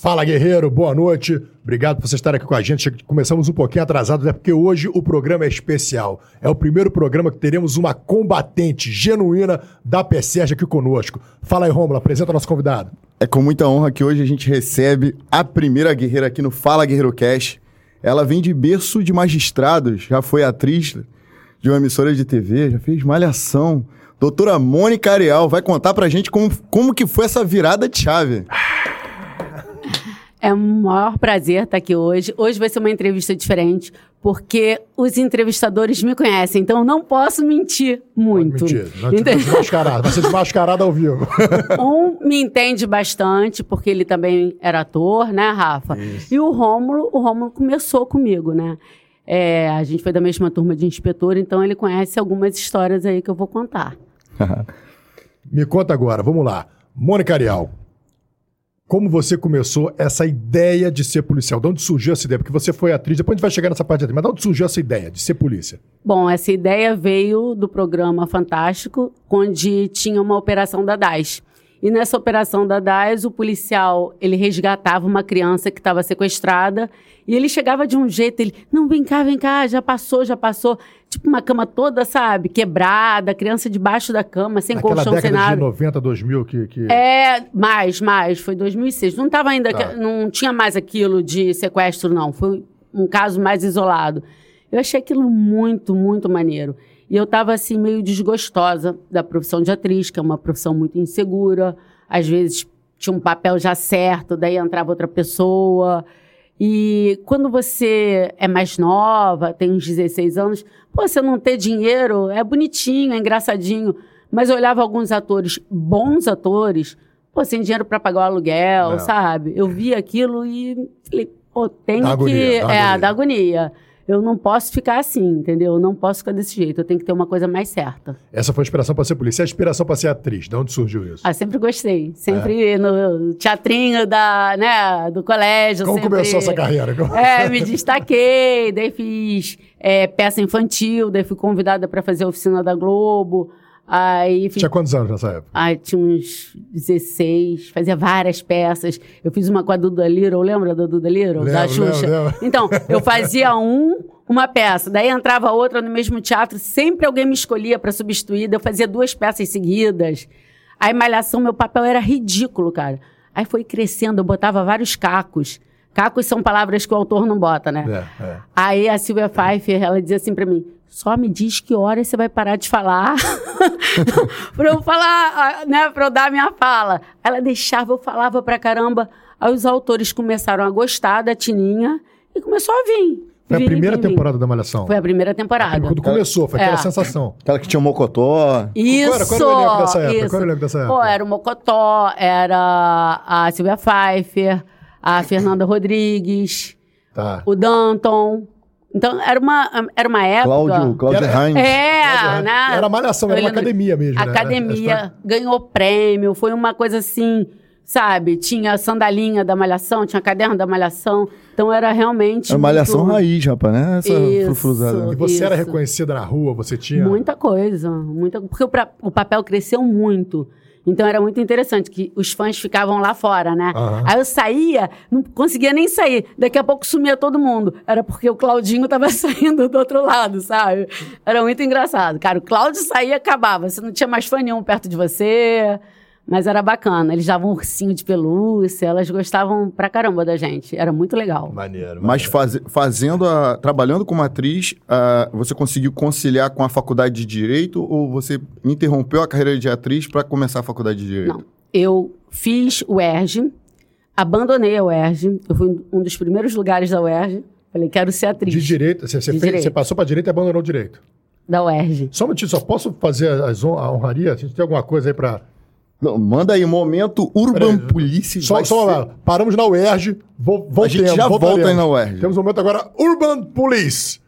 Fala, guerreiro, boa noite. Obrigado por você estar aqui com a gente. Começamos um pouquinho atrasados, é porque hoje o programa é especial. É o primeiro programa que teremos uma combatente genuína da PSERG aqui conosco. Fala aí, Rômulo, apresenta o nosso convidado. É com muita honra que hoje a gente recebe a primeira guerreira aqui no Fala Guerreiro Cash. Ela vem de berço de magistrados, já foi atriz de uma emissora de TV, já fez malhação. Doutora Mônica Areal vai contar pra gente como, como que foi essa virada de chave. É um maior prazer estar aqui hoje. Hoje vai ser uma entrevista diferente, porque os entrevistadores me conhecem, então eu não posso mentir muito. Pode mentir. Não te desmascarado. Vai ser desmascarado ao vivo. Um me entende bastante, porque ele também era ator, né, Rafa? Isso. E o Rômulo, o Rômulo começou comigo, né? É, a gente foi da mesma turma de inspetor, então ele conhece algumas histórias aí que eu vou contar. me conta agora, vamos lá. Mônica Arial, como você começou essa ideia de ser policial? De onde surgiu essa ideia? Porque você foi atriz, depois a gente vai chegar nessa parte de mas de onde surgiu essa ideia de ser polícia? Bom, essa ideia veio do programa Fantástico, onde tinha uma operação da DAS. E nessa operação da DAS, o policial, ele resgatava uma criança que estava sequestrada e ele chegava de um jeito, ele, não, vem cá, vem cá, já passou, já passou. Tipo uma cama toda, sabe, quebrada, criança debaixo da cama, sem Naquela colchão, sem nada. de 90, 2000 que, que... É, mais, mais, foi 2006. Não tava ainda, tá. não tinha mais aquilo de sequestro, não. Foi um caso mais isolado. Eu achei aquilo muito, muito maneiro. E eu estava assim meio desgostosa da profissão de atriz, que é uma profissão muito insegura. Às vezes tinha um papel já certo, daí entrava outra pessoa. E quando você é mais nova, tem uns 16 anos, pô, você não ter dinheiro é bonitinho, é engraçadinho. Mas eu olhava alguns atores, bons atores, pô, sem dinheiro para pagar o aluguel, é. sabe? Eu via aquilo e falei, pô, tem que. Agonia, é, agonia. da agonia eu não posso ficar assim, entendeu? Eu não posso ficar desse jeito. Eu tenho que ter uma coisa mais certa. Essa foi a inspiração para ser polícia. E a inspiração para ser atriz? De onde surgiu isso? Ah, sempre gostei. Sempre é. no teatrinho da, né, do colégio. Como sempre... começou essa carreira? É, me destaquei. daí fiz é, peça infantil. Daí fui convidada para fazer a oficina da Globo. Aí fiz... Tinha quantos anos nessa época? Aí tinha uns 16, fazia várias peças. Eu fiz uma com a Duda Little, lembra da Duda Little? Lembro, da Xuxa? Lembro, lembro. Então, eu fazia um, uma peça, daí entrava outra no mesmo teatro, sempre alguém me escolhia para substituir, eu fazia duas peças seguidas. Aí, Malhação, meu papel era ridículo, cara. Aí foi crescendo, eu botava vários cacos. Cacos são palavras que o autor não bota, né? É, é. Aí a Silvia Pfeiffer, ela dizia assim para mim: só me diz que hora você vai parar de falar para eu falar, né, para eu dar a minha fala. Ela deixava, eu falava pra caramba. Aí os autores começaram a gostar da Tininha e começou a vir. Foi vim, a primeira vim, temporada vim. da Malhação? Foi a primeira temporada. Quando começou, foi é. aquela sensação. Aquela que tinha o Mocotó. Isso! Qual era, qual era o elenco dessa época? Isso. Qual era o elenco dessa época? Pô, era o Mocotó, era a Silvia Pfeiffer, a Fernanda Rodrigues, tá. o Danton... Então, era uma, era uma época... Cláudio, Cláudio Heinz. É, Cláudio né? Era malhação, era uma academia mesmo, Academia, né? ganhou prêmio, foi uma coisa assim, sabe? Tinha sandalinha da malhação, tinha caderno da malhação. Então, era realmente... Era malhação muito... raiz, rapaz, né? Essa isso, E você isso. era reconhecida na rua, você tinha... Muita coisa, muita... Porque o, pra... o papel cresceu muito. Então era muito interessante que os fãs ficavam lá fora, né? Uhum. Aí eu saía, não conseguia nem sair. Daqui a pouco sumia todo mundo. Era porque o Claudinho estava saindo do outro lado, sabe? Era muito engraçado. Cara, o Cláudio saía e acabava. Você não tinha mais fã nenhum perto de você. Mas era bacana. Eles davam um ursinho de pelúcia, elas gostavam pra caramba da gente. Era muito legal. Maneiro. maneiro. Mas faz, fazendo a, trabalhando como atriz, uh, você conseguiu conciliar com a faculdade de Direito ou você interrompeu a carreira de atriz para começar a faculdade de Direito? Não. Eu fiz o ERJ, abandonei a UERJ. Eu fui um dos primeiros lugares da UERJ. Falei, quero ser atriz. De Direito? Você, você, de fez, direito. você passou para Direito e abandonou o Direito? Da UERJ. Só um minutinho, só posso fazer as, a honraria? A gente tem alguma coisa aí para não, manda aí, momento Urban Police. Só, só lá, paramos na UERJ, voltemos. A gente já volta aí na UERJ. Temos um momento agora Urban Police.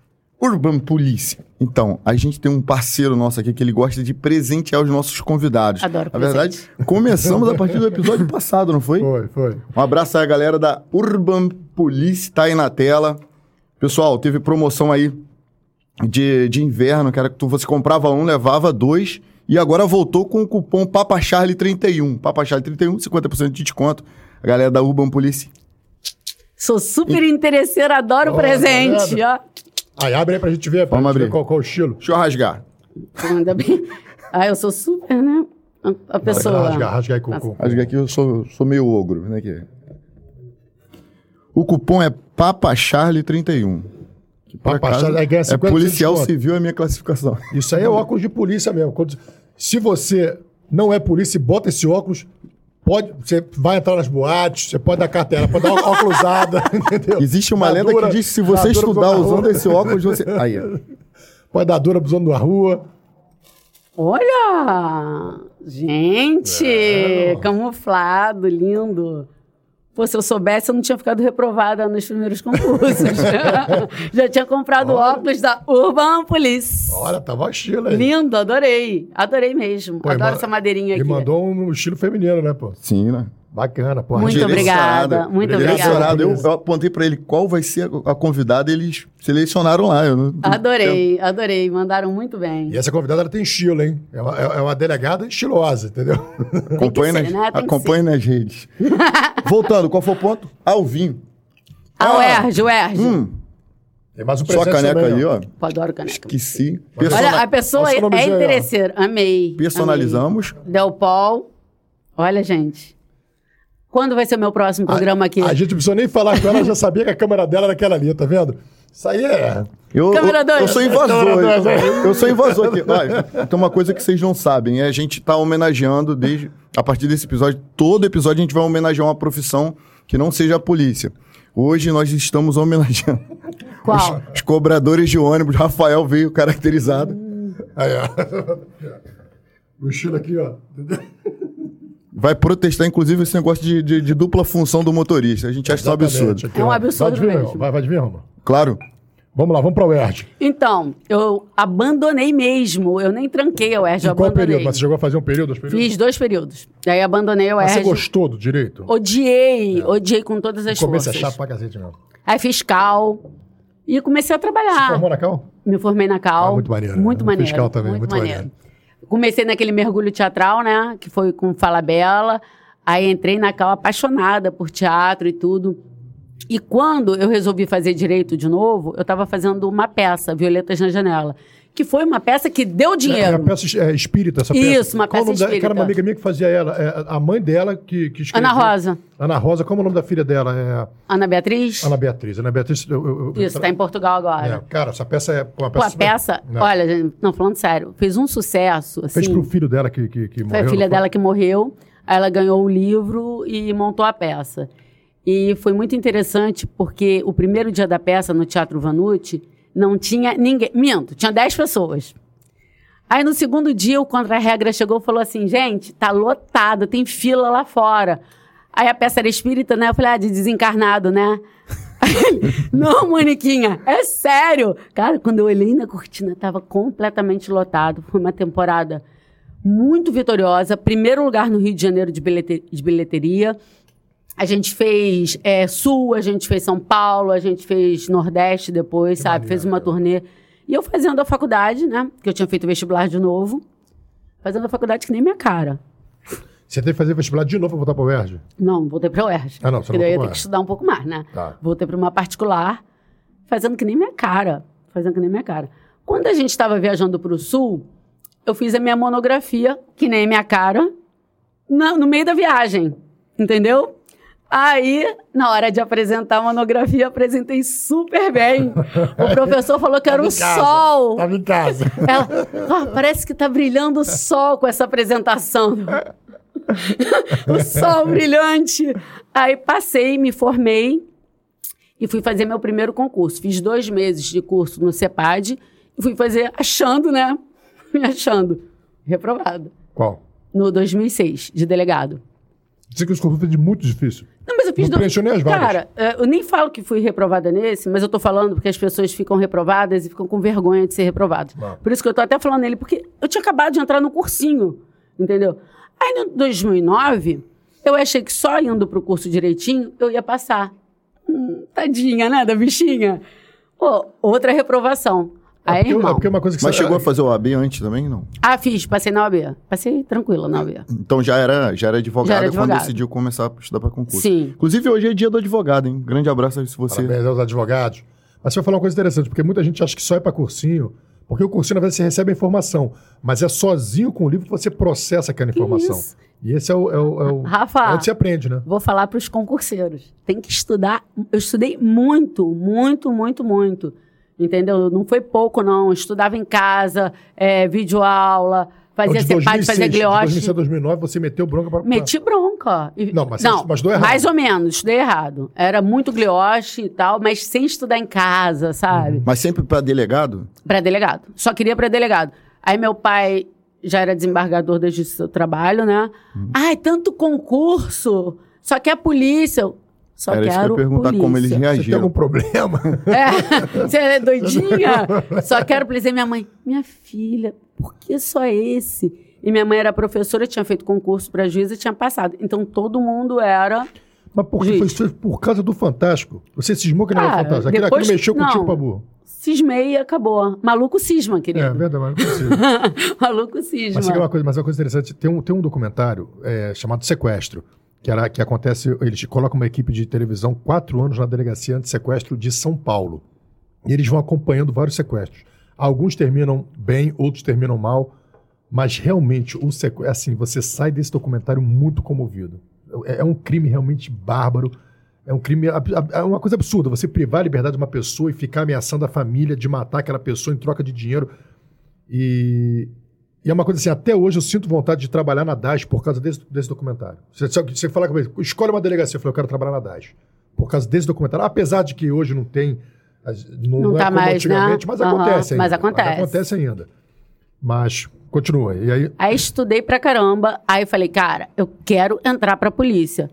Urban Police. Então, a gente tem um parceiro nosso aqui que ele gosta de presentear os nossos convidados. Adoro Na verdade, começamos a partir do episódio passado, não foi? Foi, foi. Um abraço aí, galera da Urban Police, tá aí na tela. Pessoal, teve promoção aí de, de inverno, que era que tu, você comprava um, levava dois e agora voltou com o cupom PAPACHARLE31. PAPACHARLE31, 50% de desconto. A galera da Urban Police Sou super interesseira, adoro tá presente. ó. Aí abre aí pra gente ver, pra Vamos gente ver abrir. qual, qual o estilo. Deixa eu rasgar. Ainda bem. Ah, eu sou super, né? A- A pessoa. Rasga, rasga aí com, com, Rasgar aqui, eu sou, sou meio ogro, né? Que... O cupom é PAPACharlie31. Que por Papa acaso, é 50% de policial civil é a minha classificação. Isso aí é óculos de polícia mesmo. Quando- se você não é polícia e bota esse óculos, pode, você vai entrar nas boates, você pode dar carteira, pode dar uma óculosada, entendeu? Existe uma Dá lenda dura- que diz que se você dura estudar usando esse óculos, você. Aí, ó. Pode dar dura usando na rua. Olha! Gente! É. Camuflado, lindo. Pô, se eu soubesse, eu não tinha ficado reprovada nos primeiros concursos. Já tinha comprado óculos da Urban Police. Olha, tava o estilo aí. Lindo, adorei. Adorei mesmo. Pô, e Adoro essa madeirinha E aqui. mandou um estilo feminino, né, pô? Sim, né? Bacana, pô. Muito obrigada, muito. Eu, obrigada. eu apontei pra ele qual vai ser a, a convidada, eles selecionaram lá. Eu não, Adorei, adorei. Mandaram muito bem. E essa convidada ela tem estilo, hein? É uma, é uma delegada estilosa, entendeu? Acompanhe, nas, né? Acompanhe nas redes. Voltando, qual foi o ponto? Alvin. Ah, o Erge, o Erge. Hum, Tem mais um presente caneca também, aí, ó. Pô, adoro caneca. Esqueci. Olha, Persona- Olha, a pessoa é ó. interesseira. Amei. Personalizamos. Amei. Del Paul. Olha, gente. Quando vai ser o meu próximo programa aqui? A gente não precisou nem falar com ela, já sabia que a câmera dela era aquela ali, tá vendo? Isso aí é. Eu, Câmera eu, eu sou invasor. Câmera dois, eu, eu sou invasor aqui. Olha, tem uma coisa que vocês não sabem. é A gente tá homenageando desde. A partir desse episódio, todo episódio a gente vai homenagear uma profissão que não seja a polícia. Hoje nós estamos homenageando Qual? os cobradores de ônibus. Rafael veio caracterizado. Aí, ó. Estilo aqui, ó. Vai protestar, inclusive, esse negócio de, de- de dupla função do motorista. A gente acha isso um absurdo. aqui, É um absurdo vai de vir, mesmo. Vai, vai de Roma. Claro. Vamos lá, vamos pra UERJ. Então, eu abandonei mesmo. Eu nem tranquei a UERJ, eu Em qual abandonei. período? Mas você chegou a fazer um período, dois períodos? Fiz dois períodos. Daí abandonei a Mas você UERJ. gostou do direito? Odiei, odiei com todas as O começo é forças. chato pra cacete mesmo. Aí fiscal. E comecei a trabalhar. Formou na Cal? Me formei na Cal. Ah, muito maneiro, né? Muito maneiro. Fiscal também, muito maneiro. Comecei naquele mergulho teatral, né? Que foi com Fala Bela. Aí entrei na Cal apaixonada por teatro e tudo. E quando eu resolvi fazer direito de novo, eu estava fazendo uma peça, Violetas na Janela. Que foi uma peça que deu É dinheiro. uma peça é, espírita, essa peça. Isso, uma o peça nome da- Que era espírita. uma amiga minha que fazia ela. é, a mãe dela que, que escreveu. Ana Rosa. Ana Rosa, como é o nome da filha dela? É Ana Beatriz? Ana Beatriz. Ana Beatriz. Eu, eu, eu- Isso, está em Portugal agora. É, cara, essa peça é uma Pô, peça. a peça, Não. olha, gente, não, falando sério, fez um sucesso. Fez assim, pro filho dela que, que, que Foi morreu. a filha foi? dela que morreu. Aí ela ganhou o livro e montou a peça. E foi muito interessante porque o primeiro dia da peça no Teatro Vanucci não tinha ninguém. Minto, tinha 10 pessoas. Aí no segundo dia o contra-regra chegou e falou assim: gente, tá lotado, tem fila lá fora. Aí a peça era espírita, né? Eu falei, ah, de desencarnado, né? Não, Moniquinha, é sério. Cara, quando eu olhei na cortina, tava completamente lotado. Foi uma temporada muito vitoriosa. Primeiro lugar no Rio de Janeiro de, bilhete- de bilheteria. A gente fez é, Sul, a gente fez São Paulo, a gente fez Nordeste depois, Que sabe? maneiro, fez uma cara. turnê. E eu fazendo a faculdade, né? Que eu tinha feito vestibular de novo. Fazendo a faculdade que nem minha cara. Você tem que fazer vestibular de novo pra voltar pra UERJ? Não, voltei para o UERJ. Ah, não, você Porque daí eu ia ter que estudar um pouco mais, né? Tá. Voltei para uma particular, fazendo que nem minha cara. Fazendo que nem minha cara. Quando a gente estava viajando para o Sul, eu fiz a minha monografia, que nem minha cara, na- no meio da viagem. Entendeu? Aí, na hora de apresentar a monografia, apresentei super bem. O professor falou que era o casa, sol. Tava em casa. Ela, "Ah, parece que tá brilhando o sol com essa apresentação. o sol brilhante. Aí passei, me formei e fui fazer meu primeiro concurso. Fiz dois meses de curso no CEPAD e fui fazer achando, né? Me achando. Reprovada. Qual? No 2006, de delegado. Dizer que os concursos foi de muito difícil. Não, mas eu fiz Não preencheu nem as vagas. Cara, é, eu nem falo que fui reprovada nesse, mas eu tô falando porque as pessoas ficam reprovadas e ficam com vergonha de ser reprovadas. Por isso que eu tô até falando nele, porque eu tinha acabado de entrar no cursinho, entendeu? Aí, no 2009, eu achei que só indo pro curso direitinho, eu ia passar. Hum, tadinha, né, da bichinha. Pô, outra reprovação. Aí, é porque, irmão. é porque uma coisa que Mas você- chegou a fazer o AB antes também, não? Ah, fiz, passei na OAB. Passei tranquila na OAB. Então já era, já era advogada Já era quando advogado. decidiu começar a estudar para concurso. Sim. Inclusive, hoje é dia do advogado, hein? Grande abraço aí se você. Parabéns aos advogados. Mas você vai falar uma coisa interessante, porque muita gente acha que só é para cursinho, porque o cursinho, na verdade, você recebe a informação, mas é sozinho com o livro que você processa aquela informação. isso? E esse é o, é o, é o- Rafa. é onde você aprende, né? Vou falar para os concurseiros. Tem que estudar. Eu estudei muito, muito, muito, muito. Entendeu? Não foi pouco, não. Estudava em casa, é, videoaula, fazia Então, CEPAD, fazia 2006, de glioche. 2006 a 2009, você meteu bronca para... Meti bronca. E- Não, mas você- mas deu errado. mais ou menos, estudei errado. Era muito glioche e tal, mas sem estudar em casa, sabe? Uhum. Mas sempre para delegado? Pra delegado. Só queria pra delegado. Aí meu pai já era desembargador da Justiça do Trabalho, né? Uhum. Ai, tanto concurso. Só que a polícia. Eu Só Era isso que eu quero ia perguntar polícia. como eles Você tem reagiram. algum problema? É, você é doidinha? Só quero polícia. E minha mãe, minha filha, por que só esse? E minha mãe era professora, tinha feito concurso pra juíza e tinha passado. Então todo mundo era. Mas por, que foi por causa do Fantástico. Você cismou que não era Cara, Fantástico. Aquilo, depois- aquilo mexeu contigo não. pra burro. Cismei e acabou. Maluco cisma, É, querido. verdade, mas não é possível. Maluco cisma. Mas, sabe uma coisa, mas uma coisa interessante, tem um, tem um documentário é, chamado Sequestro, que, era, que acontece, eles colocam uma equipe de televisão quatro anos na delegacia anti-sequestro de São Paulo. E eles vão acompanhando vários sequestros. Alguns terminam bem, outros terminam mal, mas realmente o sequestro, assim, você sai desse documentário muito comovido. É, é um crime realmente bárbaro. É um crime, é uma coisa absurda. Você privar a liberdade de uma pessoa e ficar ameaçando a família de matar aquela pessoa em troca de dinheiro. E, e é uma coisa assim, até hoje eu sinto vontade de trabalhar na DAS por causa desse, desse documentário. Você, você fala comigo, escolhe uma delegacia, eu falei, eu quero trabalhar na DAS. Por causa desse documentário. Apesar de que hoje não tem. Não, Não não é tá como mais, antigamente, né? mas Aham, acontece ainda. mas acontece. acontece ainda. Mas, continua. E aí, Aí estudei pra caramba. Aí falei, cara, eu quero entrar pra polícia.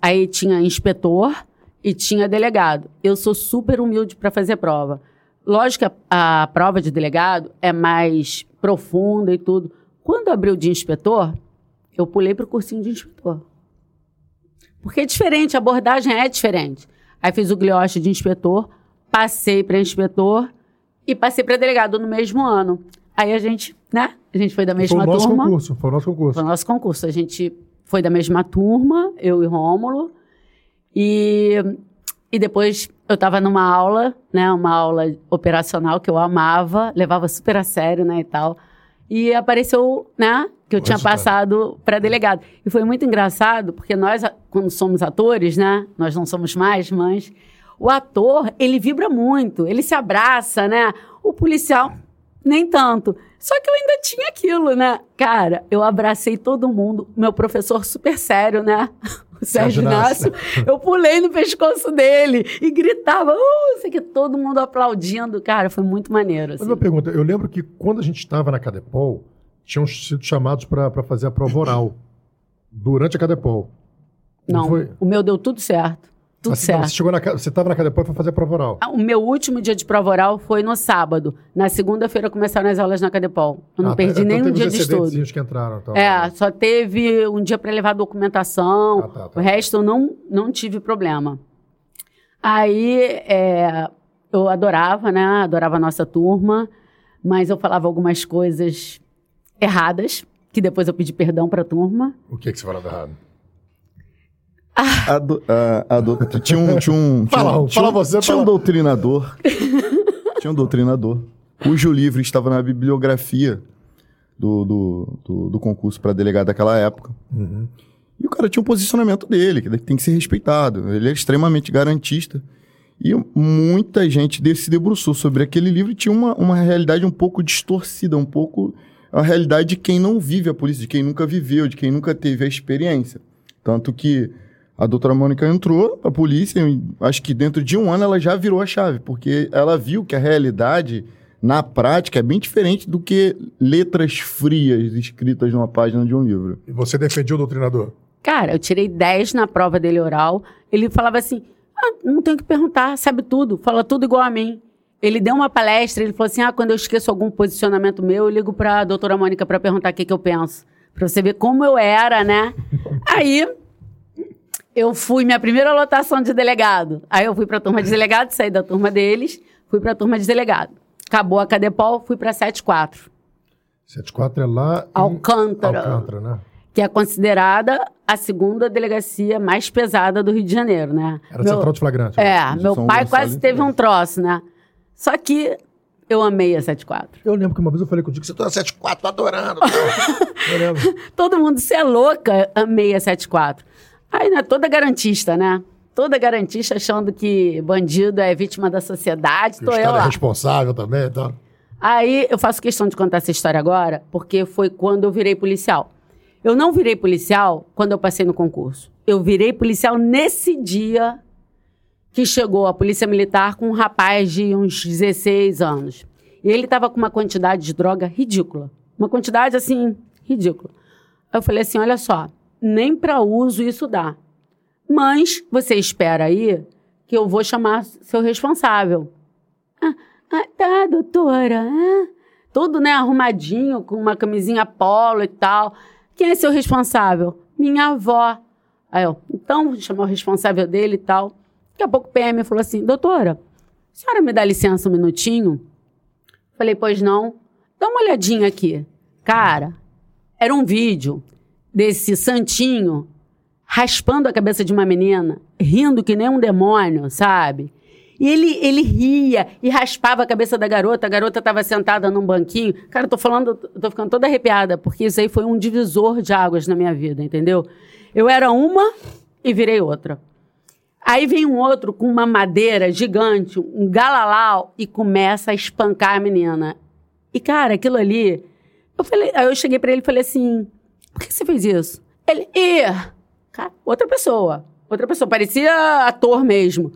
Aí tinha inspetor e tinha delegado. Eu sou super humilde pra fazer prova. Lógico que a, a prova de delegado é mais profunda e tudo. Quando abriu de inspetor, eu pulei pro cursinho de inspetor. Porque é diferente, a abordagem é diferente. Aí fiz o glioche de inspetor, passei para inspetor e passei para delegado no mesmo ano. Aí a gente, né? A gente foi da foi mesma o nosso turma. concurso. Foi o nosso concurso. Foi o nosso concurso. A gente foi da mesma turma, eu e Rômulo. E, e depois eu estava numa aula, né? Uma aula operacional que eu amava, levava super a sério, né? E tal. E apareceu, né? Que eu O tinha resultado. passado para delegado. E foi muito engraçado, porque nós, quando somos atores, né? Nós não somos mais, mas o ator, ele vibra muito, ele se abraça, né? O policial, nem tanto. Só que eu ainda tinha aquilo, né? Cara, eu abracei todo mundo. Meu professor super sério, né? O Sérgio Inácio. Eu pulei no pescoço dele e gritava, uh, sei que todo mundo aplaudindo. Cara, foi muito maneiro. Mas Assim. uma pergunta, eu lembro que quando a gente estava na Cadepol, tinham sido chamados para fazer a prova oral. Durante a Cadepol. Não, foi? o meu deu tudo certo. Tudo não, certo. Você chegou na, você estava na Cadepol e foi fazer a prova oral. Ah, O meu último dia de prova oral foi no sábado. Na segunda-feira começaram as aulas na Cadepol. Eu não Ah, perdi então nenhum dia de estudo. que entraram. Então, É, só teve um dia para levar documentação. Ah, tá, tá. O resto eu não, não tive problema. Aí é, eu adorava, né? Adorava a nossa turma, mas eu falava algumas coisas erradas, que depois eu pedi perdão para a turma. O que, que você falava errado? A do- a- a do- tinha um. Tinha um tinha Fala, um- tinha fala um- você, Tinha um fala. doutrinador. tinha um doutrinador. Cujo livro estava na bibliografia do, do, do, do concurso para delegado daquela época. Uhum. E o cara tinha um posicionamento dele, que tem que ser respeitado. Ele é extremamente garantista. E muita gente se debruçou sobre aquele livro e tinha uma, uma realidade um pouco distorcida, um pouco a realidade de quem não vive a polícia, de quem nunca viveu, de quem nunca teve a experiência. Tanto que a doutora Mônica entrou pra polícia e acho que dentro de um ano ela já virou a chave, porque ela viu que a realidade, na prática, é bem diferente do que letras frias escritas numa página de um livro. E você defendia o doutrinador? Cara, eu tirei 10 na prova dele oral. Ele falava assim: ah, não tenho que perguntar, sabe tudo, fala tudo igual a mim. Ele deu uma palestra, ele falou assim: ah, quando eu esqueço algum posicionamento meu, eu ligo para a doutora Mônica para perguntar o que, que eu penso. Para você ver como eu era, né? Aí eu fui, minha primeira lotação de delegado. Aí eu fui para a turma de delegado, saí da turma deles, fui para a turma de delegado. acabou a Cadepol, fui para 74. 74 é lá Alcântara. Alcântara, né? Que é considerada a segunda delegacia mais pesada do Rio de Janeiro, né? Era meu, central de flagrante. É, meu pai quase teve um troço, né? Só que eu amei a 74. Eu lembro que uma vez eu falei contigo, você tá na 74, tô adorando. eu lembro. Todo mundo, você é louca, amei a 74. Aí, né, toda garantista, né? Toda garantista achando que bandido é vítima da sociedade, tô eu lá. é responsável também, então. Aí, eu faço questão de contar essa história agora, porque foi quando eu virei policial. Eu não virei policial quando eu passei no concurso. Eu virei policial nesse dia que chegou a polícia militar com um rapaz de uns 16 anos. E ele estava com uma quantidade de droga ridícula. Uma quantidade, assim, ridícula. Aí eu falei assim: olha só, nem para uso isso dá. Mas você espera aí que eu vou chamar seu responsável. Ah, ah tá, doutora. Ah, tudo, né, arrumadinho, com uma camisinha polo e tal. Quem é seu responsável? Minha avó. Aí eu, então, vou chamar o responsável dele e tal. Daqui a pouco o PM falou assim: Doutora, a senhora me dá licença um minutinho? Falei: Pois não. Dá uma olhadinha aqui. Cara, era um vídeo desse santinho raspando a cabeça de uma menina, rindo que nem um demônio, sabe? E ele, ele ria e raspava a cabeça da garota. A garota estava sentada num banquinho. Cara, eu tô falando, tô ficando toda arrepiada, porque isso aí foi um divisor de águas na minha vida, entendeu? Eu era uma e virei outra. Aí vem um outro com uma madeira gigante, um galalau, e começa a espancar a menina. E, cara, aquilo ali. Eu falei, eu cheguei para ele e falei assim: por que você fez isso? Ele. Cara, outra pessoa. Outra pessoa. Parecia ator mesmo.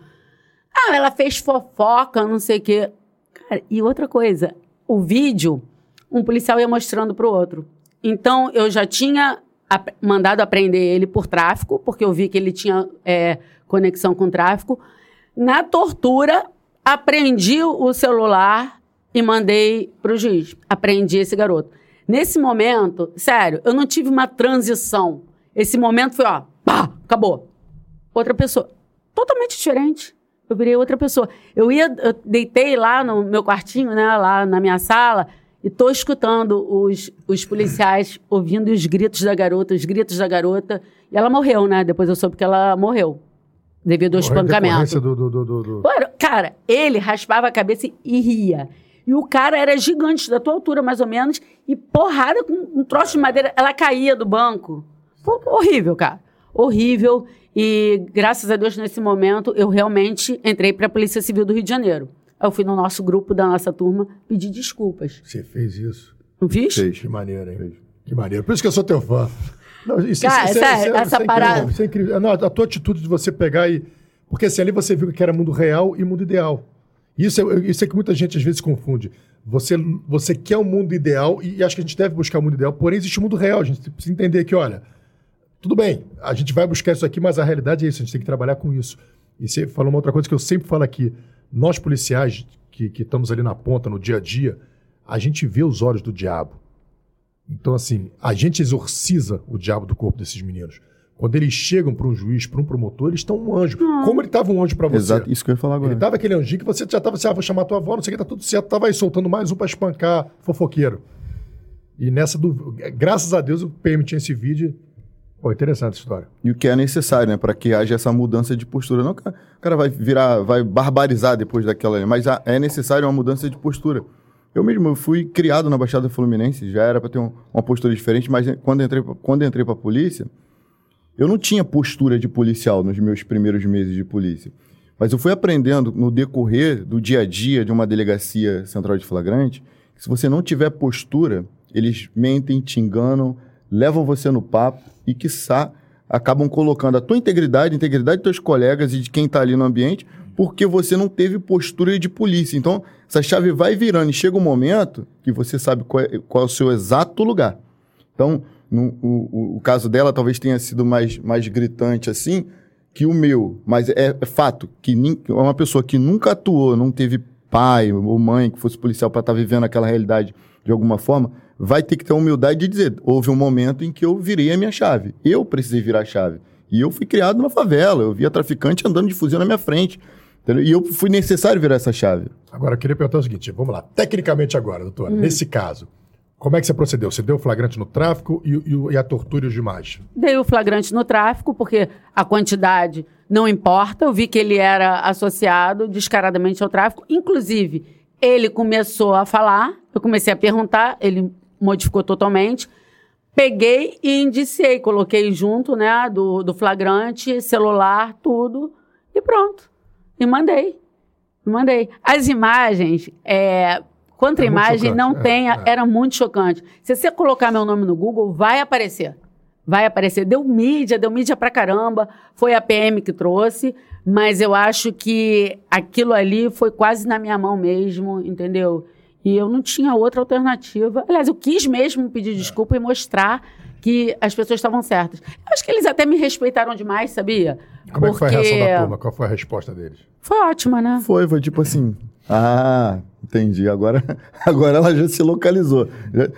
Ah, ela fez fofoca, não sei o quê. Cara, e outra coisa: o vídeo, um policial ia mostrando pro outro. Então, eu já tinha mandado apreender ele por tráfico, porque eu vi que ele tinha. É, conexão com tráfico. Na tortura, aprendi o celular e mandei para o juiz. Aprendi esse garoto. Nesse momento, sério, eu não tive uma transição. Esse momento foi, ó, pá, acabou. Outra pessoa. Totalmente diferente. Eu virei outra pessoa. Eu ia, eu deitei lá no meu quartinho, né, lá na minha sala, e tô escutando os, os policiais ouvindo os gritos da garota, os gritos da garota. E ela morreu, né? Depois eu soube que ela morreu devido ao espancamento. Do, do, do, do, Cara, ele raspava a cabeça e ria. E o cara era gigante, da tua altura mais ou menos, e porrada com um troço de madeira. Ela caía do banco. Foi horrível, cara. Horrível. E graças a Deus, nesse momento, eu realmente entrei para a Polícia Civil do Rio de Janeiro. Eu fui no nosso grupo da nossa turma pedir desculpas. Você fez isso? Não fiz? Fez. Que maneiro, hein? Que maneiro. Por isso que eu sou teu fã. Não, isso, Cara, isso, sério, isso, essa parada. Isso é incrível. Não, a tua atitude de você pegar e. Porque assim, ali você viu que era mundo real e mundo ideal. Isso é, isso é que muita gente às vezes confunde. Você, você quer um mundo ideal e acho que a gente deve buscar o um mundo ideal, porém existe o um mundo real. A gente precisa entender que, olha, tudo bem, a gente vai buscar isso aqui, mas a realidade é isso, a gente tem que trabalhar com isso. E você falou uma outra coisa que eu sempre falo aqui. Nós policiais que, que estamos ali na ponta, no dia a dia, a gente vê os olhos do diabo. Então, assim, a gente exorciza o diabo do corpo desses meninos. Quando eles chegam para um juiz, para um promotor, eles estão um anjo. Hum. Como ele estava um anjo para você. Exato, isso que eu ia falar agora. Ele estava aquele anjinho que você já estava assim, ah, vou chamar tua avó, não sei o que, tá tudo certo. Estava aí soltando mais um para espancar fofoqueiro. E nessa, do... graças a Deus, o PM tinha esse vídeo. Pô, interessante a história. E o que é necessário, né? Para que haja essa mudança de postura. Não, o cara vai virar, vai barbarizar depois daquela. Mas é necessário uma mudança de postura. Eu mesmo eu fui criado na Baixada Fluminense, já era para ter um, uma postura diferente, mas quando entrei quando entrei para a polícia, eu não tinha postura de policial nos meus primeiros meses de polícia. Mas eu fui aprendendo no decorrer do dia a dia de uma delegacia central de flagrante, que se você não tiver postura, eles mentem, te enganam, levam você no papo e, quiçá, acabam colocando a tua integridade, a integridade dos teus colegas e de quem está ali no ambiente, porque você não teve postura de polícia. Então, essa chave vai virando e chega um momento que você sabe qual é, qual é o seu exato lugar. Então, no, o, o, caso dela talvez tenha sido mais, mais gritante assim que o meu, mas é, é fato que é uma pessoa que nunca atuou, não teve pai ou mãe que fosse policial para estar tá vivendo aquela realidade de alguma forma, vai ter que ter a humildade de dizer: houve um momento em que eu virei a minha chave. Eu precisei virar a chave. E eu fui criado na favela, eu via traficante andando de fuzil na minha frente. E eu fui necessário virar essa chave. Agora, eu queria perguntar o seguinte: vamos lá. Tecnicamente, agora, doutora, hum. nesse caso, como é que você procedeu? Você deu o flagrante no tráfico e, e, e a tortura e os demais? Dei o flagrante no tráfico, porque a quantidade não importa. Eu vi que ele era associado descaradamente ao tráfico. Inclusive, ele começou a falar, eu comecei a perguntar, ele modificou totalmente. Peguei e indiciei, coloquei junto, né, do, do flagrante, celular, tudo, e pronto. E mandei. Mandei. As imagens, é, contra é imagem não é, tem, é. era muito chocante. Se você colocar meu nome no Google, vai aparecer. Vai aparecer. Deu mídia, deu mídia pra caramba. Foi a PM que trouxe, mas eu acho que aquilo ali foi quase na minha mão mesmo, entendeu? E eu não tinha outra alternativa. Aliás, eu quis mesmo pedir desculpa e mostrar que as pessoas estavam certas. Eu acho que eles até me respeitaram demais, sabia? Como Porque... é que foi a reação da turma? Qual foi a resposta deles? Foi ótima, né? Foi, foi tipo assim. Ah, entendi. Agora, agora ela já se localizou.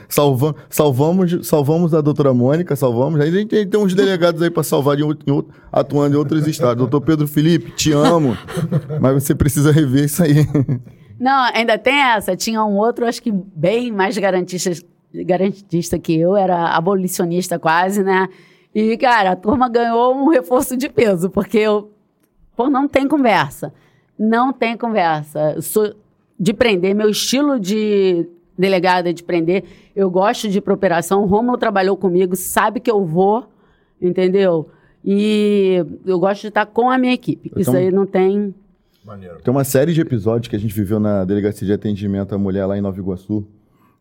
Salva, salvamos, salvamos a doutora Mônica, salvamos. A gente tem uns delegados aí para salvar de, em, atuando em outros estados. Doutor Pedro Felipe, te amo. mas você precisa rever isso aí. Não, ainda tem essa. Tinha um outro, acho que bem mais garantista, garantista que eu, era abolicionista quase, né? E, cara, a turma ganhou um reforço de peso, porque eu. Pô, não tem conversa. Não tem conversa. Sou de prender, meu estilo de delegada é de prender. Eu gosto de ir pra operação. O Romulo trabalhou comigo, sabe que eu vou, entendeu? E eu gosto de estar com a minha equipe. Então, Isso aí não tem. Maneiro. Tem uma série de episódios que a gente viveu na delegacia de atendimento à mulher lá em Nova Iguaçu.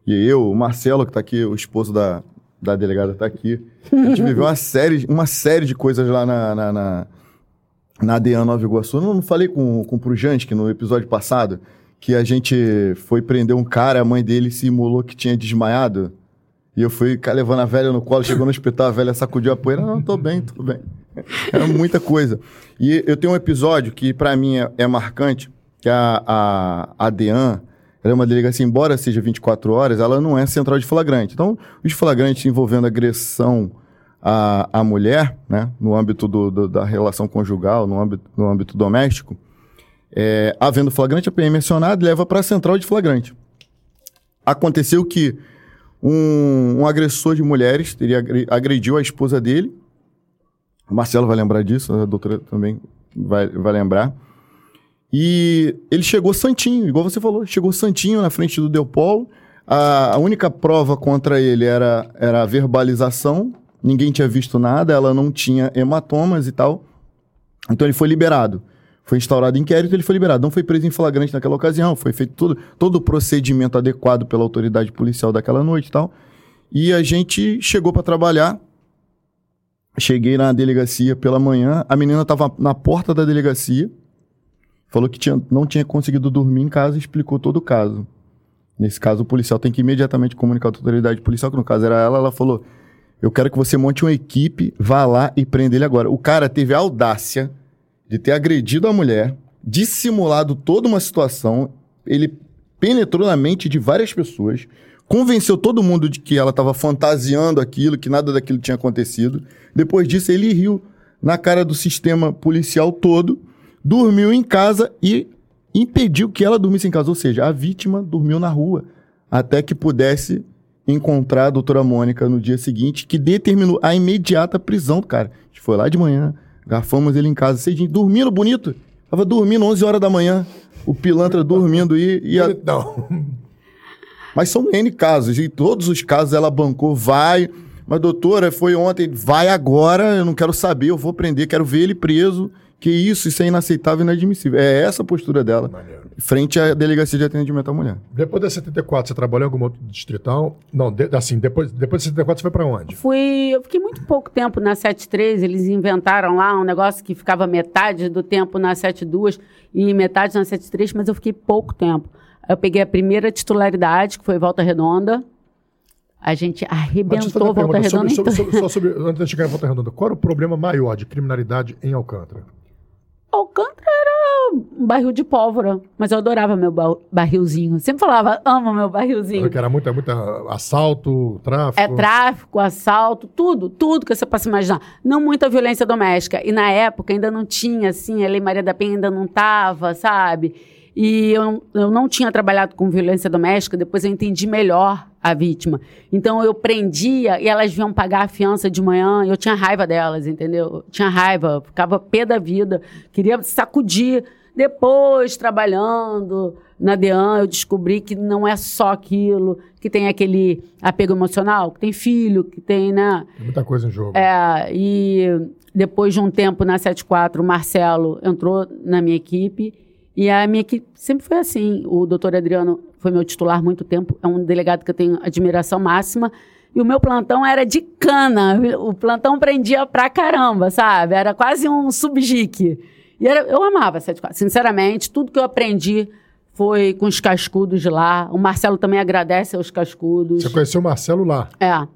E eu, o Marcelo, que está aqui, o esposo da, da delegada, está aqui. A gente viveu uma série, uma série de coisas lá na, na, na, na ADEAN Nova Iguaçu. Não, não falei com, com o que no episódio passado, que a gente foi prender um cara, a mãe dele simulou que tinha desmaiado. E eu fui levando a velha no colo, chegou no hospital, a velha sacudiu a poeira. Não, tô bem, tô bem. É muita coisa. E eu tenho um episódio que para mim é, é, marcante, que a, a, a DEAN, ela é uma delegacia, embora seja 24 horas, ela não é central de flagrante. Então, os flagrantes envolvendo agressão à, à mulher, né, no âmbito do, do, da relação conjugal, no âmbito, no âmbito doméstico, é, havendo flagrante, a PM mencionada leva para a central de flagrante. Aconteceu que um, um agressor de mulheres teria agrediu a esposa dele, o Marcelo vai lembrar disso, a doutora também vai, vai lembrar. E ele chegou santinho, igual você falou, chegou santinho na frente do Deopolo. A, a única prova contra ele era, era a verbalização, ninguém tinha visto nada, ela não tinha hematomas e tal. Então ele foi liberado. Foi instaurado inquérito, ele foi liberado. Não foi preso em flagrante naquela ocasião, foi feito todo, todo o procedimento adequado pela autoridade policial daquela noite e tal. E a gente chegou para trabalhar Cheguei na delegacia pela manhã, a menina estava na porta da delegacia, falou que tinha, não tinha conseguido dormir em casa e explicou todo o caso. Nesse caso, o policial tem que imediatamente comunicar a autoridade policial, que no caso era ela, ela falou: Eu quero que você monte uma equipe, vá lá e prenda ele agora. O cara teve a audácia de ter agredido a mulher, dissimulado toda uma situação, ele penetrou na mente de várias pessoas, convenceu todo mundo de que ela estava fantasiando aquilo, que nada daquilo tinha acontecido. Depois disso, ele riu na cara do sistema policial todo, dormiu em casa e impediu que ela dormisse em casa. Ou seja, a vítima dormiu na rua até que pudesse encontrar a doutora Mônica no dia seguinte, que determinou a imediata prisão do cara. A gente foi lá de manhã, garfamos ele em casa cedinho, dormindo bonito. Tava dormindo 11 horas da manhã, o pilantra dormindo e... e a... Não. Mas são N casos, e todos os casos ela bancou, vai. Mas, doutora, foi ontem, vai agora, eu não quero saber, eu vou prender, quero ver ele preso. Que isso, isso é inaceitável e inadmissível. É essa a postura dela, Maneiro. frente à delegacia de atendimento à mulher. Depois da 74, você trabalhou em algum outro distritão? Não, de, assim, depois, depois da 74, você foi para onde? Fui, eu fiquei muito pouco tempo na 73, eles inventaram lá um negócio que ficava metade do tempo na 72 e metade na 73, mas eu fiquei pouco tempo. Eu peguei a primeira titularidade, que foi Volta Redonda. A gente arrebentou Volta Redonda. Sobre, sobre, só sobre, antes de chegar em Volta Redonda, qual era o problema maior de criminalidade em Alcântara? Alcântara era um barril de pólvora. Mas eu adorava meu ba barrilzinho. Sempre falava, amo meu barrilzinho. Porque era muito, muito assalto, tráfico. É tráfico, assalto, tudo, tudo que você possa imaginar. Não muita violência doméstica. E na época ainda não tinha, assim, a Lei Maria da Penha ainda não tava, sabe? E eu, eu não tinha trabalhado com violência doméstica, depois eu entendi melhor a vítima. Então eu prendia e elas vinham pagar a fiança de manhã, e eu tinha raiva delas, entendeu? Eu tinha raiva, ficava pé da vida, queria sacudir. Depois, trabalhando na DEAN, eu descobri que não é só aquilo, que tem aquele apego emocional, que tem filho, que tem, né? Tem muita coisa em jogo. É, e depois de um tempo na 74, o Marcelo entrou na minha equipe e a minha equipe sempre foi assim. O doutor Adriano foi meu titular muito tempo, é um delegado que eu tenho admiração máxima. E o meu plantão era de cana. O plantão prendia pra caramba, sabe? Era quase um subjique. E era, eu amava 74. Sinceramente, tudo que eu aprendi foi com os cascudos de lá. O Marcelo também agradece aos cascudos. Você conheceu o Marcelo lá? É.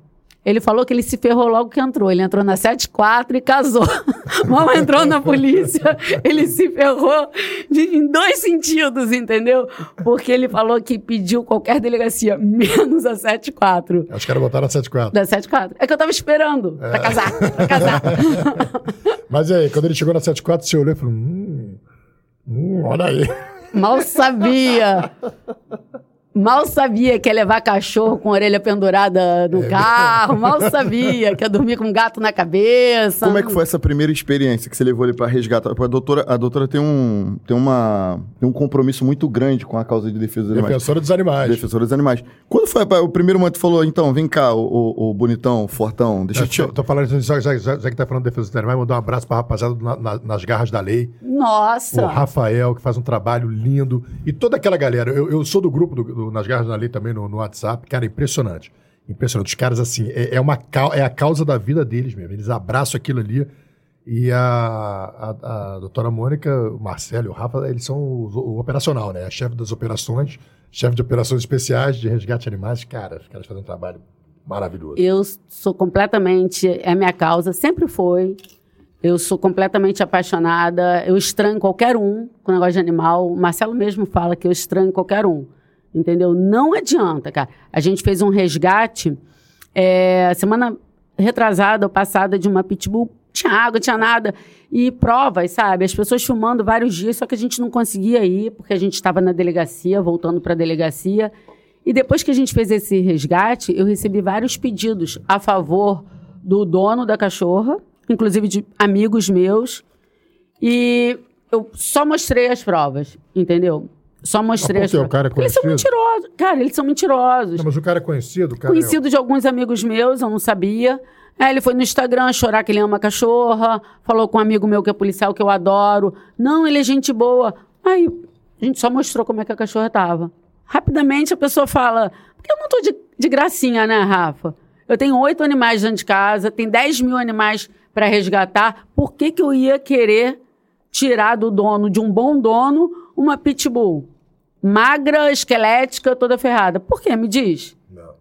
Ele falou que ele se ferrou logo que entrou. Ele entrou na 74 e casou. Mal entrou na polícia, ele se ferrou de, em dois sentidos, entendeu? Porque ele falou que pediu qualquer delegacia, menos a 74. Acho que era botar na 74. Da 74. É que eu tava esperando é. pra casar, pra casar. Mas aí, quando ele chegou na 74, você olhou e falou: hum, hum, olha aí. Mal sabia. Mal sabia que ia levar cachorro com a orelha pendurada no é. carro, mal sabia que ia dormir com um gato na cabeça. Como é que foi essa primeira experiência que você levou ele para resgatar? A doutora, a doutora tem, um, tem, uma, tem um compromisso muito grande com a causa de defesa dos animais. Defensora dos animais. Defensora dos animais. Quando foi o primeiro momento que falou, então, vem cá, o, o, o bonitão, o fortão, deixa eu te... Tô, tô falando, já, já, já, já que tá falando de defesa dos animais, mandar um abraço pra rapaziada na, na, nas garras da lei. Nossa! O Rafael, que faz um trabalho lindo. E toda aquela galera, eu, eu sou do grupo do, do nas garras da lei também no, no WhatsApp, cara, impressionante. Impressionante. Os caras, assim, é, é, uma, é a causa da vida deles mesmo. Eles abraçam aquilo ali. E a, a, a doutora Mônica, o Marcelo e o Rafa, eles são o, o operacional, né? A chefe das operações, chefe de operações especiais de resgate de animais. Cara, os caras fazem um trabalho maravilhoso. Eu sou completamente. É minha causa, sempre foi. Eu sou completamente apaixonada. Eu estranho qualquer um com negócio de animal. O Marcelo mesmo fala que eu estranho qualquer um. Entendeu? Não adianta, cara. A gente fez um resgate é, semana retrasada ou passada de uma pitbull. Tinha água, tinha nada. E provas, sabe? As pessoas filmando vários dias, só que a gente não conseguia ir, porque a gente estava na delegacia, voltando para a delegacia. E depois que a gente fez esse resgate, eu recebi vários pedidos a favor do dono da cachorra, inclusive de amigos meus. E eu só mostrei as provas, entendeu? Só mostrei mas as o cara é Eles são mentirosos. Cara, eles são mentirosos. Não, mas o cara é conhecido, cara. Conhecido é... de alguns amigos meus, eu não sabia. É, ele foi no Instagram chorar que ele ama cachorra, falou com um amigo meu que é policial, que eu adoro. Não, ele é gente boa. Aí, a gente só mostrou como é que a cachorra tava. Rapidamente a pessoa fala, porque eu não tô de, de gracinha, né, Rafa? Eu tenho oito animais dentro de casa, tem 10 mil animais para resgatar. Por que, que eu ia querer tirar do dono, de um bom dono, uma pitbull? Magra, esquelética, toda ferrada. Por quê? Me diz. Não.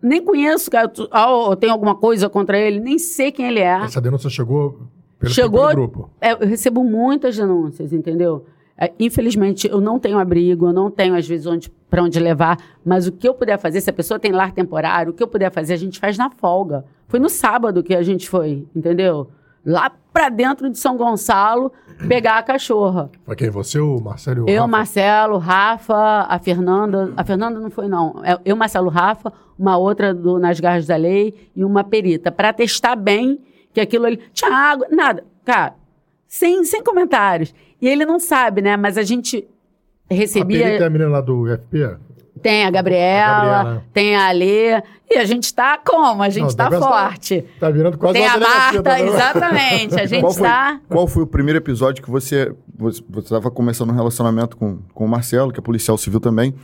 Nem conheço, cara. Oh, tem alguma coisa contra ele, nem sei quem ele é. Essa denúncia chegou pelo, chegou, pelo grupo? É, eu recebo muitas denúncias, entendeu? É, infelizmente, eu não tenho abrigo, eu não tenho, às vezes, onde, para onde levar, mas o que eu puder fazer, se a pessoa tem lar temporário, o que eu puder fazer, a gente faz na folga. Foi no sábado que a gente foi, entendeu? Lá para dentro de São Gonçalo pegar a cachorra. Foi quem? Você, o Marcelo e o Eu, Rafa? Marcelo, Rafa, a Fernanda. A Fernanda não foi, não. É, eu, Marcelo, Rafa, uma outra do Nas Garras da Lei e uma perita. Para testar bem que aquilo ali. Tinha água, nada. Cara, sem, sem comentários. E ele não sabe, né? Mas a gente recebia. A perita é a menina lá do FP? Tem a Gabriela, a Gabriela, tem a Alê. E a gente está como? A gente está tá forte. Tá, tá virando quase Tem a Marta, né? exatamente. A gente está... Qual foi o primeiro episódio que você... Você estava começando um relacionamento com, com o Marcelo, que é policial civil também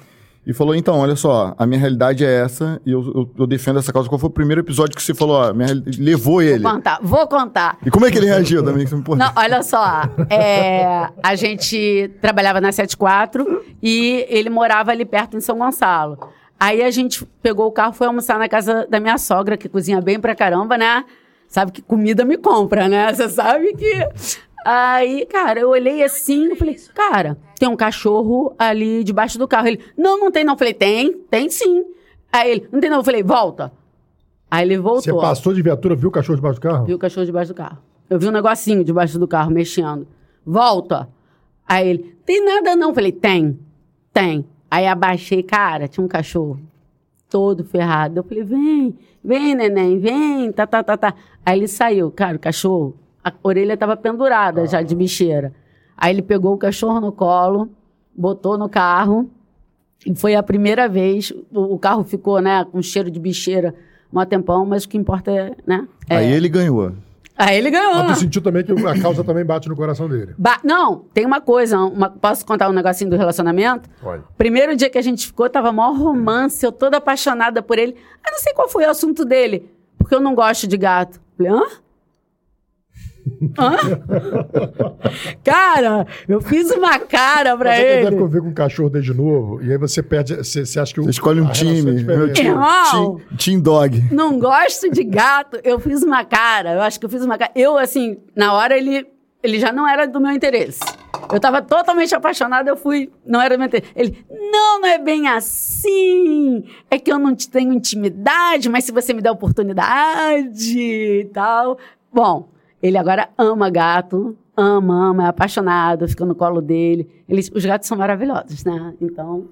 e falou: então, olha só, a minha realidade é essa e eu, eu, eu, defendo essa causa. Qual foi o primeiro episódio que você falou? Ó, minha, levou ele? Vou contar, vou contar. E como é que ele reagiu também? Não, olha só, é, a gente trabalhava na 74 e ele morava ali perto em São Gonçalo. Aí a gente pegou o carro, foi almoçar na casa da minha sogra, que cozinha bem pra caramba, né? Sabe que comida me compra, né? Você sabe que Aí, cara, eu olhei assim, eu falei, cara, tem um cachorro ali debaixo do carro. Ele, não, não tem não. Eu falei, tem, tem sim. Aí ele, não tem não. Eu falei, volta. Aí ele voltou. Você passou de viatura, viu o cachorro debaixo do carro? Viu o cachorro debaixo do carro. Eu vi um negocinho debaixo do carro, mexendo. Volta. Aí ele, tem nada não. Eu falei, tem, tem. Aí abaixei, cara, tinha um cachorro todo ferrado. Eu falei, vem, vem, neném, vem, tá, tá, tá, tá. Aí ele saiu, cara, o cachorro, a orelha tava pendurada já de bicheira. Aí ele pegou o cachorro no colo, botou no carro, e foi a primeira vez, o, o carro ficou, né, com cheiro de bicheira um tempão, mas o que importa é, né? É... Aí ele ganhou. Aí ele ganhou. Mas tu sentiu também que a causa também bate no coração dele. Ba não, tem uma coisa. Uma, posso contar um negocinho do relacionamento? Pode. Primeiro dia que a gente ficou, tava maior romance, eu toda apaixonada por ele. Eu não sei qual foi o assunto dele, porque eu não gosto de gato. Falei, hã? Hã? cara, eu fiz uma cara pra Mas ele. Você deve conviver com um cachorro desde novo, e aí você perde. Você, você acha que o. Você escolhe um é time. time, Irmão! team, team Dog. não gosto de gato. Eu fiz uma cara, eu acho que eu fiz uma cara. Eu, assim, na hora ele, ele já não era do meu interesse. Eu tava totalmente apaixonada, eu fui, não era do meu interesse. Ele, não, não é bem assim. É que eu não te tenho intimidade, mas se você me der oportunidade e tal. Bom, ele agora ama gato, ama, ama, é apaixonado, fica no colo dele. Eles, os gatos são maravilhosos, né? Então,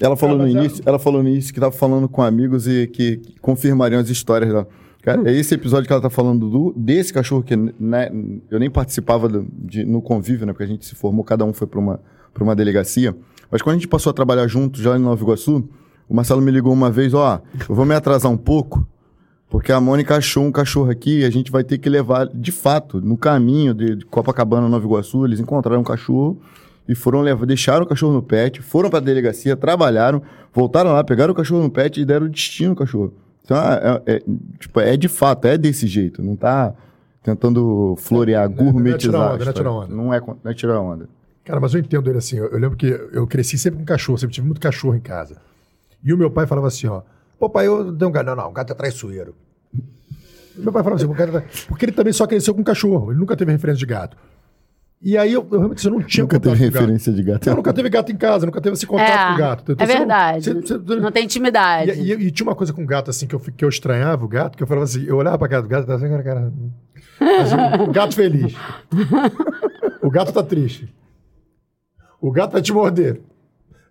Ela falou no é- início, ela falou no início que tava falando com amigos e que, que confirmariam as histórias dela. Cara, é esse episódio que ela tá falando do, desse cachorro que né, eu nem participava do- de- no convívio, né? Porque a gente se formou, cada um foi para uma, pra uma delegacia. Mas quando a gente passou a trabalhar junto, já em Nova Iguaçu, o Marcelo me ligou uma vez, ó, eu vou me atrasar um pouco, porque a Mônica achou um cachorro aqui e a gente vai ter que levar, de fato, no caminho de, de Copacabana, Nova Iguaçu, eles encontraram um cachorro e foram levar, deixaram o cachorro no pet, foram pra delegacia, trabalharam, voltaram lá, pegaram o cachorro no pet e deram destino ao cachorro. Então, é, é- é, tipo, é de fato, é desse jeito, não tá tentando florear, Não é- não é gourmetizar. tirar a onda, não é tirar onda. Não é, não é tirar onda. Cara, mas eu entendo ele assim. Eu, eu lembro que eu cresci sempre com cachorro, sempre tive muito cachorro em casa. E o meu pai falava assim, ó. Pô, pai, eu dei um gato. Não, não, o gato é traiçoeiro. Meu pai falava assim, o gato é tra- porque ele também só cresceu com cachorro, ele nunca teve referência de gato. E aí eu, eu realmente eu não tinha Nunca teve com gato. referência de gato. Não, nunca teve gato em casa, nunca teve esse contato é, com o gato. Então, é você não- verdade. você- você- não tem intimidade. e, e- e tinha uma coisa com gato, assim, que eu, que eu estranhava o gato, que eu falava assim, eu olhava pra cara do gato e tava assim, cara, cara. Assim, o gato feliz. o gato tá triste. O gato vai te morder.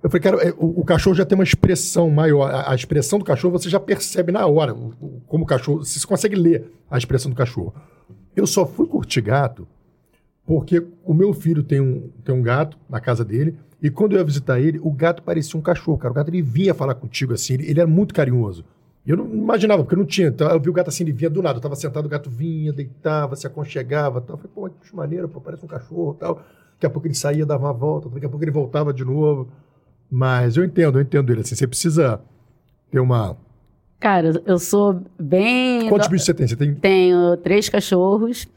Eu falei, cara, é, o, o cachorro já tem uma expressão maior. A, a expressão do cachorro você já percebe na hora. como o cachorro. Você consegue ler a expressão do cachorro. Eu só fui curtir gato porque o meu filho tem um, tem um gato na casa dele. E quando eu ia visitar ele, o gato parecia um cachorro, cara. O gato ele vinha falar contigo assim, ele, ele era muito carinhoso. Eu não imaginava, porque eu não tinha. Então, eu vi o gato assim, ele vinha do nada. Eu tava sentado, o gato vinha, deitava, se aconchegava tal. Eu falei, pô, que maneiro, pô, parece um cachorro tal. Daqui a pouco ele saía, dava uma volta, daqui a pouco ele voltava de novo. Mas eu entendo, eu entendo ele. Assim, você precisa ter uma. Cara, eu sou bem. Quantos bichos você tem? Você tem. Tenho três cachorros.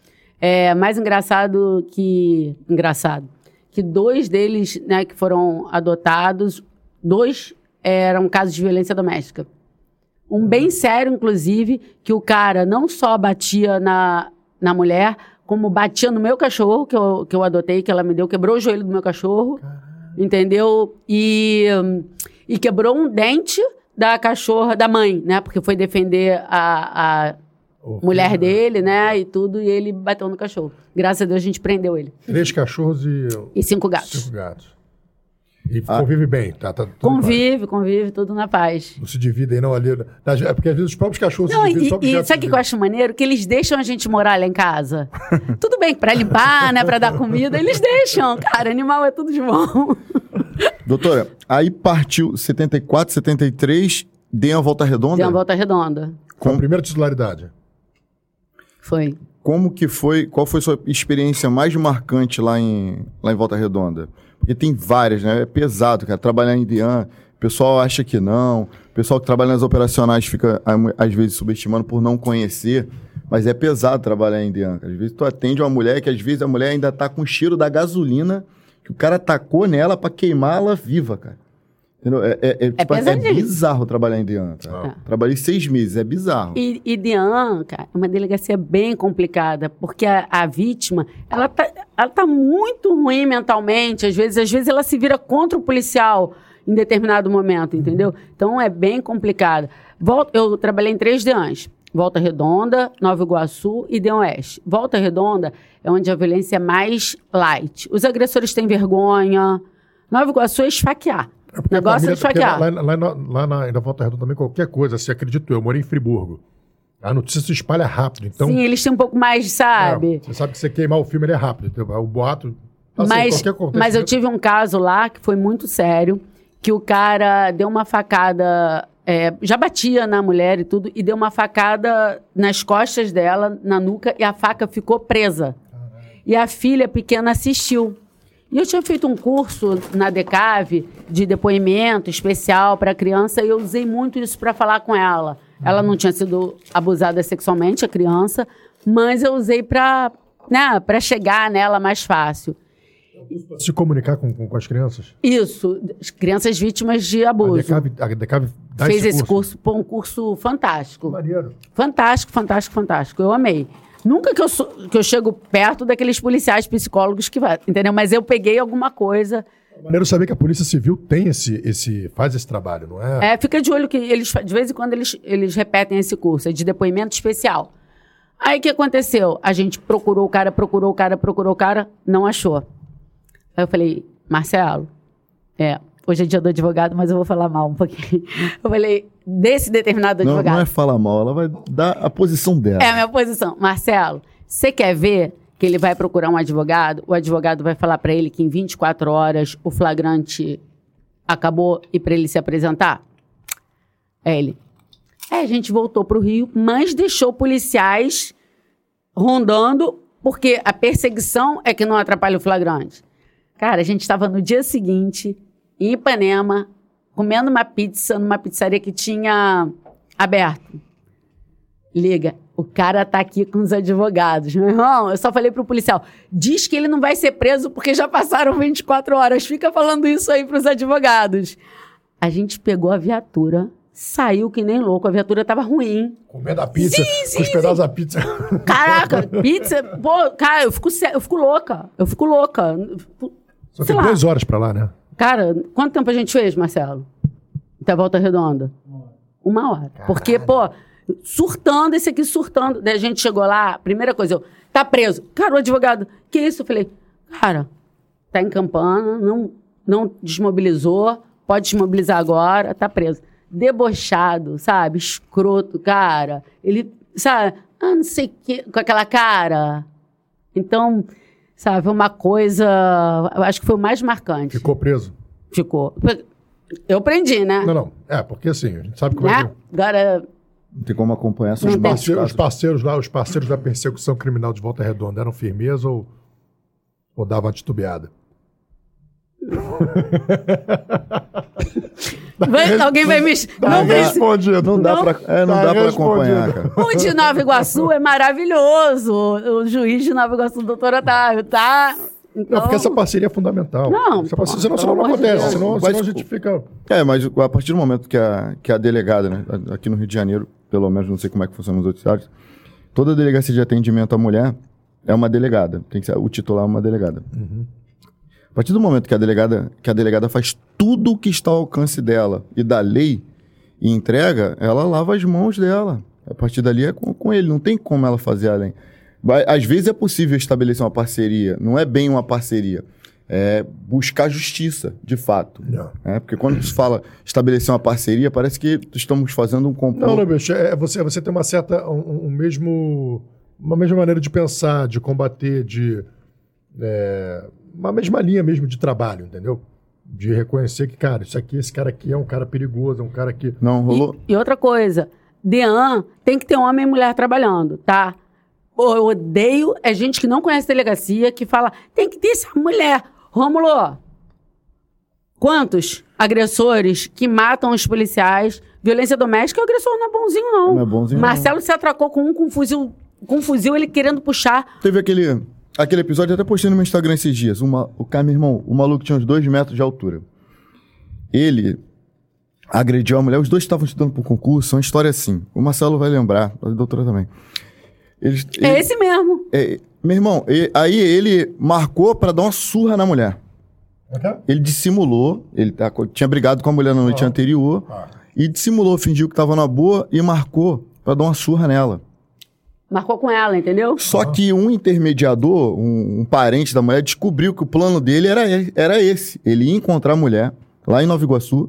É mais engraçado que. Engraçado. Que dois deles, né, que foram adotados, dois eram casos de violência doméstica. Um bem sério, inclusive, que o cara não só batia na, na mulher, como batia no meu cachorro, que eu, que eu adotei, que ela me deu, quebrou o joelho do meu cachorro, entendeu? E, hum, e quebrou um dente da cachorra, da mãe, né? Porque foi defender a, a Ô, mulher filho, dele, né? E tudo, e ele bateu no cachorro. Graças a Deus a gente prendeu ele. Três cachorros e E cinco gatos. cinco gatos. E Ah. convive bem, tá? tá. Convive, convive, tudo na paz. Não se dividem, não, ali. É porque às vezes os próprios cachorros Não, se dividem, e, próprios e sabe o que eu acho maneiro? Que eles deixam a gente morar lá em casa. Tudo bem, pra limpar, né? Pra dar comida, eles deixam. Cara, animal é tudo de bom. Doutora, aí partiu 74, 73, deu uma volta redonda. Deu uma volta redonda. Foi a primeira titularidade. Foi. Como que foi, qual foi a sua experiência mais marcante lá em, lá em Volta Redonda? Porque tem várias, né? É pesado, cara. Trabalhar em Dian, o pessoal acha que não. O pessoal que trabalha nas operacionais fica, às vezes, subestimando por não conhecer. Mas é pesado trabalhar em Dian. cara. Às vezes tu atende uma mulher que, às vezes, a mulher ainda tá com o cheiro da gasolina que o cara tacou nela pra queimá-la viva, cara. Entendeu? É, é, é, tipo, é bizarro trabalhar em Dian, cara. Trabalhei seis meses, é bizarro. E, e Dian, cara, é uma delegacia bem complicada, porque a, a vítima, ela tá. Ela tá muito ruim mentalmente, às vezes, às vezes ela se vira contra o policial em determinado momento, entendeu? Então é bem complicado. Volta, eu trabalhei em três DEANs. Volta Redonda, Nova Iguaçu e De Oeste. Volta Redonda é onde a violência é mais light. Os agressores têm vergonha. Nova Iguaçu é esfaquear. É o negócio é esfaquear. Lá, lá, lá, lá na, na Volta Redonda também qualquer coisa, se acredito eu, eu morei em Friburgo. A notícia se espalha rápido, então... Sim, eles têm um pouco mais, sabe? É, você sabe que você queimar o filme, ele é rápido. O boato... Assim, mas, mas eu tive um caso lá que foi muito sério, que o cara deu uma facada é, já batia na mulher e tudo, e deu uma facada nas costas dela, na nuca, e a faca ficou presa. E a filha pequena assistiu. E eu tinha feito um curso na DECAV de depoimento especial para criança e eu usei muito isso para falar com ela. Ela não tinha sido abusada sexualmente, a criança, mas eu usei para né, chegar nela mais fácil. Se comunicar com, com, com, as crianças? Isso, crianças vítimas de abuso. A Decave fez esse curso, curso um curso fantástico. Maneiro. Fantástico, fantástico, fantástico. Eu amei. Nunca que eu, sou, que eu chego perto daqueles policiais psicólogos que vai, entendeu? Mas eu peguei alguma coisa. É maneiro saber que a Polícia Civil tem esse, esse faz esse trabalho, não é? É, fica de olho que eles de vez em quando eles, eles repetem esse curso, é de depoimento especial. Aí o que aconteceu? A gente procurou o cara, procurou o cara, procurou o cara, não achou. Aí eu falei, Marcelo, é, hoje é dia do advogado, mas eu vou falar mal um pouquinho. Eu falei, desse determinado não, advogado. Não é falar mal, ela vai dar a posição dela. É a minha posição. Marcelo, você quer ver que ele vai procurar um advogado? O advogado vai falar para ele que em 24 horas o flagrante acabou e para ele se apresentar? É ele. É, a gente voltou para o Rio, mas deixou policiais rondando, porque a perseguição é que não atrapalha o flagrante. Cara, a gente estava no dia seguinte, em Ipanema, comendo uma pizza numa pizzaria que tinha aberto. Liga, o cara tá aqui com os advogados. Meu irmão, eu só falei pro policial: diz que ele não vai ser preso porque já passaram 24 horas. Fica falando isso aí pros advogados. A gente pegou a viatura, saiu que nem louco. A viatura tava ruim. Comendo a pizza, sim, sim, com os pedaços da pizza. Caraca, pizza. Pô, cara, eu fico, eu fico louca. Eu fico louca. Só que duas horas pra lá, né? Cara, quanto tempo a gente fez, Marcelo? Até a volta redonda? Uma hora. Caralho. Porque, pô, surtando, esse aqui surtando. Daí a gente chegou lá, primeira coisa, eu, tá preso. Cara, o advogado, que isso? Eu falei, cara, tá em campana, não, não desmobilizou, pode desmobilizar agora, tá preso. Debochado, sabe? Escroto, cara. Ele, sabe? Ah, não sei o quê, com aquela cara. Então, Sabe, foi uma coisa. Acho que foi o mais marcante. Ficou preso? Ficou. Eu prendi, né? Não, não. É, porque assim, a gente sabe como né? é que. Agora. Não tem como acompanhar essas os parceiros, os parceiros lá, os parceiros da persecução criminal de Volta Redonda eram firmeza ou, ou davam titubeada? Vai, alguém vai me. Tá não respondido. Não dá para é, não tá dá pra acompanhar, cara. O de Nova Iguaçu é maravilhoso. O juiz de Nova Iguaçu, doutor Otávio, tá? Então... Não, porque essa parceria é fundamental. Não, essa parceria, senão, senão não acontece. De senão, senão a gente fica. É, mas a partir do momento que a, que a delegada, né, aqui no Rio de Janeiro, pelo menos não sei como é que funciona nos outros estados, toda delegacia de atendimento à mulher é uma delegada. Tem que ser, o titular é uma delegada. Uhum. A partir do momento que a delegada, que a delegada faz tudo o que está ao alcance dela e da lei e entrega, ela lava as mãos dela. A partir dali é com, com ele, não tem como ela fazer além. Às vezes é possível estabelecer uma parceria, não é bem uma parceria. É buscar justiça, de fato. É, porque quando se fala estabelecer uma parceria, parece que estamos fazendo um complô. Não, não, bicho, é você, você tem uma certa, um, um mesmo, uma mesma maneira de pensar, de combater, de é, uma mesma linha mesmo de trabalho, entendeu? De reconhecer que, cara, isso aqui, esse cara aqui é um cara perigoso, é um cara que. Não, rolou. E, e outra coisa, Dean tem que ter homem e mulher trabalhando, tá? Eu odeio é gente que não conhece delegacia, que fala, tem que ter essa mulher. Rômulo, quantos agressores que matam os policiais, violência doméstica, o agressor não é bonzinho, não. Não é bonzinho, Marcelo não. se atracou com um com um fuzil, com um fuzil, ele querendo puxar. Teve aquele Aquele episódio até postei no meu Instagram esses dias. Uma, o cara, meu irmão, o maluco tinha uns dois metros de altura. Ele agrediu a mulher, os dois estavam estudando para o concurso, uma história assim. O Marcelo vai lembrar, a doutora também. Eles, é esse mesmo. É, Meu irmão, e- aí ele marcou pra dar uma surra na mulher. Ele dissimulou, ele tá tinha brigado com a mulher na noite anterior e dissimulou, fingiu que tava na boa e marcou pra dar uma surra nela. Marcou com ela, entendeu? Só que um intermediador, um, um parente da mulher, descobriu que o plano dele era, era esse. Ele ia encontrar a mulher lá em Nova Iguaçu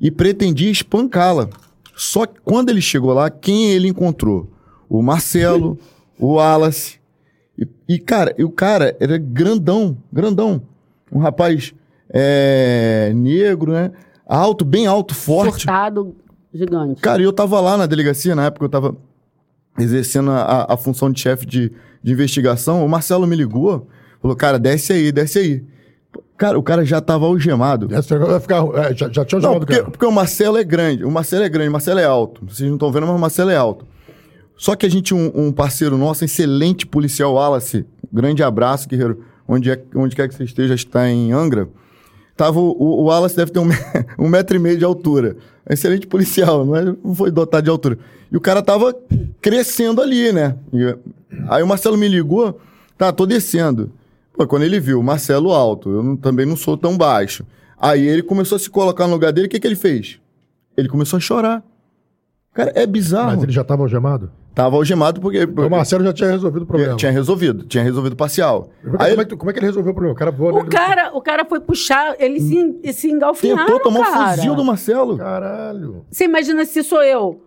e pretendia espancá-la. Só que quando ele chegou lá, quem ele encontrou? O Marcelo, o Wallace. E, e, cara, e o cara era grandão, grandão. Um rapaz é, negro, né? Alto, bem alto, forte. Furtado gigante. Cara, e eu tava lá na delegacia, na época eu tava exercendo a, a função de chefe de, de investigação. O Marcelo me ligou, falou, cara, desce aí, desce aí. Cara, o cara já tava algemado. Vai ficar. é, já, já tinha Não, chamado o porque, cara. porque o Marcelo é grande. O Marcelo é grande, o Marcelo é alto. Vocês não estão vendo, mas o Marcelo é alto. Só que a gente, um, um parceiro nosso, excelente policial Wallace, grande abraço, guerreiro, onde, é, onde quer que você esteja, está em Angra. Tava, o, o Wallace deve ter um, um metro e meio de altura. Excelente policial, não, é, não foi dotado de altura. E o cara tava crescendo ali, né? E, aí o Marcelo me ligou, tá, tô descendo. Pô, quando ele viu Marcelo alto, eu não- também não sou tão baixo. Aí ele começou a se colocar no lugar dele, o que, que ele fez? Ele começou a chorar. Cara, é bizarro. Mas ele já estava algemado? Tava algemado porque. O Marcelo já tinha resolvido o problema. Tinha resolvido, tinha resolvido parcial. Como é, que- Aí como, é que, como é que ele resolveu o problema? O cara voou O cara, o cara foi puxar, eles se, se engalfinharam, tentou tomar o cara. fuzil do Marcelo. Caralho. Você imagina se sou eu.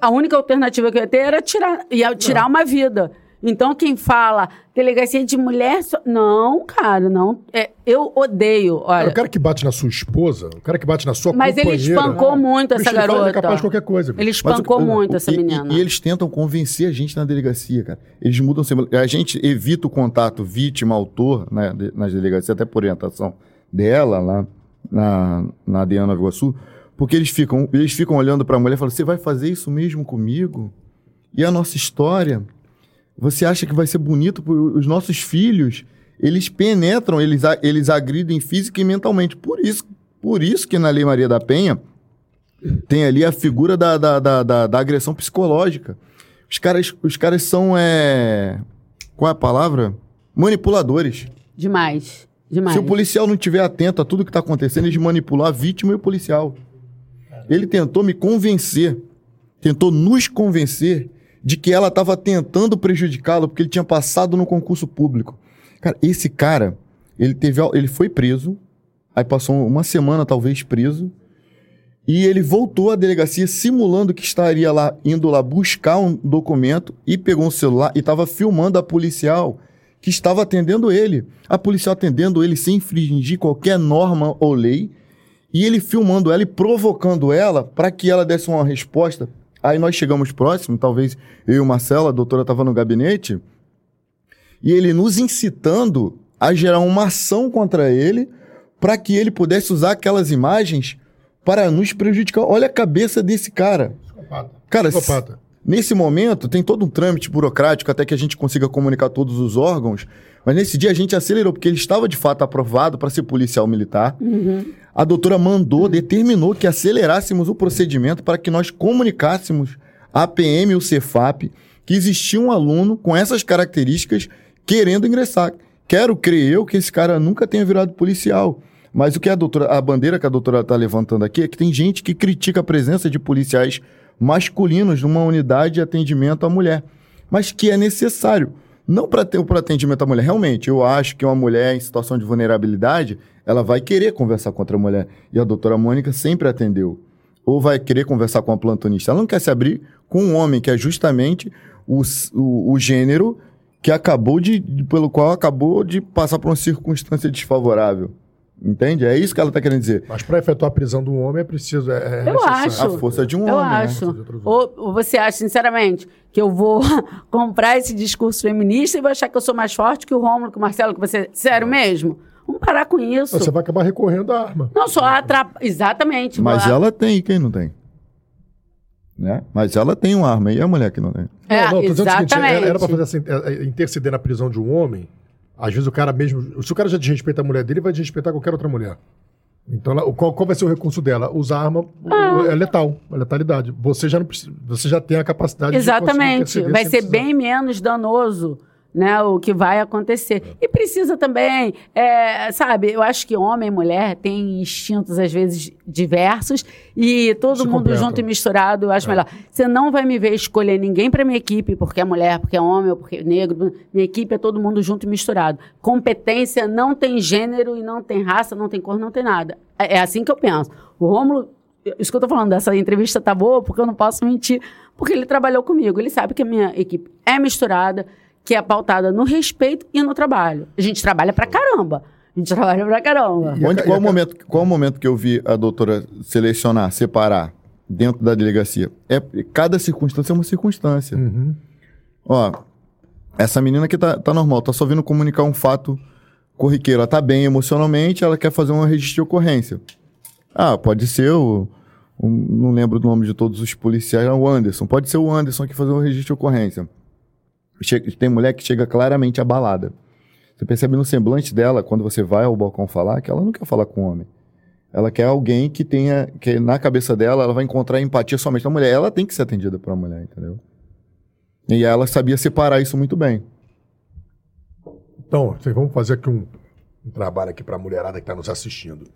A única alternativa que eu ia ter era tirar, ia tirar uma vida. Então, quem fala delegacia de mulher. só- Não, cara, não. É, eu odeio. Cara, Olha, o cara que bate na sua esposa, o cara que bate na sua mas ele companheira... espancou muito Bicho, essa ele garota. Ele é capaz de qualquer coisa. bicho. Ele Mas espancou o- o- muito essa e- menina. E, e eles tentam convencer a gente na delegacia, cara. Eles mudam sempre. A gente evita o contato vítima-autor né, de- nas delegacias, até por orientação dela lá na, na ADN Nova Iguaçu, porque eles ficam, eles ficam olhando pra mulher e falam: Você vai fazer isso mesmo comigo? E a nossa história? Você acha que vai ser bonito pro- os nossos filhos? Eles penetram, eles, eles agridem física e mentalmente. Por isso, por isso que na Lei Maria da Penha tem ali a figura da, da, da, da- da agressão psicológica. Os caras, os caras são, é... qual é a palavra? Manipuladores. Demais. Demais. Se o policial não estiver atento a tudo que está acontecendo, eles manipulam a vítima e o policial. Ele tentou me convencer, tentou nos convencer de que ela estava tentando prejudicá-lo porque ele tinha passado no concurso público. Cara, esse cara, ele teve, ele foi preso, aí passou uma semana talvez preso, e ele voltou à delegacia simulando que estaria lá indo lá buscar um documento e pegou um celular e estava filmando a policial que estava atendendo ele. A policial atendendo ele sem infringir qualquer norma ou lei. E ele filmando ela e provocando ela para que ela desse uma resposta. Aí nós chegamos próximo, talvez eu e o Marcelo, a doutora estava no gabinete, e ele nos incitando a gerar uma ação contra ele para que ele pudesse usar aquelas imagens para nos prejudicar. Olha a cabeça desse cara. Psicopata. Cara, Psicopata. Nesse momento, tem todo um trâmite burocrático até que a gente consiga comunicar todos os órgãos, mas nesse dia a gente acelerou, porque ele estava de fato aprovado para ser policial militar. A doutora mandou, determinou que acelerássemos o procedimento para que nós comunicássemos à PM e o Cefap que existia um aluno com essas características querendo ingressar. Quero crer eu que esse cara nunca tenha virado policial. Mas o que a doutora, a bandeira que a doutora está levantando aqui é que tem gente que critica a presença de policiais masculinos numa unidade de atendimento à mulher, mas que é necessário. Não para ter o atendimento à mulher. Realmente, eu acho que uma mulher em situação de vulnerabilidade, ela vai querer conversar com outra mulher. E a doutora Mônica sempre atendeu. Ou vai querer conversar com a plantonista. Ela não quer se abrir com um homem que é justamente o, o, o gênero que acabou de- pelo qual acabou de passar por uma circunstância desfavorável. Entende? É isso que ela está querendo dizer. Mas para efetuar a prisão do homem é preciso. É, é Eu acho. A força de um eu homem, né? acho. De outros Ou, ou você acha, sinceramente, que eu vou comprar esse discurso feminista e vou achar que eu sou mais forte que o Rômulo, que o Marcelo, que você. Sério mesmo? Vamos parar com isso. Você vai acabar recorrendo à arma. Não só atrapalha. Exatamente. Mas vou- ela tem, quem não tem? Né? Mas ela tem uma arma, e a mulher que não tem? É, não, não, tô dizendo o seguinte, exatamente. era, era pra fazer essa, é, é, interceder na prisão de um homem. Às vezes o cara mesmo. Se o cara já desrespeita a mulher dele, vai desrespeitar qualquer outra mulher. Então, ela- qual, qual vai ser o recurso dela? Usar arma Ah. é letal, é letalidade. Você já não precisa, você já tem a capacidade de conseguir Exatamente. Vai ser precisar. bem menos danoso né, o que vai acontecer. E precisa também, é, sabe, eu acho que homem e mulher têm instintos, às vezes, diversos, e todo Se mundo junto e misturado, eu acho é. melhor. Você não vai me ver escolher ninguém para minha equipe, porque é mulher, porque é homem ou porque é negro. Minha equipe é todo mundo junto e misturado. Competência não tem gênero e não tem raça, não tem cor, não tem nada. É, é assim que eu penso. O Rômulo isso que eu tô falando, dessa entrevista tá boa, porque eu não posso mentir, porque ele trabalhou comigo. Ele sabe que a minha equipe é misturada, que é pautada no respeito e no trabalho. A gente trabalha pra caramba. A gente trabalha pra caramba. E Onde, qual, o momento, qual o momento que eu vi a doutora selecionar, separar dentro da delegacia? É, cada circunstância é uma circunstância. Uhum. Ó, essa menina aqui tá, tá normal, tá só vindo comunicar um fato corriqueiro. Ela tá bem emocionalmente, ela quer fazer um registro de ocorrência. Ah, pode ser o. não lembro o nome de todos os policiais, é o Anderson. Pode ser o Anderson que fazer um registro de ocorrência. Tem mulher que chega claramente abalada. Você percebe no semblante dela, quando você vai ao balcão falar, que ela não quer falar com o homem. Ela quer alguém que tenha, que na cabeça dela, ela vai encontrar empatia somente na mulher. Ela tem que ser atendida por uma mulher, entendeu? E ela sabia separar isso muito bem. Então, vamos fazer aqui um, um trabalho aqui para a mulherada que está nos assistindo.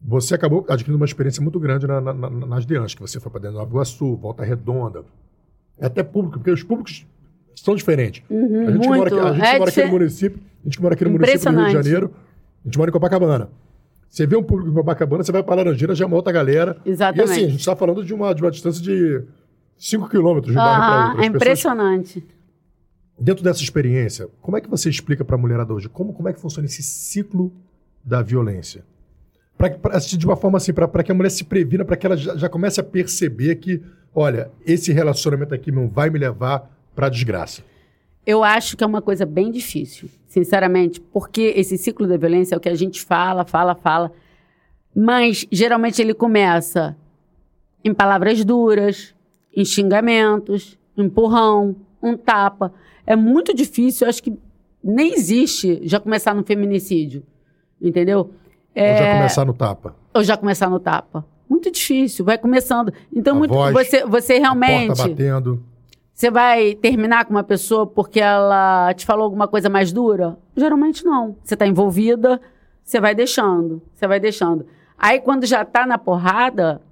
Você acabou adquirindo uma experiência muito grande na, na, na, nas DEANs, que você foi para dentro do Nova Iguaçu, Volta Redonda. É até público, porque os públicos são diferentes. Uhum, a gente muito. mora, aqui, a gente é mora aqui no município, a gente mora aqui no município do Rio de Janeiro, a gente mora em Copacabana. Você vê um público em Copacabana, você vai para Laranjeira, já é uma outra galera. Exatamente. E assim, a gente está falando de uma, de uma distância de 5 quilômetros de um bairro para outro. É impressionante. Pessoas... Dentro dessa experiência, como é que você explica para a mulherada hoje como, como é que funciona esse ciclo da violência? Pra, pra, de uma forma assim, para que a mulher se previna, para que ela já, já, comece a perceber que, olha, esse relacionamento aqui não vai me levar para a desgraça. Eu acho que é uma coisa bem difícil, sinceramente, porque esse ciclo da violência é o que a gente fala, fala, fala, mas geralmente ele começa em palavras duras, em xingamentos, empurrão, um tapa. É muito difícil, eu acho que nem existe já começar no feminicídio, entendeu? É... Ou já começar no tapa. Ou já começar no tapa. Muito difícil, vai começando. Então, muito, voz, você, você realmente. A porta batendo. Você vai terminar com uma pessoa porque ela te falou alguma coisa mais dura? Geralmente não. Você está envolvida, você vai deixando, você vai deixando. Aí quando já está na porrada,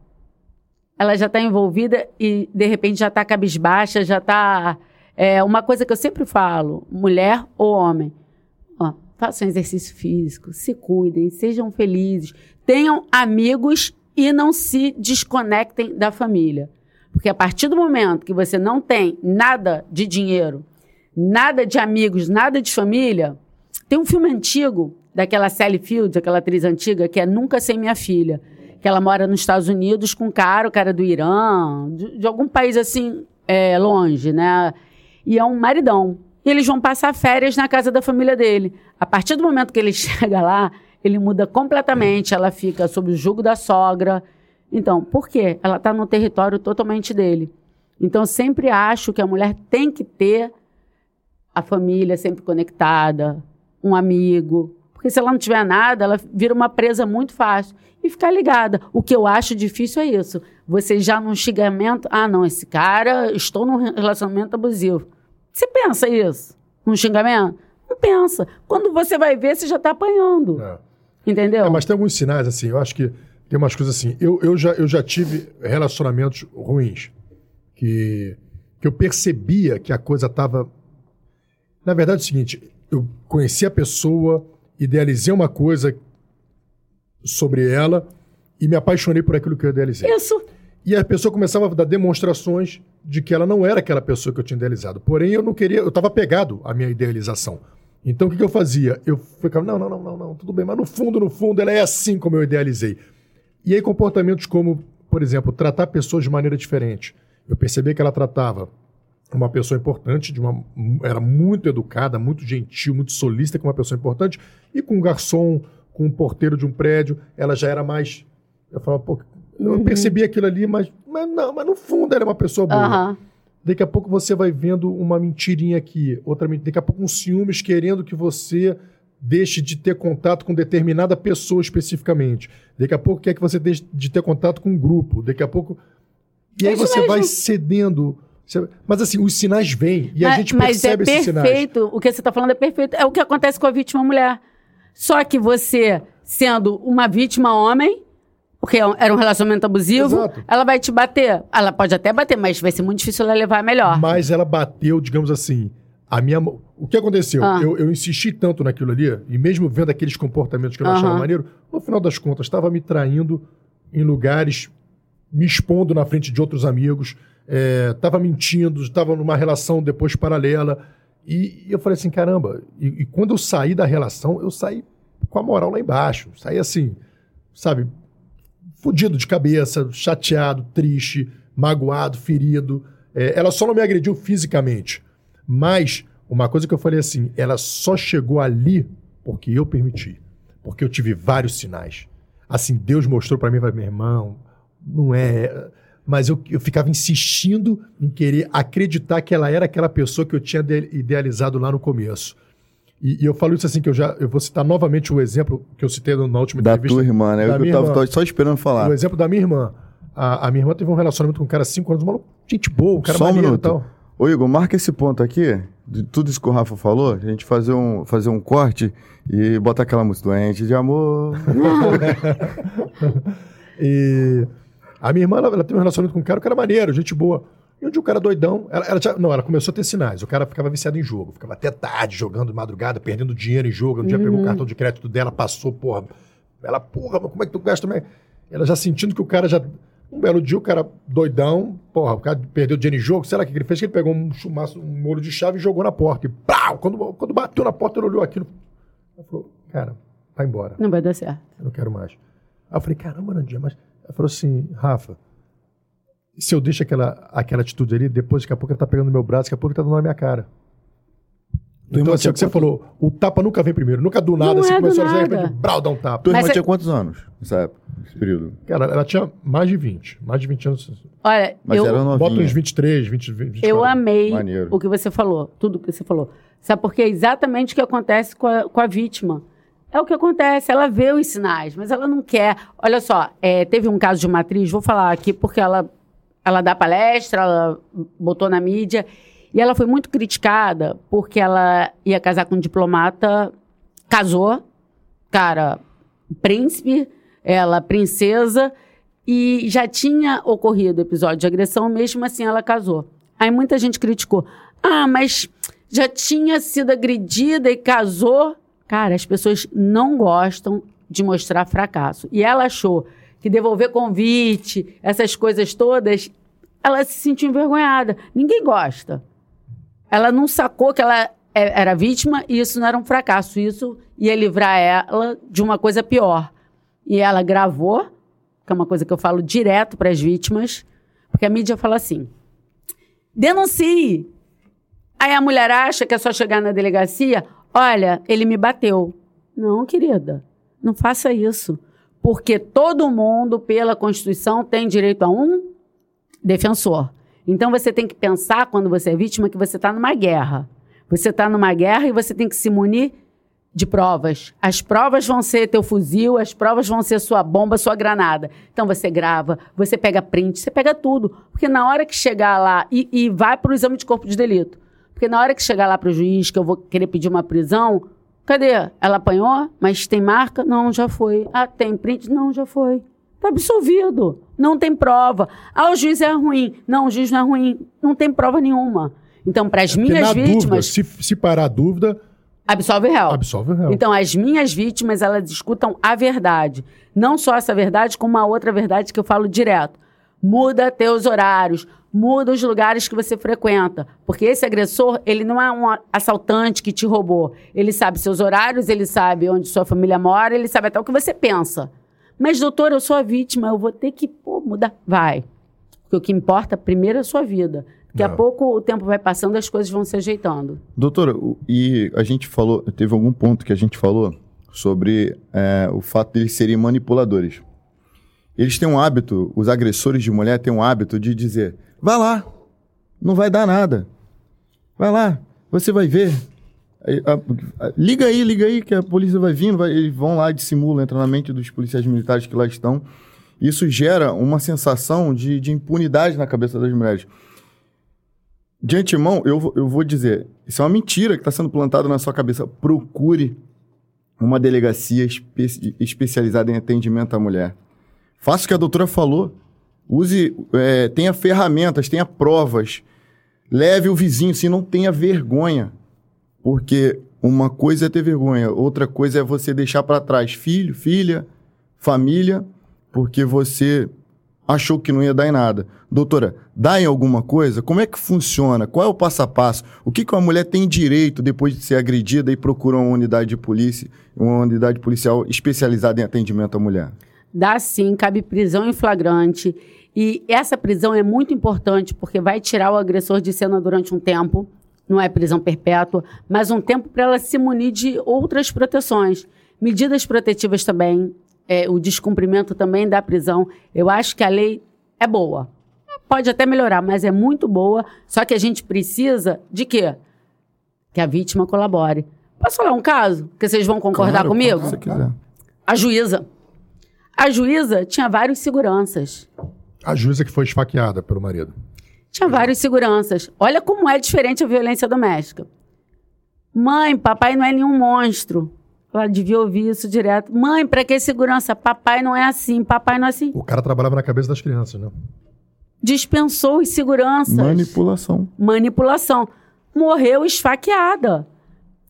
ela já está envolvida e de repente já está cabisbaixa, já está. É uma coisa que eu sempre falo, mulher ou homem façam exercício físico, se cuidem, sejam felizes, tenham amigos e não se desconectem da família. Porque a partir do momento que você não tem nada de dinheiro, nada de amigos, nada de família, tem um filme antigo daquela Sally Field, aquela atriz antiga, que é Nunca Sem Minha Filha, que ela mora nos Estados Unidos com um cara, o cara do Irã, de, de algum país assim, é, longe, né? E é um maridão e eles vão passar férias na casa da família dele. A partir do momento que ele chega lá, ele muda completamente, ela fica sob o jugo da sogra. Então, por quê? Ela está no território totalmente dele. Então, eu sempre acho que a mulher tem que ter a família sempre conectada, um amigo. Porque se ela não tiver nada, ela vira uma presa muito fácil. E ficar ligada. O que eu acho difícil é isso. Você já num xingamento, ah, não, esse cara, estou num relacionamento abusivo. Você pensa isso? Um xingamento? Não pensa. Quando você vai ver, você já está apanhando. É. Entendeu? É, mas tem alguns sinais, assim, eu acho que tem umas coisas assim. Eu, eu, já, eu já tive relacionamentos ruins que, que eu percebia que a coisa estava. Na verdade, é o seguinte: eu conheci a pessoa, idealizei uma coisa sobre ela e me apaixonei por aquilo que eu idealizei. Isso. E a pessoa começava a dar demonstrações de que ela não era aquela pessoa que eu tinha idealizado. Porém, eu não queria, eu estava pegado à minha idealização. Então, o que, que, eu fazia? Eu ficava, não, não, não, não, não, tudo bem, mas no fundo, no fundo, ela é assim como eu idealizei. E aí, comportamentos como, por exemplo, tratar pessoas de maneira diferente. Eu percebi que ela tratava uma pessoa importante, de uma, era muito educada, muito gentil, muito solícita com uma pessoa importante, e com um garçom, com um porteiro de um prédio, ela já era mais. Eu falava, pô, eu uhum. percebi aquilo ali, mas, mas não, mas no fundo era uma pessoa boa. Uhum. Daqui a pouco você vai vendo uma mentirinha aqui, outra daqui a pouco um ciúmes querendo que você deixe de ter contato com determinada pessoa especificamente. Daqui a pouco quer que você deixe de ter contato com um grupo. Daqui a pouco. E aí você mesmo. vai cedendo Mas assim, os sinais vêm e mas, a gente percebe mas é esses sinais. perfeito, o que você está falando é perfeito. É o que acontece com a vítima mulher. Só que você, sendo uma vítima homem, porque era um relacionamento abusivo, Exato. ela vai te bater. Ela pode até bater, mas vai ser muito difícil ela levar melhor. Mas ela bateu, digamos assim, a minha. O que aconteceu? Ah. Eu, eu insisti tanto naquilo ali, e mesmo vendo aqueles comportamentos que eu não achava maneiro, no final das contas, estava me traindo em lugares, me expondo na frente de outros amigos, estava é, mentindo, estava numa relação depois paralela. E, e eu falei assim: caramba. E, e quando eu saí da relação, eu saí com a moral lá embaixo. Saí assim, sabe, fudido de cabeça, chateado, triste, magoado, ferido. É, ela só não me agrediu fisicamente. Mas uma coisa que eu falei assim, ela só chegou ali porque eu permiti. Porque eu tive vários sinais. Assim, Deus mostrou para mim, meu irmão, não é. Mas eu, eu ficava insistindo em querer acreditar que ela era aquela pessoa que eu tinha idealizado lá no começo. E, e, eu falo isso assim, que eu já eu vou citar novamente o exemplo que eu citei na última da entrevista. Da tua irmã, né? Eu, eu tava, só esperando falar. O exemplo da minha irmã. A, a, minha irmã teve um relacionamento com um cara há cinco anos, uma gente boa, um cara só um minuto. e tal. Ô Igor, marca esse ponto aqui, de tudo isso que o Rafa falou, a gente fazer um, fazer um corte e botar aquela música doente de amor. e a minha irmã, ela, ela teve um relacionamento com um cara, um cara maneiro, gente boa. E um dia o cara doidão, ela, ela não, ela começou a ter sinais. O cara ficava viciado em jogo, ficava até tarde jogando de madrugada, perdendo dinheiro em jogo. Um dia uhum. pegou o cartão de crédito dela, passou, porra. Ela, porra, como é que tu gasta também? Ela já sentindo que o cara já. Um belo dia, o cara doidão, porra, o cara perdeu dinheiro em jogo. Será que ele fez? Ele pegou um chumaço, um molho de chave e jogou na porta. E pau! Quando, quando bateu na porta, ele olhou aquilo. Ela falou, cara, vai embora. Não vai dar certo. Eu não quero mais. Aí eu falei, caramba, Nandinha, mas. Ela falou assim, Rafa, se eu deixo aquela, aquela atitude ali, depois daqui a pouco ele tá pegando meu braço, daqui a pouco ele tá dando na minha cara. Tua então, assim, é o que você falou, o tapa nunca vem primeiro, nunca do nada, não assim, é começou a dizer, de brau, dá um tapa. Tua irmã é... tinha quantos anos nessa época, nesse período? Cara, ela tinha mais de 20, mais de 20 anos. Olha, Mas eu... era novinha. Bota uns 23, 20, 24. Eu amei Maneiro. o que você falou, tudo que você falou. Sabe por quê? É exatamente o que acontece com a, com a vítima. É o que acontece, ela vê os sinais, mas ela não quer. Olha só, é, teve um caso de uma atriz, vou falar aqui porque ela ela dá palestra, ela botou na mídia. E ela foi muito criticada porque ela ia casar com um diplomata, casou, cara, príncipe, ela princesa, e já tinha ocorrido episódio de agressão, mesmo assim ela casou. Aí muita gente criticou. Ah, mas já tinha sido agredida e casou. Cara, as pessoas não gostam de mostrar fracasso. E ela achou que devolver convite, essas coisas todas, ela se sentiu envergonhada. Ninguém gosta. Ela não sacou que ela é, era vítima e isso não era um fracasso. Isso ia livrar ela de uma coisa pior. E ela gravou, que é uma coisa que eu falo direto para as vítimas, porque a mídia fala assim: denuncie. Aí a mulher acha que é só chegar na delegacia, olha, ele me bateu. Não, querida, não faça isso porque todo mundo, pela Constituição, tem direito a um defensor. Então você tem que pensar, quando você é vítima, que você está numa guerra. Você está numa guerra e você tem que se munir de provas. As provas vão ser teu fuzil, as provas vão ser sua bomba, sua granada. Então você grava, você pega print, você pega tudo. Porque na hora que chegar lá, e, e vai para o exame de corpo de delito. Porque na hora que chegar lá para o juiz, que eu vou querer pedir uma prisão, Cadê? Ela apanhou, mas tem marca? Não, já foi. Ah, tem print? Não, já foi. Está absolvido. Não tem prova. Ah, o juiz é ruim. Não, o juiz não é ruim. Não tem prova nenhuma. Então, para as é minhas vítimas. Dúvida, se, se parar a dúvida. Absolve o réu. Absolve o réu. Então, as minhas vítimas, elas escutam a verdade. Não só essa verdade, como uma outra verdade que eu falo direto. Muda teus horários muda os lugares que você frequenta. Porque esse agressor, ele não é um assaltante que te roubou. Ele sabe seus horários, ele sabe onde sua família mora, ele sabe até o que você pensa. Mas, doutor, eu sou a vítima, eu vou ter que pô, mudar. Vai. Porque o que importa primeiro é a sua vida. Daqui a pouco o tempo vai passando e as coisas vão se ajeitando. Doutora, e a gente falou, teve algum ponto que a gente falou sobre é, o fato de eles serem manipuladores. Eles têm um hábito, os agressores de mulher têm um hábito de dizer: Vá lá. Não vai dar nada. Vai lá. Você vai ver. Liga aí, liga aí, que a polícia vai vindo. Vai, eles vão lá, dissimulam, entra na mente dos policiais militares que lá estão. Isso gera uma sensação de, de impunidade na cabeça das mulheres. de antemão, eu, eu vou dizer, isso é uma mentira que está sendo plantada na sua cabeça. Procure uma delegacia espe especializada em atendimento à mulher. Faça o que a doutora falou. Use, é, tenha ferramentas, tenha provas. Leve o vizinho, se não tenha vergonha. Porque uma coisa é ter vergonha, outra coisa é você deixar para trás filho, filha, família, porque você achou que não ia dar em nada. Doutora, dá em alguma coisa? Como é que funciona? Qual é o passo a passo? O que, que uma mulher tem direito depois de ser agredida e procura uma unidade de polícia, uma unidade policial especializada em atendimento à mulher? Dá sim, cabe prisão em flagrante. E essa prisão é muito importante porque vai tirar o agressor de cena durante um tempo. Não é prisão perpétua, mas um tempo para ela se munir de outras proteções. Medidas protetivas também, é, o descumprimento também da prisão. Eu acho que a lei é boa. Pode até melhorar, mas é muito boa. Só que a gente precisa de quê? Que a vítima colabore. Posso falar um caso? Que vocês vão concordar Claro, comigo? você quiser. A juíza. A juíza tinha vários seguranças. A juíza que foi esfaqueada pelo marido. Tinha vários seguranças. Olha como é diferente a violência doméstica. Mãe, papai não é nenhum monstro. Ela devia ouvir isso direto. Mãe, pra que segurança? Papai não é assim, papai não é assim. O cara trabalhava na cabeça das crianças, né? Dispensou os seguranças. Manipulação. Manipulação. Morreu esfaqueada.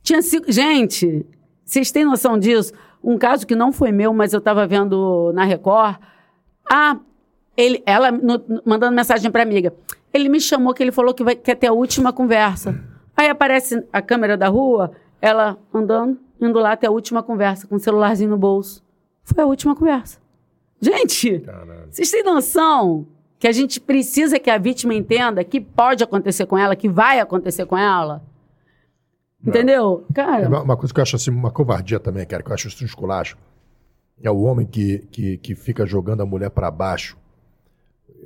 Tinha sido. Gente, vocês têm noção disso? Um caso que não foi meu, mas eu estava vendo na Record. Ah, ele, ela no- mandando mensagem para amiga. Ele me chamou que ele falou que vai, quer ter a última conversa. Aí aparece a câmera da rua, ela andando, indo lá ter a última conversa, com o celularzinho no bolso. Foi a última conversa. Gente, Caralho. vocês têm noção que a gente precisa que a vítima entenda que pode acontecer com ela, que vai acontecer com ela? Entendeu? É Cara, uma, uma coisa que eu acho assim, uma covardia também, cara, que eu acho isso um esculacho. É o homem que, que, que fica jogando a mulher para baixo,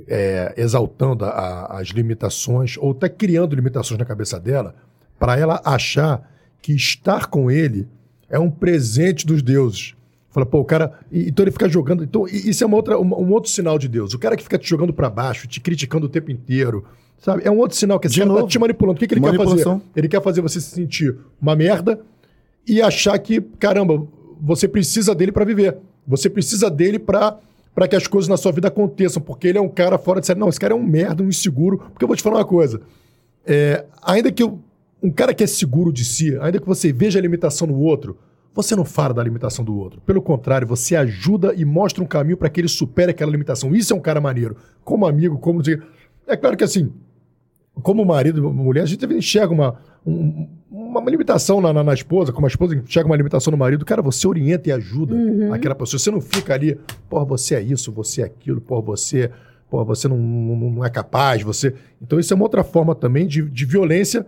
é, exaltando a- a- as limitações, ou até criando limitações na cabeça dela, para ela achar que estar com ele é um presente dos deuses. Fala, pô, o cara. e- Então ele fica jogando. Então, isso é uma outra, um, um outro sinal de Deus. O cara que fica te jogando para baixo, te criticando o tempo inteiro, sabe? É um outro sinal que esse De cara tá novo. te manipulando. O que, que ele quer fazer? Ele quer fazer você se sentir uma merda e achar que, caramba, você precisa dele para viver. Você precisa dele para para que as coisas na sua vida aconteçam, porque ele é um cara fora de série. Não, esse cara é um merda, um inseguro. Porque eu vou te falar uma coisa. É, ainda que eu- um cara que é seguro de si, ainda que você veja a limitação no outro, você não fala da limitação do outro. Pelo contrário, você ajuda e mostra um caminho para que ele supere aquela limitação. Isso é um cara maneiro. Como amigo, como. É claro que assim, como marido mulher, a gente enxerga uma, um- uma limitação na, na- na esposa, como a esposa enxerga uma limitação no marido. Cara, você orienta e ajuda aquela pessoa. Você não fica ali, porra, você é isso, você é aquilo, porra, você, porra, você não, não, não é capaz, você. Então, isso é uma outra forma também de, de violência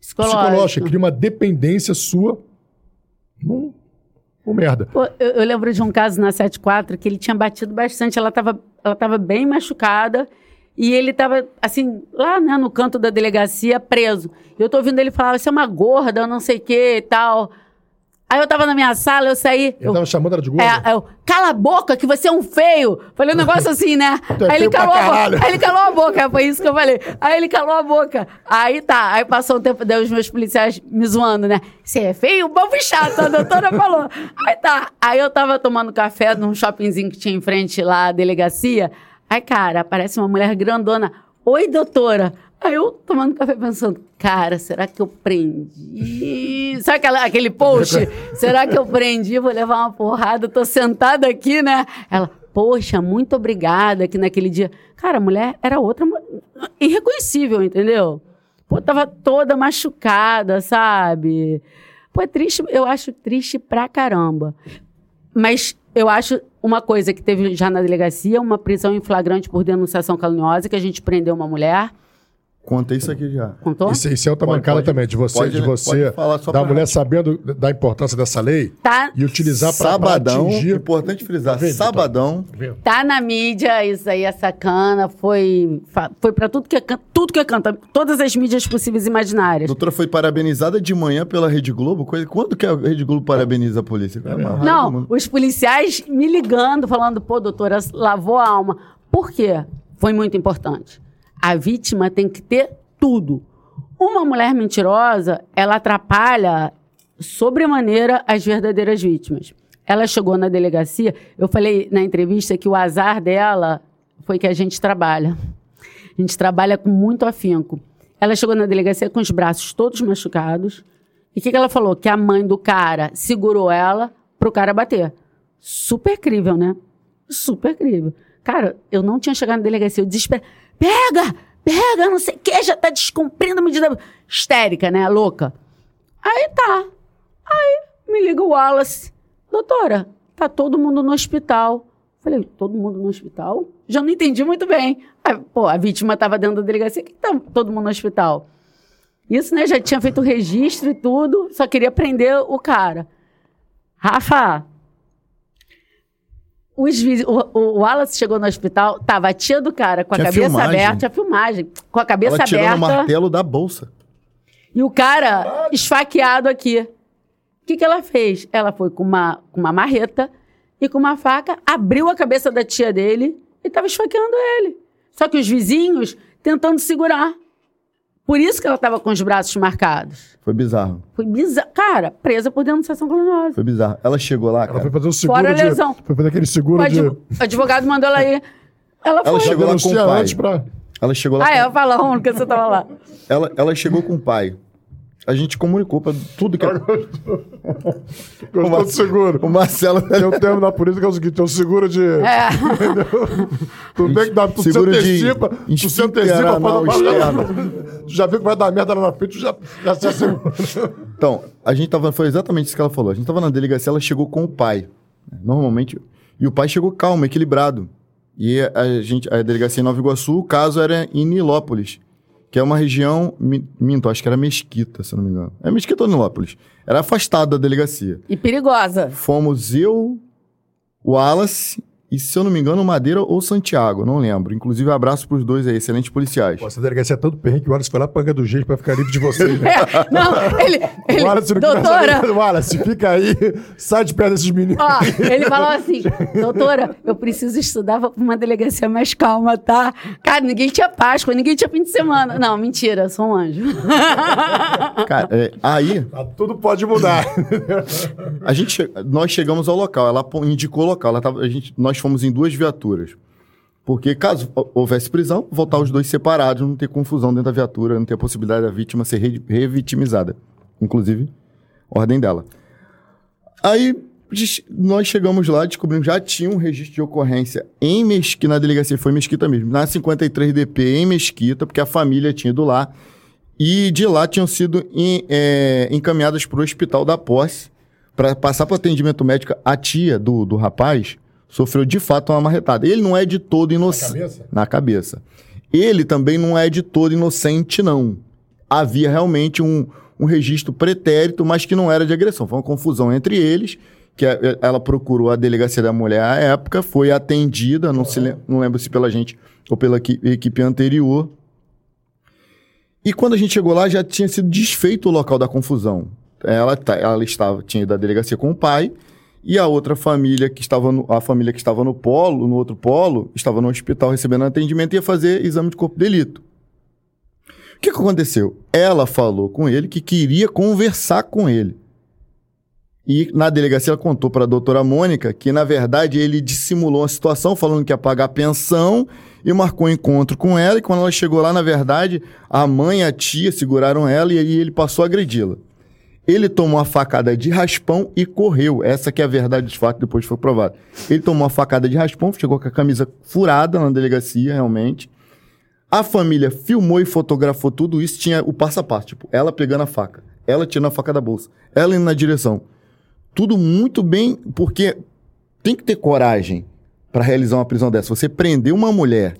psicológico. psicológica, cria uma dependência sua num, num merda. Pô, eu, eu lembro de um caso na 74 que ele tinha batido bastante, ela estava ela tava bem machucada e ele estava, assim, lá né, no canto da delegacia, preso. E eu tô ouvindo ele falar, você é uma gorda, não sei o que e tal. Aí eu tava na minha sala, eu saí... Ele eu- tava chamando ela de gorda. É, eu, cala a boca, que você é um feio. Falei um negócio assim, né? Tu é aí, ele calou a boca. aí ele calou a boca, foi isso que eu falei. Aí ele calou a boca. Aí tá, aí passou um tempo, daí os meus policiais me zoando, né? Você é feio, bobo chato, a doutora falou. Aí tá, aí eu tava tomando café num shoppingzinho que tinha em frente lá, a delegacia. Aí, cara, aparece uma mulher grandona. Oi, doutora. Aí eu tomando café pensando, cara, será que eu prendi? Sabe aquela, aquele post? será que eu prendi? Vou levar uma porrada, tô sentada aqui, né? Ela, poxa, muito obrigada que naquele dia. Cara, a mulher era outra, irreconhecível, entendeu? Pô, tava toda machucada, sabe? Pô, é triste, eu acho triste pra caramba. Mas eu acho uma coisa que teve já na delegacia, uma prisão em flagrante por denunciação caluniosa, que a gente prendeu uma mulher. Contei isso aqui já. Contou? Isso, isso é outra Pode- mancada pode- também, de você, pode- de você pode falar só da mulher rádio. sabendo da importância dessa lei Tá, e utilizar para Sabadão, atingir. importante frisar, sabadão, tá na mídia, isso aí é sacana, foi, foi para tudo que é tudo que é canta, todas as mídias possíveis e a imaginárias. doutora foi parabenizada de manhã pela Rede Globo. Quando que a Rede Globo parabeniza a polícia? É raiva, Não, os policiais me ligando, falando, pô, doutora, lavou a alma. Por quê? Foi muito importante. A vítima tem que ter tudo. Uma mulher mentirosa, ela atrapalha sobremaneira as verdadeiras vítimas. Ela chegou na delegacia, eu falei na entrevista que o azar dela foi que a gente trabalha. A gente trabalha com muito afinco. Ela chegou na delegacia com os braços todos machucados. E o que, que ela falou? Que a mãe do cara segurou ela pro cara bater. Super crível, né? Super crível. Cara, eu não tinha chegado na delegacia, eu desesperei. Pega! Pega, não sei o que, já tá descumprindo a medida histérica, né? Louca. Aí tá. Aí me liga o Wallace. Doutora, tá todo mundo no hospital. Falei, todo mundo no hospital? Já não entendi muito bem. Aí, pô, a vítima estava dentro da delegacia, que tá todo mundo no hospital? Isso, né? Já tinha feito o registro e tudo, só queria prender o cara. Rafa, os, o, o Wallace chegou no hospital, tava a tia do cara com a cabeça filmagem. aberta, tinha filmagem, com a cabeça Ela aberta. o martelo da bolsa. E o cara esfaqueado aqui. O que, que ela fez? Ela foi com uma, com uma marreta e com uma faca, abriu a cabeça da tia dele e estava esfaqueando ele. Só que os vizinhos tentando segurar. Por isso que ela estava com os braços marcados. Foi bizarro. Foi bizarro. Cara, presa por denunciação criminosa. Foi bizarro. Ela chegou lá, cara. Ela foi fazer o seguro Fora de... lesão. Foi fazer aquele seguro de... O advogado mandou ela ir. Ela, ela foi. chegou lá com o pai. Pra... Ela chegou lá Ah, com... é, eu falo onde que você estava lá. Ela, ela chegou com o pai a gente comunicou para tudo que. Gostou, Gostou do seguro. O Marcelo. Tem um termo na polícia que é o seguinte: tem um seguro de. É. Tudo bem que dá, tu seguro se antecipa. Tu se antecipa para Tu já viu que vai dar merda lá na frente, tu já, já se assegura. Então, a gente tava. Foi exatamente isso que ela falou. A gente tava na delegacia, ela chegou com o pai. Normalmente. E o pai chegou calmo, equilibrado. E a, gente, a delegacia em Nova Iguaçu, o caso era em Nilópolis que é uma região, minto, acho que era Mesquita, se não me engano. É Mesquita ou Nilópolis. Era afastada da delegacia. E perigosa. Fomos eu, o Wallace e, se eu não me engano, Madeira ou Santiago, não lembro. Inclusive, abraço pros dois aí, excelentes policiais. Pô, essa delegacia é tanto perrengue que o Wallace foi lá panga do jeito pra ficar livre de vocês. Né? É, não, ele... ele Wallace, não doutora... Wallace, fica aí, sai de perto desses meninos. Ó, ele falou assim, doutora, eu preciso estudar pra uma delegacia mais calma, tá? Cara, ninguém tinha Páscoa, ninguém tinha fim de semana. Não, mentira, sou um anjo. Cara, é, aí... Ah, tudo pode mudar. a gente, nós chegamos ao local, ela indicou o local, ela tava, a gente, nós fomos em duas viaturas. Porque caso houvesse prisão, voltar os dois separados, não ter confusão dentro da viatura, não ter a possibilidade da vítima ser re revitimizada. Inclusive, ordem dela. Aí nós chegamos lá, descobrimos já tinha um registro de ocorrência em Mesquita, na delegacia foi Mesquita mesmo, na 53DP em Mesquita, porque a família tinha ido lá. E de lá tinham sido em, é, encaminhadas para o hospital da posse para passar para atendimento médico a tia do, do rapaz sofreu de fato uma marretada. Ele não é de todo inocente. Na cabeça? Na cabeça. Ele também não é de todo inocente, não. Havia realmente um, um registro pretérito, mas que não era de agressão. Foi uma confusão entre eles, que ela procurou a delegacia da mulher à época, foi atendida, não, se, não lembro se pela gente ou pela equipe anterior. E quando a gente chegou lá, já tinha sido desfeito o local da confusão. Ela, tá, ela estava, tinha ido à delegacia com o pai, e a outra família que estava no, a família que estava no polo, no outro polo, estava no hospital recebendo atendimento e ia fazer exame de corpo de delito. O que, que aconteceu? Ela falou com ele que queria conversar com ele. E na delegacia ela contou para a doutora Mônica que, na verdade, ele dissimulou a situação, falando que ia pagar pensão e marcou um encontro com ela. E quando ela chegou lá, na verdade, a mãe e a tia seguraram ela e aí ele passou a agredi-la. Ele tomou a facada de raspão e correu. Essa que é a verdade dos fatos, depois foi provado. Ele tomou a facada de raspão, chegou com a camisa furada na delegacia, realmente. A família filmou e fotografou tudo isso, tinha o passo a passo, tipo, ela pegando a faca, ela tirando a faca da bolsa, ela indo na direção. Tudo muito bem, porque tem que ter coragem para realizar uma prisão dessa. Você prender uma mulher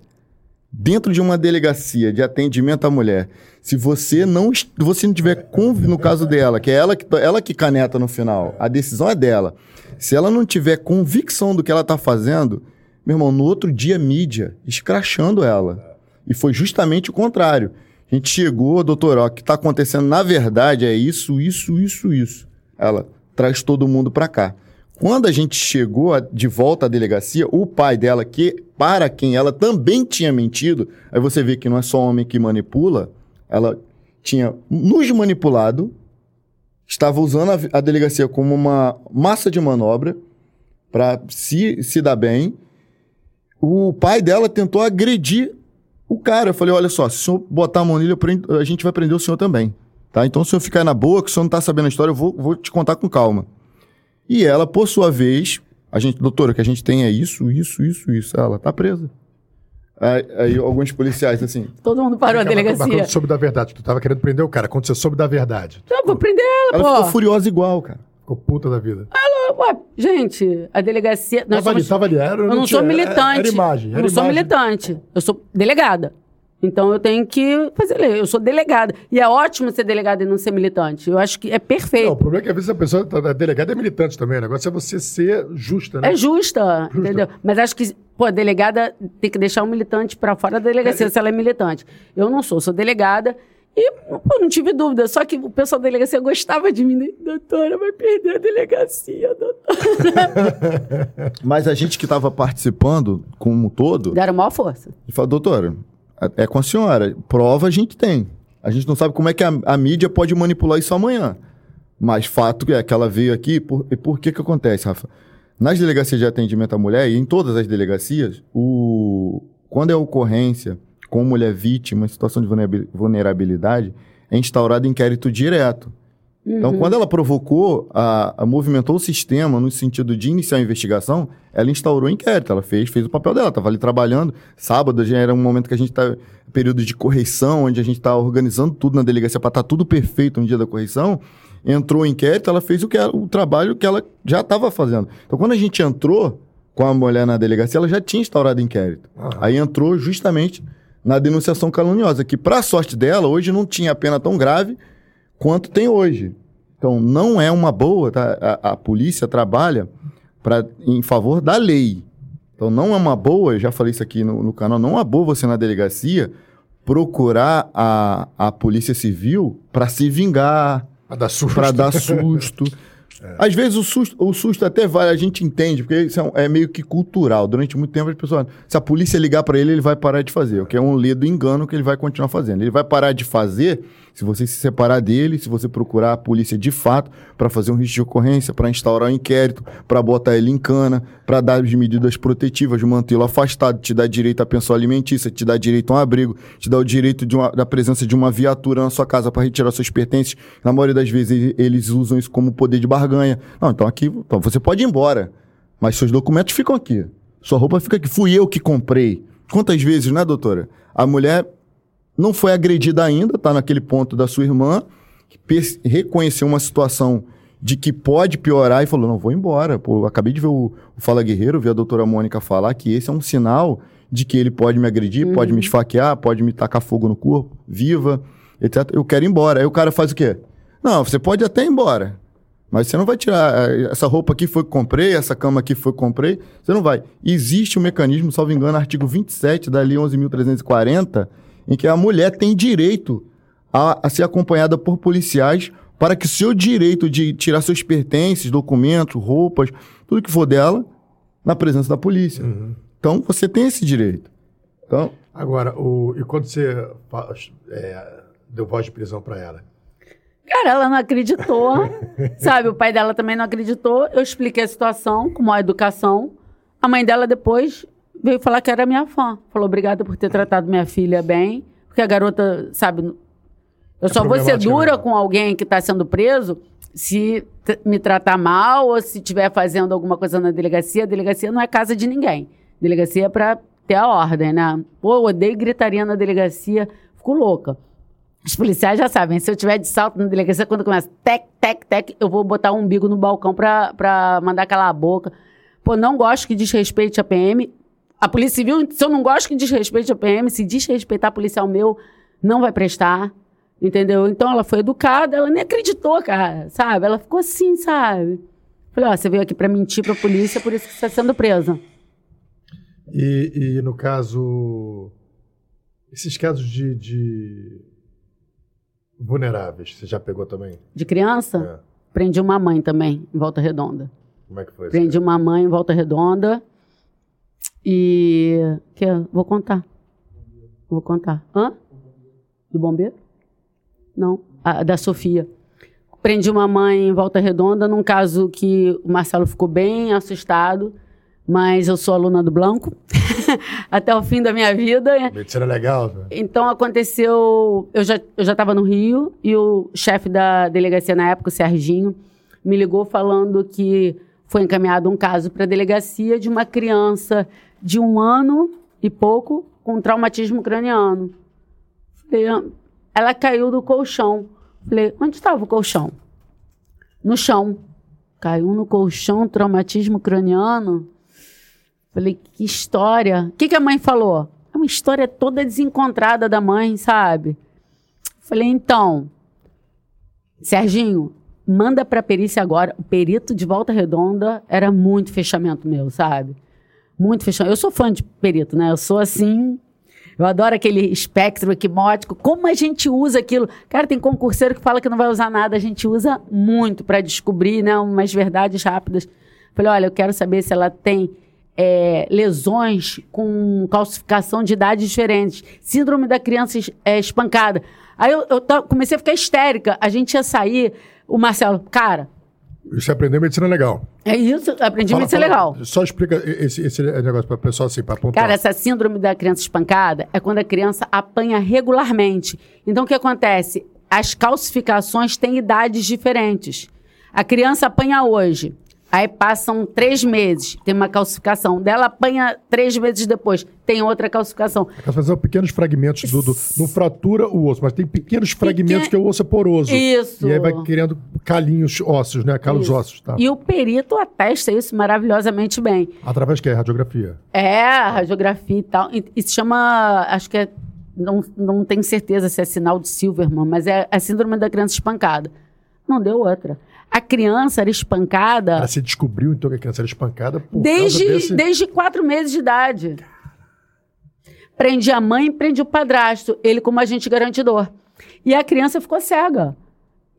dentro de uma delegacia de atendimento à mulher, se você não você não tiver no caso dela, que é ela que ela que caneta no final, a decisão é dela. Se ela não tiver convicção do que ela está fazendo, meu irmão, no outro dia mídia escrachando ela. E foi justamente o contrário. A gente chegou, doutor, ó, o que está acontecendo na verdade é isso, isso, isso, isso. Ela traz todo mundo para cá. Quando a gente chegou de volta à delegacia, o pai dela, que para quem ela também tinha mentido, aí você vê que não é só homem que manipula, ela tinha nos manipulado, estava usando a, a delegacia como uma massa de manobra para se, se dar bem. O pai dela tentou agredir o cara. Eu falei: olha só, se o senhor botar a mão nele, a gente vai prender o senhor também. Tá? Então, se eu ficar na boa, que o senhor não está sabendo a história, eu vou, vou te contar com calma. E ela, por sua vez, a gente, doutora, o que a gente tem é isso, isso, isso, isso. Ela tá presa. Aí, aí alguns policiais, assim. Todo mundo parou a delegacia. Mas quando soube da verdade, tu tava querendo prender o cara. Quando você soube da verdade. Não, vou prender ela, ela pô. Ela ficou furiosa igual, cara. Ficou puta da vida. Ela, ué, gente, a delegacia. Nós tava somos, ali, tava ali. Era, eu não, não sou militante. Era imagem. Era eu não imagem. sou militante. Eu sou delegada. Então eu tenho que fazer lei. Eu sou delegada. E é ótimo ser delegada e não ser militante. Eu acho que é perfeito. Não, o problema é que às vezes a pessoa tá, delegada é militante também. O negócio é você ser justa, né? É justa, justa. entendeu? Mas acho que, pô, a delegada tem que deixar um militante para fora da delegacia é, se ela é militante. Eu não sou, sou delegada. E, pô, não tive dúvida. Só que o pessoal da delegacia gostava de mim. Né? Doutora, vai perder a delegacia, doutora. Mas a gente que estava participando, como um todo... Deram maior força. E falou, doutora, é com a senhora. Prova a gente tem. A gente não sabe como é que a, a mídia pode manipular isso amanhã. Mas fato é que ela veio aqui. Por, e por que que acontece, Rafa? Nas delegacias de atendimento à mulher, e em todas as delegacias, o, quando é ocorrência com mulher vítima em situação de vulnerabilidade, é instaurado inquérito direto. Então, uhum. quando ela provocou, a, a, movimentou o sistema no sentido de iniciar a investigação, ela instaurou o inquérito, ela fez, fez o papel dela, estava ali trabalhando. Sábado já era um momento que a gente está período de correição, onde a gente está organizando tudo na delegacia para estar tá tudo perfeito no dia da correição. Entrou o inquérito, ela fez o, que ela, o trabalho que ela já estava fazendo. Então, quando a gente entrou com a mulher na delegacia, ela já tinha instaurado inquérito. Uhum. Aí entrou justamente na denunciação caluniosa, que, para sorte dela, hoje não tinha pena tão grave quanto tem hoje. Então, não é uma boa, tá? a, a polícia trabalha pra, em favor da lei. Então, não é uma boa, eu já falei isso aqui no, no canal, não é uma boa você na delegacia procurar a, a polícia civil para se vingar, para dar susto. Pra dar susto. É. Às vezes o susto, o susto até vai, a gente entende, porque isso é, é meio que cultural. Durante muito tempo as pessoas. Se a polícia ligar para ele, ele vai parar de fazer. O que é um ledo engano que ele vai continuar fazendo. Ele vai parar de fazer se você se separar dele, se você procurar a polícia de fato para fazer um risco de ocorrência, para instaurar um inquérito, para botar ele em cana, para dar as medidas protetivas, mantê-lo afastado, te dar direito à pensão alimentícia, te dar direito a um abrigo, te dar o direito uma, da presença de uma viatura na sua casa para retirar seus pertences. Na maioria das vezes eles usam isso como poder de barganha. Não, então aqui então você pode ir embora, mas seus documentos ficam aqui. Sua roupa fica aqui. Fui eu que comprei. Quantas vezes, né, doutora? A mulher não foi agredida ainda, está naquele ponto da sua irmã, reconheceu uma situação de que pode piorar e falou: não, vou embora. Pô, acabei de ver o, o Fala Guerreiro, ver a doutora Mônica falar que esse é um sinal de que ele pode me agredir, uhum. pode me esfaquear, pode me tacar fogo no corpo, viva, etc. Eu quero ir embora. Aí o cara faz o quê? Não, você pode até ir embora. Mas você não vai tirar. Eh, essa roupa aqui foi que comprei, essa cama aqui foi que comprei. Você não vai. Existe um mecanismo, salvo engano, artigo 27 da Lei 11.340, em que a mulher tem direito a, a ser acompanhada por policiais para que o seu direito de tirar seus pertences, documentos, roupas, tudo que for dela, na presença da polícia. Uhum. Então, você tem esse direito. Então, Agora, o, e quando você é, deu voz de prisão para ela? Cara, ela não acreditou, sabe? O pai dela também não acreditou. Eu expliquei a situação com uma educação. A mãe dela depois veio falar que era minha fã. Falou, obrigada por ter tratado minha filha bem. Porque a garota, sabe, eu é só vou ser dura com alguém que está sendo preso se me tratar mal ou se estiver fazendo alguma coisa na delegacia. A delegacia não é casa de ninguém. Delegacia é para ter a ordem, né? Pô, eu odeio gritaria na delegacia, fico louca. Os policiais já sabem, se eu tiver de salto na delegacia, quando começa tec, tec, tec, eu vou botar um umbigo no balcão pra, pra mandar calar a boca. Pô, não gosto que desrespeite a PM. A Polícia Civil, se eu não gosto que desrespeite a PM, se desrespeitar policial meu, não vai prestar. Entendeu? Então ela foi educada, ela nem acreditou, cara, sabe? Ela ficou assim, sabe? Falei, ó, você veio aqui para mentir pra polícia, por isso que você está sendo presa. E, e, no caso, esses casos de, de, vulneráveis, você já pegou também? De criança? É. Prendi uma mãe também, em Volta Redonda. Como é que foi? Prendi uma mãe em Volta Redonda. E. Que, vou contar. Vou contar. Hã? Do bombeiro? Não, a, da Sofia. Prendi uma mãe em Volta Redonda, num caso que o Marcelo ficou bem assustado, mas eu sou aluna do Blanco até o fim da minha vida. Medicina legal. Né? Então aconteceu, eu já eu já estava no Rio e o chefe da delegacia na época, o Serginho, me ligou falando que foi encaminhado um caso para a delegacia de uma criança de um ano e pouco com traumatismo craniano. Falei, ah, ela caiu do colchão. Falei, onde estava o colchão? No chão. Caiu no colchão, traumatismo craniano. Falei, que história. O que, que a mãe falou? É uma história toda desencontrada da mãe, sabe? Falei, então, Serginho, manda pra perícia agora. O perito de Volta Redonda era muito fechamento meu, sabe? Muito fechamento. Eu sou fã de perito, né? Eu sou assim, eu adoro aquele espectro equimótico. Como a gente usa aquilo? Cara, tem concurseiro que fala que não vai usar nada. A gente usa muito para descobrir né, umas verdades rápidas. Falei, olha, eu quero saber se ela tem é, lesões com calcificação de idades diferentes. Síndrome da criança é, espancada. Aí eu, eu comecei a ficar histérica. A gente ia sair, o Marcelo, cara, você aprendeu medicina legal. É isso, aprendi fala, medicina fala, legal. Só explica esse, esse negócio para o pessoal assim, para apontar. Cara, essa síndrome da criança espancada é quando a criança apanha regularmente. Então, o que acontece? As calcificações têm idades diferentes. A criança apanha hoje. Aí passam três meses, tem uma calcificação. Dela apanha três meses depois, tem outra calcificação. A calcificação pequenos fragmentos do, do, Não fratura o osso, mas tem pequenos fragmentos que o osso é poroso. Isso. E aí vai criando calinhos ósseos, né? Calos isso. ósseos. Tá? E o perito atesta isso maravilhosamente bem. Através de que? Radiografia? É, radiografia e tal. E, e se chama, acho que é, não, não tenho certeza se é sinal de Silverman, mas é a síndrome da criança espancada. Não deu outra a criança era espancada. Ela se descobriu, então, que a criança era espancada por desde, desse... desde quatro meses de idade. Prendi a mãe e prendi o padrasto, ele como agente garantidor. E a criança ficou cega.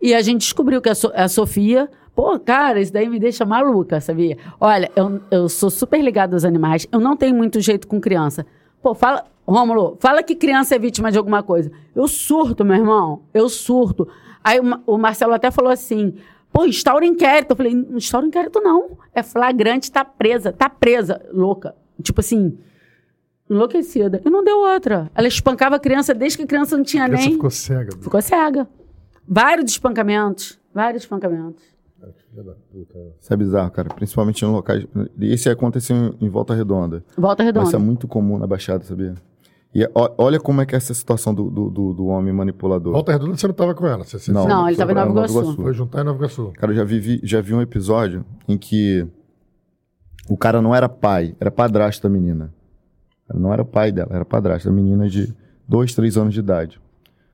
E a gente descobriu que a, so a Sofia. Pô, cara, isso daí me deixa maluca, sabia? Olha, eu, eu sou super ligada aos animais, eu não tenho muito jeito com criança. Pô, fala, Rômulo, fala que criança é vítima de alguma coisa. Eu surto, meu irmão, eu surto. Aí o, o Marcelo até falou assim: Pô, instaura inquérito. Eu falei, não instaura inquérito não. É flagrante, tá presa, tá presa. Louca. Tipo assim, enlouquecida. E não deu outra. Ela espancava a criança desde que a criança não tinha a criança nem... ficou cega. Ficou cega. Vários espancamentos. Vários espancamentos. Isso é bizarro, cara. Principalmente em locais... Esse aconteceu em Volta Redonda. Volta Redonda. Mas isso é muito comum na Baixada, sabia? E olha como é que é essa situação do, do, do, do homem manipulador. Volta Redonda, você não estava com ela? Você, você não, não, ele estava em Nova Iguaçu. Iguaçu. Foi juntar em Nova Iguaçu. Cara, eu já vi, já vi um episódio em que o cara não era pai, era padrasto da menina. Não era pai dela, era padrasto da menina de dois, três anos de idade.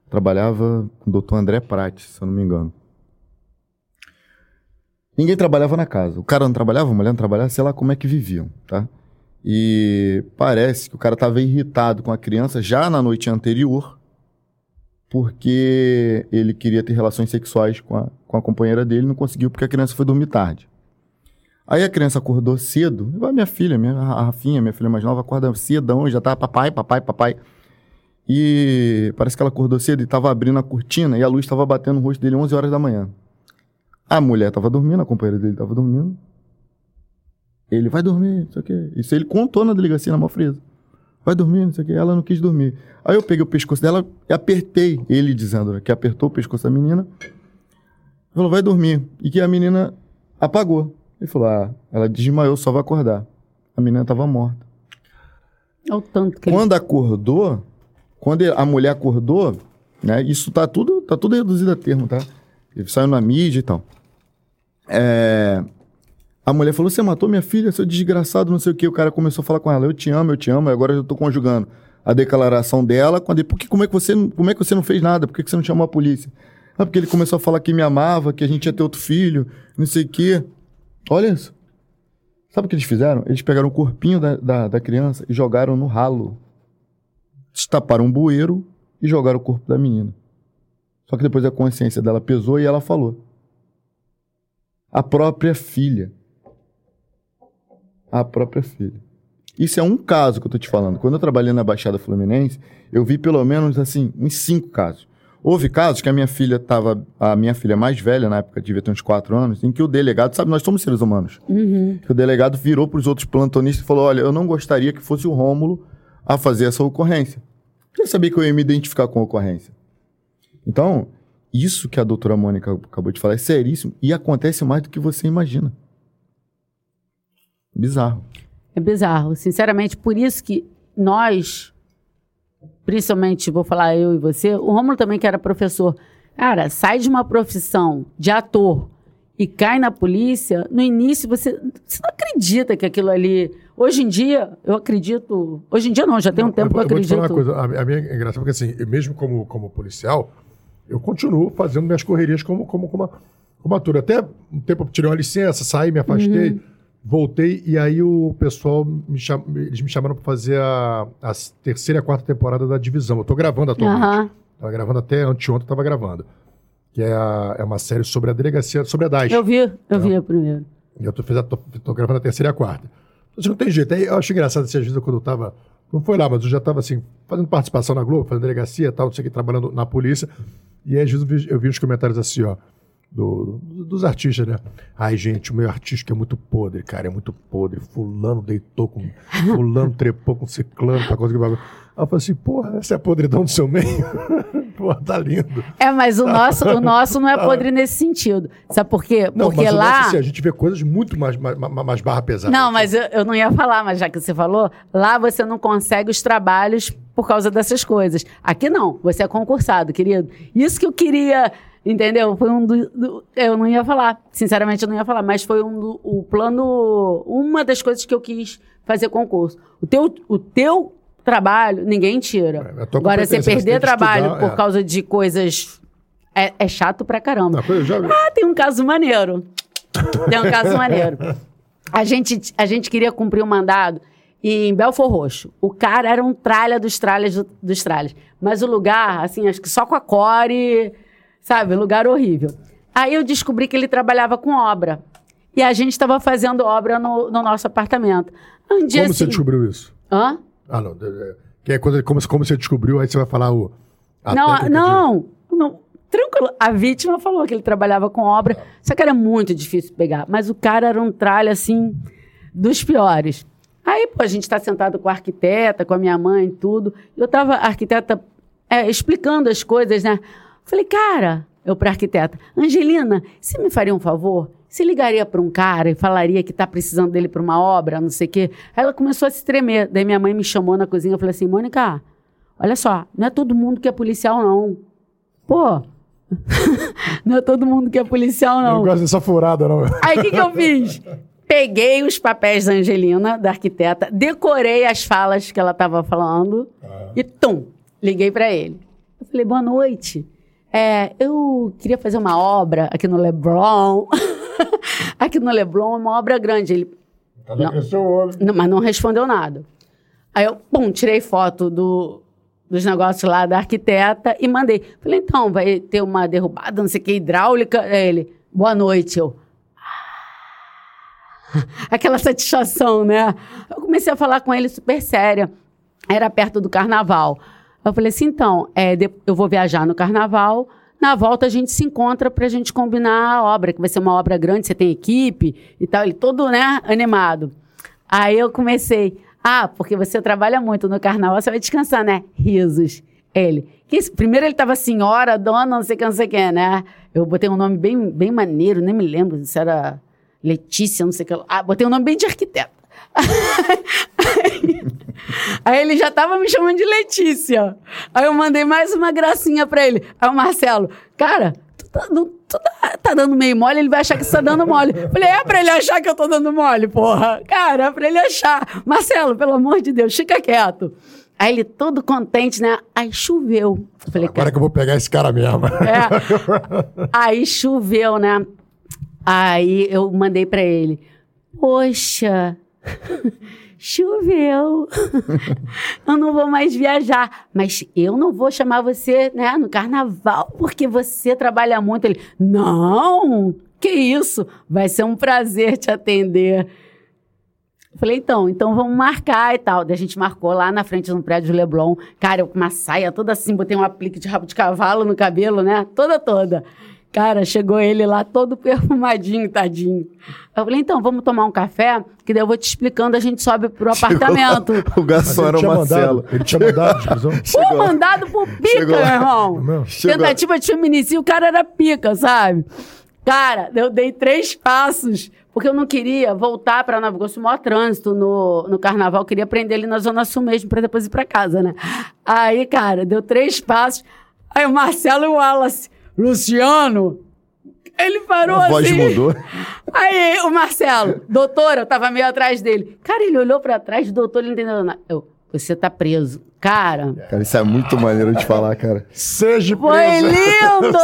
Trabalhava com o doutor André Prates, se eu não me engano. Ninguém trabalhava na casa. O cara não trabalhava, a mulher não trabalhava, sei lá como é que viviam, tá? E parece que o cara estava irritado com a criança já na noite anterior, porque ele queria ter relações sexuais com a, com a companheira dele não conseguiu porque a criança foi dormir tarde. Aí a criança acordou cedo, a minha filha, minha, a Rafinha, minha filha mais nova, acorda cedão, já tá papai, papai, papai. E parece que ela acordou cedo e estava abrindo a cortina e a luz estava batendo no rosto dele 11 horas da manhã. A mulher estava dormindo, a companheira dele estava dormindo. Ele vai dormir, não sei o quê. Isso ele contou na delegacia, na mó frisa. Vai dormir, não sei o quê. Ela não quis dormir. Aí eu peguei o pescoço dela e apertei, ele dizendo né, que apertou o pescoço da menina. Falou, vai dormir. E que a menina apagou. Ele falou, ah, ela desmaiou, só vai acordar. A menina estava morta. Olha o tanto que Quando ele... acordou, quando a mulher acordou, né? Isso tá tudo, tá tudo reduzido a termo, tá? Ele saiu na mídia e tal. É, a mulher falou: Você matou minha filha, seu desgraçado, não sei o que. O cara começou a falar com ela: Eu te amo, eu te amo. Agora eu tô conjugando a declaração dela com a de, Por que, como, é que você, como é que você não fez nada? Por que, que você não chamou a polícia? Ah, porque ele começou a falar que me amava, que a gente ia ter outro filho, não sei o quê. Olha isso. Sabe o que eles fizeram? Eles pegaram o corpinho da, da, da criança e jogaram no ralo. Destaparam um bueiro e jogaram o corpo da menina. Só que depois a consciência dela pesou e ela falou. A própria filha a própria filha. Isso é um caso que eu tô te falando. Quando eu trabalhei na Baixada Fluminense, eu vi pelo menos, assim, uns cinco casos. Houve casos que a minha filha estava, a minha filha mais velha, na época devia ter uns 4 anos, em que o delegado, sabe, nós somos seres humanos. Uhum. Que o delegado virou para os outros plantonistas e falou: olha, eu não gostaria que fosse o Rômulo a fazer essa ocorrência. Eu sabia que eu ia me identificar com a ocorrência. Então, isso que a doutora Mônica acabou de falar é seríssimo e acontece mais do que você imagina. Bizarro. É bizarro. Sinceramente, por isso que nós, principalmente, vou falar eu e você, o Romulo também que era professor. Cara, sai de uma profissão de ator e cai na polícia, no início você, você não acredita que aquilo ali. Hoje em dia, eu acredito. Hoje em dia não, já tem um tempo que eu acredito. Eu vou te falar uma coisa, a, a minha é engraçada, porque assim, mesmo como, como policial, eu continuo fazendo minhas correrias como, como, como, como ator. Até um tempo eu tirei uma licença, saí, me afastei. Uhum Voltei e aí o pessoal me cham... eles me chamaram para fazer a... a, terceira e a quarta temporada da Divisão. Eu tô gravando atualmente. Uhum. Tava gravando até anteontem, tava gravando. Que é, a... é uma série sobre a delegacia, sobre a DAIS. Eu vi, eu tá? vi a primeira. E eu tô, fiz a... tô, tô, gravando a terceira e a quarta. Então, não tem jeito. Aí eu acho engraçado assim, às vezes quando eu tava. Não foi lá, mas eu já tava assim, fazendo participação na Globo, fazendo delegacia e tal, não sei o que, trabalhando na polícia. E aí às vezes eu vi, eu vi uns comentários assim, ó do, do, dos artistas, né? Ai, gente, o meu artista é muito podre, cara, é muito podre. Fulano deitou com. Fulano trepou com ciclano pra conseguir bagulho. Aí eu falei assim, porra, essa é a podridão do seu meio? porra, tá lindo. É, mas o nosso, o nosso não é podre nesse sentido. Sabe por quê? Não, Porque mas lá. Nosso, assim, a gente vê coisas muito mais, mais, mais barra pesada. Não, mas eu, eu não ia falar, mas já que você falou, lá você não consegue os trabalhos por causa dessas coisas. Aqui não, você é concursado, querido. Isso que eu queria Entendeu? Foi um do, do, Eu não ia falar. Sinceramente, eu não ia falar. Mas foi um do, o plano. Uma das coisas que eu quis fazer concurso. O teu, o teu trabalho, ninguém tira. É, Agora, você perder trabalho estudar, por é. causa de coisas. É, é chato pra caramba. Já... Ah, tem um caso maneiro. Tem um caso maneiro. A gente, a gente queria cumprir o um mandado em Belfor Roxo. O cara era um tralha dos tralhas do, dos tralhas. Mas o lugar, assim, acho que só com a core Sabe? Lugar horrível. Aí eu descobri que ele trabalhava com obra. E a gente estava fazendo obra no, no, nosso apartamento. Um dia, como assim... você descobriu isso? Hã? Ah, não. Que é quando, como, como você descobriu, aí você vai falar o. Não, não, de... não. Tranquilo. A vítima falou que ele trabalhava com obra. Ah. Só que era muito difícil pegar. Mas o cara era um tralho, assim, dos piores. Aí, pô, a gente está sentado com a arquiteta, com a minha mãe e tudo. Eu estava, a arquiteta, é, explicando as coisas, né? Falei, cara, eu para arquiteta, Angelina, você me faria um favor? Você ligaria para um cara e falaria que está precisando dele para uma obra, não sei o quê? Aí ela começou a se tremer. Daí minha mãe me chamou na cozinha e falou assim: Mônica, olha só, não é todo mundo que é policial, não. Pô, não é todo mundo que é policial, não. Eu não gosto dessa furada, não. Aí o que, que eu fiz? Peguei os papéis da Angelina, da arquiteta, decorei as falas que ela estava falando ah. e, tum, liguei para ele. Eu falei, boa noite. É, eu queria fazer uma obra aqui no Leblon. aqui no Leblon, uma obra grande. Ele. não, olho. Não, mas não respondeu nada. Aí eu, pum, tirei foto do, dos negócios lá da arquiteta e mandei. Falei, então, vai ter uma derrubada, não sei o que, hidráulica. Aí ele, boa noite. Eu, ah. aquela satisfação, né? Eu comecei a falar com ele super séria. Era perto do carnaval. Eu falei assim, então, é, eu vou viajar no carnaval, na volta a gente se encontra para a gente combinar a obra, que vai ser uma obra grande, você tem equipe e tal, ele todo, né, animado. Aí eu comecei, ah, porque você trabalha muito no carnaval, você vai descansar, né? Risos. Ele. Que, primeiro ele estava senhora, dona, não sei o que, não sei o que, né? Eu botei um nome bem, bem maneiro, nem me lembro se era Letícia, não sei o que. Ah, botei um nome bem de arquiteto. Aí, ele já tava me chamando de Letícia. Aí eu mandei mais uma gracinha pra ele. Aí o Marcelo, cara, tu tá, não, tu tá, tá, dando meio mole, ele vai achar que você tá dando mole. Falei, é pra ele achar que eu tô dando mole, porra. Cara, é pra ele achar. Marcelo, pelo amor de Deus, fica quieto. Aí ele todo contente, né? Aí choveu. falei, Agora que eu vou pegar esse cara mesmo. É. Aí choveu, né? Aí eu mandei para ele. Poxa, Choveu. eu não vou mais viajar. Mas eu não vou chamar você, né, no carnaval, porque você trabalha muito. Ele, não, que isso? Vai ser um prazer te atender. Falei, então, então vamos marcar e tal. Daí a gente marcou lá na frente no prédio Leblon. Cara, eu com uma saia toda assim, botei um aplique de rabo de cavalo no cabelo, né? Toda, toda. Cara, chegou ele lá todo perfumadinho, tadinho. Eu falei, então, vamos tomar um café, que daí eu vou te explicando, a gente sobe pro apartamento. o garçom era o Marcelo. Mandado, ele tinha mandado de prisão? Pô, mandado por pica, meu irmão. Tentativa de feminicídio, o cara era pica, sabe? Cara, eu dei três passos porque eu não queria voltar para Nova Iguaçu, maior trânsito no, no carnaval. Eu queria prender ele na Zona Sul mesmo, para depois ir para casa, né? Aí, cara, deu três passos. Aí o Marcelo e o Wallace, Luciano, ele parou A voz assim. mudou. Aí o Marcelo, doutor, eu tava meio atrás dele. Cara, ele olhou para trás, doutor, ele não entendeu nada. Eu, você tá preso. Cara, Cara, isso é muito maneiro de falar, cara. Seja foi preso. lindo!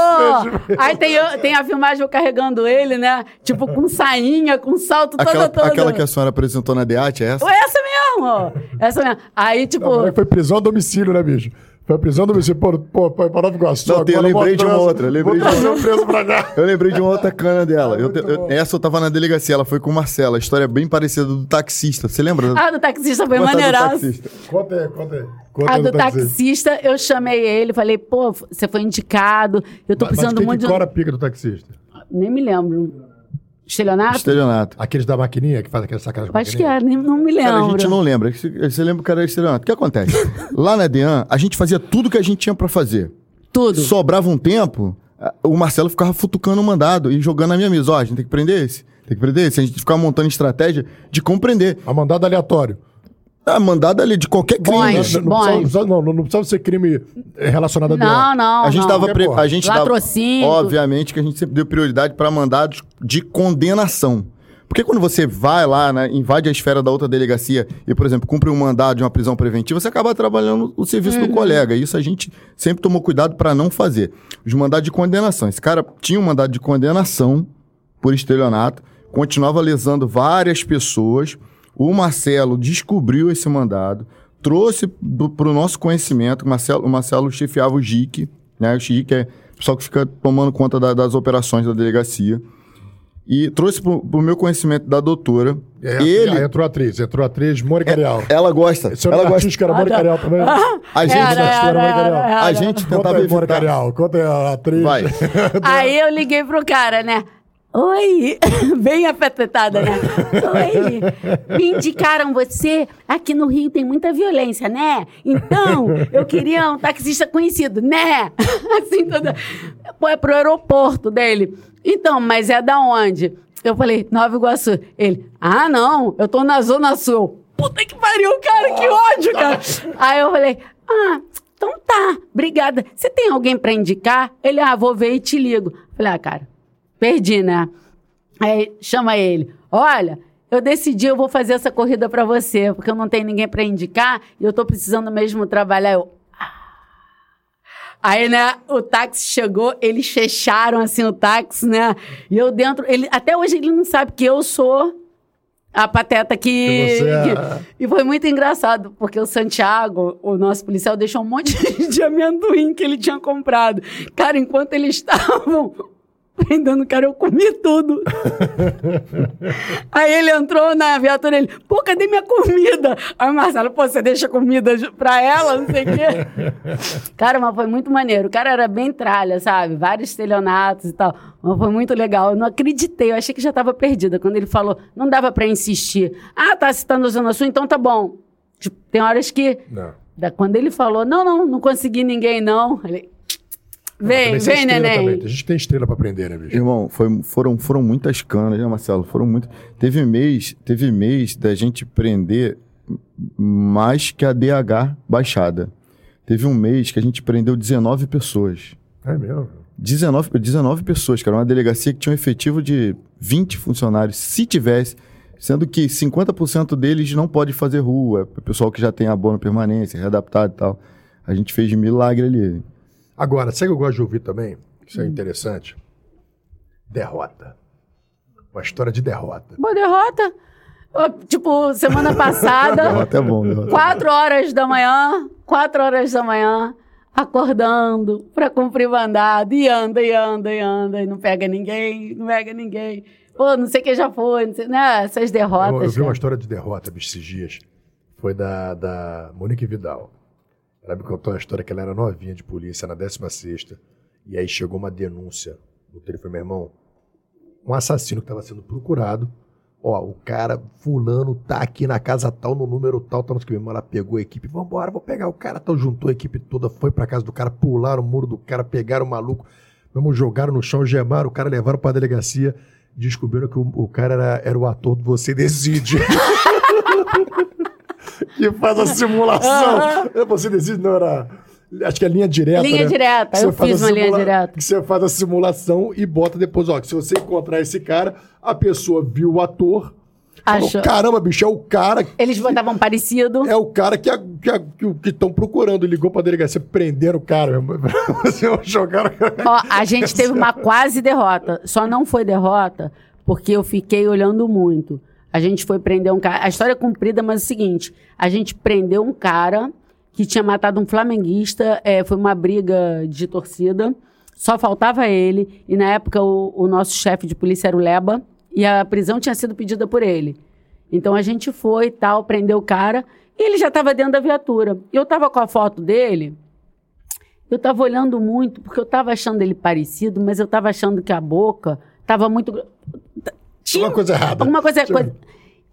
Aí tem, tem a filmagem eu carregando ele, né? Tipo, com sainha, com salto Aquela, todo, todo. aquela que a senhora apresentou na DEAT, é essa? Foi essa mesmo! Essa mesmo. Aí, tipo... Não, foi prisão a domicílio, né, bicho? Foi prisão a domicílio. Pô, pô, pô para Nova Iguaçu. Não, tem- eu lembrei de uma outra, eu lembrei de uma preso pra cá. Eu lembrei de uma outra cana dela. Eu- eu- essa eu tava na delegacia, ela foi com o Marcelo. A história é bem parecida do taxista. Você lembra? Ah, do taxista foi do maneiraço. taxista. Conta aí, conta aí. Conta A do taxista. taxista, eu chamei ele, falei, pô, você foi indicado, eu tô Mas precisando quem muito que de... cora a pica do taxista? Nem me lembro. Estelionato? Estelionato. Aqueles da maquininha que faz aquela sacada de Acho que nem- não me Cara, lembro. a gente não lembra. Você lembra que era estelionato. O que acontece? Lá na DEAN, a gente fazia tudo que a gente tinha pra fazer. Tudo. Sobrava um tempo, o Marcelo ficava futucando o mandado e jogando na minha mesa. Ó, a gente tem que prender esse. Tem que prender esse. A gente ficava montando estratégia de compreender. A mandado aleatório. Ah, mandado ali de qualquer crime. Bons. Não, não, precisava, não, não, não precisava ser crime relacionado a Não, não, A gente não. dava. Pre-. A gente dava. Latrocínio. Obviamente que a gente sempre deu prioridade para mandados de condenação. Porque quando você vai lá, né, invade a esfera da outra delegacia e, por exemplo, cumpre um mandado de uma prisão preventiva, você acaba trabalhando o serviço Uhum. do colega. Isso a gente sempre tomou cuidado para não fazer. Os mandados de condenação. Esse cara tinha um mandado de condenação por estelionato, continuava lesando várias pessoas. O Marcelo descobriu esse mandado, trouxe para o nosso conhecimento. O Marcelo, o Marcelo chefiava o JIC, né? O JIC é o pessoal que fica tomando conta da- das operações da delegacia. E trouxe para o meu conhecimento da doutora. Aí, Ele, aí entrou a atriz, entrou a atriz Mônica Arial. ela gosta. Seu ela nome gosta. artístico era Mônica Arial também? A gente, Era, era, era, era, era, era. a gente Conta tentava aí, Mônica. Arial. Conta aí a atriz. Vai. Aí eu liguei pro cara, né? Oi, bem afetada, né? Oi, me indicaram você. Aqui no Rio tem muita violência, né? Então, eu queria um taxista conhecido, né? Assim, toda. Pô, é pro aeroporto dele. Então, mas é da onde? Eu falei, Nova Iguaçu. Ele, ah, não, eu tô na Zona Sul. Puta que pariu, cara, que ódio, cara. Aí eu falei, ah, então tá, obrigada. Você tem alguém pra indicar? Ele, ah, vou ver e te ligo. Falei, ah, cara, perdi, né? Aí chama ele. Olha, eu decidi, eu vou fazer essa corrida pra você, porque eu não tenho ninguém pra indicar e eu tô precisando mesmo trabalhar. Eu, "Ah." Aí, né, o táxi chegou, eles fecharam assim o táxi, né? E eu dentro, ele até hoje ele não sabe que eu sou a pateta que, é- que- e foi muito engraçado, porque o Santiago, o nosso policial, deixou um monte de amendoim que ele tinha comprado. Cara, enquanto eles estavam prendendo o cara, eu comi tudo. Aí ele entrou na viatura, ele, pô, cadê minha comida? Aí o Marcelo, pô, você deixa comida pra ela, não sei o quê. Cara, mas foi muito maneiro. O cara era bem tralha, sabe? Vários estelionatos e tal. Mas foi muito legal. Eu não acreditei, eu achei que já estava perdida. Quando ele falou, não dava pra insistir. Ah, tá citando a Zona Sul, então tá bom. Tipo, tem horas que... Não. Da- Quando ele falou, não, não, não consegui ninguém, não. Ele, vem, vem, neném. também. A gente tem estrela pra aprender, né, bicho? Irmão, foi- foram, foram muitas canas, né, Marcelo? Foram muito. Teve mês, teve mês da gente prender mais que a DH baixada. Teve um mês que a gente prendeu 19 pessoas. É mesmo. 19, 19 pessoas, cara. Uma delegacia que tinha um efetivo de 20 funcionários, se tivesse. Sendo que 50% deles não pode fazer rua. É pessoal que já tem abono permanência, readaptado e tal. A gente fez milagre ali. Agora, sabe o que eu gosto de ouvir também? Isso Hum. é interessante. Derrota. Uma história de derrota. Boa derrota. Tipo, semana passada, Derrota é bom, derrota. quatro horas da manhã, quatro horas da manhã, acordando para cumprir mandado, e anda, e anda, e anda, e não pega ninguém, não pega ninguém. Pô, não sei quem já foi, não sei, né? Essas derrotas. Eu, eu vi uma história de derrota esses dias. Foi da, da Monique Vidal. Ela me contou uma história que ela era novinha de polícia, na 16 e aí chegou uma denúncia no telefone, meu irmão, um assassino que estava sendo procurado Ó, o cara fulano tá aqui na casa tal, no número tal, tá no escrevendo. Ela pegou a equipe, vambora, vou pegar o cara. Então juntou a equipe toda, foi pra casa do cara, pularam o muro do cara, pegaram o maluco, mesmo jogaram no chão, gemaram o cara, levaram pra delegacia, descobriram que o, o cara era, era o ator do Você Decide. que faz a simulação. Você Decide não era... Acho que é linha direta. Linha né? direta, eu fiz uma linha direta. Que você faz a simulação e bota depois, ó, que se você encontrar esse cara, a pessoa viu o ator. Falou, Caramba, bicho, é o cara. Que, Eles botavam parecido. É o cara que estão que, procurando. Ligou pra delegacia, prenderam o cara. jogaram. Ó, a gente teve uma quase derrota. Só não foi derrota porque eu fiquei olhando muito. A gente foi prender um cara. A história é comprida, mas é o seguinte: a gente prendeu um cara que tinha matado um flamenguista, é, foi uma briga de torcida, só faltava ele, e na época o, o nosso chefe de polícia era o Leba, e a prisão tinha sido pedida por ele. Então a gente foi tal, prendeu o cara, e ele já estava dentro da viatura. Eu estava com a foto dele, eu estava olhando muito, porque eu estava achando ele parecido, mas eu estava achando que a boca estava muito. Tinha alguma coisa errada. Alguma coisa, coisa.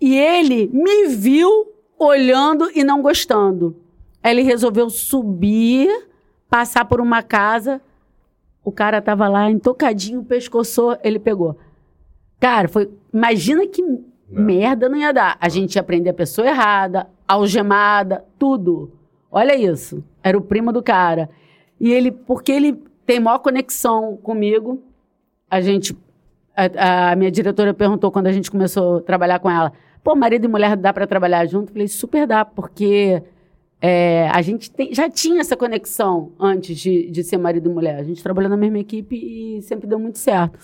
E ele me viu olhando e não gostando. Aí ele resolveu subir, passar por uma casa. O cara tava lá, entocadinho, pescoçou, ele pegou. Cara, foi. Imagina que não. merda não ia dar. A gente ia prender a pessoa errada, algemada, tudo. Olha isso. Era o primo do cara. E ele, porque ele tem maior conexão comigo, a gente. A, a minha diretora perguntou quando a gente começou a trabalhar com ela: pô, marido e mulher dá para trabalhar junto? Eu falei: super dá, porque é, a gente tem, já tinha essa conexão antes de, de ser marido e mulher. A gente trabalhou na mesma equipe e sempre deu muito certo.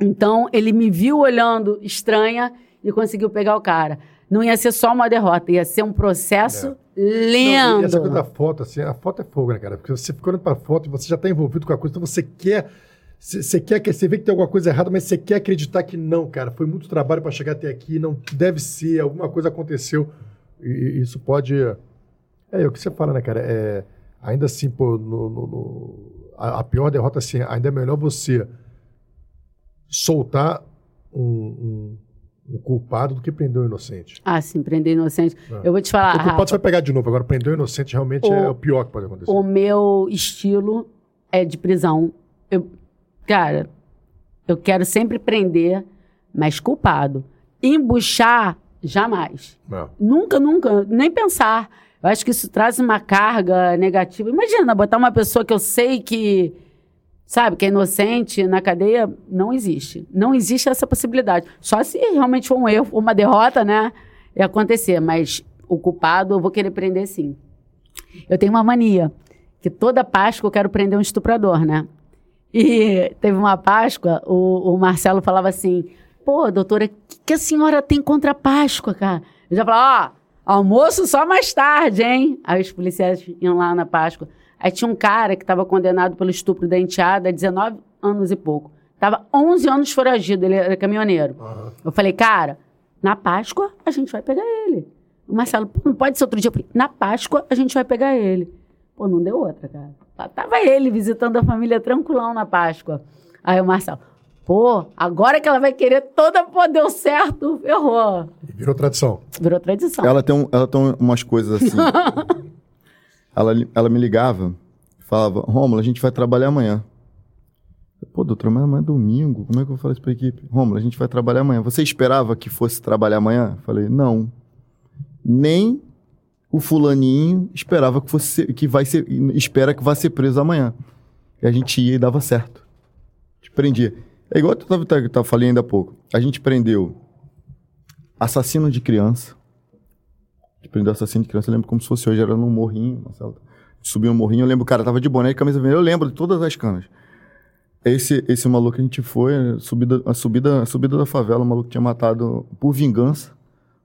Então, ele me viu olhando estranha e conseguiu pegar o cara. Não ia ser só uma derrota, ia ser um processo é. lento. Não, essa coisa da foto, assim, a foto é fogo, né, cara? Porque você fica olhando para a foto e você já está envolvido com a coisa, então você quer. Você quer que você vê que tem alguma coisa errada, mas você quer acreditar que não, cara. Foi muito trabalho para chegar até aqui, não deve ser, alguma coisa aconteceu. E isso pode é, é o que você fala, né, cara? É, ainda assim, pô, no, no, no, a, a, pior derrota, assim, ainda é melhor você soltar um, um, um culpado do que prender o inocente. Ah, sim, prender inocente. É. Eu vou te falar. O culpado Rafa, você vai pegar de novo, agora prender o inocente realmente o, é o pior que pode acontecer. O meu estilo é de prisão. Eu, cara, eu quero sempre prender, mas culpado. Embuchar, jamais. É. Nunca, nunca, nem pensar. Eu acho que isso traz uma carga negativa. Imagina, botar uma pessoa que eu sei que, sabe, que é inocente na cadeia, não existe. Não existe essa possibilidade. Só se realmente for um erro, uma derrota, né, e acontecer. Mas o culpado eu vou querer prender sim. Eu tenho uma mania, que toda Páscoa eu quero prender um estuprador, né? E teve uma Páscoa, o, o Marcelo falava assim, pô, doutora, o que, que a senhora tem contra a Páscoa, cara? Eu já falava, ó... Almoço só mais tarde, hein? Aí os policiais iam lá na Páscoa. Aí tinha um cara que estava condenado pelo estupro da enteada há 19 anos e pouco. Tava 11 anos foragido, ele era caminhoneiro. Uhum. Eu falei, cara, na Páscoa a gente vai pegar ele. O Marcelo, não pode ser outro dia. Eu falei, na Páscoa a gente vai pegar ele. Pô, não deu outra, cara. Lá tava ele visitando a família tranquilão na Páscoa. Aí o Marcelo, Pô, agora que ela vai querer toda, pô, deu certo, errou. Virou tradição. Virou tradição. Ela tem, um, ela tem umas coisas assim. ela, ela me ligava, falava, Rômulo, a gente vai trabalhar amanhã. Pô, doutor, mas amanhã é domingo, como é que eu vou falar isso pra equipe? Rômulo, a gente vai trabalhar amanhã. Você esperava que fosse trabalhar amanhã? Falei, não. Nem o fulaninho esperava que fosse que vai ser espera que vá ser preso amanhã. E a gente ia e dava certo. Te prendia. É igual eu tava, tava, falei ainda há pouco. A gente prendeu assassino de criança. A gente prendeu assassino de criança, eu lembro como se fosse hoje, era num morrinho, Marcelo. Subiu um morrinho, eu lembro o cara tava de boné e camisa vermelha, eu lembro de todas as canas. Esse, esse maluco a gente foi, a subida, a, subida, a subida da favela, o maluco tinha matado por vingança,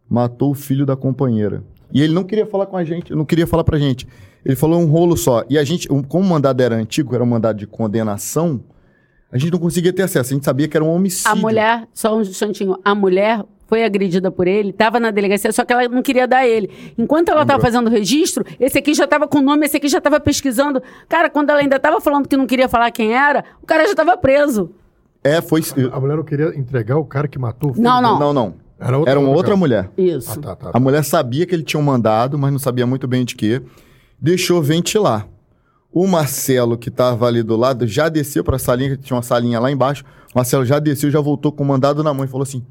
matou o filho da companheira. E ele não queria falar com a gente, não queria falar pra gente. Ele falou um rolo só. E a gente, como o mandado era antigo, era um mandado de condenação, a gente não conseguia ter acesso. A gente sabia que era um homicídio. A mulher, só um instantinho, a mulher foi agredida por ele, estava na delegacia, só que ela não queria dar ele. Enquanto ela estava fazendo o registro, esse aqui já estava com o nome, esse aqui já estava pesquisando. Cara, quando ela ainda estava falando que não queria falar quem era, o cara já estava preso. É, foi. A mulher não queria entregar o cara que matou o filho Não, não. Não, não. Era outra Era uma mulher. outra mulher. Isso. Ah, tá, tá. A mulher sabia que ele tinha um mandado, mas não sabia muito bem de quê. Deixou ventilar. O Marcelo, que estava ali do lado, já desceu para a salinha, que tinha uma salinha lá embaixo. O Marcelo já desceu, já voltou com o mandado na mão e falou assim: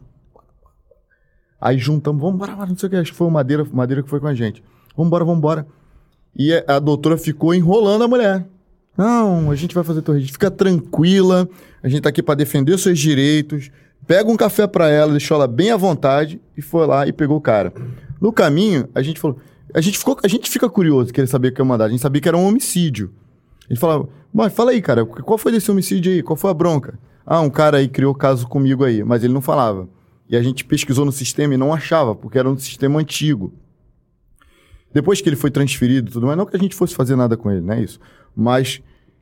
Aí juntamos, vamos embora, não sei o que, acho que foi o Madeira, Madeira que foi com a gente. Vamos embora, vamos embora. E a doutora ficou enrolando a mulher. Não, a gente vai fazer registro. Fica tranquila, a gente tá aqui para defender seus direitos. Pega um café para ela, deixou ela bem à vontade e foi lá e pegou o cara. No caminho, a gente falou, a gente ficou, a gente fica curioso, querer saber o que é mandado. A gente sabia que era um homicídio. A gente falava, mas fala aí, cara, qual foi desse homicídio aí? Qual foi a bronca? Ah, um cara aí criou caso comigo aí, mas ele não falava. E a gente pesquisou no sistema e não achava, porque era um sistema antigo. Depois que ele foi transferido e tudo mais, não que a gente fosse fazer nada com ele, não é isso. Mas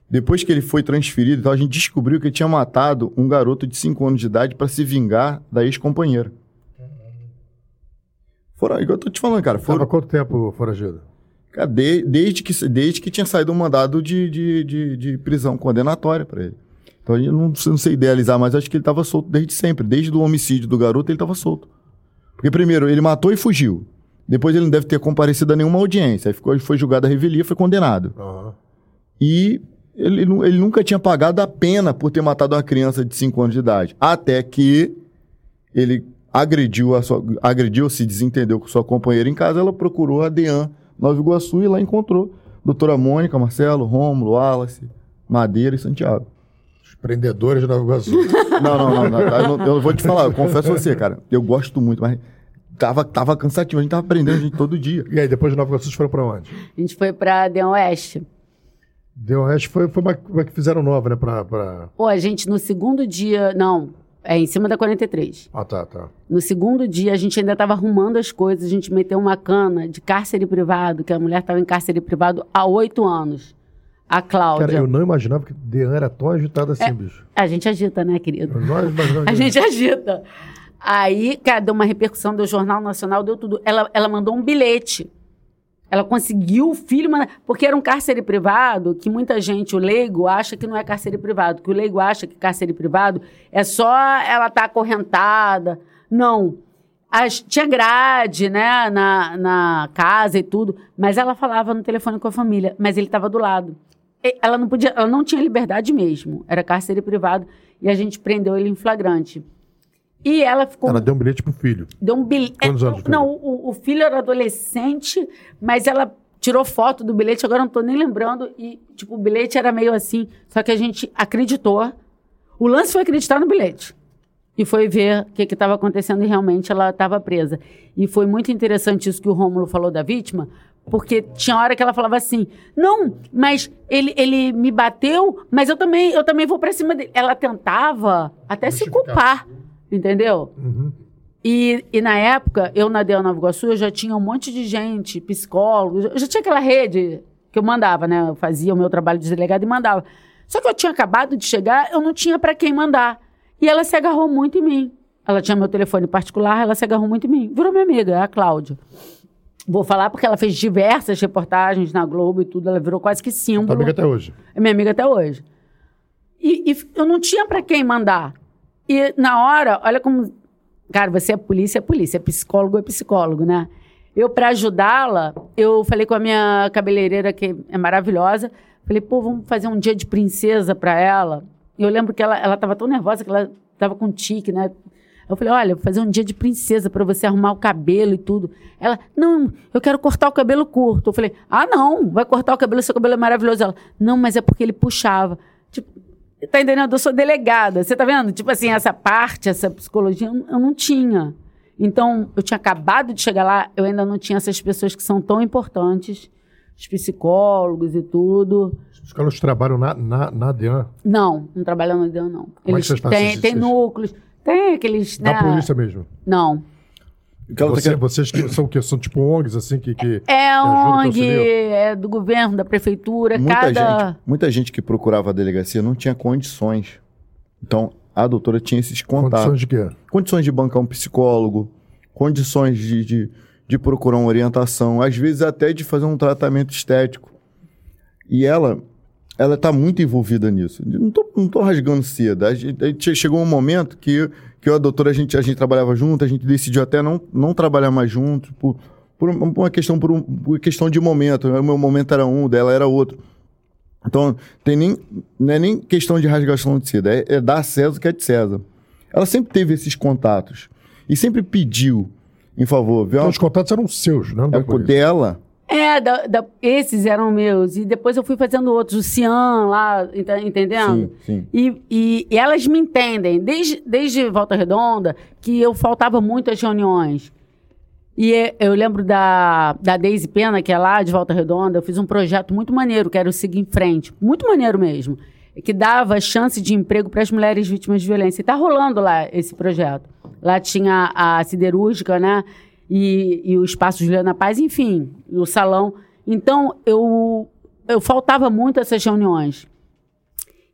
depois que ele foi transferido, então, a gente descobriu que ele tinha matado um garoto de 5 anos de idade para se vingar da ex-companheira. Foram, igual eu tô te falando, cara, Foram foram, quanto tempo foragido? cara, de- desde, que, desde que tinha saído um mandado de, de, de, de prisão condenatória para ele. Então eu não, não sei idealizar, mas acho que ele estava solto desde sempre. Desde o homicídio do garoto, ele estava solto. Porque primeiro, ele matou e fugiu. Depois ele não deve ter comparecido a nenhuma audiência. Aí ficou, foi julgado a revelia, foi condenado. Aham. E ele, ele nunca tinha pagado a pena por ter matado uma criança de 5 anos de idade. Até que ele agrediu a sua, agrediu, se desentendeu com sua companheira em casa, ela procurou a DEAN Nova Iguaçu e lá encontrou doutora Mônica, Marcelo, Rômulo, Wallace, Madeira e Santiago. Os prendedores de Nova Iguaçu. Não, não, não, não, eu, não- eu vou te falar, eu confesso a você, cara, eu gosto muito, mas tava, tava cansativo, a gente tava prendendo gente todo dia. e aí, depois de Nova Iguaçu, vocês foram pra onde? A gente foi pra Deão Oeste. Deu o resto, foi, foi uma, uma que fizeram nova, né? Pra, pra... Pô, a gente no segundo dia. Não, é em cima da 43. Ah, tá, tá. No segundo dia, a gente ainda estava arrumando as coisas. A gente meteu uma cana de cárcere privado, que a mulher estava em cárcere privado há oito anos. A Cláudia. Cara, eu não imaginava que Dean era tão agitado assim, bicho. A gente agita, né, querido? Eu não imaginava A gente agita. Aí, cara, deu uma repercussão, deu Jornal Nacional, deu tudo. Ela, ela mandou um bilhete. Ela conseguiu o filho, porque era um cárcere privado, que muita gente, o leigo, acha que não é cárcere privado, que o leigo acha que cárcere privado é só ela estar acorrentada. Não. As- tinha grade, né, na, na casa e tudo, mas ela falava no telefone com a família, mas ele estava do lado. Ela não podia, ela não tinha liberdade mesmo, era cárcere privado, e a gente prendeu ele em flagrante. E ela ficou Ela deu um bilhete pro filho. Deu um bilhete. Quantos anos filho? Não, o, o filho era adolescente, mas ela tirou foto do bilhete, agora não tô nem lembrando. E, tipo, o bilhete era meio assim, só que a gente acreditou. O lance foi acreditar no bilhete. E foi ver o que estava acontecendo e realmente ela estava presa. E foi muito interessante isso que o Rômulo falou da vítima, porque tinha hora que ela falava assim: não, mas ele, ele me bateu, mas eu também, eu também vou para cima dele. Ela tentava até se culpar, entendeu? Uhum. E, e na época, eu na Del Nova Iguaçu, eu já tinha um monte de gente, psicólogos, eu já tinha aquela rede que eu mandava, né? Eu fazia o meu trabalho de delegado e mandava. Só que eu tinha acabado de chegar, eu não tinha para quem mandar. E ela se agarrou muito em mim. Ela tinha meu telefone particular, ela se agarrou muito em mim. Virou minha amiga, a Cláudia. Vou falar porque ela fez diversas reportagens na Globo e tudo, ela virou quase que símbolo. amiga até hoje. É minha amiga até hoje. E, e eu não tinha para quem mandar. E na hora, olha como. Cara, você é polícia, é polícia. É psicólogo, é psicólogo, né? Eu, para ajudá-la, eu falei com a minha cabeleireira, que é maravilhosa. Falei, pô, vamos fazer um dia de princesa para ela. Eu lembro que ela, ela tava tão nervosa que ela tava com tique, né? Eu falei, olha, vou fazer um dia de princesa para você arrumar o cabelo e tudo. Ela, não, eu quero cortar o cabelo curto. Eu falei, ah, não, vai cortar o cabelo, seu cabelo é maravilhoso. Ela, não, mas é porque ele puxava. Tipo, tá entendendo? Eu sou delegada. Você tá vendo? Tipo assim, essa parte, essa psicologia, eu não tinha. Então, eu tinha acabado de chegar lá, eu ainda não tinha essas pessoas que são tão importantes, os psicólogos e tudo. Os psicólogos trabalham na, na, na DEAN. Não, não trabalham no DEAN, não. Como é que vocês têm, Vocês- núcleos, tem aqueles. Da né? polícia mesmo. Não. Tá Você, tá Vocês que são o quê? São tipo ONGs, assim, que. que é que ONG, é do governo, da prefeitura, muita cada. Gente, muita gente que procurava a delegacia não tinha condições. Então, a doutora tinha esses contatos. Condições de quê? Condições de bancar um psicólogo, condições de, de, de procurar uma orientação, às vezes até de fazer um tratamento estético. E ela ela está muito envolvida nisso. Não tô, não tô rasgando seda. A gente, a gente chegou um momento que, que eu e a doutora, a gente, a gente trabalhava junto, a gente decidiu até não, não trabalhar mais junto, por, por uma questão, por, um, por questão de momento. O meu momento era um, dela era outro. Então, tem nem, não é nem questão de rasgação de seda, é, é dar a César o que é de César. Ela sempre teve esses contatos e sempre pediu em favor. Viu? Então, os contatos eram seus, não? É, dela. É, da, da, esses eram meus. E depois eu fui fazendo outros, o Cian lá, entendendo? Sim, sim. E, e, e, elas me entendem, desde, desde Volta Redonda, que eu faltava muito às reuniões. E eu lembro da, da Daisy Pena, que é lá de Volta Redonda, eu fiz um projeto muito maneiro, que era o Seguir em Frente. Muito maneiro mesmo. Que dava chance de emprego para as mulheres vítimas de violência. E tá rolando lá esse projeto. Lá tinha a siderúrgica, né? E, e o Espaço Juliana Paz, enfim, o salão. Então, eu, eu faltava muito essas reuniões.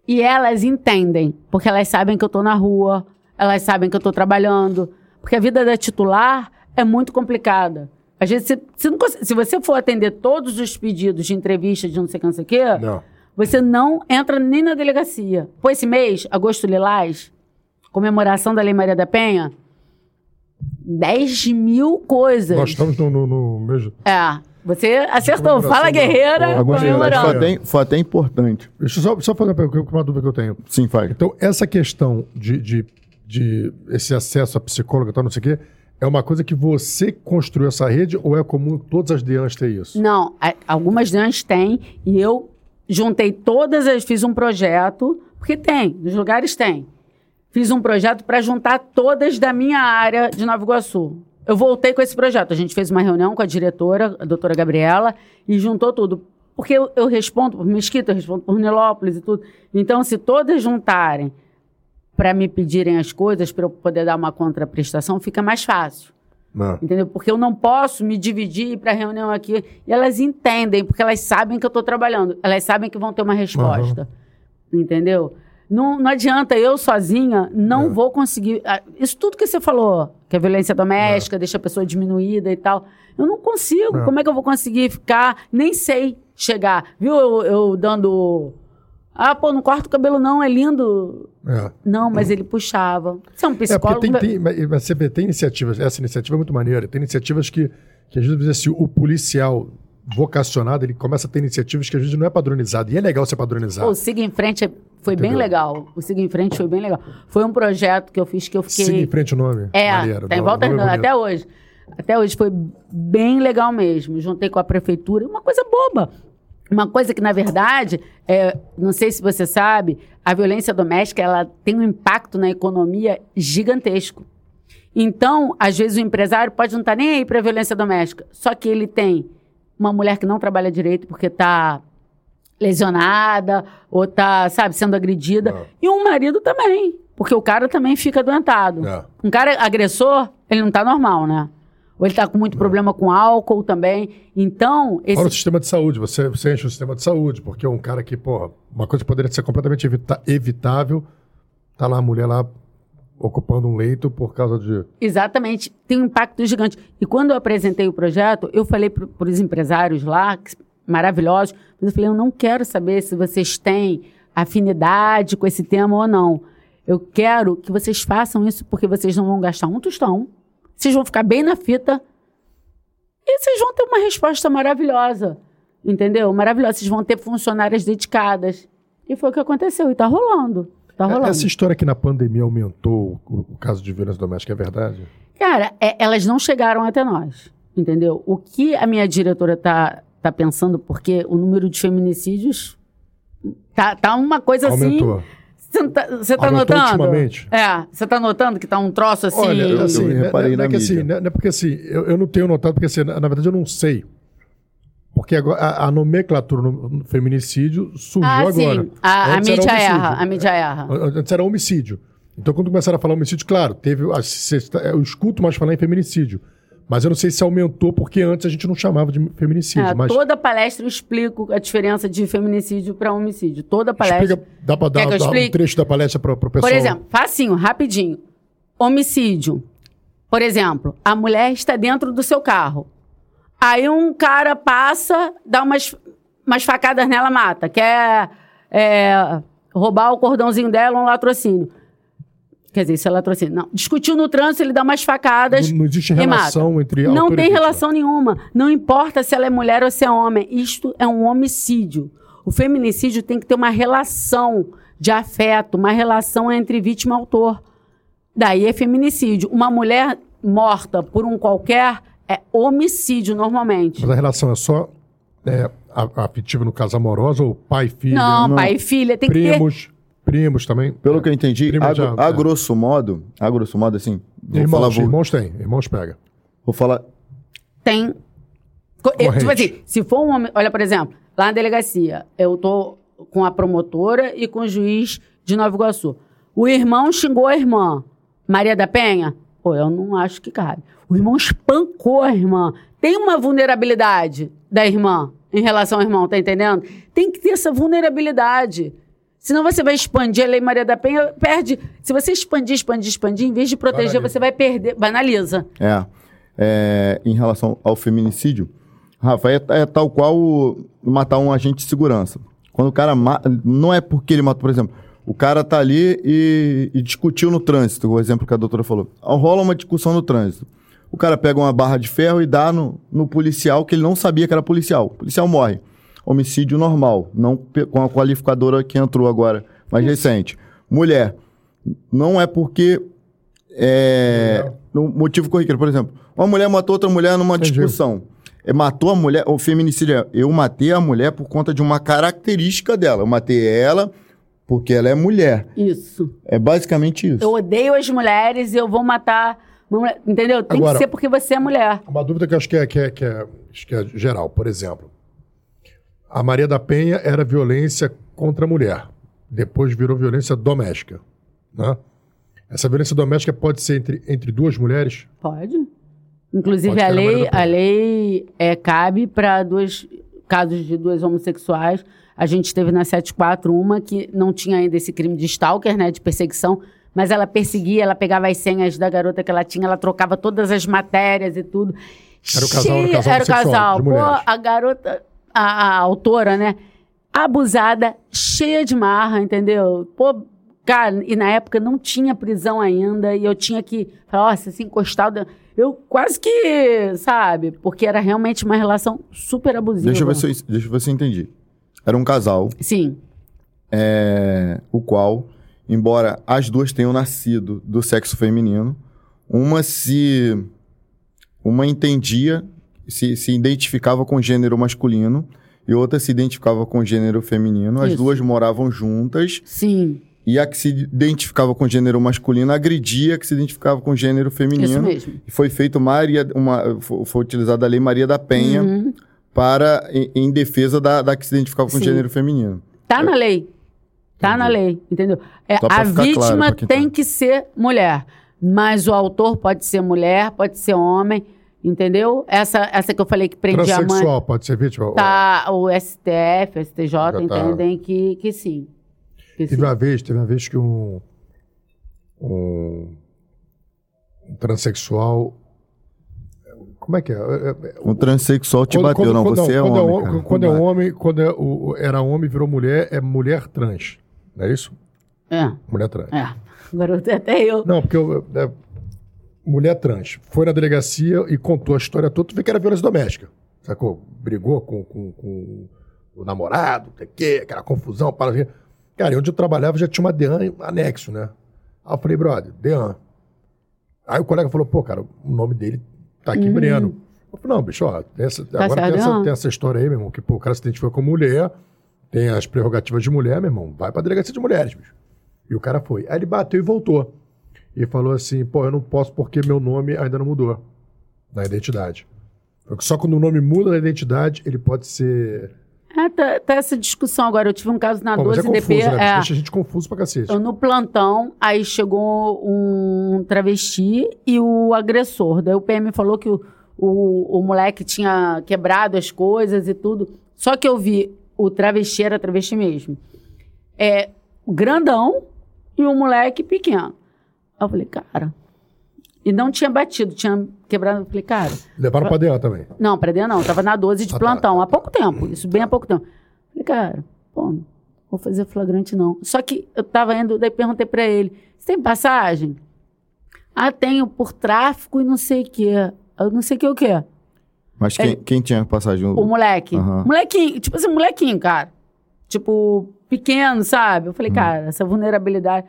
E elas entendem, porque elas sabem que eu estou na rua, elas sabem que eu estou trabalhando. Porque a vida da titular é muito complicada. Às vezes, se, se, não, se, você for atender todos os pedidos de entrevista de não sei o que, não sei o não. você não entra nem na delegacia. Pô, esse mês, agosto lilás, comemoração da Lei Maria da Penha, 10 mil coisas. Nós estamos no, no, no mesmo. É. Você acertou. Fala, guerreira. Comemorando. Foi até, foi até importante. Deixa eu só, só fazer uma dúvida que eu tenho. Sim, faz. Então, essa questão de, de, de esse acesso a psicóloga e tal, não sei o quê, é uma coisa que você construiu essa rede ou é comum todas as DEANs ter isso? Não, algumas DEANs têm e eu juntei todas, as, fiz um projeto, porque tem, nos lugares tem fiz um projeto para juntar todas da minha área de Nova Iguaçu. Eu voltei com esse projeto. A gente fez uma reunião com a diretora, a doutora Gabriela, e juntou tudo. Porque eu, eu respondo por Mesquita, eu respondo por Nilópolis e tudo. Então, se todas juntarem para me pedirem as coisas, para eu poder dar uma contraprestação, fica mais fácil. Não. Entendeu? Porque eu não posso me dividir ir para reunião aqui. E elas entendem, porque elas sabem que eu estou trabalhando. Elas sabem que vão ter uma resposta. Uhum. Entendeu? Não, não adianta, eu sozinha não é. vou conseguir. Ah, isso tudo que você falou, que a violência doméstica é. deixa a pessoa diminuída e tal. Eu não consigo. É. Como é que eu vou conseguir ficar? Nem sei chegar. Viu eu, eu dando. Ah, pô, não corta o cabelo, não, é lindo. É. Não, mas ele puxava. Você é um psicólogo. É, tem, tem, mas você vê, tem iniciativas, essa iniciativa é muito maneira. Tem iniciativas que, que às vezes assim, o policial vocacionado, ele começa a ter iniciativas que às vezes não é padronizado. E é legal ser padronizado. O Siga em Frente foi Entendeu? bem legal. O Siga em Frente foi bem legal. Foi um projeto que eu fiz que eu fiquei... Siga em Frente o nome? É, Maneiro, tá em volta é até hoje. Até hoje foi bem legal mesmo. Juntei com a prefeitura. Uma coisa boba. Uma coisa que, na verdade, é, não sei se você sabe, a violência doméstica ela tem um impacto na economia gigantesco. Então, às vezes, o empresário pode não estar tá nem aí para a violência doméstica, só que ele tem uma mulher que não trabalha direito porque está lesionada ou está, sabe, sendo agredida. É. E um marido também, porque o cara também fica adoentado. É. Um cara agressor, ele não está normal, né? Ou ele está com muito é. problema com álcool também. Então. Esse... Fora o sistema de saúde, você, você enche o sistema de saúde, porque um cara que, porra, uma coisa que poderia ser completamente evita evitável, tá lá a mulher lá ocupando um leito por causa de. Exatamente. Tem um impacto gigante. E quando eu apresentei o projeto, eu falei para os empresários lá, maravilhosos, mas eu falei: eu não quero saber se vocês têm afinidade com esse tema ou não. Eu quero que vocês façam isso porque vocês não vão gastar um tostão, vocês vão ficar bem na fita e vocês vão ter uma resposta maravilhosa. Entendeu? Maravilhosa. Vocês vão ter funcionárias dedicadas. E foi o que aconteceu. E está rolando. Tá rolando. Essa história que na pandemia aumentou o, o caso de violência doméstica é verdade? Cara, é, elas não chegaram até nós, entendeu? O que a minha diretora tá, tá pensando, porque o número de feminicídios tá, tá uma coisa Aumentou. assim... Você tá, você tá notando? Ultimamente. É, você tá notando que tá um troço assim. Olha, eu, assim, eu reparei não, é, não é que assim, não é porque assim, eu, eu não tenho notado, porque assim, na, na verdade eu não sei. Porque agora, a, a, nomenclatura no feminicídio surgiu ah, agora. Sim. A, a mídia erra. A mídia erra. Antes era homicídio. Então, quando começaram a falar homicídio, claro, teve. Eu escuto mais falar em feminicídio. Mas eu não sei se aumentou, porque antes a gente não chamava de feminicídio. É, mas Toda palestra eu explico a diferença de feminicídio para homicídio. Toda palestra. explica, dá Quer dar, dar um trecho da palestra para o pessoal. Por exemplo, facinho, rapidinho. Homicídio. Por exemplo, a mulher está dentro do seu carro. Aí um cara passa, dá umas, umas facadas nela, mata. Quer é, roubar o cordãozinho dela, um latrocínio. Quer dizer, isso é latrocínio. Não. Discutiu no trânsito, ele dá umas facadas. Não- não existe relação mata. entre Não tem relação nenhuma. Não importa se ela é mulher ou se é homem. Isto é um homicídio. O feminicídio tem que ter uma relação de afeto, uma relação entre vítima e autor. Daí é feminicídio. Uma mulher morta por um qualquer é homicídio normalmente. Mas a relação é só é, a- afetiva no caso amorosa ou pai, filha, Não, pai e filha tem que ter. primos, primos também. Pelo que eu entendi, Primo a, já- a é. grosso modo, a grosso modo, assim, vou Irmãos, falar, vou, irmãos tem, irmãos pega. vou falar, Tem. Corrente. Tipo assim, se for um homem. Olha, por exemplo, lá na delegacia, eu tô com a promotora e com o juiz de Nova Iguaçu. O irmão xingou a irmã. Maria da Penha? Pô, eu não acho que cabe. O irmão espancou a irmã. Tem uma vulnerabilidade da irmã em relação ao irmão, tá entendendo? Tem que ter essa vulnerabilidade. Senão você vai expandir a Lei Maria da Penha, perde. Se você expandir, expandir, expandir, em vez de proteger, Banaliza. você vai perder. Banaliza. é, é, em relação ao feminicídio, Rafa, é, é tal qual o- matar um agente de segurança. Quando o cara ma- não é porque ele matou, por exemplo, o cara tá ali e, e discutiu no trânsito, o exemplo que a doutora falou. Rola uma discussão no trânsito. O cara pega uma barra de ferro e dá no, no policial que ele não sabia que era policial. O policial morre. Homicídio normal, não com a qualificadora que entrou agora, mais recente. Mulher, não é porque é, no motivo corriqueiro. Por exemplo, uma mulher matou outra mulher numa Entendi. discussão. É, matou a mulher, o feminicídio é, eu matei a mulher por conta de uma característica dela. Eu matei ela porque ela é mulher. Isso. É basicamente isso. Eu odeio as mulheres e eu vou matar. Mulher. Entendeu? Tem Agora- que ser porque você é mulher. Uma dúvida que eu acho que é, que é, que é, que é geral. Por exemplo, a Maria da Penha era violência contra a mulher. Depois virou violência doméstica. Né? Essa violência doméstica pode ser entre, entre duas mulheres? Pode. Inclusive, Pode a na lei, a lei é, cabe para dois casos de duas homossexuais. A gente teve na 74 uma que não tinha ainda esse crime de stalker, né? De perseguição. Mas ela perseguia, ela pegava as senhas da garota que ela tinha, ela trocava todas as matérias e tudo. Era o casal- era o casal Era o casal. Pô, a garota, a, a autora, né? Abusada, cheia de marra, entendeu? Pô, cara, e na época não tinha prisão ainda, e eu tinha que falar, nossa, assim, encostado. Eu quase que, sabe? Porque era realmente uma relação super abusiva. Deixa eu, ver se eu, deixa eu ver se eu entendi. Era um casal, Sim. é, o qual, embora as duas tenham nascido do sexo feminino, uma se. Uma entendia, se, se identificava com gênero masculino e outra se identificava com gênero feminino. As Isso. duas moravam juntas Sim. e a que se identificava com gênero masculino agredia a que se identificava com gênero feminino. Isso mesmo. E foi feito Maria, uma, foi, foi utilizada a lei Maria da Penha Uhum. para em, em defesa da, da que se identificava com Sim. gênero feminino. Tá na lei. Tá na lei, entendeu? É, a claro vítima quem tá- tem que ser mulher. Mas o autor pode ser mulher, pode ser homem, entendeu? Essa, essa que eu falei que prendia a mãe. Transexual pode ser vítima? Tá, o STF, o STJ Já tá. entendem que, que sim. Que sim. Teve uma vez, teve uma vez que um, um, um transexual. Como é que é? É, é, Um transexual te quando- bateu, quando- não, quando- você é quando homem. Quando é homem, quando é o- era homem virou mulher, é mulher trans. Não é isso? É, Mulher trans. é. Agora até eu. Não, porque eu, é, mulher trans foi na delegacia e contou a história toda, tu vê que era violência doméstica. Sacou? Brigou com, com, com o namorado, o quê, aquela confusão. Para... Cara, onde eu trabalhava já tinha uma DEAN anexo, né? Aí eu falei, brother, DEAN. Aí o colega falou, pô, cara, o nome dele tá aqui, Breno. Eu falei, não, bicho, ó, essa- agora tem essa, tem essa história aí, meu irmão, que pô, o cara se identificou como mulher, tem as prerrogativas de mulher, meu irmão, vai pra delegacia de mulheres, bicho. E o cara foi. Aí ele bateu e voltou. E falou assim, pô, eu não posso porque meu nome ainda não mudou na identidade. Porque só quando o nome muda na identidade, ele pode ser... É, tá, tá essa discussão agora. Eu tive um caso na Pô, mas é 12DP. confuso, né? é, Deixa a gente confuso pra cacete. eu no plantão, aí chegou um travesti e o agressor. Daí o PM falou que o, o, o moleque tinha quebrado as coisas e tudo. Só que eu vi o travesti era travesti mesmo. É, grandão e o moleque pequeno. Aí eu falei, cara. E não tinha batido, tinha quebrado. Eu falei, cara. Levaram pra dentro também. Não, pra dentro não. Tava na 12 de Ah, tá, plantão, tá, há pouco tempo. Isso bem há pouco tempo. Falei, cara, pô, não vou fazer flagrante não. Só que eu tava indo, daí perguntei pra ele: você tem passagem? Ah, tenho por tráfico e não sei o quê. Eu não sei o que o quê. Mas quem, quem tinha passagem? O moleque. Aham. Molequinho, tipo assim, molequinho, cara. Tipo, pequeno, sabe? Eu falei, Hum. cara, essa vulnerabilidade.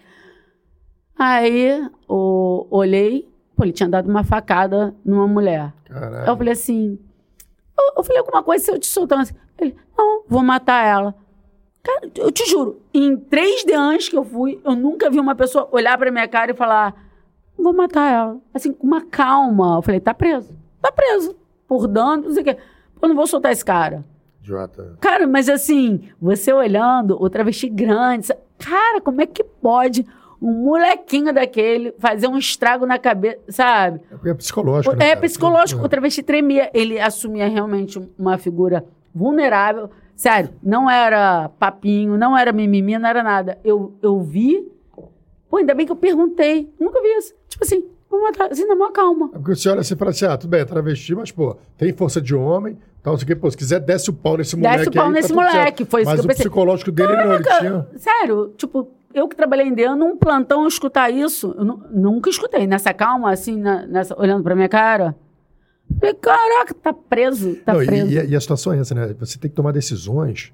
Aí, o, olhei, pô, ele tinha dado uma facada numa mulher. Aí Caralho. eu falei assim, eu, eu falei alguma coisa se eu te soltar assim. Ele, não, vou matar ela. Cara, eu te juro, em três DEANs que eu fui, eu nunca vi uma pessoa olhar pra minha cara e falar, vou matar ela. Assim, com uma calma. Eu falei, tá preso. Tá preso. Por dano, não sei o quê. Pô, não vou soltar esse cara. Idiota. Cara, mas assim, você olhando, o travesti grande, cara, como é que pode um molequinho daquele fazer um estrago na cabeça, sabe? É é psicológico, né, É psicológico, o travesti tremia. Ele assumia realmente uma figura vulnerável. Sério, não era papinho, não era mimimi, não era nada. Eu, eu vi. Pô, ainda bem que eu perguntei. Nunca vi isso. Tipo assim, assim, na maior calma. É porque você olha assim e fala assim, ah, tudo bem, é travesti, mas, pô, tem força de homem, tal, não sei o quê. Pô, se quiser, desce o pau nesse moleque Desce o pau aí, nesse tudo certo. moleque, foi isso mas que eu o pensei. psicológico dele, não, tinha... Sério, tipo, eu que trabalhei em DEAN, num plantão escutar isso, eu nu- nunca escutei. Nessa calma, assim, na- nessa, olhando pra minha cara. Falei, caraca, tá preso, tá Não, e- preso. E, a- e a situação é essa, né? Você tem que tomar decisões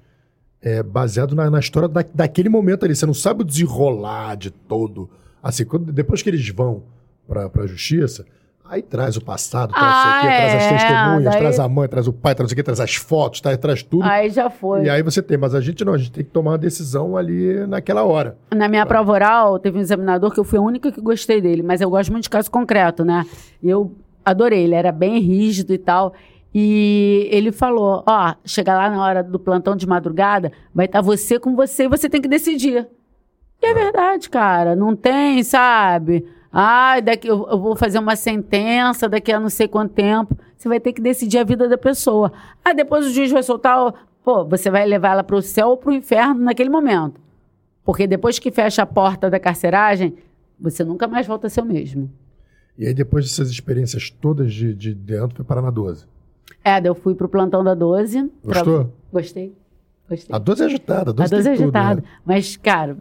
é, baseado na, na história da, daquele momento ali. Você não sabe o desenrolar de todo. Assim, quando- depois que eles vão pra, pra justiça, aí traz o passado, traz, não sei o quê, Ah, traz as é, testemunhas, daí- traz a mãe, traz o pai, traz, o quê, traz as fotos, traz, traz tudo. Aí já foi. E aí você tem, mas a gente não, a gente tem que tomar uma decisão ali naquela hora. Na minha prova oral, teve um examinador que eu fui a única que gostei dele, mas eu gosto muito de caso concreto, né? E eu adorei, ele era bem rígido e tal. E ele falou: Ó, chega lá na hora do plantão de madrugada, vai estar você com você e você tem que decidir. E é verdade, cara, não tem, sabe? Ai, daqui eu, eu vou fazer uma sentença daqui a não sei quanto tempo. Você vai ter que decidir a vida da pessoa. Ah, depois o juiz vai soltar. o- Pô, você vai levar ela para o céu ou para o inferno naquele momento. Porque depois que fecha a porta da carceragem, você nunca mais volta a ser o mesmo. E aí, depois dessas experiências todas de, de dentro, foi parar na 12. É, eu fui pro plantão da 12. tra- Gostou? Gostei. Gostei. A 12 é agitada, a 12, A 12 é agitada. né? Mas, cara,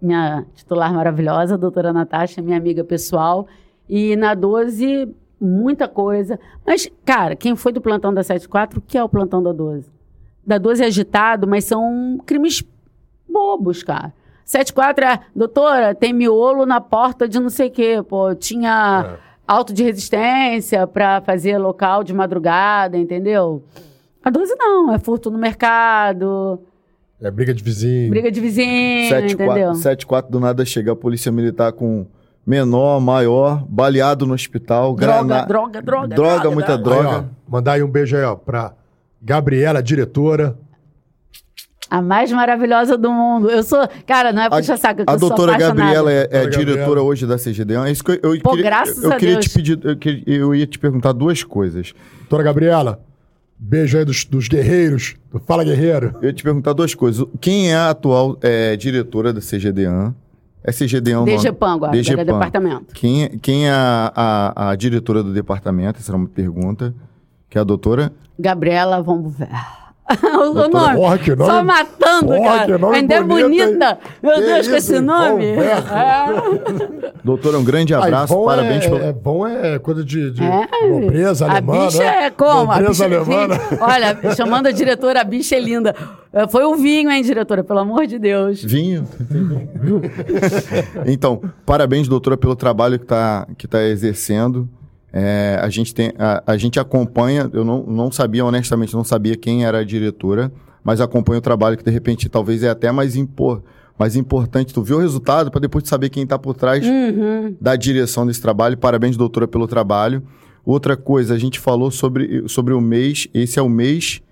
minha titular maravilhosa, a doutora Natasha, minha amiga pessoal. E na 12, muita coisa. Mas, cara, quem foi do plantão da 74, o que é o plantão da 12? Da 12 é agitado, mas são crimes bobos, cara. 74 é, doutora, tem miolo na porta de não sei o quê. Pô, tinha É. auto de resistência para fazer local de madrugada, entendeu? A 12 não, é furto no mercado, É briga de vizinho. briga de vizinho, entendeu? 7-4 do nada chega a polícia militar com menor, maior, baleado no hospital, Droga, grana- droga, droga, droga, droga, muita droga. Aí, droga. ó, mandar aí um beijo aí, ó, pra Gabriela, diretora. A mais maravilhosa do mundo. Eu sou, cara, não é puxa saco, A eu sou doutora apaixonada. Gabriela é, é Doutora diretora Gabriela. hoje da CGDAN. É isso que eu, eu Pô, queria, graças eu a queria Deus. te pedir, eu, queria- eu ia te perguntar duas coisas. Doutora Gabriela, beijo aí dos, dos guerreiros, Fala Guerreiro. Eu ia te perguntar duas coisas. Quem é a atual é, diretora da CGDAN? É CGDAN? DGPAN agora, DGPAN. é departamento. Quem, é- quem é a, a, a diretora do departamento? Essa era uma pergunta. Que é a doutora? Gabriela, ver. o Doutora- nome. Porra, que nome- Só matando, Porra, cara. que nome Ainda é bonita. hein? Meu Que Deus, com esse nome. É. Doutora, um grande abraço, Aí, bom parabéns é, pelo... é bom é coisa de, de É. nobreza a alemã, bicha né? é como? A Nobreza bicha, alemã. né? Olha, chamando a diretora, a bicha é linda. É, Foi o vinho, hein, diretora? Pelo amor de Deus. Vinho? então, parabéns, doutora, pelo trabalho que está que tá exercendo. É, a, gente tem, a, a gente acompanha, eu não, não sabia, honestamente, não sabia quem era a diretora, mas acompanha o trabalho que, de repente, talvez é até mais, impor, mais importante. Tu viu o resultado para depois saber quem está por trás Uhum. da direção desse trabalho. Parabéns, doutora, pelo trabalho. Outra coisa, a gente falou sobre, sobre o mês, esse é o mês,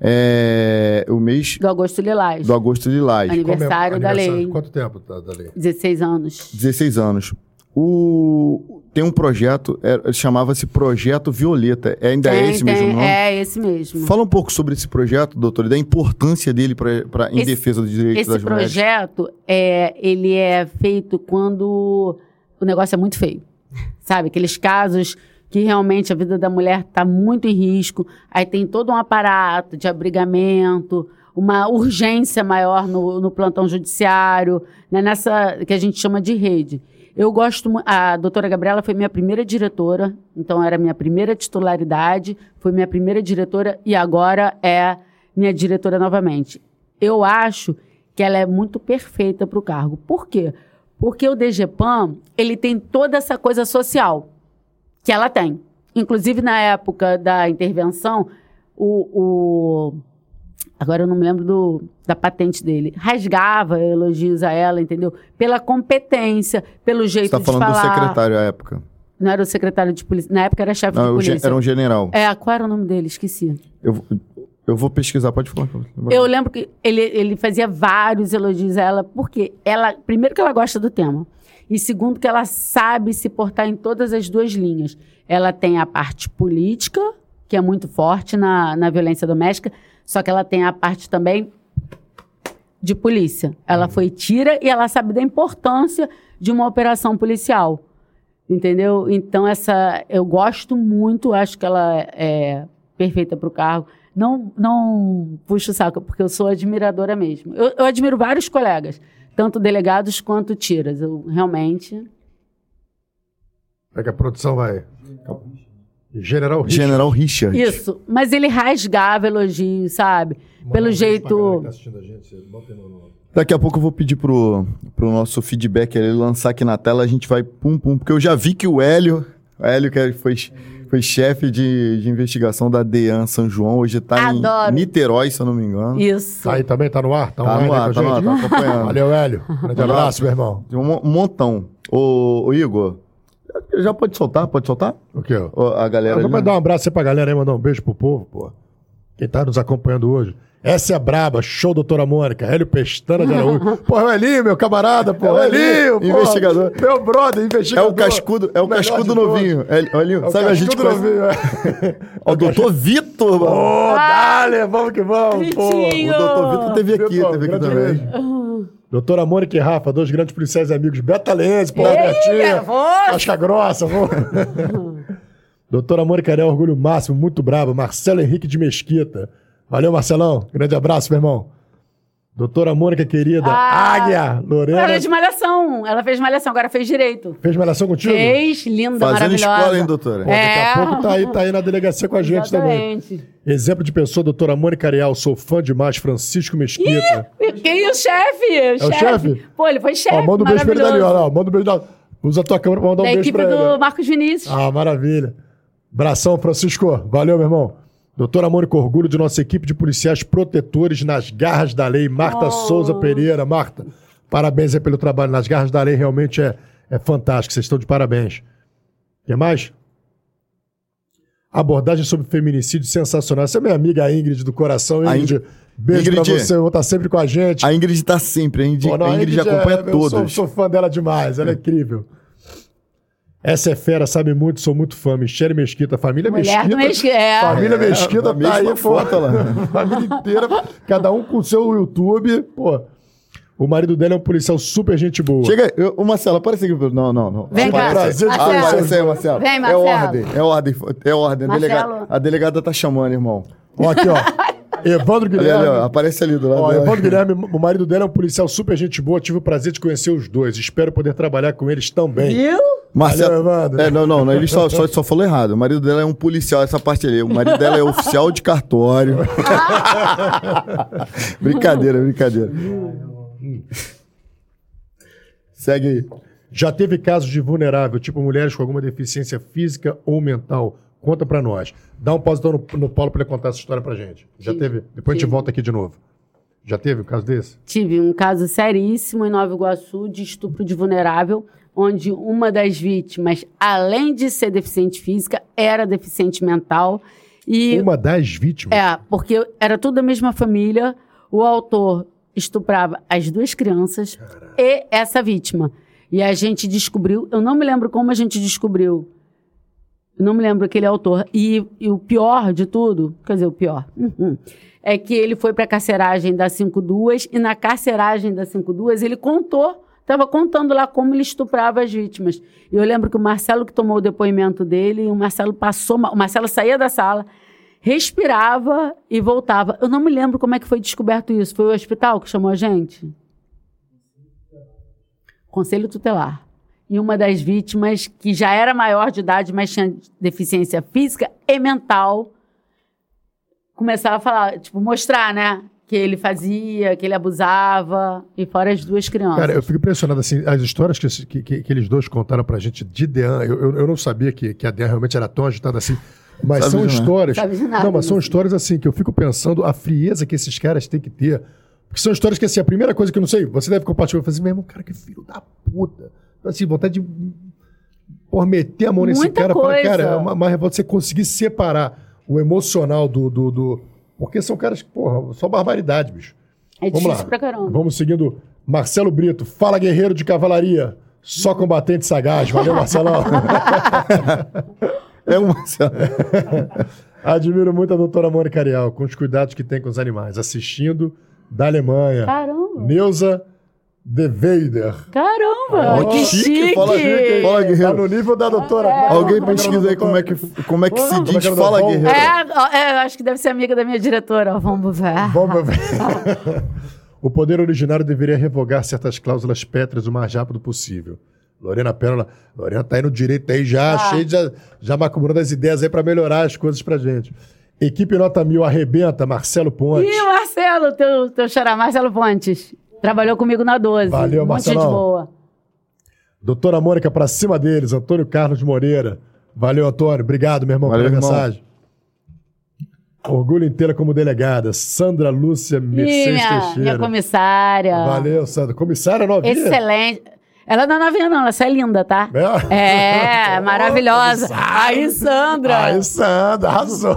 é, o mês Do Agosto Lilás. do Agosto Lilás. Aniversário da Aniversário lei. de Quanto tempo da, da lei? 16 anos. 16 anos. o, tem um projeto, é, chamava-se Projeto Violeta. É, ainda é Tem, esse tem, mesmo nome? É esse mesmo. Fala um pouco sobre esse projeto, doutor, e da importância dele pra, pra, em Esse- defesa dos direitos Esse das mulheres. projeto, é, ele é feito quando o negócio é muito feio. Sabe? Aqueles casos que realmente a vida da mulher está muito em risco. Aí tem todo um aparato de abrigamento, uma urgência maior no, no plantão judiciário, né? nessa que a gente chama de rede. Eu gosto, a doutora Gabriela foi minha primeira diretora, então era minha primeira titularidade, foi minha primeira diretora e agora é minha diretora novamente. Eu acho que ela é muito perfeita para o cargo. Por quê? Porque o DGPAM, ele tem toda essa coisa social que ela tem. Inclusive, na época da intervenção, o, o- agora eu não me lembro do, da patente dele, rasgava elogios a ela, entendeu? Pela competência, pelo Você jeito está de falando do falar. secretário à época. Não era o secretário de polícia, na época era chefe Não, de polícia. era um general. É, qual era o nome dele? Esqueci. Eu, vou- eu vou pesquisar, pode falar. Eu lembro que ele, ele fazia vários elogios a ela, porque ela, primeiro que ela gosta do tema, e segundo que ela sabe se portar em todas as duas linhas. Ela tem a parte política, que é muito forte na, na violência doméstica, só que ela tem a parte também de polícia. Ela foi tira e ela sabe da importância de uma operação policial. Entendeu? Então, essa eu gosto muito, acho que ela é perfeita para o cargo. Não, não puxo o saco, porque eu sou admiradora mesmo. Eu, eu admiro vários colegas, tanto delegados quanto tiras. Eu realmente. É que a produção vai. General Richard. General Richard. Isso. Mas ele rasgava elogios, sabe? Pelo jeito. tá Daqui a pouco eu vou pedir pro, pro nosso feedback ele lançar aqui na tela, a gente vai pum pum, porque eu já vi que o Hélio, o Hélio que foi, foi chefe de, de investigação da DEAN São João, hoje tá Adoro. em Niterói, se eu não me engano. Isso. Tá aí também? Tá no ar? Tá, Tá no aí ar, com tá a no ar, gente? tá acompanhando. Valeu, Hélio. Grande abraço, meu irmão. Tem um um montão. Ô, ô, Igor, já pode soltar? Pode soltar? O quê? a galera. Agora ali, vai né? dar um abraço aí pra galera aí, mandar um beijo pro povo, pô. Quem tá nos acompanhando hoje. Essa é braba, show doutora Mônica, Hélio Pestana de Araújo. Pô, é o Elinho, meu camarada, pô. É Elinho, pô. investigador. Meu brother, É investigador. o cascudo, é o cascudo novinho. É, olha, É o sabe a gente conhece... novinho, é. O doutor Vitor, Ô, mano. dale, vamos que vamos, pô. Vitinho! O doutor Vitor teve aqui, Vitor, teve aqui grande também. Doutora Mônica e Rafa, dois grandes policiais amigos. Beta Lenz, Betinha. nervoso! Casca grossa, vou. Doutora Mônica é orgulho máximo, muito brabo. Marcelo Henrique de Mesquita. Valeu, Marcelão. Grande abraço, meu irmão. Doutora Mônica querida. Ah, Águia, Lorena. Ela é de malhação. Ela fez malhação, agora fez direito. Fez malhação contigo? Fez, linda, Fazendo maravilhosa. escola, hein, doutora? Pô, daqui É. a pouco tá aí, tá aí na delegacia com a gente também. Exatamente. Exemplo de pessoa, doutora Mônica Arial. Sou fã demais. Francisco Mesquita. Quem é o chefe? É o chefe? Pô, ele foi chefe. Ó, manda um beijo pra ele maravilhoso. ó. ó, Manda um beijo da... Usa a tua câmera pra mandar um Da beijo equipe pra ele. ó. do Marcos Vinícius. Ah, maravilha. Bração, Francisco. Valeu, meu irmão. Doutora Mônica, orgulho de nossa equipe de policiais protetores nas garras da lei. Marta Oh. Souza Pereira. Marta, parabéns aí pelo trabalho nas garras da lei. Realmente é, é fantástico. Vocês estão de parabéns. O que mais? Abordagem sobre feminicídio sensacional. Essa é minha amiga Ingrid do coração. A Ingrid, Ingrid- beijo Ingrid. pra você. Vou estar sempre com a gente. A Ingrid tá sempre, a Ingrid, Pô, não, a Ingrid acompanha é- eu. Sou, sou fã dela demais, ela é incrível. Essa é fera, sabe muito, sou muito fã. Michele Mesquita, família Mulher Mesquita. Mesquita, é. Família É, Mesquita a tá aí, foto lá. família inteira, cada um com o seu YouTube. Pô, o marido dela é um policial super gente boa. Chega aí, eu- ô Marcelo, aparece aqui. Não, não, não. Vem cá. Prazer de Ah, conhecer. aparece aí, Marcelo. Vem, É Marcelo. ordem, é ordem, é ordem. A Marcelo. delegada, a delegada tá chamando, irmão. Ó, aqui, ó. Evandro Guilherme. ali, ó, aparece ali do lado. Ó, dela. Evandro Guilherme, o marido dela é um policial super gente boa. Tive o prazer de conhecer os dois. Espero poder trabalhar com eles também. Viu? Marcelo, Valeu, Evandro. é, não, não, não, ele só, só, só falou errado. O marido dela é um policial, essa parte ali. O marido dela é oficial de cartório. brincadeira, brincadeira. Segue aí. Já teve casos de vulnerável, tipo mulheres com alguma deficiência física ou mental? Conta pra nós. Dá um pause então no, no Paulo pra ele contar essa história pra gente. Já Tive. teve? Depois a gente Tive. volta aqui de novo. Já teve um caso desse? Tive um caso seríssimo em Nova Iguaçu de estupro de vulnerável, onde uma das vítimas, além de ser deficiente física, era deficiente mental. E Uma das vítimas. É, porque era tudo da mesma família. O autor estuprava as duas crianças e essa vítima. E a gente descobriu, eu não me lembro como a gente descobriu. Não me lembro aquele autor. E, e o pior de tudo, quer dizer, o pior, uhum, é que ele foi para a carceragem da 52 e na carceragem da 52 ele contou, estava contando lá como ele estuprava as vítimas. E eu lembro que o Marcelo que tomou o depoimento dele, o Marcelo passou, o Marcelo saía da sala, respirava e voltava. Eu não me lembro como é que foi descoberto isso. Foi o hospital que chamou a gente? Conselho Tutelar. E uma das vítimas, que já era maior de idade, mas tinha deficiência física e mental, começava a falar, tipo, mostrar, né? Que ele fazia, que ele abusava, e fora as duas crianças. Cara, eu fico impressionado, assim, as histórias que, que, que, que eles dois contaram pra gente de Dean, eu, eu, eu não sabia que, que a Dean realmente era tão agitada assim, mas Sabe são histórias. Nada, não, mas são histórias assim que eu fico pensando a frieza que esses caras têm que ter porque são histórias que, assim, a primeira coisa que eu não sei, você deve compartilhar. Eu falei assim, meu irmão, cara, que filho da puta. Assim, vontade de por meter a mão nesse Muita cara. Coisa. cara, é uma, uma revolta você conseguir separar o emocional do, do, do, Porque são caras que, porra, só barbaridade, bicho. É Vamos difícil lá. pra caramba. Vamos seguindo. Marcelo Brito, fala guerreiro de cavalaria. Só combatente sagaz. Valeu, Marcelão. é um Marcelo. Admiro muito a doutora Mônica Ariel, com os cuidados que tem com os animais. Assistindo da Alemanha. Caramba. Neuza De Vader. Caramba, oh, que chique. Fala, fala, Guerreiro. Tá no nível da doutora. É, Alguém pesquisa aí como é que, como é que se diz é Fala, Guerreiro. É, é, eu acho que deve ser amiga da minha diretora. Vamos ver. Vamos ver. o poder originário deveria revogar certas cláusulas pétreas o mais rápido possível. Lorena Pérola, Lorena tá indo direito aí já, ah. cheio de, já, já macumbrando as ideias aí para melhorar as coisas pra gente. Equipe Nota Mil arrebenta, Marcelo Pontes. Ih, Marcelo, teu, teu xará, Marcelo Pontes. Trabalhou comigo na 12. Valeu, Marcelo. Muito boa. Doutora Mônica, pra cima deles. Antônio Carlos Moreira. Valeu, Antônio. Obrigado, meu irmão, Valeu, pela irmão. mensagem. Orgulho inteira como delegada. Sandra Lúcia Mercedes minha, Teixeira. Minha comissária. Valeu, Sandra. Comissária novinha. Excelente. Ela não é novinha, não, ela só é linda, tá? É, é maravilhosa. Aí, Sandra. Aí, Sandra, arrasou.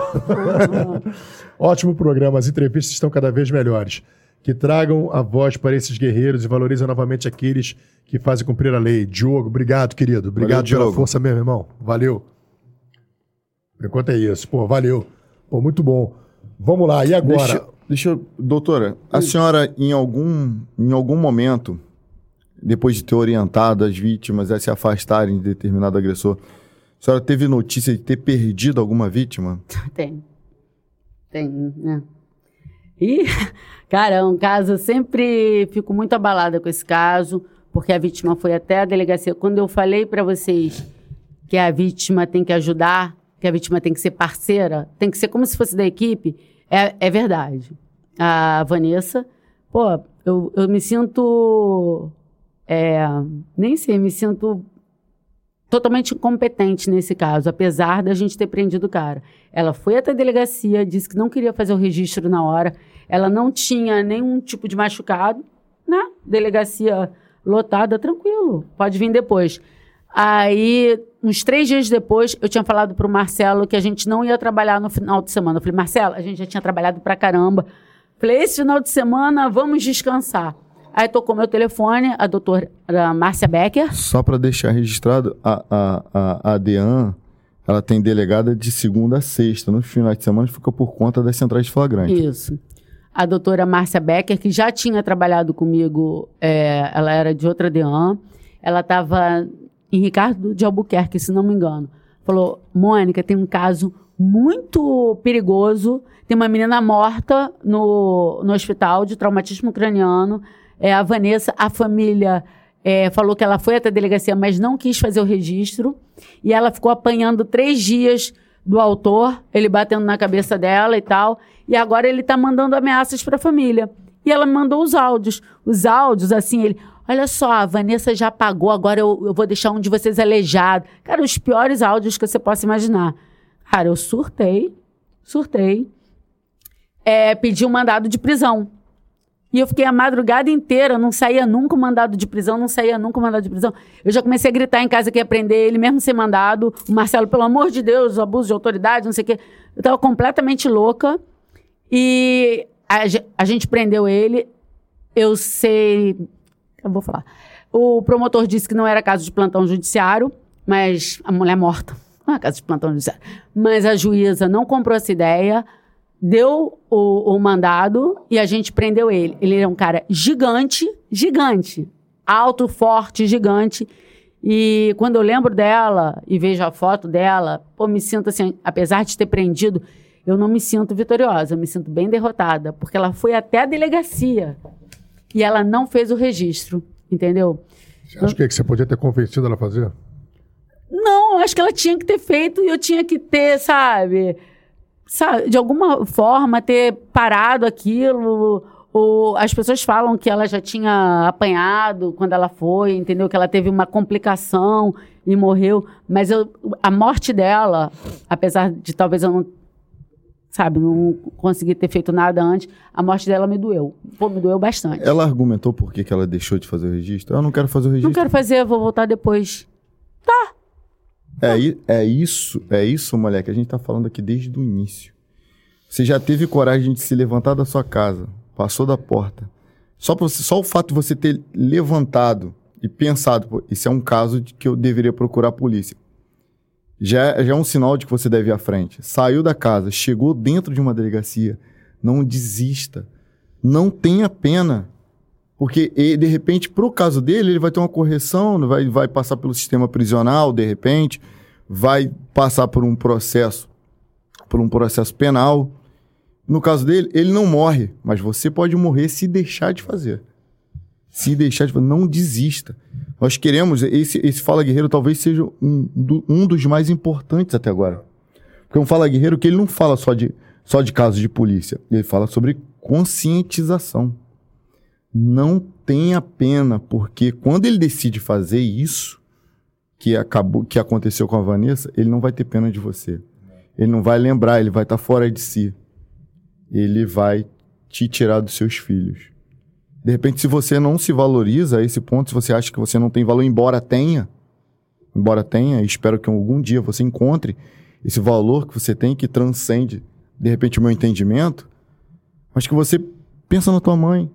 Ótimo programa, as entrevistas estão cada vez melhores. Que tragam a voz para esses guerreiros e valorizem novamente aqueles que fazem cumprir a lei. Diogo, obrigado, querido. Obrigado valeu, pela força mesmo, irmão. Valeu. Por enquanto é isso. Pô, valeu. Pô, muito bom. Vamos lá, e agora? Deixa, deixa eu, doutora, a senhora em algum, em algum momento depois de ter orientado as vítimas a se afastarem de determinado agressor, a senhora teve notícia de ter perdido alguma vítima? Tem. Tem, né? E, cara, é um caso, eu sempre fico muito abalada com esse caso, porque a vítima foi até a delegacia. Quando eu falei para vocês que a vítima tem que ajudar, que a vítima tem que ser parceira, tem que ser como se fosse da equipe, é, é verdade. A Vanessa, pô, eu, eu me sinto é, nem sei, me sinto totalmente incompetente nesse caso, apesar da gente ter prendido o cara. Ela foi até a delegacia, disse que não queria fazer o registro na hora, ela não tinha nenhum tipo de machucado, né? Delegacia lotada, tranquilo, pode vir depois. Aí, uns três dias depois, eu tinha falado para o Marcelo que a gente não ia trabalhar no final de semana. Eu falei, Marcelo, a gente já tinha trabalhado pra caramba. Falei, esse final de semana vamos descansar. Aí tocou meu telefone, a doutora Márcia Becker. Só para deixar registrado, a, a, a, a DEAN, ela tem delegada de segunda a sexta. Nos finais de semana fica por conta das centrais de flagrante. Isso. A doutora Márcia Becker, que já tinha trabalhado comigo, é, ela era de outra DEAN. Ela estava em Ricardo de Albuquerque, se não me engano. Falou, Mônica, tem um caso muito perigoso. Tem uma menina morta no, no hospital de traumatismo craniano é, a Vanessa, a família é, falou que ela foi até a delegacia, mas não quis fazer o registro. E ela ficou apanhando três dias do autor, ele batendo na cabeça dela e tal. E agora ele está mandando ameaças para a família. E ela mandou os áudios. Os áudios, assim, ele. Olha só, a Vanessa já pagou, agora eu, eu vou deixar um de vocês aleijado. Cara, os piores áudios que você possa imaginar. Cara, eu surtei, surtei. É, pedi um mandado de prisão. E eu fiquei a madrugada inteira, não saía nunca mandado de prisão, não saía nunca mandado de prisão. Eu já comecei a gritar em casa que ia prender ele, mesmo sem mandado. O Marcelo, pelo amor de Deus, abuso de autoridade, não sei o quê. Eu estava completamente louca. E a, a, gente prendeu ele. Eu sei. Eu vou falar. O promotor disse que não era caso de plantão judiciário, mas a mulher morta. Não é caso de plantão judiciário. Mas a juíza não comprou essa ideia, deu o, o mandado e a gente prendeu ele. Ele era um cara gigante, gigante. Alto, forte, gigante. E quando eu lembro dela e vejo a foto dela, pô, me sinto assim, apesar de ter prendido, eu não me sinto vitoriosa, eu me sinto bem derrotada, porque ela foi até a delegacia e ela não fez o registro, entendeu? Você acha que você podia ter convencido ela a fazer? Não, eu acho que ela tinha que ter feito e eu tinha que ter, sabe, sabe, de alguma forma ter parado aquilo. Ou as pessoas falam que ela já tinha apanhado quando ela foi, entendeu? Que ela teve uma complicação e morreu. Mas eu, a morte dela, apesar de talvez eu não sabe, não consegui ter feito nada antes, a morte dela me doeu. Pô, me doeu bastante. Ela argumentou por que, que ela deixou de fazer o registro? Eu não quero fazer o registro. Não quero fazer, vou voltar depois. Tá. É, é isso, é isso, moleque, a gente tá falando aqui desde o início. Você já teve coragem de se levantar da sua casa, passou da porta. Só, você, só o fato de você ter levantado e pensado, pô, isso é um caso de que eu deveria procurar a polícia já, já é um sinal de que você deve ir à frente. Saiu da casa, chegou dentro de uma delegacia, não desista. Não tenha pena. Porque, de repente, para o caso dele, ele vai ter uma correção, vai, vai passar pelo sistema prisional, de repente, vai passar por um processo, por um processo penal. No caso dele, ele não morre, mas você pode morrer se deixar de fazer. Se deixar de fazer, não desista. Nós queremos, esse, esse Fala Guerreiro talvez seja um, um dos mais importantes até agora. Porque um Fala Guerreiro que ele não fala só de, só de casos de polícia, ele fala sobre conscientização. Não tenha pena, porque quando ele decide fazer isso, que acabou, que aconteceu com a Vanessa, ele não vai ter pena de você. Ele não vai lembrar, ele vai estar fora de si. Ele vai te tirar dos seus filhos. De repente, se você não se valoriza a esse ponto, se você acha que você não tem valor, embora tenha, embora tenha, espero que algum dia você encontre esse valor que você tem que transcende, de repente, o meu entendimento, mas que você pensa na tua mãe,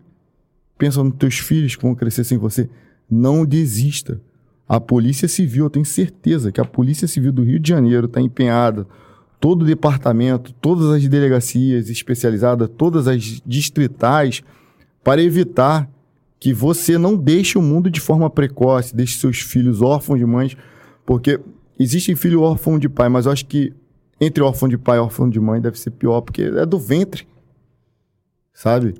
pensa nos teus filhos que vão crescer sem você. Não desista. A Polícia Civil, eu tenho certeza que a Polícia Civil do Rio de Janeiro está empenhada, todo o departamento, todas as delegacias especializadas, todas as distritais, para evitar que você não deixe o mundo de forma precoce, deixe seus filhos órfãos de mães, porque existem filhos órfãos de pai, mas eu acho que entre órfão de pai e órfão de mãe deve ser pior, porque é do ventre, sabe?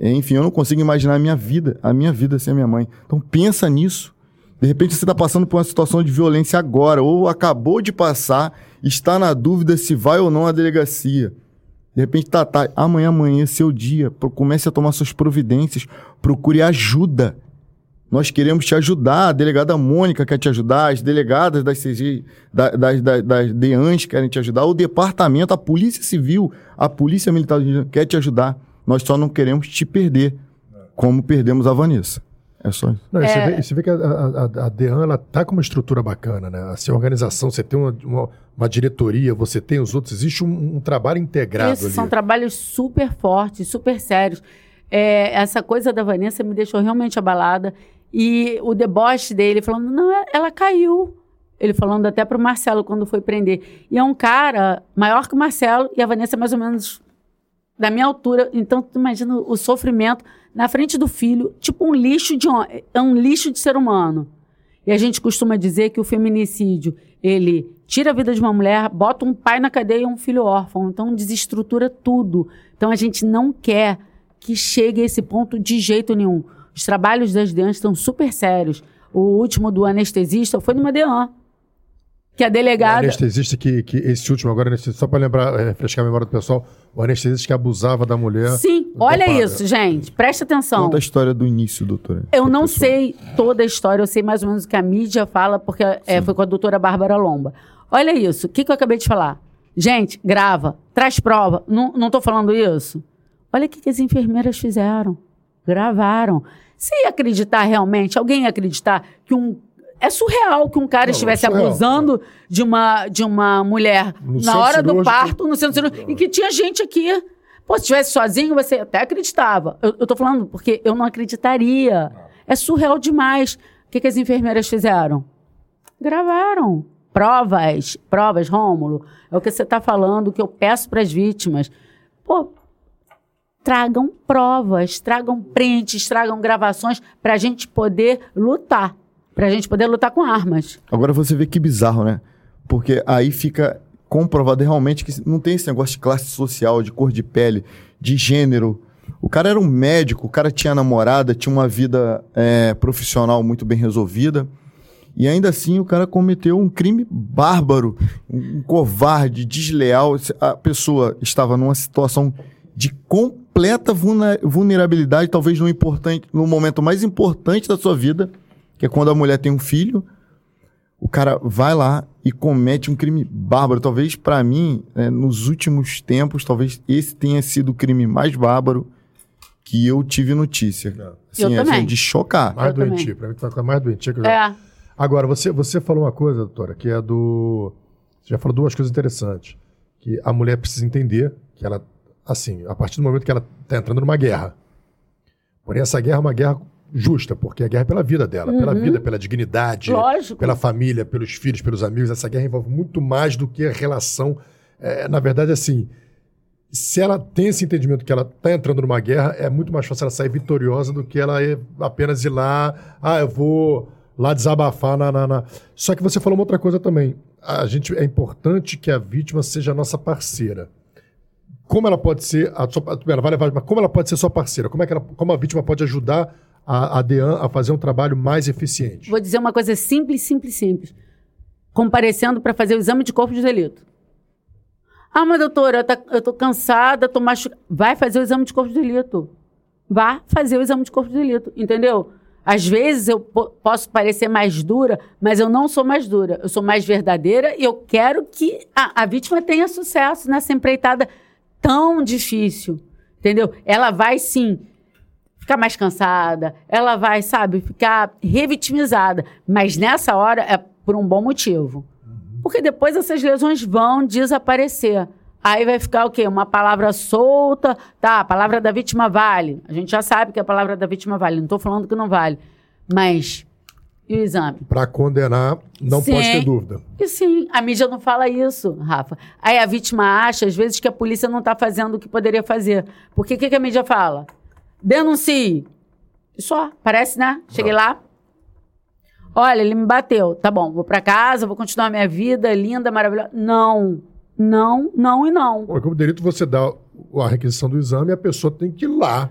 Enfim, eu não consigo imaginar a minha vida, a minha vida sem a minha mãe. Então pensa nisso. De repente você está passando por uma situação de violência agora, ou acabou de passar, está na dúvida se vai ou não à delegacia. De repente, tá, tá, amanhã, amanhã seu dia. Comece a tomar suas providências. Procure ajuda. Nós queremos te ajudar. A delegada Mônica quer te ajudar. As delegadas das CG, da, das, das, das DEANs querem te ajudar. O departamento, a Polícia Civil, a Polícia Militar quer te ajudar. Nós só não queremos te perder, como perdemos a Vanessa. É só isso. Não, é... Você, vê, você, vê, que a, a, a tá com uma estrutura bacana, né? Assim, a organização, você tem uma, uma, uma diretoria, você tem os outros, existe um, um trabalho integrado Isso, ali. São trabalhos super fortes, super sérios. É, essa coisa da Vanessa me deixou realmente abalada. E o deboche dele falando, não, ela caiu. Ele falando até pro Marcelo quando foi prender. E é um cara maior que o Marcelo e a Vanessa é mais ou menos da minha altura. Então, tu imagina o sofrimento na frente do filho, tipo um lixo de é um lixo de ser humano. E a gente costuma dizer que o feminicídio, ele tira a vida de uma mulher, bota um pai na cadeia e um filho órfão, então desestrutura tudo. Então a gente não quer que chegue a esse ponto de jeito nenhum. Os trabalhos das DEANs estão super sérios. O último do anestesista foi numa DEAN que a delegada. O anestesista que, que esse último agora, só para lembrar, é, refrescar a memória do pessoal, o anestesista que abusava da mulher. Sim, olha isso, gente, presta atenção. Conta a história do início, doutora. Eu não pessoa. sei toda a história, eu sei mais ou menos o que a mídia fala, porque é, foi com a doutora Bárbara Lomba. Olha isso, o que, que eu acabei de falar? Gente, grava, traz prova. Não, não tô falando isso? Olha o que, que as enfermeiras fizeram. Gravaram. Se ia acreditar realmente, alguém ia acreditar que um é surreal que um cara não, estivesse é abusando de uma, de uma mulher no na hora do parto, no centro cirúrgico, e que tinha gente aqui. Pô, se estivesse sozinho, você até acreditava. Eu, eu tô falando porque eu não acreditaria. É surreal demais. O que, que as enfermeiras fizeram? Gravaram. Provas, provas, Rômulo. É o que você está falando, que eu peço para as vítimas. Pô, tragam provas, tragam prints, tragam gravações para a gente poder lutar. Para a gente poder lutar com armas. Agora você vê que bizarro, né? Porque aí fica comprovado realmente que não tem esse negócio de classe social, de cor de pele, de gênero. O cara era um médico, o cara tinha namorada, tinha uma vida é, profissional muito bem resolvida. E ainda assim o cara cometeu um crime bárbaro, um covarde, desleal. A pessoa estava numa situação de completa vulnerabilidade, talvez no, importante, no momento mais importante da sua vida, que é quando a mulher tem um filho. O cara vai lá e comete um crime bárbaro. Talvez para mim, é, nos últimos tempos, talvez esse tenha sido o crime mais bárbaro que eu tive notícia. Assim, eu é, assim, de chocar. Mais doentia. Pra mim, tu vai ficar mais doentia que eu já... É. Agora, você, você falou uma coisa, doutora, que é do. Você já falou duas coisas interessantes. Que a mulher precisa entender que ela, assim, a partir do momento que ela está entrando numa guerra. Porém, essa guerra é uma guerra justa, porque a guerra é pela vida dela, uhum. pela vida, pela dignidade, Lógico. pela família, pelos filhos, pelos amigos. Essa guerra envolve muito mais do que a relação. É, na verdade, assim, se ela tem esse entendimento que ela está entrando numa guerra, é muito mais fácil ela sair vitoriosa do que ela apenas ir lá, ah, eu vou lá desabafar na, na, na, Só que você falou uma outra coisa também. A gente é importante que a vítima seja a nossa parceira. Como ela pode ser a sua, ela vai levar, mas como ela pode ser sua parceira? Como é que ela, como a vítima pode ajudar a, a DEAN a fazer um trabalho mais eficiente? Vou dizer uma coisa simples, simples, simples. Comparecendo para fazer o exame de corpo de delito. Ah, mas doutora, eu, estou cansada, tô machucada. Vai fazer o exame de corpo de delito. Vá fazer o exame de corpo de delito, entendeu? Às vezes eu posso parecer mais dura, mas eu não sou mais dura. Eu sou mais verdadeira e eu quero que a, a vítima tenha sucesso nessa empreitada tão difícil. Entendeu? Ela vai sim ficar mais cansada, ela vai, sabe, ficar revitimizada. Mas nessa hora é por um bom motivo. Porque depois essas lesões vão desaparecer. Aí vai ficar o quê? Uma palavra solta. Tá, a palavra da vítima vale. A gente já sabe que a palavra da vítima vale. Não estou falando que não vale. Mas. E o exame? Para condenar, não sim. pode ter dúvida. E sim, a mídia não fala isso, Rafa. Aí a vítima acha, às vezes, que a polícia não está fazendo o que poderia fazer. Porque o que, que a mídia fala? Denuncie. Só, parece, né? Cheguei não. lá. Olha, ele me bateu. Tá bom, vou para casa, vou continuar minha vida linda, maravilhosa. Não. Não, não e não. Bom, como direito você dá a requisição do exame e a pessoa tem que ir lá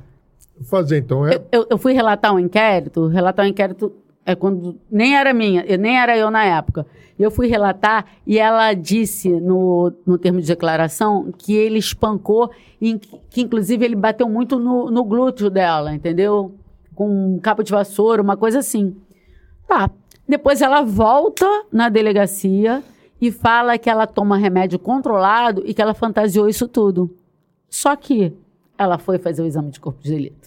fazer. Então é. Eu, eu, eu fui relatar um inquérito, relatar um inquérito é quando nem era minha, nem era eu na época. Eu fui relatar e ela disse no, no termo de declaração que ele espancou e que, inclusive, ele bateu muito no, no glúteo dela, entendeu? Com um cabo de vassoura, uma coisa assim. Tá. Depois ela volta na delegacia e fala que ela toma remédio controlado e que ela fantasiou isso tudo. Só que ela foi fazer o exame de corpo de delito.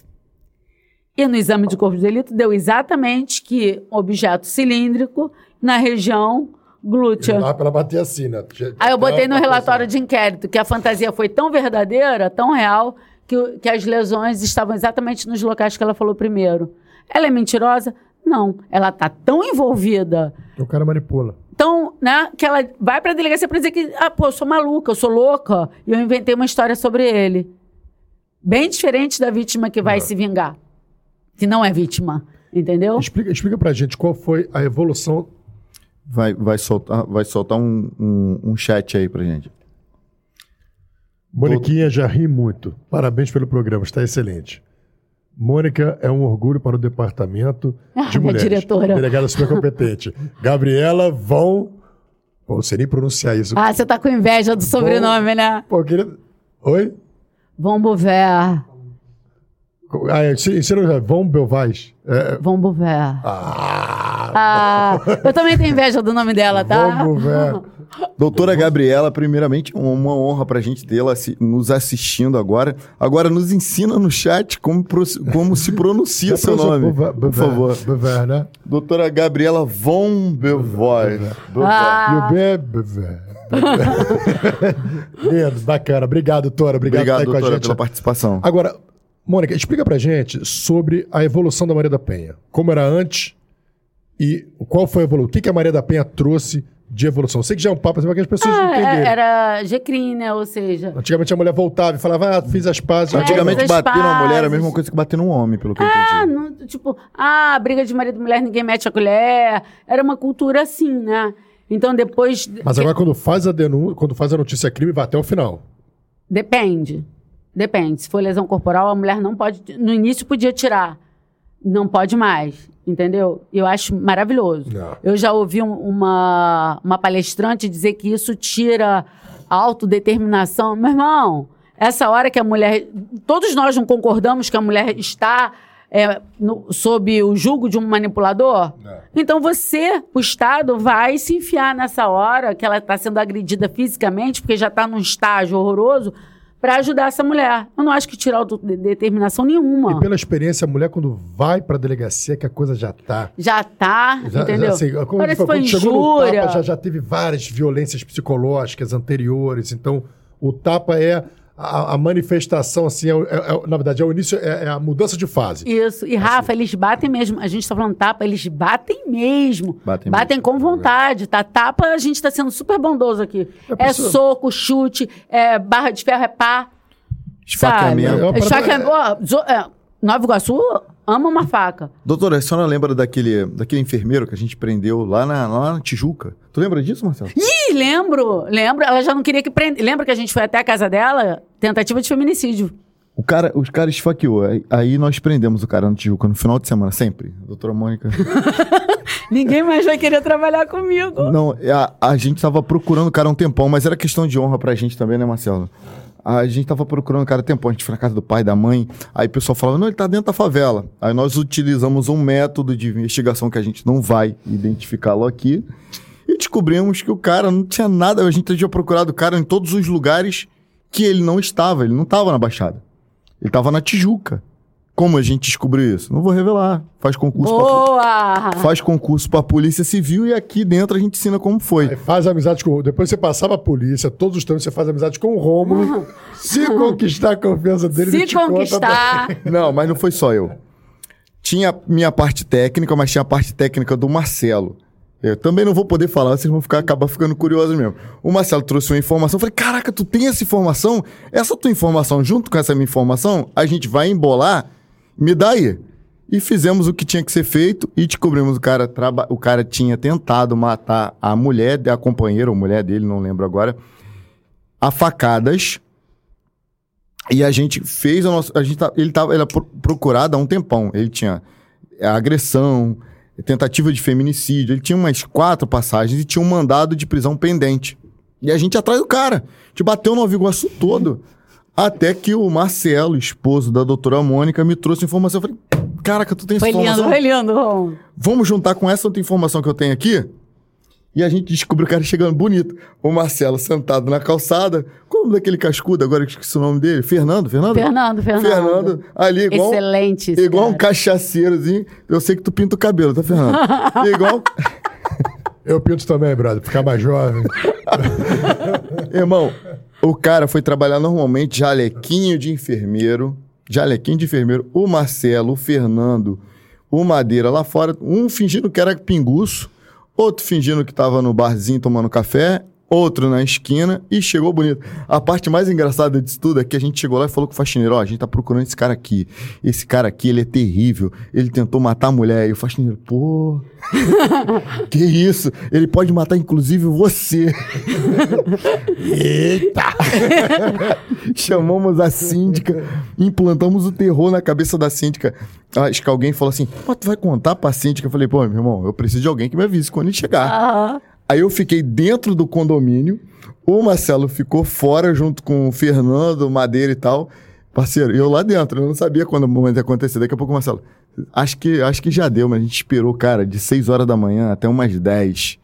E no exame de corpo de delito deu exatamente que objeto cilíndrico na região glútea. Lá para bater assim, né? Aí eu botei no relatório de inquérito que a fantasia foi tão verdadeira, tão real, que, que as lesões estavam exatamente nos locais que ela falou primeiro. Ela é mentirosa? Não. Ela está tão envolvida. O cara manipula. Então, né, que ela vai pra delegacia pra dizer que, ah, pô, eu sou maluca, eu sou louca, e eu inventei uma história sobre ele. Bem diferente da vítima que vai não. se vingar. Que não é vítima, entendeu? Explica, explica pra gente qual foi a evolução. Vai, vai soltar, vai soltar um, um, um chat aí pra gente. Moniquinha já ri muito. Parabéns pelo programa, está excelente. Mônica é um orgulho para o departamento ah, de mulheres. diretora. Delegada super competente. Gabriela Vão. Pô, não sei nem pronunciar isso. Ah, você tá com inveja do sobrenome, Von... né? Pô, queria... Oi? Von Beauvert. Ah, ensina Von Belvaz. É... Von Beauvert. Ah, ah, eu também tenho inveja do nome dela, tá? Von Beauvert. Doutora Gabriela, primeiramente, uma honra pra gente tê-la nos assistindo agora. Agora, nos ensina no chat como, como se pronuncia seu nome. por favor. Beauvert, né? Doutora Gabriela Von Belvoy. Ah. Lindo, bacana. Obrigado, doutora. Obrigado, Obrigado doutora, pela participação. Agora, Mônica, explica pra gente sobre a evolução da Maria da Penha. Como era antes e qual foi a evolução? O que, que a Maria da Penha trouxe de evolução? Eu sei que já é um papo assim, para que as pessoas Ah, entenderem. é- era G-Crim, né? Ou seja, Antigamente a mulher voltava e falava, ah, fiz as pazes. É, Antigamente mas bater numa mulher era a mesma coisa que bater num homem, pelo que eu ah, entendi. não, tipo, ah, briga de marido e mulher, ninguém mete a colher. Era uma cultura assim, né? Então depois. Mas agora quando faz a denúncia, quando faz a notícia crime, vai até o final. Depende. Depende. Se for lesão corporal, a mulher não pode. No início podia tirar. Não pode mais. Entendeu? Eu acho maravilhoso. Não. Eu já ouvi um- uma, uma palestrante dizer que isso tira a autodeterminação. Meu irmão, essa hora que a mulher. Todos nós não concordamos que a mulher está é, no- sob o jugo de um manipulador? Não. Então você, o Estado, vai se enfiar nessa hora que ela está sendo agredida fisicamente, porque já está num estágio horroroso, para ajudar essa mulher. Eu não acho que tirar autodeterminação nenhuma. E pela experiência, a mulher quando vai pra delegacia, que a coisa já tá. Já tá, Já, entendeu? já, assim, como Parece que foi quando chegou no injúria. tapa, já, já teve várias violências psicológicas anteriores. Então, o tapa é a, a manifestação, assim, é, é- é- na verdade, é o início, é, é a mudança de fase. Isso. E, Rafa, eles batem mesmo. A gente tá falando tapa, eles batem mesmo. Batem Batem, mesmo. com vontade, tá? Tapa, a gente tá sendo super bondoso aqui. É É, soco, chute, é barra de ferro, é pá. Esfaqueamento. É Esfaqueamento. Ó, Nova Iguaçu ama uma faca. Doutora, a senhora lembra daquele, daquele enfermeiro que a gente prendeu lá na, lá na Tijuca? Tu lembra disso, Marcelo? Ih, lembro, lembro. Ela já não queria que prenda. Lembra que a gente foi até a casa dela? Tentativa de feminicídio. O cara, os caras esfaqueou. Aí, aí nós prendemos o cara no Tijuca no final de semana, sempre. A doutora Mônica. Ninguém mais vai querer trabalhar comigo. Não, a, a gente tava procurando o cara um tempão, mas era questão de honra pra gente também, né, Marcelo? A gente tava procurando o cara há tempão, a gente foi na casa do pai, da mãe, aí o pessoal falava, não, ele tá dentro da favela. Aí nós utilizamos um método de investigação que a gente não vai identificá-lo aqui, e descobrimos que o cara não tinha nada, a gente tinha procurado o cara em todos os lugares que ele não estava, ele não estava na Baixada. Ele estava na Tijuca. Como a gente descobriu isso? Não vou revelar. Faz concurso pra Boa! faz concurso pra Polícia Civil e aqui dentro a gente ensina como foi. Aí faz amizade com o Depois você passava a polícia, todos os tempos você faz amizade com o Rômulo. Se conquistar a confiança dele, ele Se te conta conquistar. Não, mas não foi só eu. Tinha minha parte técnica, mas tinha a parte técnica do Marcelo. Eu também não vou poder falar, vocês vão ficar, acabar ficando curiosos mesmo. O Marcelo trouxe uma informação, eu falei, caraca, tu tem essa informação? Essa tua informação, junto com essa minha informação, a gente vai embolar, me dá aí. E fizemos o que tinha que ser feito e descobrimos o cara, traba... o cara tinha tentado matar a mulher, a companheira ou mulher dele, não lembro agora, a facadas. E a gente fez a nossa. A gente tá, ele estava procurado há um tempão. Ele tinha agressão, tentativa de feminicídio. Ele tinha umas quatro passagens e tinha um mandado de prisão pendente. E a gente atrás do cara. A gente bateu no Iguaçu todo. Até que o Marcelo, esposo da doutora Mônica, me trouxe informação. Eu falei, caraca, tu tem essa Foi lindo, informação? foi lindo, Ron. Vamos juntar com essa outra informação que eu tenho aqui? E a gente descobriu o cara chegando bonito. O Marcelo sentado na calçada. Qual o nome daquele cascudo? Agora eu esqueci o nome dele. Fernando? Fernando? Fernando, Fernando. Fernando, ali igual, Excelente igual um cara. cachaceirozinho. Eu sei que tu pinta o cabelo, tá, Fernando? igual. Eu pinto também, brother, ficar mais jovem. Irmão, o cara foi trabalhar normalmente, jalequinho de enfermeiro. Jalequinho de enfermeiro. O Marcelo, o Fernando, o Madeira lá fora. Um fingindo que era pinguço. Outro fingindo que tava no barzinho tomando café. Outro na esquina e chegou bonito. A parte mais engraçada disso tudo é que a gente chegou lá e falou com o faxineiro: Ó, a gente tá procurando esse cara aqui. Esse cara aqui, ele é terrível. Ele tentou matar a mulher. E o faxineiro, pô. que isso? Ele pode matar, inclusive, você. Eita! Chamamos a síndica, implantamos o terror na cabeça da síndica. Acho que alguém falou assim: pô, tu vai contar pra síndica? Eu falei, pô, meu irmão, eu preciso de alguém que me avise quando ele chegar. Aham. Aí eu fiquei dentro do condomínio, o Marcelo ficou fora junto com o Fernando, Madeira e tal. Parceiro, eu lá dentro, eu não sabia quando o momento ia acontecer. Daqui a pouco, Marcelo, acho que, acho que já deu, mas a gente esperou, cara, de 6 horas da manhã até umas 10.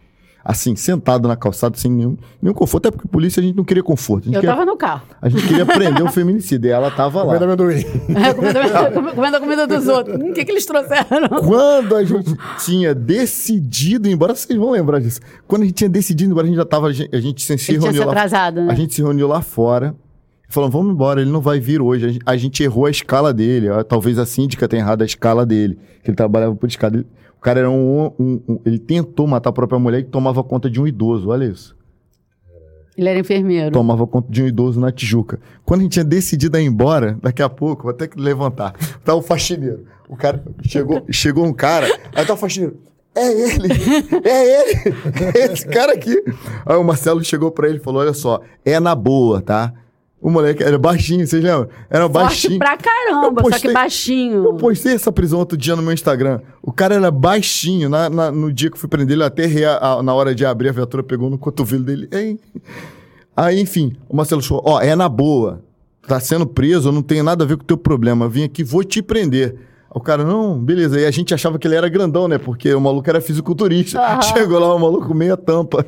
Assim, sentado na calçada, sem nenhum, nenhum conforto. Até porque polícia a gente não queria conforto. A gente, Eu queria, tava no carro. a gente queria prender o feminicídio. E ela tava Comendo lá. amendoim. É, comendo, comendo a comida dos outros. Hum, O que, que eles trouxeram? Quando a gente tinha decidido embora, vocês vão lembrar disso. Quando a gente tinha decidido ir embora, a gente já tava. A gente se Ele tinha se reuniu lá atrasado, né? A gente se reuniu lá fora. Falando, vamos embora, ele não vai vir hoje. A gente, a gente errou a escala dele. Talvez a síndica tenha errado a escala dele. Que ele trabalhava por escala. O cara era um, um, um, Ele tentou matar a própria mulher e tomava conta de um idoso. Olha isso. Ele era enfermeiro. Tomava conta de um idoso na Tijuca. Quando a gente tinha decidido ir embora, daqui a pouco, vou até que levantar. Tá o faxineiro. O cara chegou, chegou um cara, aí tá o faxineiro. É ele! É ele! É esse cara aqui! Aí o Marcelo chegou pra ele e falou: olha só, é na boa, tá? O moleque era baixinho, vocês lembram? Era Forte baixinho. pra caramba, postei, só que baixinho. Eu postei essa prisão outro dia no meu Instagram. O cara era baixinho. Na, na, no dia que eu fui prender ele, até a, na hora de abrir a viatura, pegou no cotovelo dele. Aí, enfim, o Marcelo falou: ó, é na boa. Tá sendo preso, não tem nada a ver com o teu problema. Vim aqui, vou te prender. O cara, não, beleza. E a gente achava que ele era grandão, né? Porque o maluco era fisiculturista. Chegou lá, o maluco meia tampa.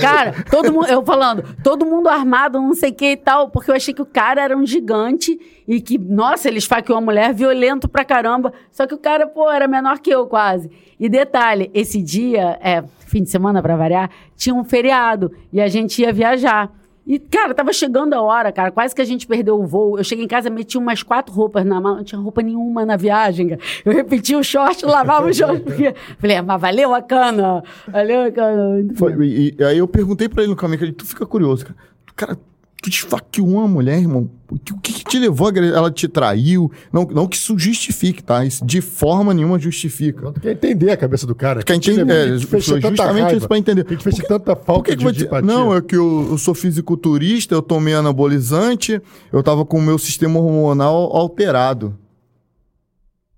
cara, todo mundo, eu falando, todo mundo armado, não sei o que e tal, porque eu achei que o cara era um gigante e que, nossa, ele esfaqueou a mulher, violento pra caramba. Só que o cara, pô, era menor que eu quase. E detalhe, esse dia, é, fim de semana pra variar, tinha um feriado e a gente ia viajar. E, cara, tava chegando a hora, cara. Quase que a gente perdeu o voo. Eu cheguei em casa, meti umas quatro roupas na mão. Não tinha roupa nenhuma na viagem, cara. Eu repeti o short, lavava o short. Porque... Falei, ah, mas valeu a cana. Valeu a cana. Foi, e, e, aí eu perguntei pra ele no caminho, tu fica curioso, cara. Cara, tu esfaqueou uma mulher, irmão. O que, o que, te levou a Ela te traiu? Não, não que isso justifique, tá? Isso de forma nenhuma justifica. Tu quer entender a cabeça do cara. Quer entender? É, foi justamente raiva. isso pra entender. Que te fez tanta falta que de, de Não, é que eu, eu, sou fisiculturista, eu tomei anabolizante, eu tava com o meu sistema hormonal alterado.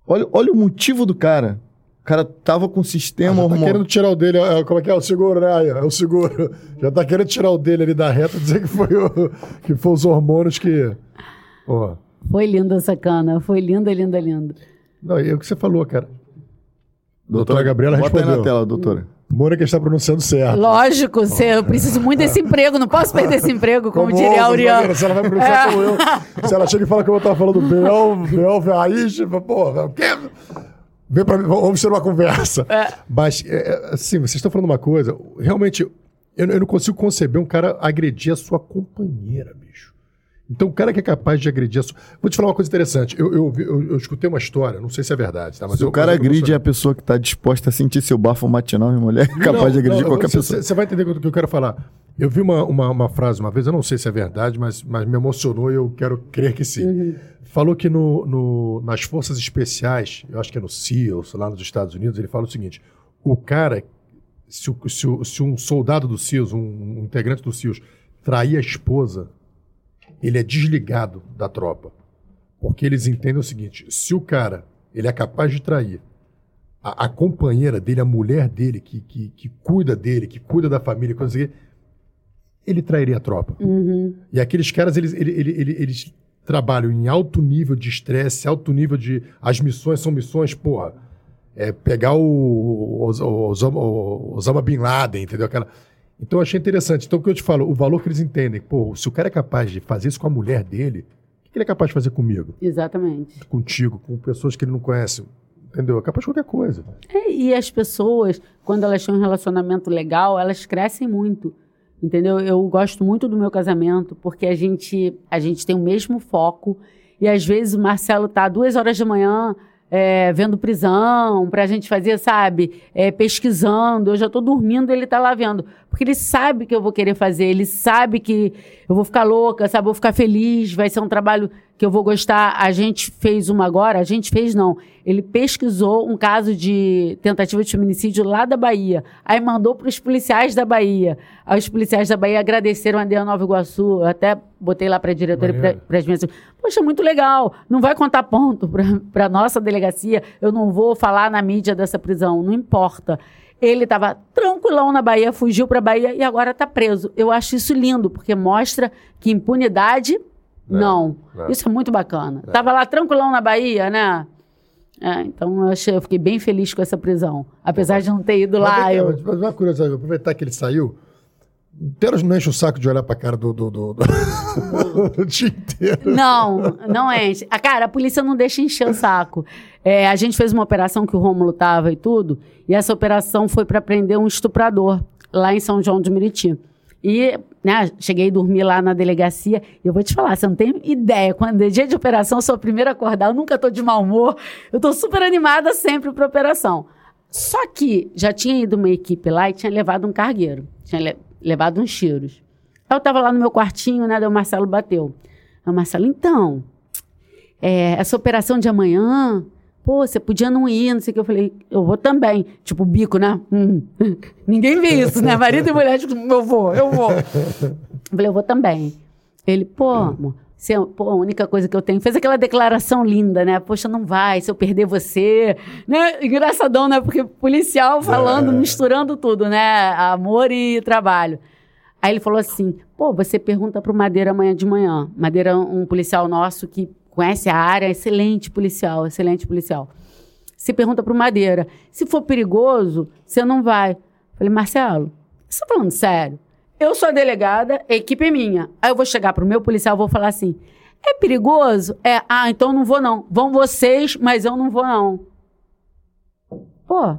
Olha, olha o motivo do cara cara tava com o sistema ah, já tá querendo tirar o dele, é, como é que é? O seguro, né? É o seguro. Já tá querendo tirar o dele ali da reta, dizer que foi, o, que foi os hormônios que... Oh. Foi linda essa cana, foi linda, linda, linda. Não, e é o que você falou, cara. Doutora, doutora Gabriela bota respondeu. Bota aí na tela, doutora. Mônica está pronunciando certo. Lógico, oh. eu preciso muito desse emprego, não posso perder esse emprego, como, como diria a Auriano. Se ela vai pronunciar é. como eu, se ela chega e fala que eu estava falando Bel, Bel, aí, porra, o quê? Vem pra mim, vamos ter uma conversa. É. Mas, é, é, assim, vocês estão falando uma coisa. Realmente, eu, eu, não consigo conceber um cara agredir a sua companheira, bicho. Então, o cara que é capaz de agredir a sua. Vou te falar uma coisa interessante. Eu, eu, eu, eu escutei uma história, não sei se é verdade, tá? Mas se o cara agride a pessoa que está disposta a sentir seu bafo matinal, minha mulher é capaz não, de agredir não, qualquer pessoa. Você vai entender o que eu quero falar. Eu vi uma, uma, uma, frase uma vez, eu não sei se é verdade, mas, mas me emocionou e eu quero crer que sim. Uhum falou que no, no, nas forças especiais, eu acho que é no SEALs, lá nos Estados Unidos, ele fala o seguinte: o cara, se, se, se um soldado do SEALs, um, um, integrante do SEALs, trair a esposa, ele é desligado da tropa. Porque eles entendem o seguinte: se o cara ele é capaz de trair a, a companheira dele, a mulher dele, que, que, que, cuida dele, que cuida da família, coisa assim, ele trairia a tropa. Uhum. E aqueles caras, eles, eles, eles, eles trabalham em alto nível de estresse, alto nível de. As missões são missões, porra. É pegar o, Osama, o Osama Bin Laden, entendeu? Aquela... Então eu achei interessante. Então o que eu te falo, o valor que eles entendem, pô, se o cara é capaz de fazer isso com a mulher dele, o que ele é capaz de fazer comigo? Exatamente. Contigo, com pessoas que ele não conhece. Entendeu? É capaz de qualquer coisa. É, e as pessoas, quando elas têm um relacionamento legal, elas crescem muito. Entendeu? Eu gosto muito do meu casamento porque a gente, a gente tem o mesmo foco. E às vezes o Marcelo tá duas horas da manhã é, vendo prisão, para a gente fazer, sabe, é, pesquisando. Eu já estou dormindo, ele está lá vendo. Porque ele sabe que eu vou querer fazer, ele sabe que eu vou ficar louca, sabe, vou ficar feliz, vai ser um trabalho que eu vou gostar. A gente fez uma agora, a gente fez não. Ele pesquisou um caso de tentativa de feminicídio lá da Bahia. Aí mandou para os policiais da Bahia. Aí os policiais da Bahia agradeceram a Dea Nova Iguaçu. Eu até botei lá para a diretora e para as minhas. Poxa, muito legal. Não vai contar ponto para a nossa delegacia. Eu não vou falar na mídia dessa prisão. Não importa. Ele estava tranquilão na Bahia, fugiu para a Bahia e agora está preso. Eu acho isso lindo, porque mostra que impunidade é, não. É. Isso é muito bacana. É. Tava lá tranquilão na Bahia, né? É, então eu, achei, eu fiquei bem feliz com essa prisão. Apesar de não ter ido mas lá. eu... Mas uma curiosidade, aproveitar que ele saiu. Teras não enche o saco de olhar pra cara do, do, do, do... o dia inteiro. Não, não enche. A cara, a polícia não deixa encher o saco. É, a gente fez uma operação que o Rômulo tava e tudo, e essa operação foi para prender um estuprador lá em São João de Meriti. E né, cheguei a dormir lá na delegacia. E eu vou te falar, você não tem ideia. Quando é dia de operação, eu sou a primeira a acordar. Eu nunca estou de mau humor. Eu estou super animada sempre para operação. Só que já tinha ido uma equipe lá e tinha levado um cargueiro. Tinha le levado uns tiros. Eu estava lá no meu quartinho, né? Daí o Marcelo bateu. O Marcelo, então, é, essa operação de amanhã, pô, você podia não ir, não sei o que. Eu falei, eu vou também. Tipo, bico, né? Hum. Ninguém vê isso, né? Marido e mulher, tipo, eu vou, eu vou. Eu falei, eu vou também. Ele, pô, amor, você, pô, a única coisa que eu tenho. Fez aquela declaração linda, né? Poxa, não vai, se eu perder você. Né? Engraçadão, né? Porque policial falando, é. misturando tudo, né? Amor e trabalho. Aí ele falou assim: pô, você pergunta pro Madeira amanhã de manhã. Madeira, um policial nosso que conhece a área, excelente policial, excelente policial. Você pergunta pro Madeira: se for perigoso, você não vai. falei, Marcelo, você tá falando sério? Eu sou a delegada, a equipe é minha. Aí eu vou chegar pro meu policial e vou falar assim: é perigoso? É, ah, então não vou não. Vão vocês, mas eu não vou não. Pô,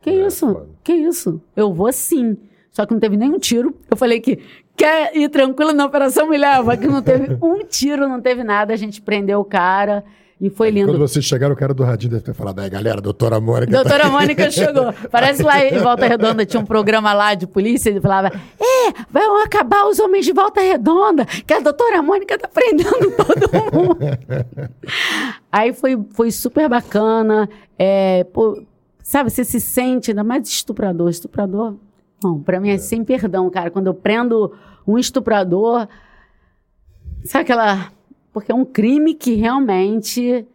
que é, isso? Que isso? Eu vou sim. Só que não teve nenhum tiro. Eu falei que quer ir tranquilo na operação, me leva. Que não teve um tiro, não teve nada. A gente prendeu o cara. E foi lindo. Quando vocês chegaram, o cara do Radinho deve ter falado, aí galera, doutora Mônica. Tá doutora tá Mônica chegou. Parece lá em Volta Redonda, tinha um programa lá de polícia, ele falava, é, vão acabar os homens de Volta Redonda, que a doutora Mônica tá prendendo todo mundo. aí foi, foi super bacana. É, pô, sabe, você se sente, ainda mais estuprador. Estuprador Bom, para mim é, é sem perdão, cara. Quando eu prendo um estuprador, sabe aquela. Porque é um crime que realmente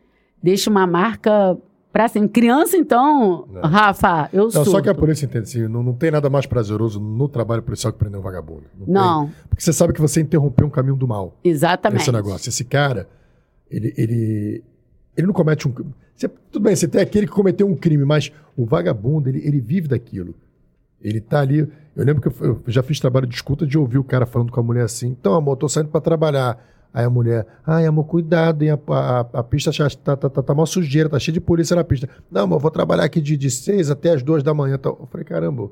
deixa uma marca pra assim. Criança, então, não. Rafa, eu sou. Só que a polícia entende assim, não, não tem nada mais prazeroso no trabalho policial que prender um vagabundo. Não. não. Porque você sabe que você interrompeu um caminho do mal. Exatamente. Esse negócio. Esse cara, ele, ele, ele não comete um. Você, tudo bem, você tem aquele que cometeu um crime, mas o vagabundo, ele, ele vive daquilo. Ele tá ali. Eu lembro que eu, já fiz trabalho de escuta de ouvir o cara falando com a mulher assim: então, amor, tô saindo para trabalhar. Aí a mulher, ai, amor, cuidado, hein? A, a, a pista tá, tá, tá, tá mal sujeira, tá cheia de polícia na pista. Não, amor, vou trabalhar aqui de, de seis até as duas da manhã. Então, eu falei, caramba, o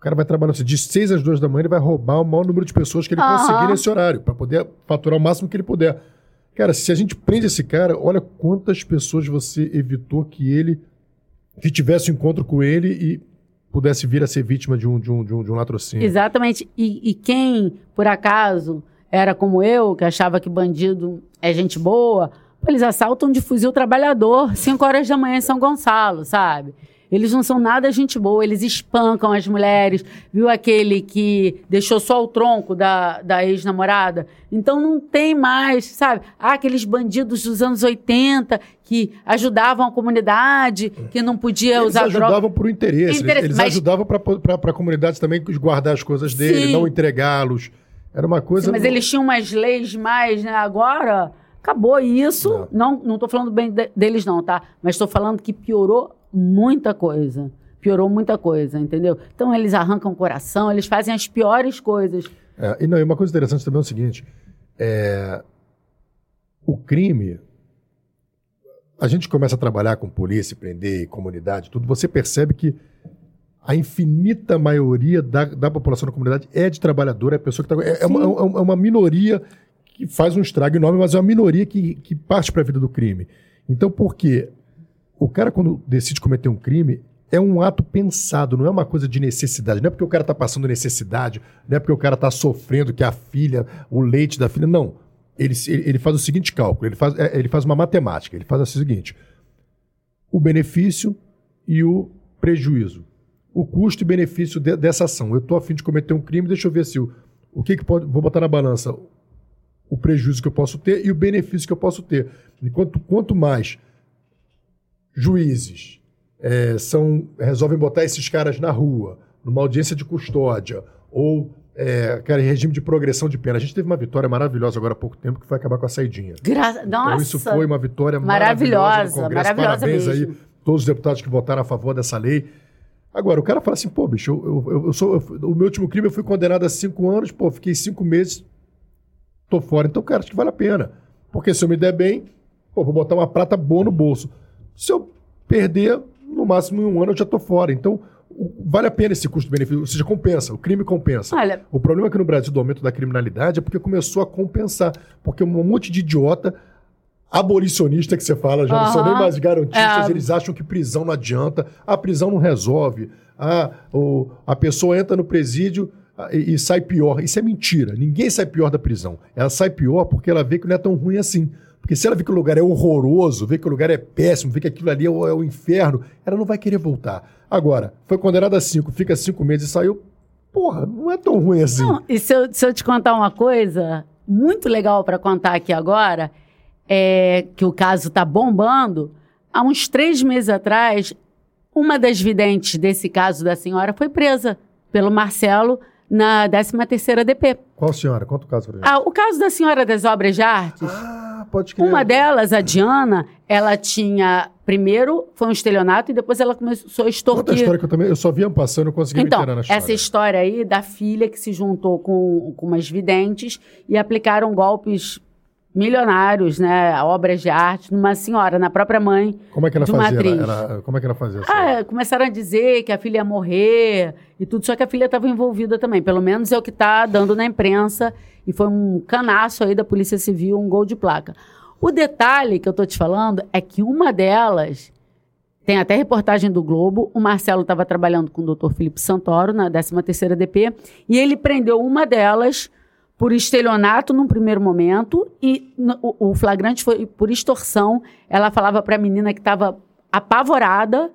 cara vai trabalhar assim, de seis às duas da manhã, ele vai roubar o maior número de pessoas que ele uhum. conseguir nesse horário, para poder faturar o máximo que ele puder. Cara, se a gente prende esse cara, olha quantas pessoas você evitou que ele que tivesse um encontro com ele e pudesse vir a ser vítima de um, de um, de um, de um latrocínio. Exatamente. E, e quem, por acaso, era como eu, que achava que bandido é gente boa, eles assaltam de fuzil trabalhador, 5 horas da manhã em São Gonçalo, sabe? Eles não são nada gente boa, eles espancam as mulheres. Viu aquele que deixou só o tronco da, da ex-namorada? Então não tem mais, sabe? Ah, aqueles bandidos dos anos 80 que ajudavam a comunidade, que não podia eles usar droga. Eles ajudavam por interesse, interesse eles, mas... ajudavam para a comunidade também guardar as coisas dele, Sim. não entregá-los. Era uma coisa. Sim, mas eles tinham umas leis mais, né? Agora acabou isso. Não, não estou falando bem de, deles, não, tá? Mas estou falando que piorou muita coisa. Piorou muita coisa, entendeu? Então eles arrancam o coração, eles fazem as piores coisas. É, e não, e uma coisa interessante também é o seguinte: é, o crime. A gente começa a trabalhar com polícia, prender, comunidade, tudo, você percebe que a infinita maioria da, da população da comunidade é de trabalhador, é pessoa que está. É, é, uma, é uma minoria que faz um estrago enorme, mas é uma minoria que, que parte para a vida do crime. Então, por quê? O cara, quando decide cometer um crime, é um ato pensado, não é uma coisa de necessidade. Não é porque o cara está passando necessidade, não é porque o cara está sofrendo que a filha, o leite da filha. Não. Ele, ele faz o seguinte cálculo: ele faz, é, ele faz uma matemática. Ele faz o seguinte: o benefício e o prejuízo. O custo e benefício de, dessa ação. Eu estou a fim de cometer um crime, deixa eu ver se o, o que, que pode. Vou botar na balança o prejuízo que eu posso ter e o benefício que eu posso ter. Enquanto quanto mais juízes é, são, resolvem botar esses caras na rua, numa audiência de custódia, ou é, cara, regime de progressão de pena. A gente teve uma vitória maravilhosa agora há pouco tempo que foi acabar com a saidinha. Gra então, Nossa! Isso foi uma vitória maravilhosa, maravilhosa. Maravilhosa Parabéns mesmo. aí todos os deputados que votaram a favor dessa lei. Agora, o cara fala assim, pô, bicho, eu, eu, eu sou, eu, o meu último crime eu fui condenado a cinco anos, pô, fiquei cinco meses, tô fora. Então, cara, acho que vale a pena. Porque se eu me der bem, pô, vou botar uma prata boa no bolso. Se eu perder, no máximo em um ano eu já estou fora. Então, vale a pena esse custo-benefício, ou seja, compensa, o crime compensa. Olha- O problema é que no Brasil, do aumento da criminalidade, é porque começou a compensar. Porque um monte de idiota abolicionista que você fala, já não são nem mais garantistas, É. eles acham que prisão não adianta, a prisão não resolve, a, o, a pessoa entra no presídio e, e sai pior. Isso é mentira. Ninguém sai pior da prisão. Ela sai pior porque ela vê que não é tão ruim assim. Porque se ela vê que o lugar é horroroso, vê que o lugar é péssimo, vê que aquilo ali é o, é o inferno, ela não vai querer voltar. Agora, foi condenada a cinco, fica cinco meses e saiu. Porra, não é tão ruim assim. Não, e se eu, se eu te contar uma coisa muito legal para contar aqui agora, é que o caso está bombando. Há uns três meses atrás, uma das videntes desse caso da senhora foi presa pelo Marcelo na 13ª DP. Qual senhora? Conta o caso pra gente. Ah, o caso da senhora das obras de arte, Ah, pode crer. uma delas, a Diana, ela tinha... Primeiro foi um estelionato e depois ela começou a Conta a extorquir história que eu também. Eu só via passando, não consegui então, me inteirar na história. essa história aí da filha que se juntou com, com umas videntes e aplicaram golpes milionários, né, obras de arte, numa senhora, na própria mãe Como é que ela de uma fazia? atriz. Ela- ela- como é que ela fazia? assim? Ah, começaram a dizer que a filha ia morrer e tudo, só que a filha estava envolvida também. Pelo menos é o que está dando na imprensa. E foi um canaço aí da Polícia Civil, um gol de placa. O detalhe que eu tô te falando é que uma delas, tem até reportagem do Globo, o Marcelo estava trabalhando com o doutor Felipe Santoro na 13ª DP, e ele prendeu uma delas por estelionato num primeiro momento, e o, o flagrante foi por extorsão. Ela falava para a menina que estava apavorada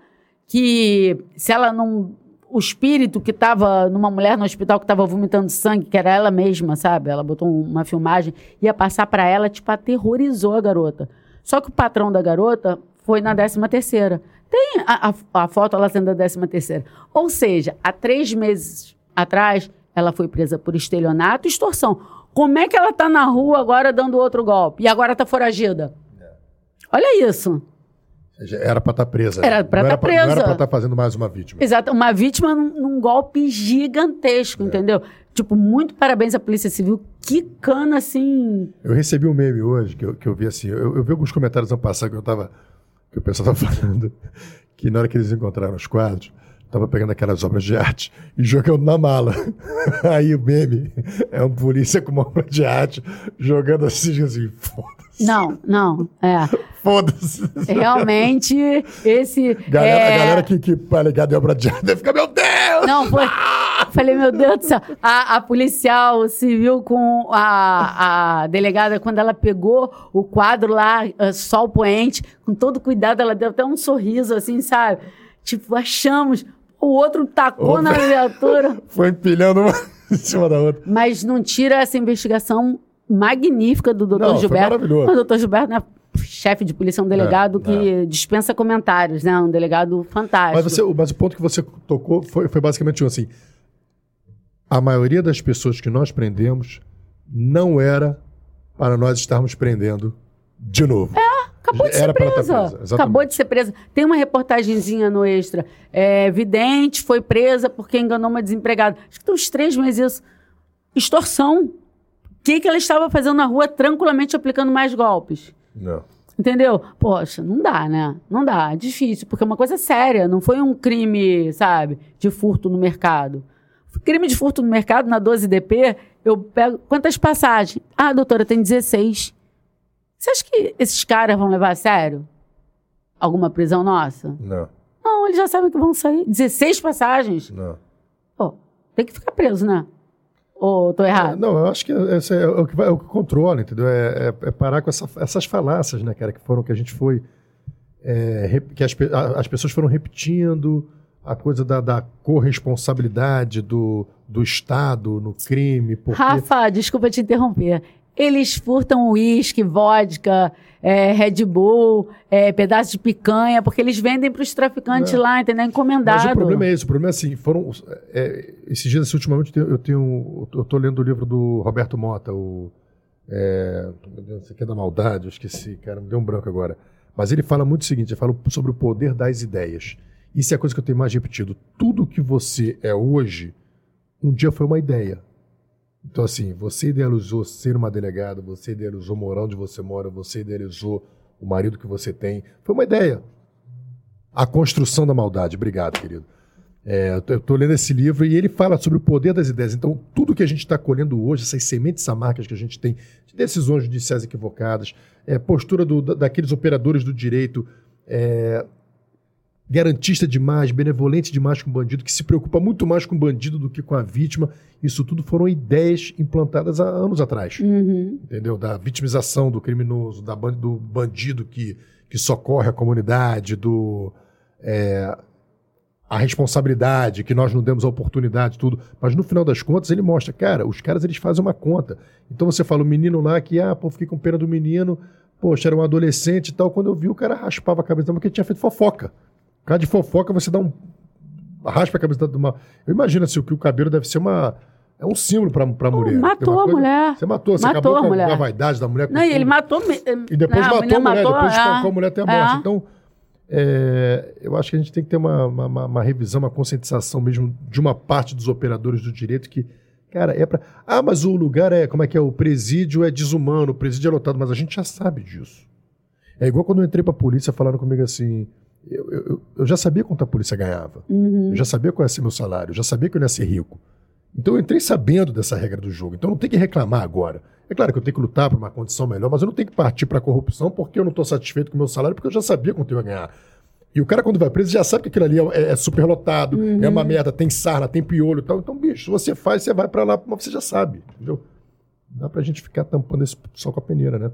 que se ela não. O espírito que estava numa mulher no hospital que estava vomitando sangue, que era ela mesma, sabe? Ela botou um- uma filmagem, ia passar para ela, tipo, aterrorizou a garota. Só que o patrão da garota foi na 13 terceira. Tem a, a- a foto ela sendo da 13 terceira. Ou seja, há três meses atrás, ela foi presa por estelionato e extorsão. Como é que ela está na rua agora dando outro golpe? E agora está foragida? Olha isso. Era pra estar presa. Era pra Não tá Não presa. era pra estar fazendo mais uma vítima. Exato, uma vítima num, num golpe gigantesco, entendeu? Tipo, muito parabéns à Polícia Civil. Que cana, assim. Eu recebi um meme hoje que eu, que eu vi assim. Eu, eu vi alguns comentários ano passado que eu tava. Que o pessoal tava falando que na hora que eles encontraram os quadros, tava pegando aquelas obras de arte e jogando na mala. Aí o meme é um polícia com uma obra de arte jogando assim, assim, foda-se. Não, não. É. Foda-se. Realmente, esse. Galera, é... A galera que, que tá ligada em obra de arte deve ficar, meu Deus! Não, foi. Falei, meu Deus do céu. A, a policial civil com a, a delegada, quando ela pegou o quadro lá, eh, Sol Poente, com todo cuidado, ela deu até um sorriso, assim, sabe? Tipo, achamos. O outro tacou Opa. na viatura. Foi empilhando uma em cima da outra. Mas não tira essa investigação magnífica do doutor Não, foi Gilberto. maravilhoso. O doutor Gilberto é chefe de polícia, é um delegado É, que dispensa comentários, né? Um delegado fantástico. Mas, você, mas o ponto que você tocou foi, foi basicamente um assim. A maioria das pessoas que nós prendemos não era para nós estarmos prendendo de novo. Acabou de Era ser tá presa. presa. Acabou de ser presa. Tem uma reportagenzinha no Extra. É, vidente foi presa porque enganou uma desempregada. Acho que tem uns três meses isso. Extorsão. O que, que ela estava fazendo na rua tranquilamente aplicando mais golpes? Não. Entendeu? Poxa, não dá, né? Não dá. É difícil, porque é uma coisa séria. Não foi um crime, sabe, de furto no mercado. Crime de furto no mercado, na 12DP, eu pego. Quantas passagens? Ah, doutora, tem 16. Você acha que esses caras vão levar a sério? Alguma prisão nossa? Não. Não, eles já sabem que vão sair. 16 passagens? Não. Pô, tem que ficar preso, né? Ou tô errado? Não, eu acho que esse é o que, vai, é o que controla, entendeu? É, é- é parar com essa- essas falácias, né, cara, que foram que a gente foi. é, que as, as pessoas foram repetindo a coisa da, da corresponsabilidade do, do Estado no crime. Porque... Rafa, desculpa te interromper. Eles furtam uísque, vodka, é, Red Bull, é, pedaço de picanha, porque eles vendem para os traficantes Não. lá, entendeu? Encomendado. Mas o problema é esse, o problema é assim, foram. é, esses dias, assim, ultimamente, eu tenho, eu tenho. Eu tô lendo o livro do Roberto Mota, o. É, meu Deus, isso aqui é da maldade, eu esqueci, cara, me deu um branco agora. Mas ele fala muito o seguinte: ele fala sobre o poder das ideias. Isso é a coisa que eu tenho mais repetido. Tudo que você é hoje, um dia foi uma ideia. Então, assim, você idealizou ser uma delegada, você idealizou morar onde você mora, você idealizou o marido que você tem. Foi uma ideia. A construção da maldade. Obrigado, querido. É, eu estou lendo esse livro e ele fala sobre o poder das ideias. Então, tudo que a gente está colhendo hoje, essas sementes amargas que a gente tem, de decisões judiciais equivocadas, é, postura do, daqueles operadores do direito, é, garantista demais, benevolente demais com o bandido, que se preocupa muito mais com o bandido do que com a vítima. Isso tudo foram ideias implantadas há anos atrás. Uhum. Entendeu? Da vitimização do criminoso, da, do bandido que, que socorre a comunidade, do. É, a responsabilidade, que nós não demos a oportunidade, tudo. Mas no final das contas, ele mostra, cara, os caras eles fazem uma conta. Então você fala, o menino lá que, ah, pô, fiquei com pena do menino, poxa, era um adolescente e tal. Quando eu vi, o cara raspava a cabeça porque tinha feito fofoca. Cara de fofoca, você dá um. raspa a cabeça de uma. Eu imagino assim, o que o cabelo deve ser uma. É um símbolo pra, pra mulher. Matou a mulher. Você matou, você matou acabou a mulher. com a vaidade da mulher. Não, ele matou. E depois não, matou a mulher, matou, depois é, espancou a mulher até a morte. É. Então, é, eu acho que a gente tem que ter uma, uma, uma, revisão, uma conscientização mesmo de uma parte dos operadores do direito que, cara, é para. Ah, mas o lugar é. Como é que é? O presídio é desumano, o presídio é lotado, mas a gente já sabe disso. É igual quando eu entrei pra polícia falando comigo assim. Eu, eu, eu já sabia quanto a polícia ganhava. Uhum. Eu já sabia qual ia ser meu salário, eu já sabia que eu ia ser rico. Então eu entrei sabendo dessa regra do jogo. Então não tem que reclamar agora. É claro que eu tenho que lutar para uma condição melhor, mas eu não tenho que partir para a corrupção porque eu não estou satisfeito com o meu salário, porque eu já sabia quanto eu ia ganhar. E o cara, quando vai preso, já sabe que aquilo ali é, é superlotado, uhum. é uma merda, tem sarna, tem piolho e tal. Então, bicho, você faz, você vai para lá, mas você já sabe, entendeu? Dá pra gente ficar tampando esse sol com a peneira, né?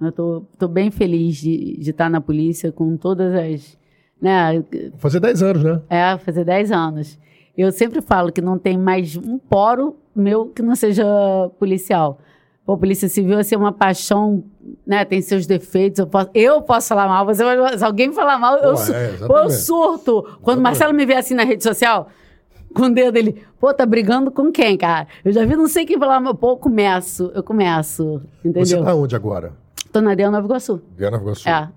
Eu tô, tô bem feliz de, de estar na polícia com todas as. Né? Fazer 10 anos, né? É, fazer 10 anos. Eu sempre falo que não tem mais um poro meu que não seja policial. Pô, Polícia Civil é ser uma paixão, né? Tem seus defeitos. Eu posso, eu posso falar mal, você, se alguém falar mal, eu, Pô, é, eu surto. Quando o Marcelo me vê assim na rede social, com o dedo ele, pô, tá brigando com quem, cara? Eu já vi não sei quem falar, pô, eu começo, eu começo. Entendeu? Você tá onde agora? Tô na DEA Nova Iguaçu. DEA Nova Iguaçu. É.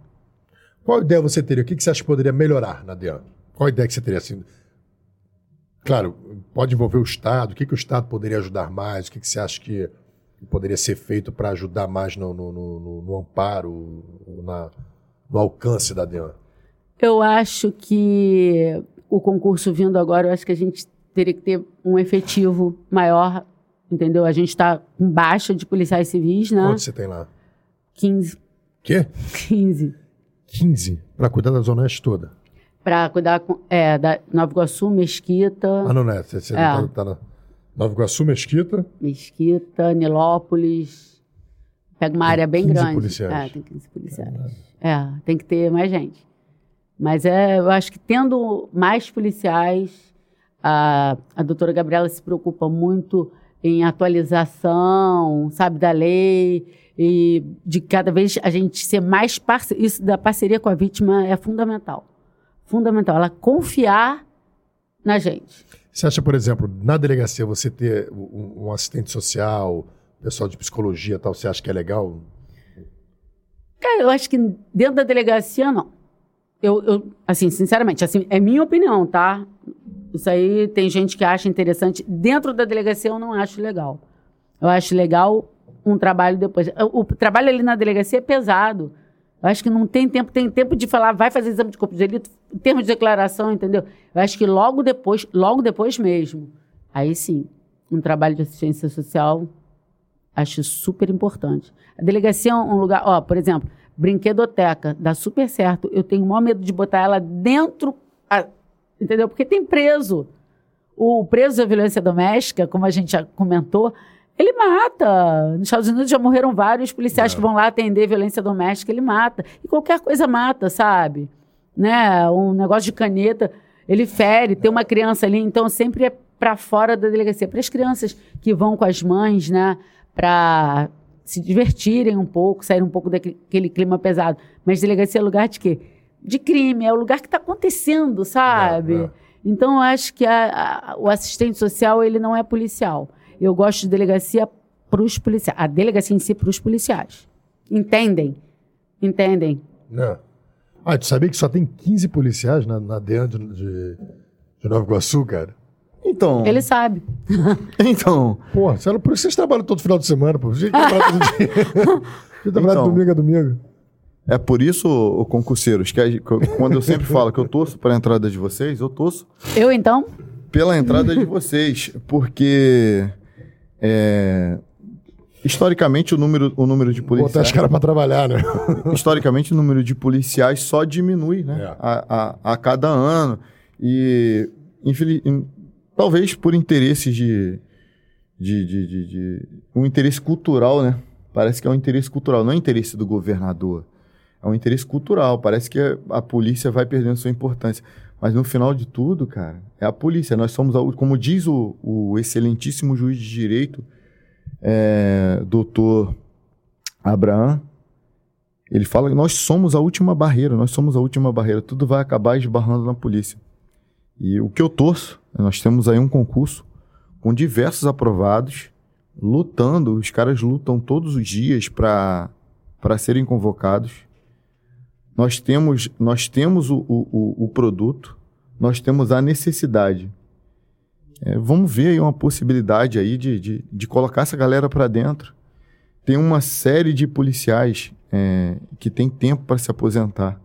Qual ideia você teria? O que você acha que poderia melhorar na DEA? Qual ideia que você teria assim? Claro, pode envolver o Estado. O que, que o Estado poderia ajudar mais? O que, que você acha que poderia ser feito para ajudar mais no, no, no, no amparo, na, no alcance da DEAN? Eu acho que o concurso vindo agora, eu acho que a gente teria que ter um efetivo maior, entendeu? A gente está com baixa de policiais civis, né? Quanto você tem lá? 15. Quê? 15. 15? Para cuidar da Zona Oeste toda? para cuidar é, da Nova Iguaçu, Mesquita. Ah, não, é. Você, você é. Tá, tá na Nova Iguaçu, Mesquita. Mesquita, Nilópolis. Pega uma tem área bem 15 grande. Policiais. É, tem 15 policiais. É. é, tem que ter mais gente. Mas é, eu acho que tendo mais policiais, a, a doutora Gabriela se preocupa muito em atualização, sabe, da lei e de cada vez a gente ser mais parceiro. Isso da parceria com a vítima é fundamental fundamental, ela confiar na gente. Você acha, por exemplo, na delegacia você ter um, um assistente social, pessoal de psicologia tal, você acha que é legal? Cara, eu acho que dentro da delegacia, não. Eu, eu, assim, sinceramente, assim, é minha opinião, tá? Isso aí tem gente que acha interessante. Dentro da delegacia eu não acho legal. Eu acho legal um trabalho depois. O, trabalho ali na delegacia é pesado. Eu acho que não tem tempo, tem tempo de falar, vai fazer exame de corpo de delito, em termos de declaração, entendeu? Eu acho que logo depois, logo depois mesmo, aí sim, um trabalho de assistência social, acho super importante. A delegacia é um lugar, ó, por exemplo, brinquedoteca, dá super certo. Eu tenho o maior medo de botar ela dentro, entendeu? Porque tem preso. O preso da violência doméstica, como a gente já comentou, ele mata. Nos Estados Unidos já morreram vários policiais é. que vão lá atender violência doméstica, ele mata. E qualquer coisa mata, sabe? Né? Um negócio de caneta, ele fere, tem uma criança ali, então sempre é para fora da delegacia. Para as crianças que vão com as mães, né? Para se divertirem um pouco, sair um pouco daquele clima pesado. Mas delegacia é lugar de quê? De crime, é o lugar que está acontecendo, sabe? É, é. Então, eu acho que a, a, o assistente social, ele não é policial. Eu gosto de delegacia para os policiais. A delegacia em si para os policiais. Entendem? Entendem? Não. Ah, tu sabia que só tem 15 policiais na, na DEAN de, de, de Nova Iguaçu, cara? Então. Ele sabe. então. Pô, por isso vocês trabalham todo final de semana, pô. Você trabalha todo dia. Você trabalha então, domingo a domingo. É por isso, o concurseiros, que a, quando eu sempre falo que eu torço para a entrada de vocês, eu torço. Eu então? Pela entrada de vocês, porque é, historicamente o número, o número de policiais. Botar os caras para trabalhar, né? historicamente o número de policiais só diminui, né? É. A, a, a, cada ano. E infeliz, talvez por interesses de, de, de, de, de um interesse cultural, né? Parece que é um interesse cultural, não é interesse do governador é um interesse cultural. Parece que a polícia vai perdendo sua importância. Mas no final de tudo, cara, é a polícia. Nós somos, como diz o, o excelentíssimo juiz de direito, é, doutor Abraham, ele fala que nós somos a última barreira, nós somos a última barreira. Tudo vai acabar esbarrando na polícia. E o que eu torço, nós temos aí um concurso com diversos aprovados, lutando, os caras lutam todos os dias para serem convocados nós temos, nós temos o, o, o produto, nós temos a necessidade. É, vamos ver aí uma possibilidade aí de, de, de colocar essa galera para dentro. Tem uma série de policiais é, que tem tempo para se aposentar.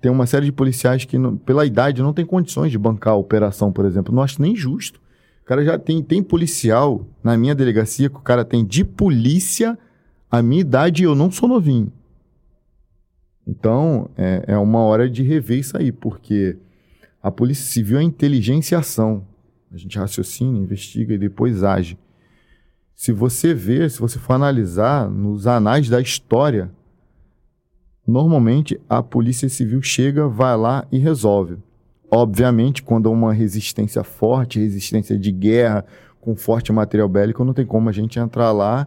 Tem uma série de policiais que, não, pela idade, não tem condições de bancar a operação, por exemplo. Não acho nem justo. O cara já tem, tem policial na minha delegacia que o cara tem de polícia a minha idade e eu não sou novinho. Então, é, é uma hora de rever isso aí, porque a Polícia Civil é inteligência e ação. A gente raciocina, investiga e depois age. Se você ver, se você for analisar nos anais da história, normalmente a Polícia Civil chega, vai lá e resolve. Obviamente, quando há uma resistência forte, resistência de guerra, com forte material bélico, não tem como a gente entrar lá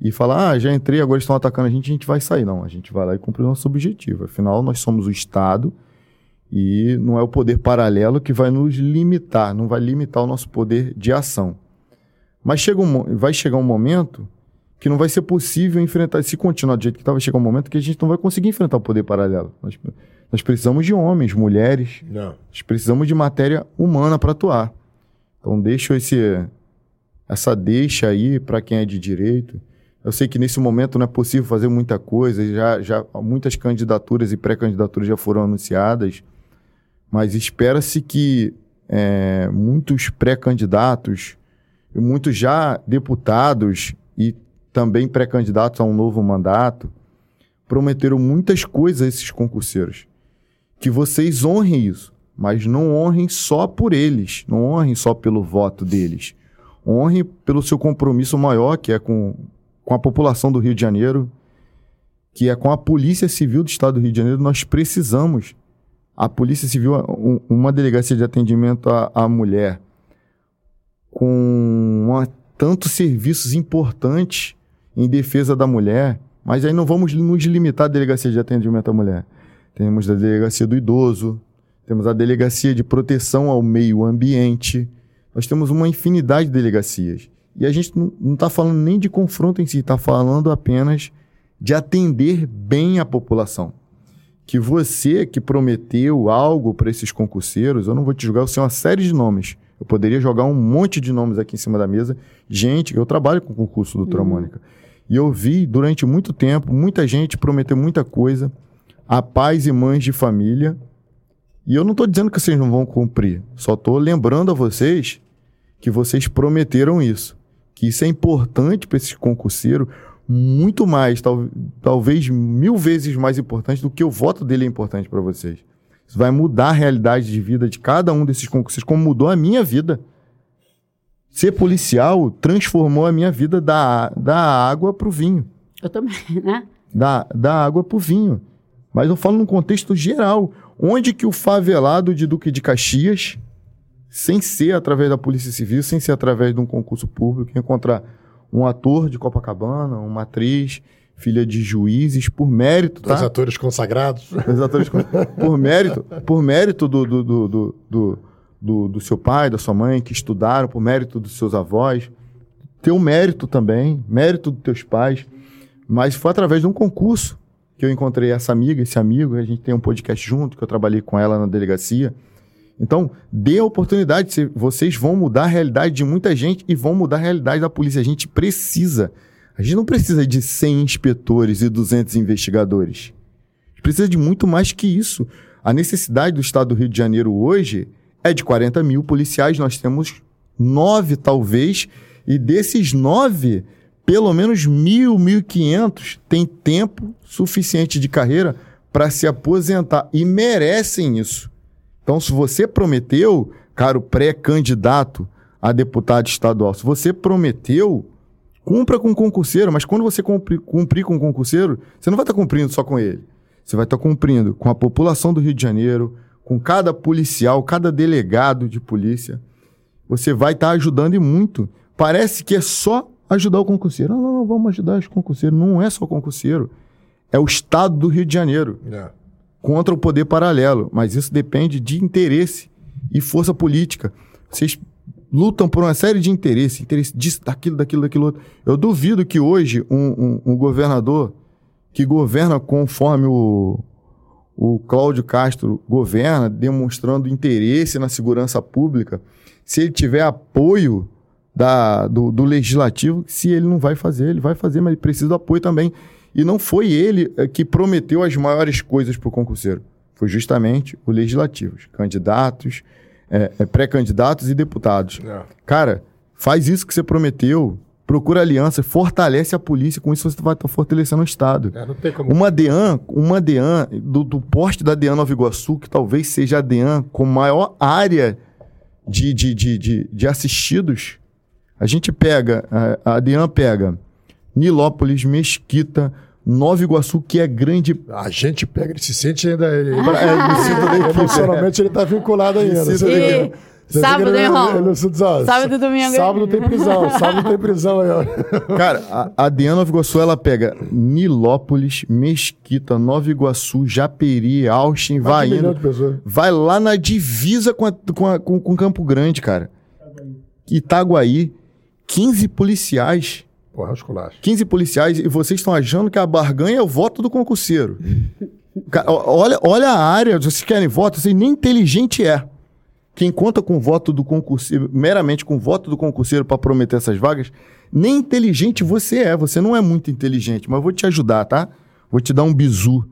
e falar, ah, já entrei, agora estão atacando a gente, a gente vai sair. Não, a gente vai lá e cumprir o nosso objetivo. Afinal, nós somos o Estado e não é o poder paralelo que vai nos limitar, não vai limitar o nosso poder de ação. Mas chega um, vai chegar um momento que não vai ser possível enfrentar, se continuar do jeito que está, vai chegar um momento que a gente não vai conseguir enfrentar o poder paralelo. Nós, nós precisamos de homens, mulheres, não. nós precisamos de matéria humana para atuar. Então deixo esse, essa deixa aí para quem é de direito eu sei que nesse momento não é possível fazer muita coisa, já, já muitas candidaturas e pré-candidaturas já foram anunciadas, mas espera-se que é, muitos pré-candidatos e muitos já deputados e também pré-candidatos a um novo mandato prometeram muitas coisas a esses concurseiros. Que vocês honrem isso, mas não honrem só por eles, não honrem só pelo voto deles. Honrem pelo seu compromisso maior, que é com com a população do Rio de Janeiro, que é com a Polícia Civil do Estado do Rio de Janeiro, nós precisamos. A Polícia Civil, uma delegacia de atendimento à, à mulher, com uma, tantos serviços importantes em defesa da mulher, mas aí não vamos nos limitar à delegacia de atendimento à mulher. Temos a delegacia do idoso, temos a delegacia de proteção ao meio ambiente, nós temos uma infinidade de delegacias. E a gente não está falando nem de confronto em si, está falando apenas de atender bem a população. Que você que prometeu algo para esses concurseiros, eu não vou te julgar, você é uma série de nomes. Eu poderia jogar um monte de nomes aqui em cima da mesa. Gente, eu trabalho com o concurso, doutora uhum. Mônica. E eu vi durante muito tempo, muita gente prometer muita coisa a pais e mães de família. E eu não estou dizendo que vocês não vão cumprir. Só estou lembrando a vocês que vocês prometeram isso que isso é importante para esse concurseiro, muito mais, tal, talvez mil vezes mais importante do que o voto dele é importante para vocês. Isso vai mudar a realidade de vida de cada um desses concurseiros, como mudou a minha vida. Ser policial transformou a minha vida da, da água para o vinho. Eu também, né? Da, da água para o vinho. Mas eu falo num contexto geral. Onde que o favelado de Duque de Caxias sem ser através da Polícia Civil, sem ser através de um concurso público, encontrar um ator de Copacabana, uma atriz, filha de juízes, por mérito, tá? Os atores consagrados. Os atores por mérito, por mérito do, do, do, do, do, do seu pai, da sua mãe, que estudaram, por mérito dos seus avós. Teu mérito também, mérito dos teus pais. Mas foi através de um concurso que eu encontrei essa amiga, esse amigo, a gente tem um podcast junto, que eu trabalhei com ela na delegacia. Então, dê a oportunidade. Vocês vão mudar a realidade de muita gente e vão mudar a realidade da polícia. A gente precisa. A gente não precisa de 100 inspetores e 200 investigadores. A gente precisa de muito mais que isso. A necessidade do Estado do Rio de Janeiro hoje é de 40 mil policiais. Nós temos nove, talvez, e desses nove, pelo menos mil, mil quinhentos têm tempo suficiente de carreira para se aposentar e merecem isso. Então, se você prometeu, caro pré-candidato a deputado estadual, se você prometeu, cumpra com o concurseiro, mas quando você cumprir, cumprir com o concurseiro, você não vai estar cumprindo só com ele. Você vai estar cumprindo com a população do Rio de Janeiro, com cada policial, cada delegado de polícia. Você vai estar ajudando e muito. Parece que é só ajudar o concurseiro. Não, não, não, vamos ajudar os concurseiros. Não é só o concurseiro. É o Estado do Rio de Janeiro. É. Contra o poder paralelo. Mas isso depende de interesse e força política. Vocês lutam por uma série de interesses. Interesse disso, daquilo, daquilo, daquilo outro. Eu duvido que hoje um, um, um governador que governa conforme o, o Cláudio Castro governa, demonstrando interesse na segurança pública, se ele tiver apoio da, do, do, legislativo, se ele não vai fazer, ele vai fazer, mas ele precisa do apoio também. E não foi ele eh, que prometeu as maiores coisas para o concurseiro. Foi justamente o legislativo, candidatos, é, é, pré-candidatos e deputados. É. Cara, faz isso que você prometeu, procura aliança, fortalece a polícia, com isso você vai estar fortalecendo o Estado. É, como... Uma DEAN, uma DEAN, do, do poste da DEAN Nova Iguaçu, que talvez seja a DEAN com maior área de, de, de, de, de assistidos, a gente pega, a, a DEAN pega Nilópolis, Mesquita, Nova Iguaçu, que é grande. A gente pega, ele se sente ainda. Ele, é, emocionalmente ele está vinculado ainda. E, Sábado, hein, Ron? Sábado e domingo. Sábado tem prisão, sábado tem prisão aí, ó. Cara, a, a Diana Nova Iguaçu, ela pega Nilópolis, Mesquita, Nova Iguaçu, Japeri, Austin, vai indo. Vai lá na divisa com, a, com, a, com, com Campo Grande, cara. Itaguaí, 15 policiais. Porra, esculacho. 15 policiais e vocês estão achando que a barganha é o voto do concurseiro. cara, olha, olha a área, vocês querem voto, assim, nem inteligente é. Quem conta com o voto do concurseiro, meramente com o voto do concurseiro para prometer essas vagas, nem inteligente você é. Você não é muito inteligente, mas vou te ajudar, tá? Vou te dar um bizu.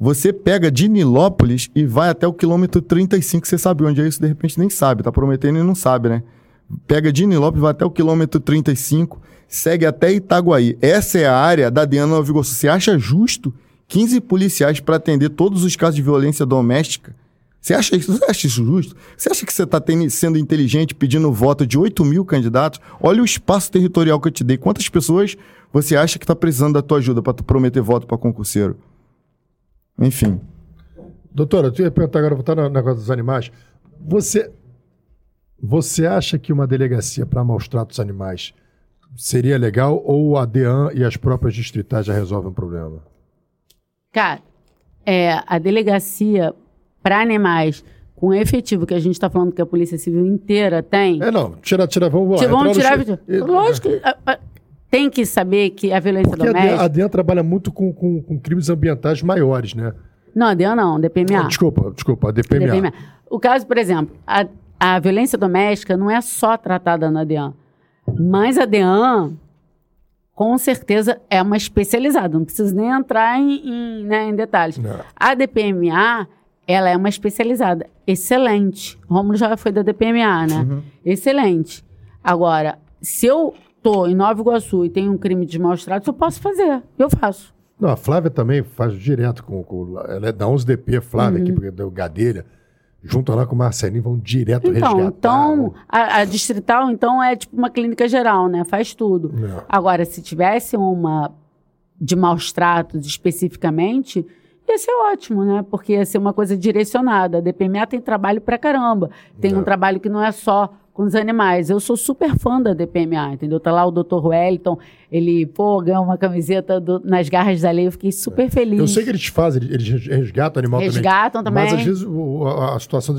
Você pega de Nilópolis e vai até o quilômetro 35, você sabe onde é isso, de repente nem sabe, tá prometendo e não sabe, né? Pega de Nilópolis, vai até o quilômetro 35, segue até Itaguaí. Essa é a área da Diana Nova Iguaçu. Você acha justo 15 policiais para atender todos os casos de violência doméstica? Você acha isso, você acha isso justo? Você acha que você está sendo inteligente pedindo voto de 8 mil candidatos? Olha o espaço territorial que eu te dei. Quantas pessoas você acha que está precisando da tua ajuda para tu prometer voto para concurseiro? Enfim. Doutora, eu ia perguntar agora, voltar no negócio dos animais. Você, você acha que uma delegacia para maus tratos animais seria legal ou a DEAN e as próprias distritais já resolvem o problema? Cara, é, a delegacia para animais com efetivo que a gente está falando que a Polícia Civil inteira tem. É, não, tira, tira, vamos lá. Vamos tirar. No... Lógico que. A, a, tem que saber que a violência Porque doméstica. A DEAN, trabalha muito com, com, com, crimes ambientais maiores, né? Não, a DEAN não, DPMA. Oh, desculpa, desculpa, a DPMA. DPMA. O caso, por exemplo, a, a violência doméstica não é só tratada na DEAN. Mas a DEAN, com certeza, é uma especializada. Não preciso nem entrar em, em, né, em detalhes. Não. A DPMA ela é uma especializada. Excelente. Rômulo já foi da DPMA, né? Uhum. Excelente. Agora, se eu tô em Nova Iguaçu e tem um crime de maus tratos, eu posso fazer. Eu faço. Não, a Flávia também faz direto com. com ela é da 11DP, Flávia, uhum. aqui, porque deu Gadelha. Junto lá com o Marcelinho, vão direto então, resgatar. Então, a, a, distrital, então, é tipo uma clínica geral, né? Faz tudo. Não. Agora, se tivesse uma de maus tratos especificamente, ia ser ótimo, né? Porque ia ser uma coisa direcionada. A DPMA tem trabalho pra caramba. Tem não. um trabalho que não é só com os animais. Eu sou super fã da DPMA, entendeu? Tá lá o Dr. Wellington, ele, pô, ganhou uma camiseta do, nas garras da lei, eu fiquei super é. feliz. Eu sei que eles fazem, eles resgatam animal resgatam também. Resgatam também. Mas às vezes a, a situação,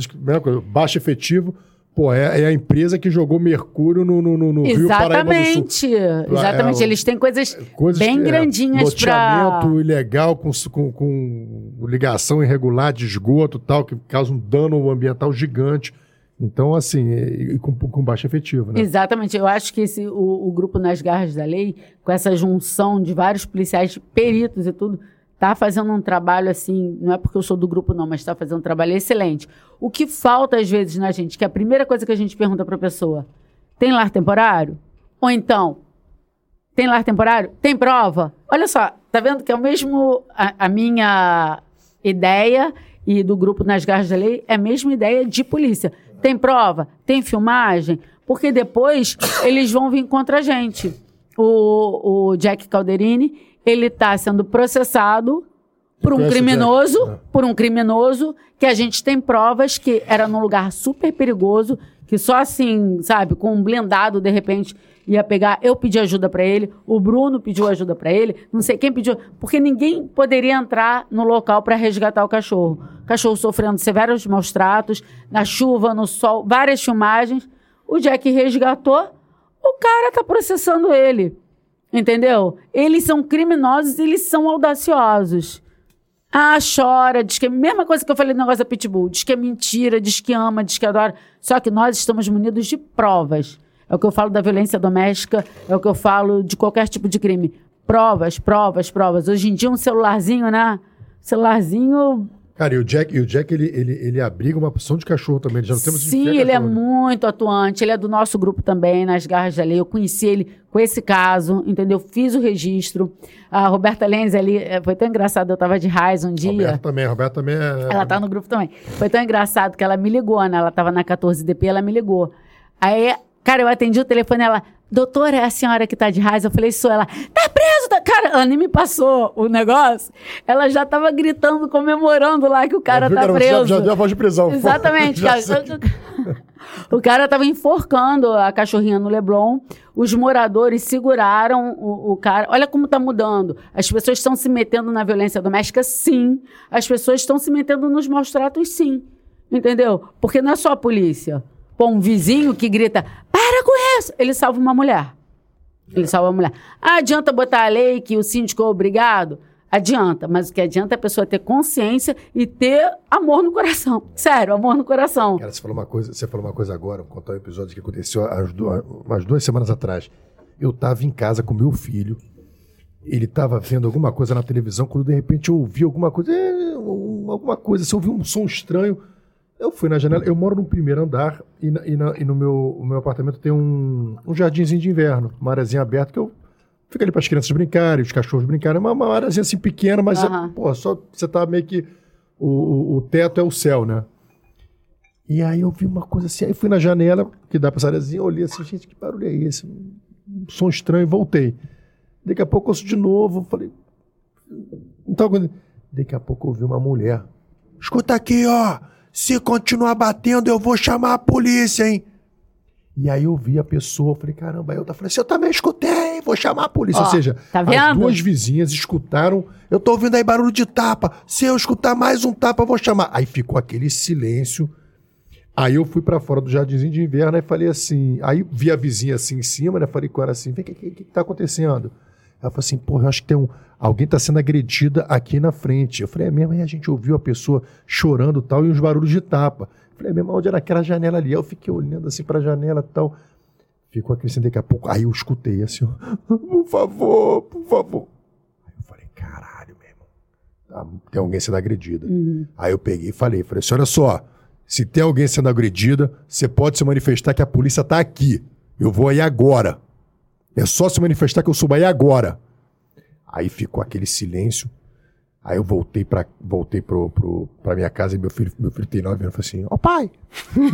baixo efetivo, Pô, é, é, a empresa que jogou mercúrio no, no, no Rio Paraíba do Sul. Exatamente. É, Eles têm coisas, coisas bem é, grandinhas para... Loteamento ilegal com, com, com, ligação irregular de esgoto tal, que causa um dano ambiental gigante. Então, assim, e com, com baixa efetivo, né? Exatamente. Eu acho que esse, o, o, grupo Nas Garras da Lei, com essa junção de vários policiais, peritos e tudo, está fazendo um trabalho assim, não é porque eu sou do grupo não, mas está fazendo um trabalho excelente. O que falta às vezes na gente, que é a primeira coisa que a gente pergunta para a pessoa, tem lar temporário? Ou então, tem lar temporário? Tem prova? Olha só, tá vendo que é o mesmo a, a minha ideia e do grupo Nas Garras da Lei é a mesma ideia de polícia. Tem prova? Tem filmagem? Porque depois eles vão vir contra a gente. O, o Jack Calderini, ele está sendo processado por um criminoso, é. por um criminoso que a gente tem provas que era num lugar super perigoso, que só assim, sabe, com um blindado de repente ia pegar. Eu pedi ajuda para ele, o Bruno pediu ajuda para ele, não sei quem pediu, porque ninguém poderia entrar no local para resgatar o cachorro. O cachorro sofrendo severos maus tratos, na chuva, no sol, várias filmagens. O Jack resgatou, o cara tá processando ele. Entendeu? Eles são criminosos, eles são audaciosos. Ah, chora, diz que é a mesma coisa que eu falei no negócio da Pitbull. Diz que é mentira, diz que ama, diz que adora. Só que nós estamos munidos de provas. É o que eu falo da violência doméstica, é o que eu falo de qualquer tipo de crime. Provas, provas, provas. Hoje em dia, um celularzinho, né? Celularzinho. Cara, e o Jack, e o Jack ele, ele, ele abriga uma porção de cachorro também. Já não temos Sim, ele é cachorro, é né? muito atuante. Ele é do nosso grupo também, nas Garras da Lei. Eu conheci ele com esse caso, entendeu? Fiz o registro. A Roberta Lenz ali, é, foi tão engraçado, eu tava de raiz um dia. Roberta também, a Roberta também é... Ela tá no grupo também. Foi tão engraçado que ela me ligou, né? Ela tava na 14DP, ela me ligou. Aí Cara, eu atendi o telefone, ela, doutora, é a senhora que tá de raiz? Eu falei, sou ela. Tá preso! Tá... Cara, ela nem me passou o negócio. Ela já tava gritando, comemorando lá que o cara tá preso. Já, já deu a voz de prisão. Exatamente, cara. o cara tava enforcando a cachorrinha no Leblon. Os moradores seguraram o, o, cara. Olha como tá mudando. As pessoas estão se metendo na violência doméstica, sim. As pessoas estão se metendo nos maus tratos, sim. Entendeu? Porque não é só a polícia pô, um vizinho que grita, para com isso, ele salva uma mulher. Ele salva a mulher. Ah, adianta botar a lei que o síndico é obrigado? Adianta, mas o que adianta é a pessoa ter consciência e ter amor no coração. Sério, amor no coração. Cara, você falou uma coisa, você falou uma coisa agora, vou contar um episódio que aconteceu duas, umas duas semanas atrás. Eu estava em casa com meu filho, ele estava vendo alguma coisa na televisão, quando de repente eu ouvi alguma coisa, é, alguma coisa, se ouvi um som estranho, eu fui na janela, eu moro no primeiro andar e, na, e, na, e no meu, meu apartamento tem um, um jardinzinho de inverno, uma areazinha aberta que eu fico ali para as crianças brincarem, os cachorros brincarem, uma, uma areazinha assim pequena, mas uhum. é, pô, só você tá meio que o, o, o, teto é o céu, né? E aí eu vi uma coisa assim, aí fui na janela que dá para essa areazinha, olhei assim, gente, que barulho é esse? Um som estranho, voltei. Daqui a pouco eu ouço de novo, falei, então daqui a pouco eu ouvi uma mulher, escuta aqui, ó. Se continuar batendo, eu vou chamar a polícia, hein? E aí eu vi a pessoa, falei, caramba, eu falei assim, eu também escutei, vou chamar a polícia. Ó, Ou seja, tá as duas vizinhas escutaram, eu tô ouvindo aí barulho de tapa, se eu escutar mais um tapa, eu vou chamar. Aí ficou aquele silêncio. Aí eu fui para fora do jardinzinho de inverno e falei assim, aí vi a vizinha assim em cima, né? Falei com ela assim, vem, o que, que, que tá acontecendo? Ela falou assim, porra, eu acho que tem um, alguém está sendo agredida aqui na frente. Eu falei, é mesmo? Aí a gente ouviu a pessoa chorando tal e uns barulhos de tapa. Eu falei, é mesmo, onde era aquela janela ali? Eu fiquei olhando assim para a janela tal. Ficou aquele daqui a pouco. Aí eu escutei assim, ó, por favor, por favor. Aí eu falei, caralho, meu irmão. Tá, tem alguém sendo agredida. Uhum. Aí eu peguei e falei, falei assim, olha só, se tem alguém sendo agredida, você pode se manifestar que a polícia está aqui. Eu vou aí agora. É só se manifestar que eu subo aí agora. Aí ficou aquele silêncio. Aí eu voltei para voltei pro, pro, pra minha casa e meu filho, meu filho tem nove anos. falou assim: Ó, oh, pai,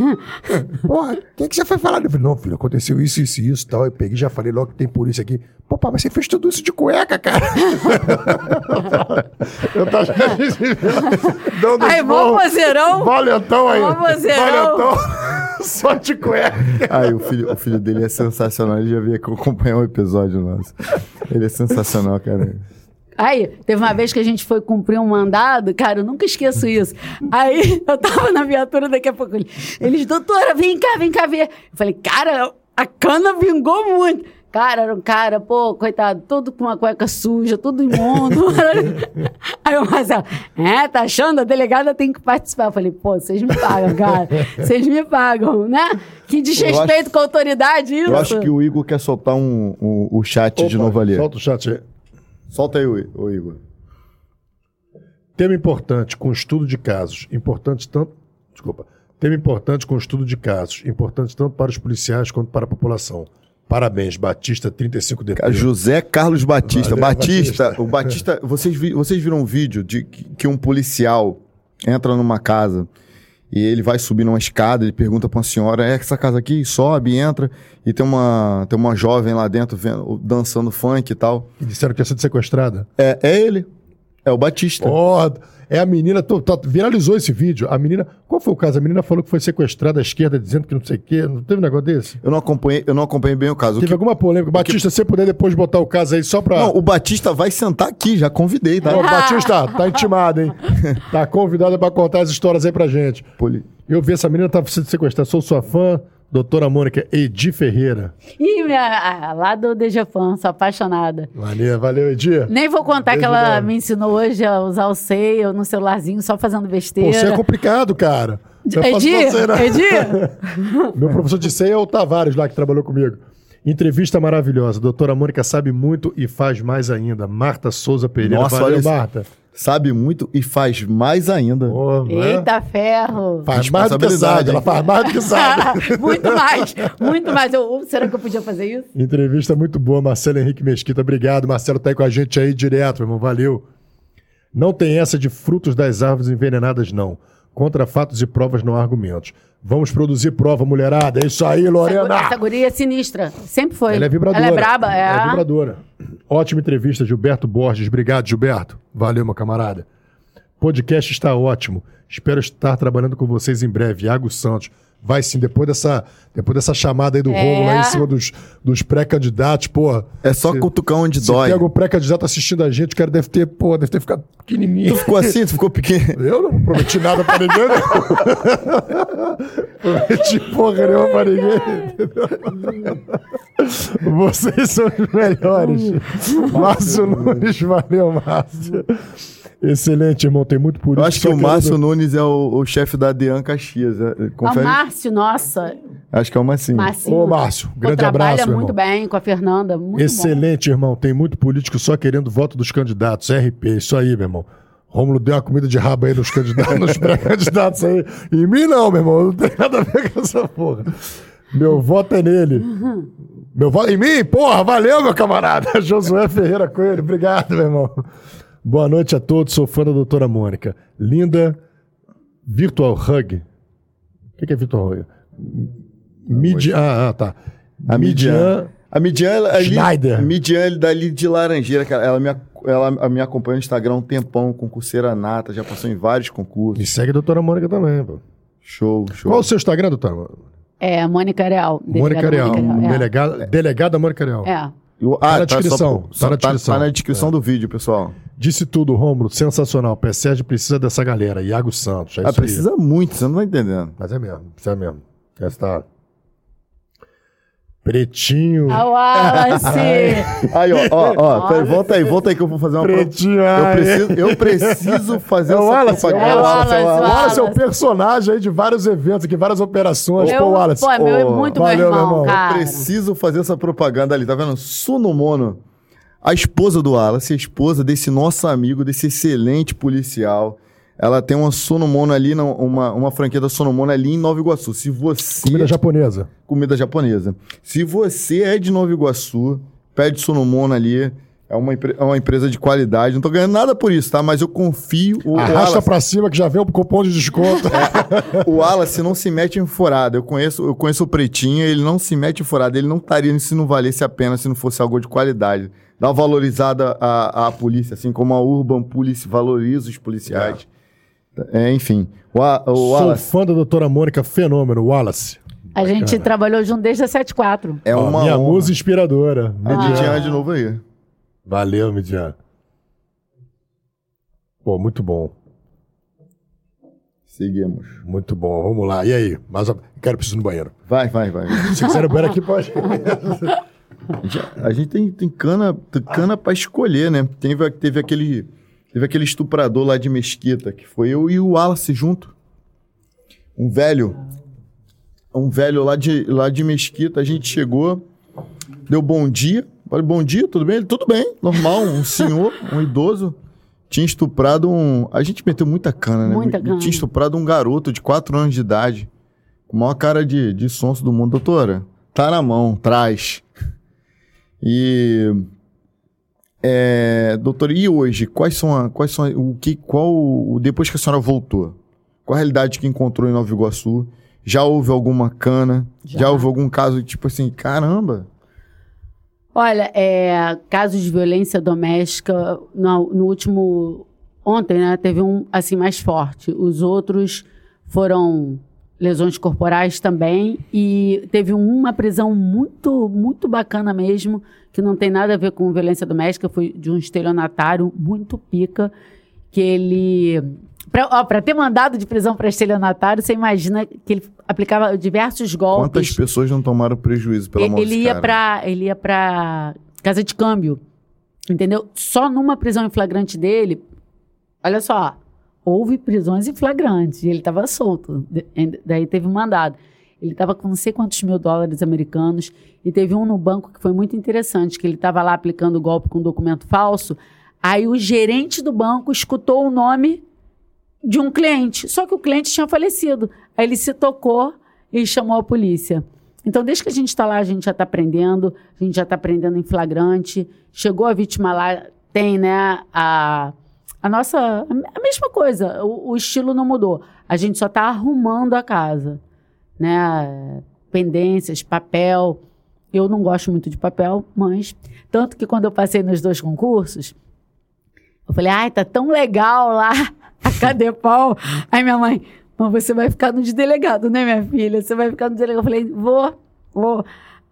porra, o que, que você foi falar? Eu falei: Não, filho, aconteceu isso, isso e isso tal. Eu peguei já falei logo que tem polícia aqui. Pô, pai, mas você fez tudo isso de cueca, cara. eu tava dando Aí, vozeirão. Valentão aí. Vozeirão. Valentão. Só de cueca. Aí o filho, o filho dele é sensacional. Ele já veio acompanhar um episódio nosso. Ele é sensacional, cara. Aí, teve uma vez que a gente foi cumprir um mandado, cara, eu nunca esqueço isso. Aí, eu tava na viatura, daqui a pouco eles, doutora, vem cá, vem cá ver. Eu falei, cara, a cana vingou muito. Cara, era um cara, pô, coitado, todo com uma cueca suja, tudo imundo. Aí o Marcelo, é, tá achando? A delegada tem que participar. Eu falei, pô, vocês me pagam, cara. Vocês me pagam, né? Que desrespeito acho- com a autoridade isso. Eu acho que o Igor quer soltar um, um- o chat de Opa, novo ali. Solta o chat aí. Solta aí, o, o Igor. Tema importante com estudo de casos. Importante tanto. Desculpa. Tema importante com estudo de casos. Importante tanto para os policiais quanto para a população. Parabéns, Batista 35DP. Cara, José Carlos Batista. Valeu, Batista, Batista. o Batista, vocês, vi- vocês viram um vídeo de que, um policial entra numa casa e ele vai subir numa escada, ele pergunta pra uma senhora, é essa casa aqui? Sobe, entra, e tem uma, tem uma jovem lá dentro vendo, dançando funk e tal. E disseram que ia ser sequestrada. É, é ele. É o Batista. É a menina. tô- tá- viralizou esse vídeo. A menina. Qual foi o caso? A menina falou que foi sequestrada à esquerda, dizendo que não sei o quê. Não teve um negócio desse? Eu não acompanhei, eu não acompanhei bem o caso. O Teve que- alguma polêmica. Batista, se você puder depois botar o caso aí só pra. Não, o Batista vai sentar aqui, já convidei, tá? Ô, Batista, tá intimado, hein? Tá convidada pra contar as histórias aí pra gente. Poli- Eu vi essa menina tava sendo sequestrada. Sou sua fã, doutora Mônica Edi Ferreira. Ih, minha, lá do Dejafan, sou apaixonada. Valeu, valeu, Edi. Nem vou contar Beijo que ela me ensinou hoje a usar o Sei no celularzinho, só fazendo Pô, besteira. você é complicado, cara. É Edi, né? Edi, Meu professor de ceia é o Tavares lá que trabalhou comigo. Entrevista maravilhosa. Doutora Mônica sabe muito e faz mais ainda. Marta Souza Pereira. Nossa, Valeu, olha isso. Sabe muito e faz mais ainda. É? eita ferro. Faz mais do que sabe. Ela faz mais do que sabe. muito mais, muito mais. Eu, será que eu podia fazer isso? Entrevista muito boa, Marcelo Henrique Mesquita. Obrigado. Marcelo tá aí com a gente aí direto, irmão. Valeu. Não tem essa de frutos das árvores envenenadas, não. Contra fatos e provas não há argumentos. Vamos produzir prova, mulherada. É isso aí, Lorena. Essa guria é sinistra. Sempre foi. Ela é vibradora. Ela é braba, é. Ela é vibradora. Ótima entrevista, Gilberto Borges. Obrigado, Gilberto. Valeu, meu camarada. Podcast está ótimo. Espero estar trabalhando com vocês em breve. Iago Santos. Vai sim, depois dessa, depois dessa chamada aí do É. Romulo aí em cima dos, dos pré-candidatos, pô. É só se- cutucar onde Se dói. tem algum pré-candidato assistindo a gente, o cara deve ter, pô, deve ter ficado pequenininho. Tu ficou assim, tu ficou pequeno. Eu não prometi nada pra ninguém, não. prometi porra nenhuma pra ninguém. Vocês são os melhores. Márcio Nunes, valeu, Márcio. Excelente, irmão. Tem muito por Eu acho que Só o Márcio Nunes é o, o chefe da Dean Caxias. é, O Confere? Márcio, nossa. Acho que é uma sim. Márcio. Ô, Márcio, grande trabalha abraço, meu muito irmão. bem com a Fernanda. Muito Excelente, irmão. Tem muito político só querendo voto dos candidatos. RP, isso aí, meu irmão. Rômulo deu uma comida de rabo aí nos candidatos, nos pré-candidatos aí. Em mim não, meu irmão. Não tem nada a ver com essa porra. Meu voto é nele. Meu voto em mim? Porra, valeu, meu camarada. Josué Ferreira Coelho, obrigado, meu irmão. Boa noite a todos, sou fã da doutora Mônica. Linda Virtual Hug. O que, é Virtual Hug? Ah, ah, tá. A Midian. A Midian, ela, ali, Schneider. Midian, dali de Laranjeira, cara. Ela me, ela me acompanha no Instagram um tempão, concurseira nata, já passou em vários concursos. E segue a doutora Mônica também, pô. Show, show. Qual o seu Instagram, doutora? É, Mônica Real. Mônica Real. Mônica é. Delegada, delegada Mônica Real. É. Eu- Tá na descrição, só- tá na tá- descrição. tá na descrição do vídeo, pessoal. Disse tudo, Rômulo. Sensacional. PSERG precisa dessa galera. Iago Santos. É Ah, isso aí. precisa muito, você não tá entendendo. Mas é mesmo. Precisa mesmo. Essa tá... Pretinho. A Wallace! Aí, ó, ó, ó, volta aí, volta aí que eu vou fazer uma pro- Pretinho. Eu preciso, eu preciso fazer É essa Wallace, é propaganda. É o Wallace. Wallace, O o Wallace é o Wallace. personagem aí de vários eventos aqui, várias operações. Meu- Pô, Wallace. Pô, é meu, é Ô, muito valeu, meu meu irmão, irmão. cara. Preciso fazer essa propaganda ali, tá vendo? Sunomono, a esposa do Wallace, a esposa desse nosso amigo, desse excelente policial. Ela tem uma Sonomono ali, uma, uma franquia da Sonomono ali em Nova Iguaçu. Se você. Comida japonesa. comida japonesa. Se você é de Nova Iguaçu, pede Sonomono ali. É uma, é uma empresa de qualidade. Não tô ganhando nada por isso, tá? Mas eu confio. O, Arrasta Wallace, pra cima que já vem o cupom de desconto. o Wallace não se mete em furada. Eu conheço, eu conheço o Pretinho, ele não se mete em furada. Ele não estaria se não valesse a pena, se não fosse algo de qualidade. Dá valorizada à, à polícia, assim como a Urban Police valoriza os policiais. É, enfim. O, o Sou Wallace fã da doutora Mônica, fenômeno, Wallace. A gente trabalhou junto desde a 74. é Ó, uma minha honra. musa inspiradora. Midian. Midian de novo aí. Valeu, Midian. Pô, muito bom. Seguimos. Muito bom. Vamos lá. E aí? Mas eu quero preciso ir no banheiro. Vai, vai, vai. Se quiser ir no banheiro aqui, pode. A gente, a gente tem, tem cana, tem cana pra escolher, né? Teve, teve, aquele, teve aquele estuprador lá de Mesquita, que foi eu e o Wallace junto. Um velho. Um velho lá de, lá de Mesquita. A gente chegou, deu bom dia. Falei, bom dia, tudo bem? Ele, tudo bem, normal. Um senhor, um idoso. Tinha estuprado um. A gente meteu muita cana, né? Muita cana. Tinha estuprado um garoto de 4 anos de idade. Com a maior cara de, de sonso do mundo. Doutora, tá na mão, traz. E. É, doutora, e hoje? Quais são, a, quais são a, o que. Qual. Depois que a senhora voltou, qual a realidade que encontrou em Nova Iguaçu? Já houve alguma cana? Já, Já. houve algum caso tipo assim, caramba? Olha, é, casos de violência doméstica, no, no último. Ontem, né, teve um assim mais forte. Os outros foram lesões corporais também. E teve uma prisão muito, muito bacana mesmo, que não tem nada a ver com violência doméstica, foi de um estelionatário muito pica, que ele. Para ter mandado de prisão para estelionatário, você imagina que ele aplicava diversos golpes. Quantas pessoas não tomaram prejuízo pela Ele, mão ele ele ia pra casa de câmbio, entendeu? Só numa prisão em flagrante dele, olha só, houve prisões em flagrantes e ele estava solto. Daí teve um mandado. Ele estava com não sei quantos mil dólares americanos e teve um no banco que foi muito interessante, que ele estava lá aplicando golpe com documento falso. Aí o gerente do banco escutou o nome de um cliente, só que o cliente tinha falecido. Aí ele se tocou e chamou a polícia. Então, desde que a gente está lá, a gente já está prendendo, a gente já está prendendo em flagrante. Chegou a vítima lá, tem, né, a, a nossa. A mesma coisa, o, o estilo não mudou. A gente só está arrumando a casa, né? Pendências, papel. Eu não gosto muito de papel, mas. Tanto que quando eu passei nos dois concursos, eu falei, ai, tá tão legal lá a Cadepol. Aí minha mãe, mas você vai ficar no de delegado, né, minha filha? Você vai ficar no delegado. Eu falei, vou, vou.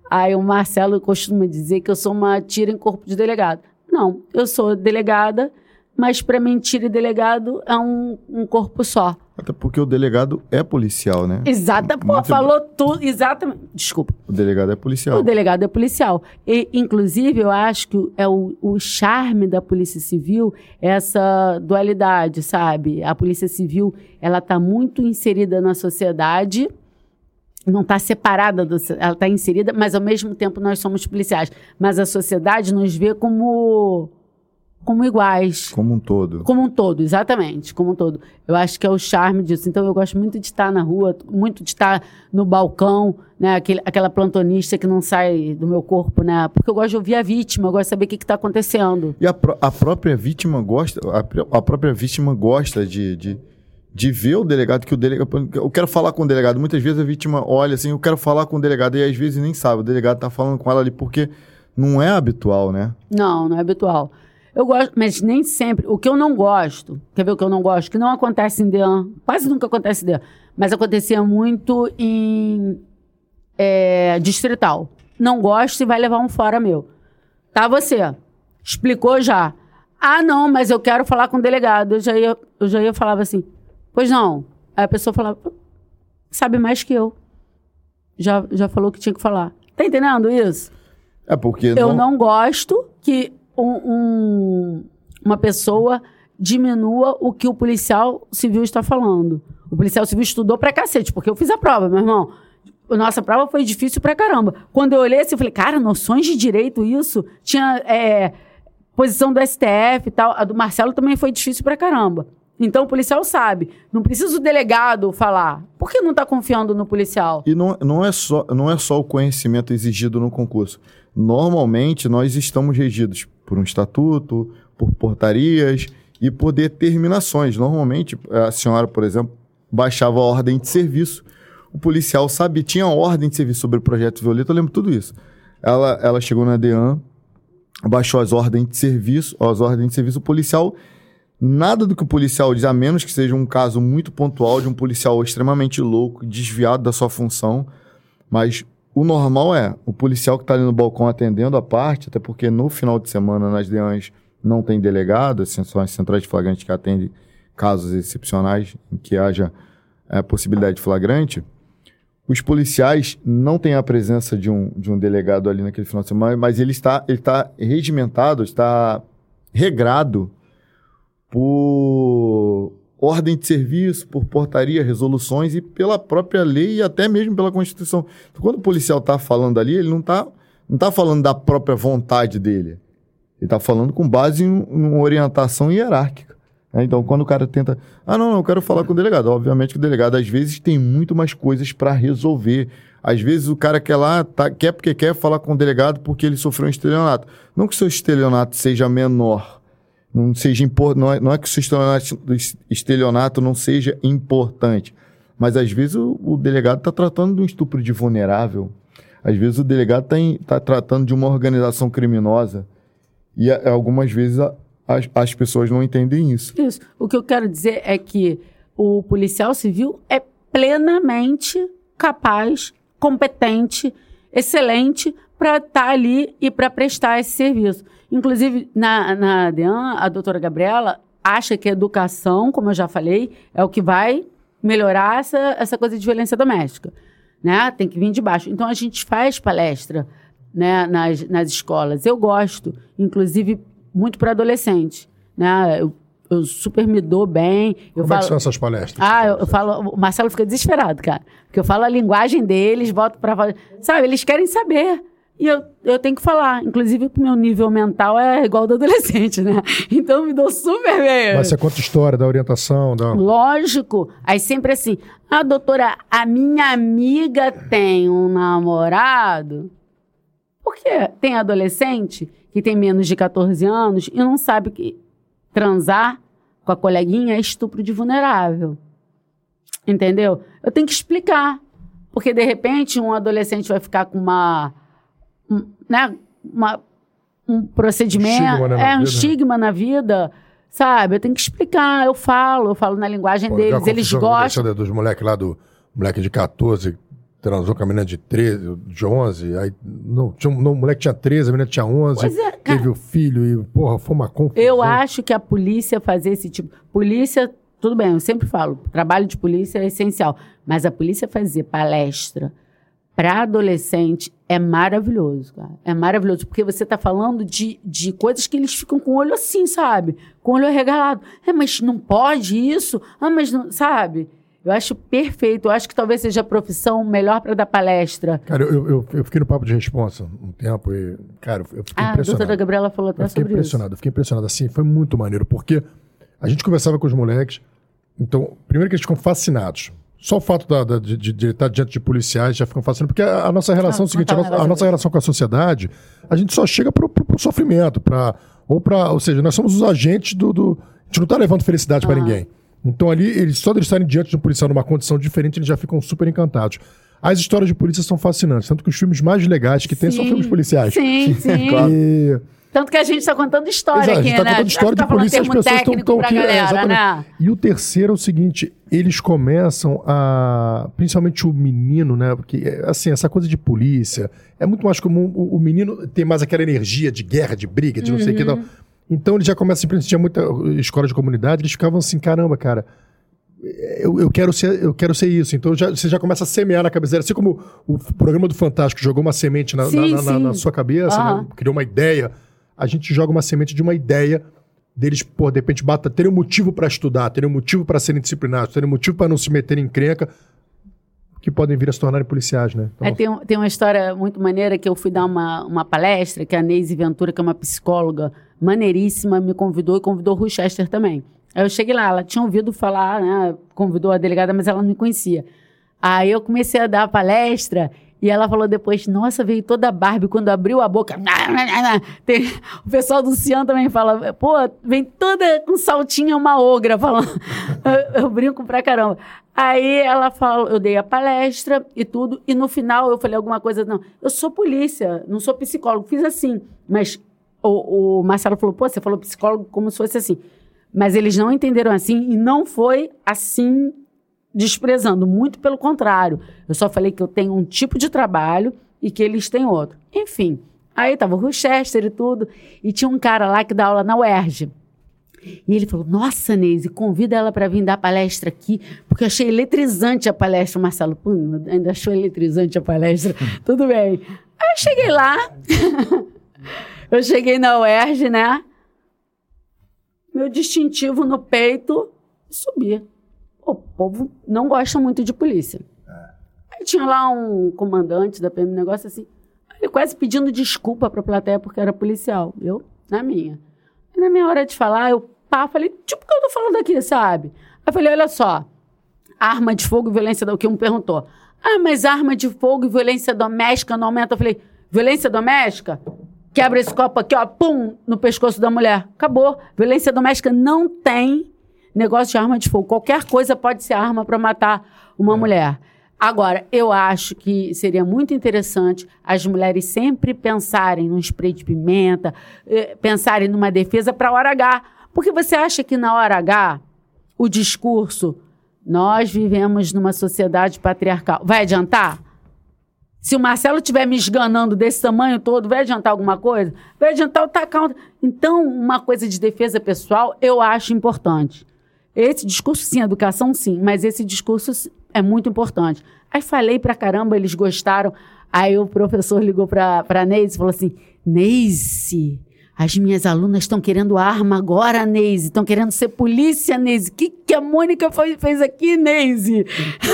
Aí o Marcelo costuma dizer que eu sou uma tira em corpo de delegado. Não, eu sou delegada, mas para mim tira e delegado é um, um corpo só. Até porque o delegado é policial, né? Exata, pô, Muito falou tudo, exatamente. Desculpa. O delegado é policial. O delegado é policial. E, inclusive, eu acho que é o, o charme da Polícia Civil é essa dualidade, sabe? A Polícia Civil, ela está muito inserida na sociedade, não está separada, do, ela está inserida, mas ao mesmo tempo nós somos policiais. Mas a sociedade nos vê como, como iguais. Como um todo. Como um todo, exatamente, como um todo. Eu acho que é o charme disso. Então, eu gosto muito de estar na rua, muito de estar no balcão, né? Aquele, aquela plantonista que não sai do meu corpo, né? Porque eu gosto de ouvir a vítima, eu gosto de saber o que está acontecendo. E a, pró- a própria vítima gosta, a, a própria vítima gosta de, de, de ver o delegado, que o delegado. Eu quero falar com o delegado. Muitas vezes a vítima olha assim, eu quero falar com o delegado, e às vezes nem sabe. O delegado tá falando com ela ali porque não é habitual, né? Não, não é habitual. Eu gosto, mas nem sempre. O que eu não gosto, quer ver o que eu não gosto? Que não acontece em DEAN, quase nunca acontece em DEAN, mas acontecia muito em é, distrital. Não gosto e vai levar um fora meu. Tá você. Explicou já. Ah, não, mas eu quero falar com o delegado. Eu já ia, eu já ia falava assim, pois não. Aí a pessoa falava, sabe mais que eu. Já, já falou que tinha que falar. Tá entendendo isso? É porque. Eu não gosto que um- um- uma pessoa diminua o que o policial civil está falando. O policial civil estudou pra cacete, porque eu fiz a prova, meu irmão. Nossa prova foi difícil pra caramba. Quando eu olhei assim, eu falei, cara, noções de direito, isso. Tinha é, posição do STF e tal. A do Marcelo também foi difícil pra caramba. Então o policial sabe. Não precisa o delegado falar. Por que não está confiando no policial? E não, não, é só, não é só o conhecimento exigido no concurso. Normalmente, nós estamos regidos por um estatuto, por portarias e por determinações. Normalmente, a senhora, por exemplo, baixava a ordem de serviço. O policial sabia, tinha ordem de serviço sobre o projeto Violeta, eu lembro tudo isso. Ela, ela chegou na DEAN, baixou as ordens de serviço, as ordens de serviço, o policial Nada do que o policial diz, a menos que seja um caso muito pontual de um policial extremamente louco, desviado da sua função. Mas o normal é o policial que está ali no balcão atendendo a parte, até porque no final de semana nas leões não tem delegado, assim, são as centrais de flagrante que atendem casos excepcionais em que haja é, possibilidade de flagrante. os policiais não têm a presença de um, de um delegado ali naquele final de semana, mas ele está, ele está regimentado, está regrado por ordem de serviço, por portaria, resoluções e pela própria lei e até mesmo pela Constituição. Então, quando o policial está falando ali, ele não está não tá falando da própria vontade dele. Ele está falando com base em, em uma orientação hierárquica. Né? Então, quando o cara tenta. Ah, não, não, eu quero falar com o delegado. Obviamente que o delegado, às vezes, tem muito mais coisas para resolver. Às vezes, o cara quer lá, tá, quer porque quer falar com o delegado porque ele sofreu um estelionato. Não que o seu estelionato seja menor. Não, seja impor, não, é, não é que o estelionato, não seja importante. Mas, às vezes, o, o delegado está tratando de um estupro de vulnerável. Às vezes, o delegado está tá tratando de uma organização criminosa. E algumas vezes as, as pessoas não entendem isso. Isso. O que eu quero dizer é que o policial civil é plenamente capaz, competente, excelente para estar tá ali e para prestar esse serviço. Inclusive, na, na DEAN, a doutora Gabriela acha que a educação, como eu já falei, é o que vai melhorar essa, essa coisa de violência doméstica. Né? Tem que vir de baixo. Então, a gente faz palestra né, nas, nas escolas. Eu gosto, inclusive muito para adolescente, né? Eu, eu, super me dou bem. Eu Como falo... é que são essas palestras? Ah, eu, eu, falo... O Marcelo fica desesperado, cara. Porque eu falo a linguagem deles, volto para... Sabe, eles querem saber. E eu, eu tenho que falar. Inclusive, o meu nível mental é igual do adolescente, né? Então, eu me dou super bem. Mas você conta história da orientação? Da... Lógico. Aí sempre assim, ah, doutora, a minha amiga tem um namorado... Por quê? Tem adolescente que tem menos de 14 anos e não sabe que transar com a coleguinha é estupro de vulnerável. Entendeu? Eu tenho que explicar. Porque, de repente, um adolescente vai ficar com uma. Um, né, uma um procedimento. Um né, é, um estigma na vida. Sabe? Eu tenho que explicar. Eu falo, eu falo na linguagem Pô, deles. Eles gostam. Dos moleques lá do. Moleque de 14 transou com a menina de 13, de 11, aí não, tinha, não, o moleque tinha 13, a menina tinha 11, pois é, teve o filho e, porra, foi uma confusão. Eu acho que a polícia fazer esse tipo... Polícia, tudo bem, eu sempre falo, trabalho de polícia é essencial, mas a polícia fazer palestra para adolescente é maravilhoso, cara. É maravilhoso, porque você está falando de, de coisas que eles ficam com o olho assim, sabe? Com o olho regalado. É, mas não pode isso? Ah, mas não... Sabe? Eu acho perfeito. Eu acho que talvez seja a profissão melhor para dar palestra. Cara, eu, eu, eu, fiquei no papo de responsa um tempo e, cara, eu fiquei ah, impressionado. A doutora Gabriela falou até eu fiquei sobre impressionado, isso. Eu fiquei impressionado. Assim, foi muito maneiro, porque a gente conversava com os moleques. Então, primeiro que eles ficam fascinados. Só o fato da, da, de, de, estar diante de policiais já ficam fascinados. Porque a, a nossa relação ah, é o seguinte: a, nossa, a nossa relação com a sociedade, a gente só chega para o sofrimento. Pra, ou, pra, ou seja, nós somos os agentes do. do a gente não está levando felicidade ah. para ninguém. Então ali, eles, só de estarem diante de um policial numa condição diferente, eles já ficam super encantados. As histórias de polícia são fascinantes, tanto que os filmes mais legais que tem sim, são filmes policiais. Sim, sim. claro. e... Tanto que a gente está contando história Exato, aqui, a gente está né? contando história de polícia, as pessoas estão tão aqui. Galera, é, né? E o terceiro é o seguinte, eles começam a... Principalmente o menino, né? Porque, assim, essa coisa de polícia, é muito mais comum o, o menino ter mais aquela energia de guerra, de briga, de não uhum. sei o que. Então, então ele já começa, simplesmente, tinha muita escola de comunidade, eles ficavam assim, caramba, cara, eu, eu, quero, ser, eu quero ser isso. Então já, você já começa a semear na cabeça. Assim como o programa do Fantástico jogou uma semente na, sim, na, na, na sua cabeça, uhum. né? criou uma ideia, a gente joga uma semente de uma ideia deles, pô, de repente, bata, terem um motivo para estudar, terem um motivo para serem disciplinados, terem um motivo para não se meterem em crenca, que podem vir a se tornarem policiais, né? Então... É, tem, tem uma história muito maneira que eu fui dar uma, uma palestra, que a Neise Ventura, que é uma psicóloga maneiríssima, me convidou e convidou o Ruchester também. Aí eu cheguei lá, ela tinha ouvido falar, né? Convidou a delegada, mas ela não me conhecia. Aí eu comecei a dar a palestra e ela falou depois, nossa, veio toda a Barbie quando abriu a boca. Tem, o pessoal do Cian também fala, pô, vem toda com saltinha uma ogra falando. eu, eu, brinco pra caramba. Aí ela falou, eu dei a palestra e tudo, e no final eu falei alguma coisa, não, eu sou polícia, não sou psicólogo, fiz assim. Mas o, o Marcelo falou, pô, você falou psicólogo como se fosse assim. Mas eles não entenderam assim e não foi assim desprezando, muito pelo contrário. Eu só falei que eu tenho um tipo de trabalho e que eles têm outro. Enfim, aí tava o Rochester e tudo, e tinha um cara lá que dá aula na UERJ. E ele falou: Nossa, Neise, convida ela para vir dar palestra aqui, porque eu achei eletrizante a palestra. Marcelo, pô, ainda achou eletrizante a palestra. Tudo bem. Aí eu cheguei lá, eu cheguei na UERJ, né? Meu distintivo no peito e subi. O povo não gosta muito de polícia. Aí tinha lá um comandante da PM, um negócio assim. Ele quase pedindo desculpa para a plateia porque era policial. Eu, na minha. E na minha hora de falar, eu pá, falei, tipo, o que eu tô falando aqui, sabe? Aí eu falei, olha só, arma de fogo e violência, o que me perguntou. Ah, mas arma de fogo e violência doméstica não aumenta. Eu falei, violência doméstica? Quebra esse copo aqui, ó, pum, no pescoço da mulher. Acabou. Violência doméstica não tem negócio de arma de fogo. Qualquer coisa pode ser arma para matar uma é. mulher. Agora, eu acho que seria muito interessante as mulheres sempre pensarem num spray de pimenta, eh, pensarem numa defesa para a hora H. Porque você acha que na hora H, o discurso, nós vivemos numa sociedade patriarcal, vai adiantar? Se o Marcelo estiver me esganando desse tamanho todo, vai adiantar alguma coisa? Vai adiantar o tacar. Então, uma coisa de defesa pessoal, eu acho importante. Esse discurso, sim, educação, sim, mas esse discurso é muito importante. Aí falei pra caramba, eles gostaram. Aí o professor ligou pra, pra Neise e falou assim: Neise, as minhas alunas estão querendo arma agora, Neise. Estão querendo ser polícia, Neise. O que, que a Mônica foi, fez aqui, Neise?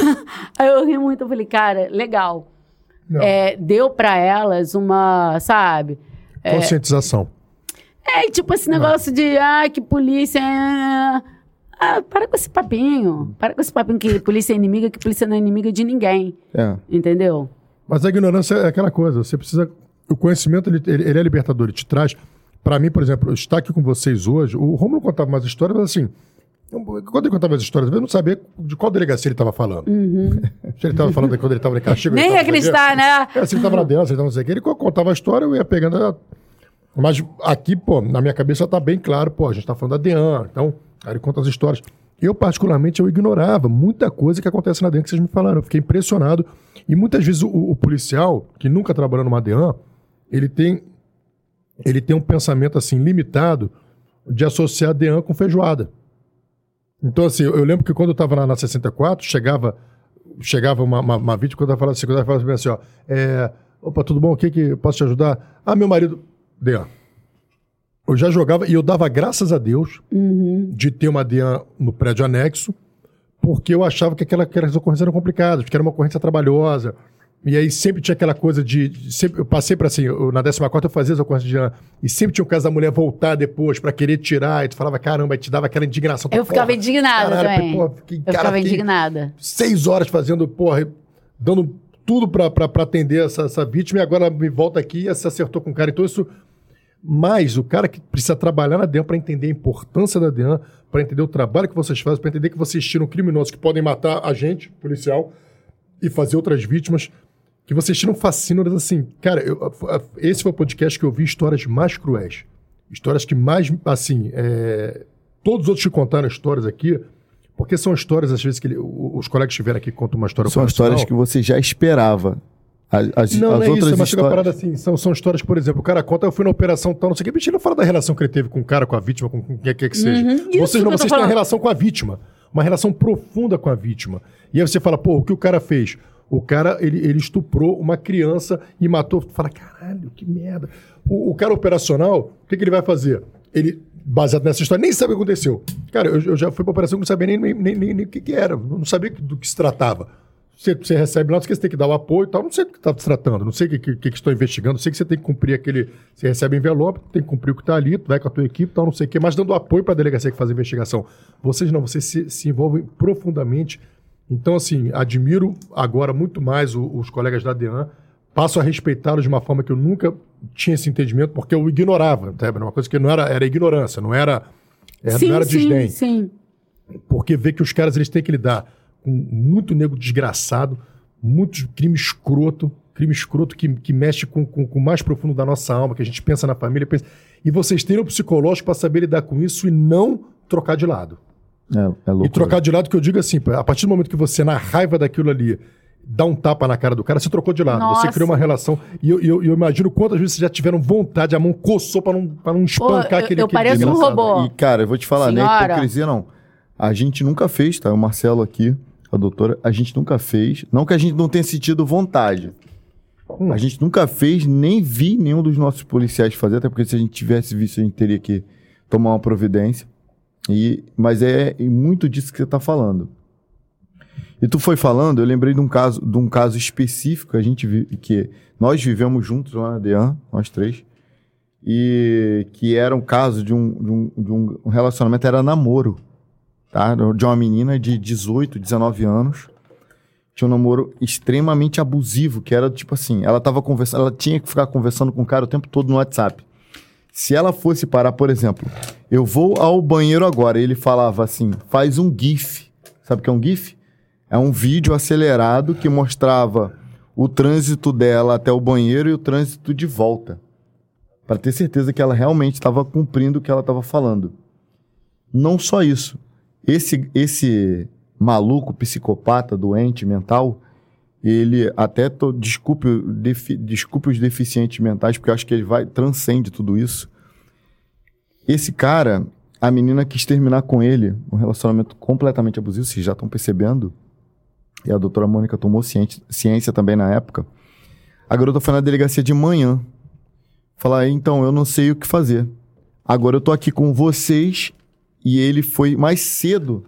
Aí eu ri muito. Eu falei, cara, legal. É, deu para elas uma, sabe? É, Conscientização. É, é tipo esse negócio Não. de, ah, que polícia. É... Ah, para com esse papinho. Para com esse papinho que polícia é inimiga, que polícia não é inimiga de ninguém. É. Entendeu? Mas a ignorância é aquela coisa. Você precisa. O conhecimento, ele, ele é libertador. Ele te traz. Para mim, por exemplo, estar aqui com vocês hoje. O Romulo contava umas histórias, mas assim. Quando ele contava as histórias, eu não sabia de qual delegacia ele estava falando. Uhum. se ele estava falando quando ele estava em castigo. Nem acreditar, né? É, se ele estava na dentro, se ele estava não sei o que. Ele contava a história, eu ia pegando. Mas aqui, pô, na minha cabeça está bem claro, pô, a gente está falando da DEAN. Então, Aí ele conta as histórias. Eu, particularmente, eu ignorava muita coisa que acontece na DEAN que vocês me falaram. Eu fiquei impressionado. E muitas vezes o, o policial, que nunca trabalhou numa DEAN, ele tem, ele tem um pensamento assim limitado de associar DEAN com feijoada. Então, assim, eu, eu lembro que quando eu estava na, na 64, chegava, chegava uma, uma, uma vítima, quando eu falava assim, quando falava assim, ó, é, opa, tudo bom? O que que posso te ajudar? Ah, meu marido, DEAN. Eu já jogava e eu dava graças a Deus uhum. de ter uma DEAN no prédio anexo, porque eu achava que aquela, aquelas ocorrências eram complicadas, que era uma ocorrência trabalhosa. E aí sempre tinha aquela coisa de. sempre, eu passei para assim, eu, na 14 eu fazia as ocorrências de DEAN, e sempre tinha o caso da mulher voltar depois para querer tirar, e tu falava, caramba, e te dava aquela indignação. Eu ficava indignada caralho, também. Porra, fiquei, eu cara, ficava indignada. Seis horas fazendo, porra, dando tudo para atender essa, essa vítima, e agora me volta aqui e se acertou com o cara. Então isso mas o cara que precisa trabalhar na DEAN para entender a importância da DEAN, para entender o trabalho que vocês fazem, para entender que vocês tiram criminosos que podem matar a gente, policial, e fazer outras vítimas, que vocês tiram fascínoras assim. Cara, eu, esse foi o podcast que eu vi histórias mais cruéis. Histórias que mais, assim, é... todos os outros que contaram histórias aqui, porque são histórias, às vezes, que ele, os colegas estiveram aqui contam uma história São histórias que você já esperava. As, não, as não é isso, mas chega uma parada assim, são, são histórias que, por exemplo, o cara conta, eu fui na operação tal, não sei o que, bicho, não fala da relação que ele teve com o cara, com a vítima, com quem quer que seja. Uhum, vocês não, vocês têm uma relação com a vítima, uma relação profunda com a vítima. E aí você fala, pô, o que o cara fez? O cara, ele, ele estuprou uma criança e matou. Tu fala, caralho, que merda. O, o cara operacional, o que, que ele vai fazer? Ele, baseado nessa história, nem sabe o que aconteceu. Cara, eu, eu já fui pra operação que não sabia nem, nem, nem, nem, nem o que, que era, não sabia do que se tratava. Você, você recebe lá, você tem que dar o apoio e tal. Não sei do que está tratando, não sei o que, que, que, estou investigando, sei que você tem que cumprir aquele. Você recebe envelope, tem que cumprir o que está ali, vai com a tua equipe tal, não sei o quê, mas dando apoio para a delegacia que faz a investigação. Vocês não, vocês se, se envolvem profundamente. Então, assim, admiro agora muito mais o, os colegas da DEAN, passo a respeitá-los de uma forma que eu nunca tinha esse entendimento, porque eu ignorava, tá? Era uma coisa que não era, era ignorância, não era, era, sim, não era desdém. Sim, sim. Porque vê que os caras eles têm que lidar com muito nego desgraçado, muito crime escroto, crime escroto que, que mexe com, com, com, o mais profundo da nossa alma, que a gente pensa na família. Pensa... E vocês terem o psicológico para saber lidar com isso e não trocar de lado. É, é e trocar de lado que eu digo assim, a partir do momento que você, na raiva daquilo ali, dar um tapa na cara do cara, você trocou de lado. Nossa. Você criou uma relação. E eu, eu, eu imagino quantas vezes vocês já tiveram vontade, a mão coçou pra não, pra não espancar eu- aquele eu aquele pareço um robô. E, cara, eu vou te falar, não é Senhora. hipocrisia, não. A gente nunca fez, tá? O Marcelo aqui, a doutora, a gente nunca fez. Não que a gente não tenha sentido vontade. Hum. A gente nunca fez, nem vi nenhum dos nossos policiais fazer, até porque se a gente tivesse visto, a gente teria que tomar uma providência. E, mas é muito disso que você tá falando. E tu foi falando, eu lembrei de um caso, de um caso específico que a gente que nós vivemos juntos lá na DEAN, nós três, e que era um caso de um, de um, de um relacionamento, era namoro, tá? De uma menina de 18, 19 anos. Tinha um namoro extremamente abusivo, que era tipo assim, ela tava conversando, ela tinha que ficar conversando com o cara o tempo todo no WhatsApp. Se ela fosse parar, por exemplo, eu vou ao banheiro agora, ele falava assim, faz um GIF. Sabe o que é um GIF? É um vídeo acelerado que mostrava o trânsito dela até o banheiro e o trânsito de volta. Para ter certeza que ela realmente estava cumprindo o que ela estava falando. Não só isso. Esse, esse maluco, psicopata, doente mental, ele até tô, desculpe, defi- desculpe os deficientes mentais, porque eu acho que ele vai transcende tudo isso. Esse cara, a menina quis terminar com ele, um relacionamento completamente abusivo, vocês já estão percebendo. E a doutora Mônica tomou ciente- ciência também na época. A garota foi na delegacia de manhã. Falar, então, eu não sei o que fazer. Agora eu tô aqui com vocês. E ele foi mais cedo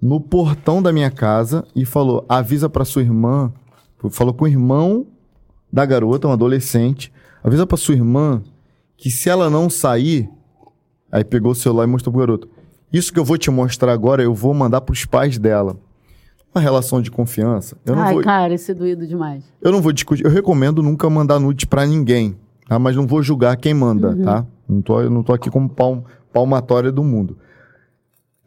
no portão da minha casa e falou: avisa pra sua irmã. Falou com o irmão da garota, um adolescente. Avisa pra sua irmã que se ela não sair. Aí pegou o celular e mostrou pro garoto. Isso que eu vou te mostrar agora, eu vou mandar pros pais dela. Uma relação de confiança. Eu não Ai, vou, cara, esse é doído demais. eu não vou discutir. Eu recomendo nunca mandar nude pra ninguém, tá? Mas não vou julgar quem manda, tá? Não tô, eu não tô aqui como palm, palmatória do mundo.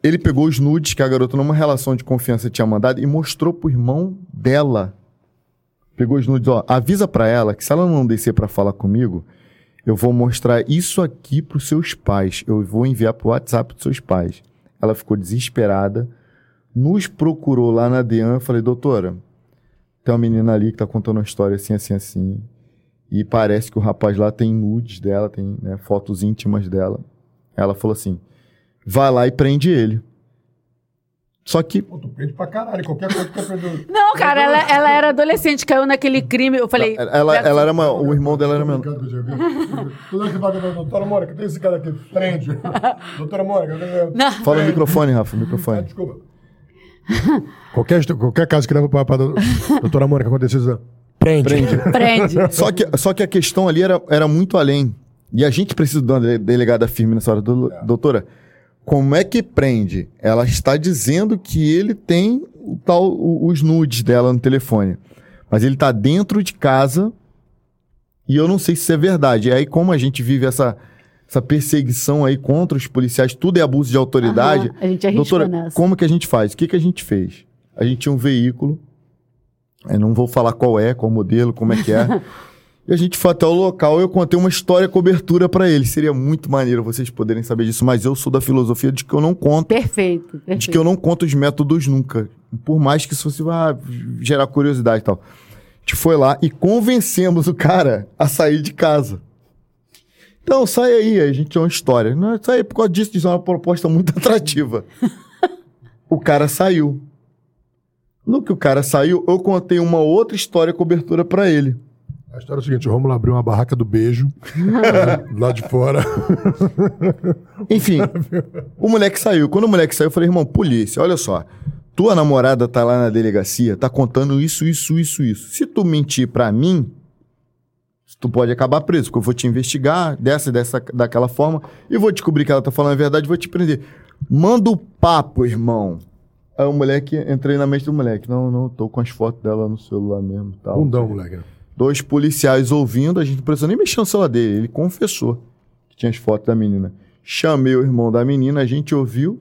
Ele pegou os nudes que a garota numa relação de confiança tinha mandado e mostrou pro irmão dela. Pegou os nudes, ó, avisa pra ela que se ela não descer pra falar comigo, eu vou mostrar isso aqui pros seus pais. Eu vou enviar pro WhatsApp dos seus pais. Ela ficou desesperada, nos procurou lá na DEAN. Eu falei, doutora, tem uma menina ali que tá contando uma história assim, assim, assim. E parece que o rapaz lá tem nudes dela, tem né, fotos íntimas dela. Ela falou assim: vai lá e prende ele. Só que Pô, tu prende pra caralho, qualquer coisa que tu aprendeu. Não, cara, ela, ela era adolescente, caiu naquele crime. Eu falei. ela, ela era uma. O irmão dela era menor. Toda vez que fala, doutora Mônica, tem esse cara aqui, prende. doutora Mônica, Não. Fala no microfone, Rafa, no Ah, microfone. desculpa. qualquer, qualquer caso que leva pra, pra doutora Mônica acontecer isso, prende. Prende. Prende. Só que, só que a questão ali era, era muito além. E a gente precisa de uma dele- delegada firme nessa hora. Do- Doutora, como é que prende? Ela está dizendo que ele tem o tal, o- os nudes dela no telefone. Mas ele está dentro de casa e eu não sei se isso é verdade. E aí, como a gente vive essa, essa perseguição aí contra os policiais, tudo é abuso de autoridade. Aham, a gente arriscou Doutora, nessa. como que a gente faz? O que, que a gente fez? A gente tinha um veículo, eu não vou falar qual é, qual modelo, como é que é. e a gente foi até o local e eu contei uma história cobertura pra ele. Seria muito maneiro vocês poderem saber disso, mas eu sou da filosofia de que eu não conto, Perfeito, de perfeito. que eu não conto os métodos nunca. Por mais que isso fosse ah, gerar curiosidade e tal. A gente foi lá e convencemos o cara a sair de casa. Então, sai aí, a gente tinha uma história. Não, sai aí por causa disso, disso é uma proposta muito atrativa. o cara saiu. No que o cara saiu, eu contei uma outra história cobertura pra ele. A história é o seguinte: o Romulo abriu uma barraca do beijo lá de fora. Enfim, o moleque saiu. Quando o moleque saiu, eu falei, irmão, polícia, olha só. Tua namorada tá lá na delegacia, tá contando isso, isso, isso, isso. Se tu mentir pra mim, tu pode acabar preso, porque eu vou te investigar dessa, dessa, daquela forma, e vou descobrir que ela tá falando a verdade e vou te prender. Manda o papo, irmão. Aí o moleque, entrei na mente do moleque. Não, não, tô com as fotos dela no celular mesmo. Tal, Bundão, moleque. Dois policiais ouvindo, a gente não precisou nem mexer no celular dele. Ele confessou que tinha as fotos da menina. Chamei o irmão da menina, a gente ouviu.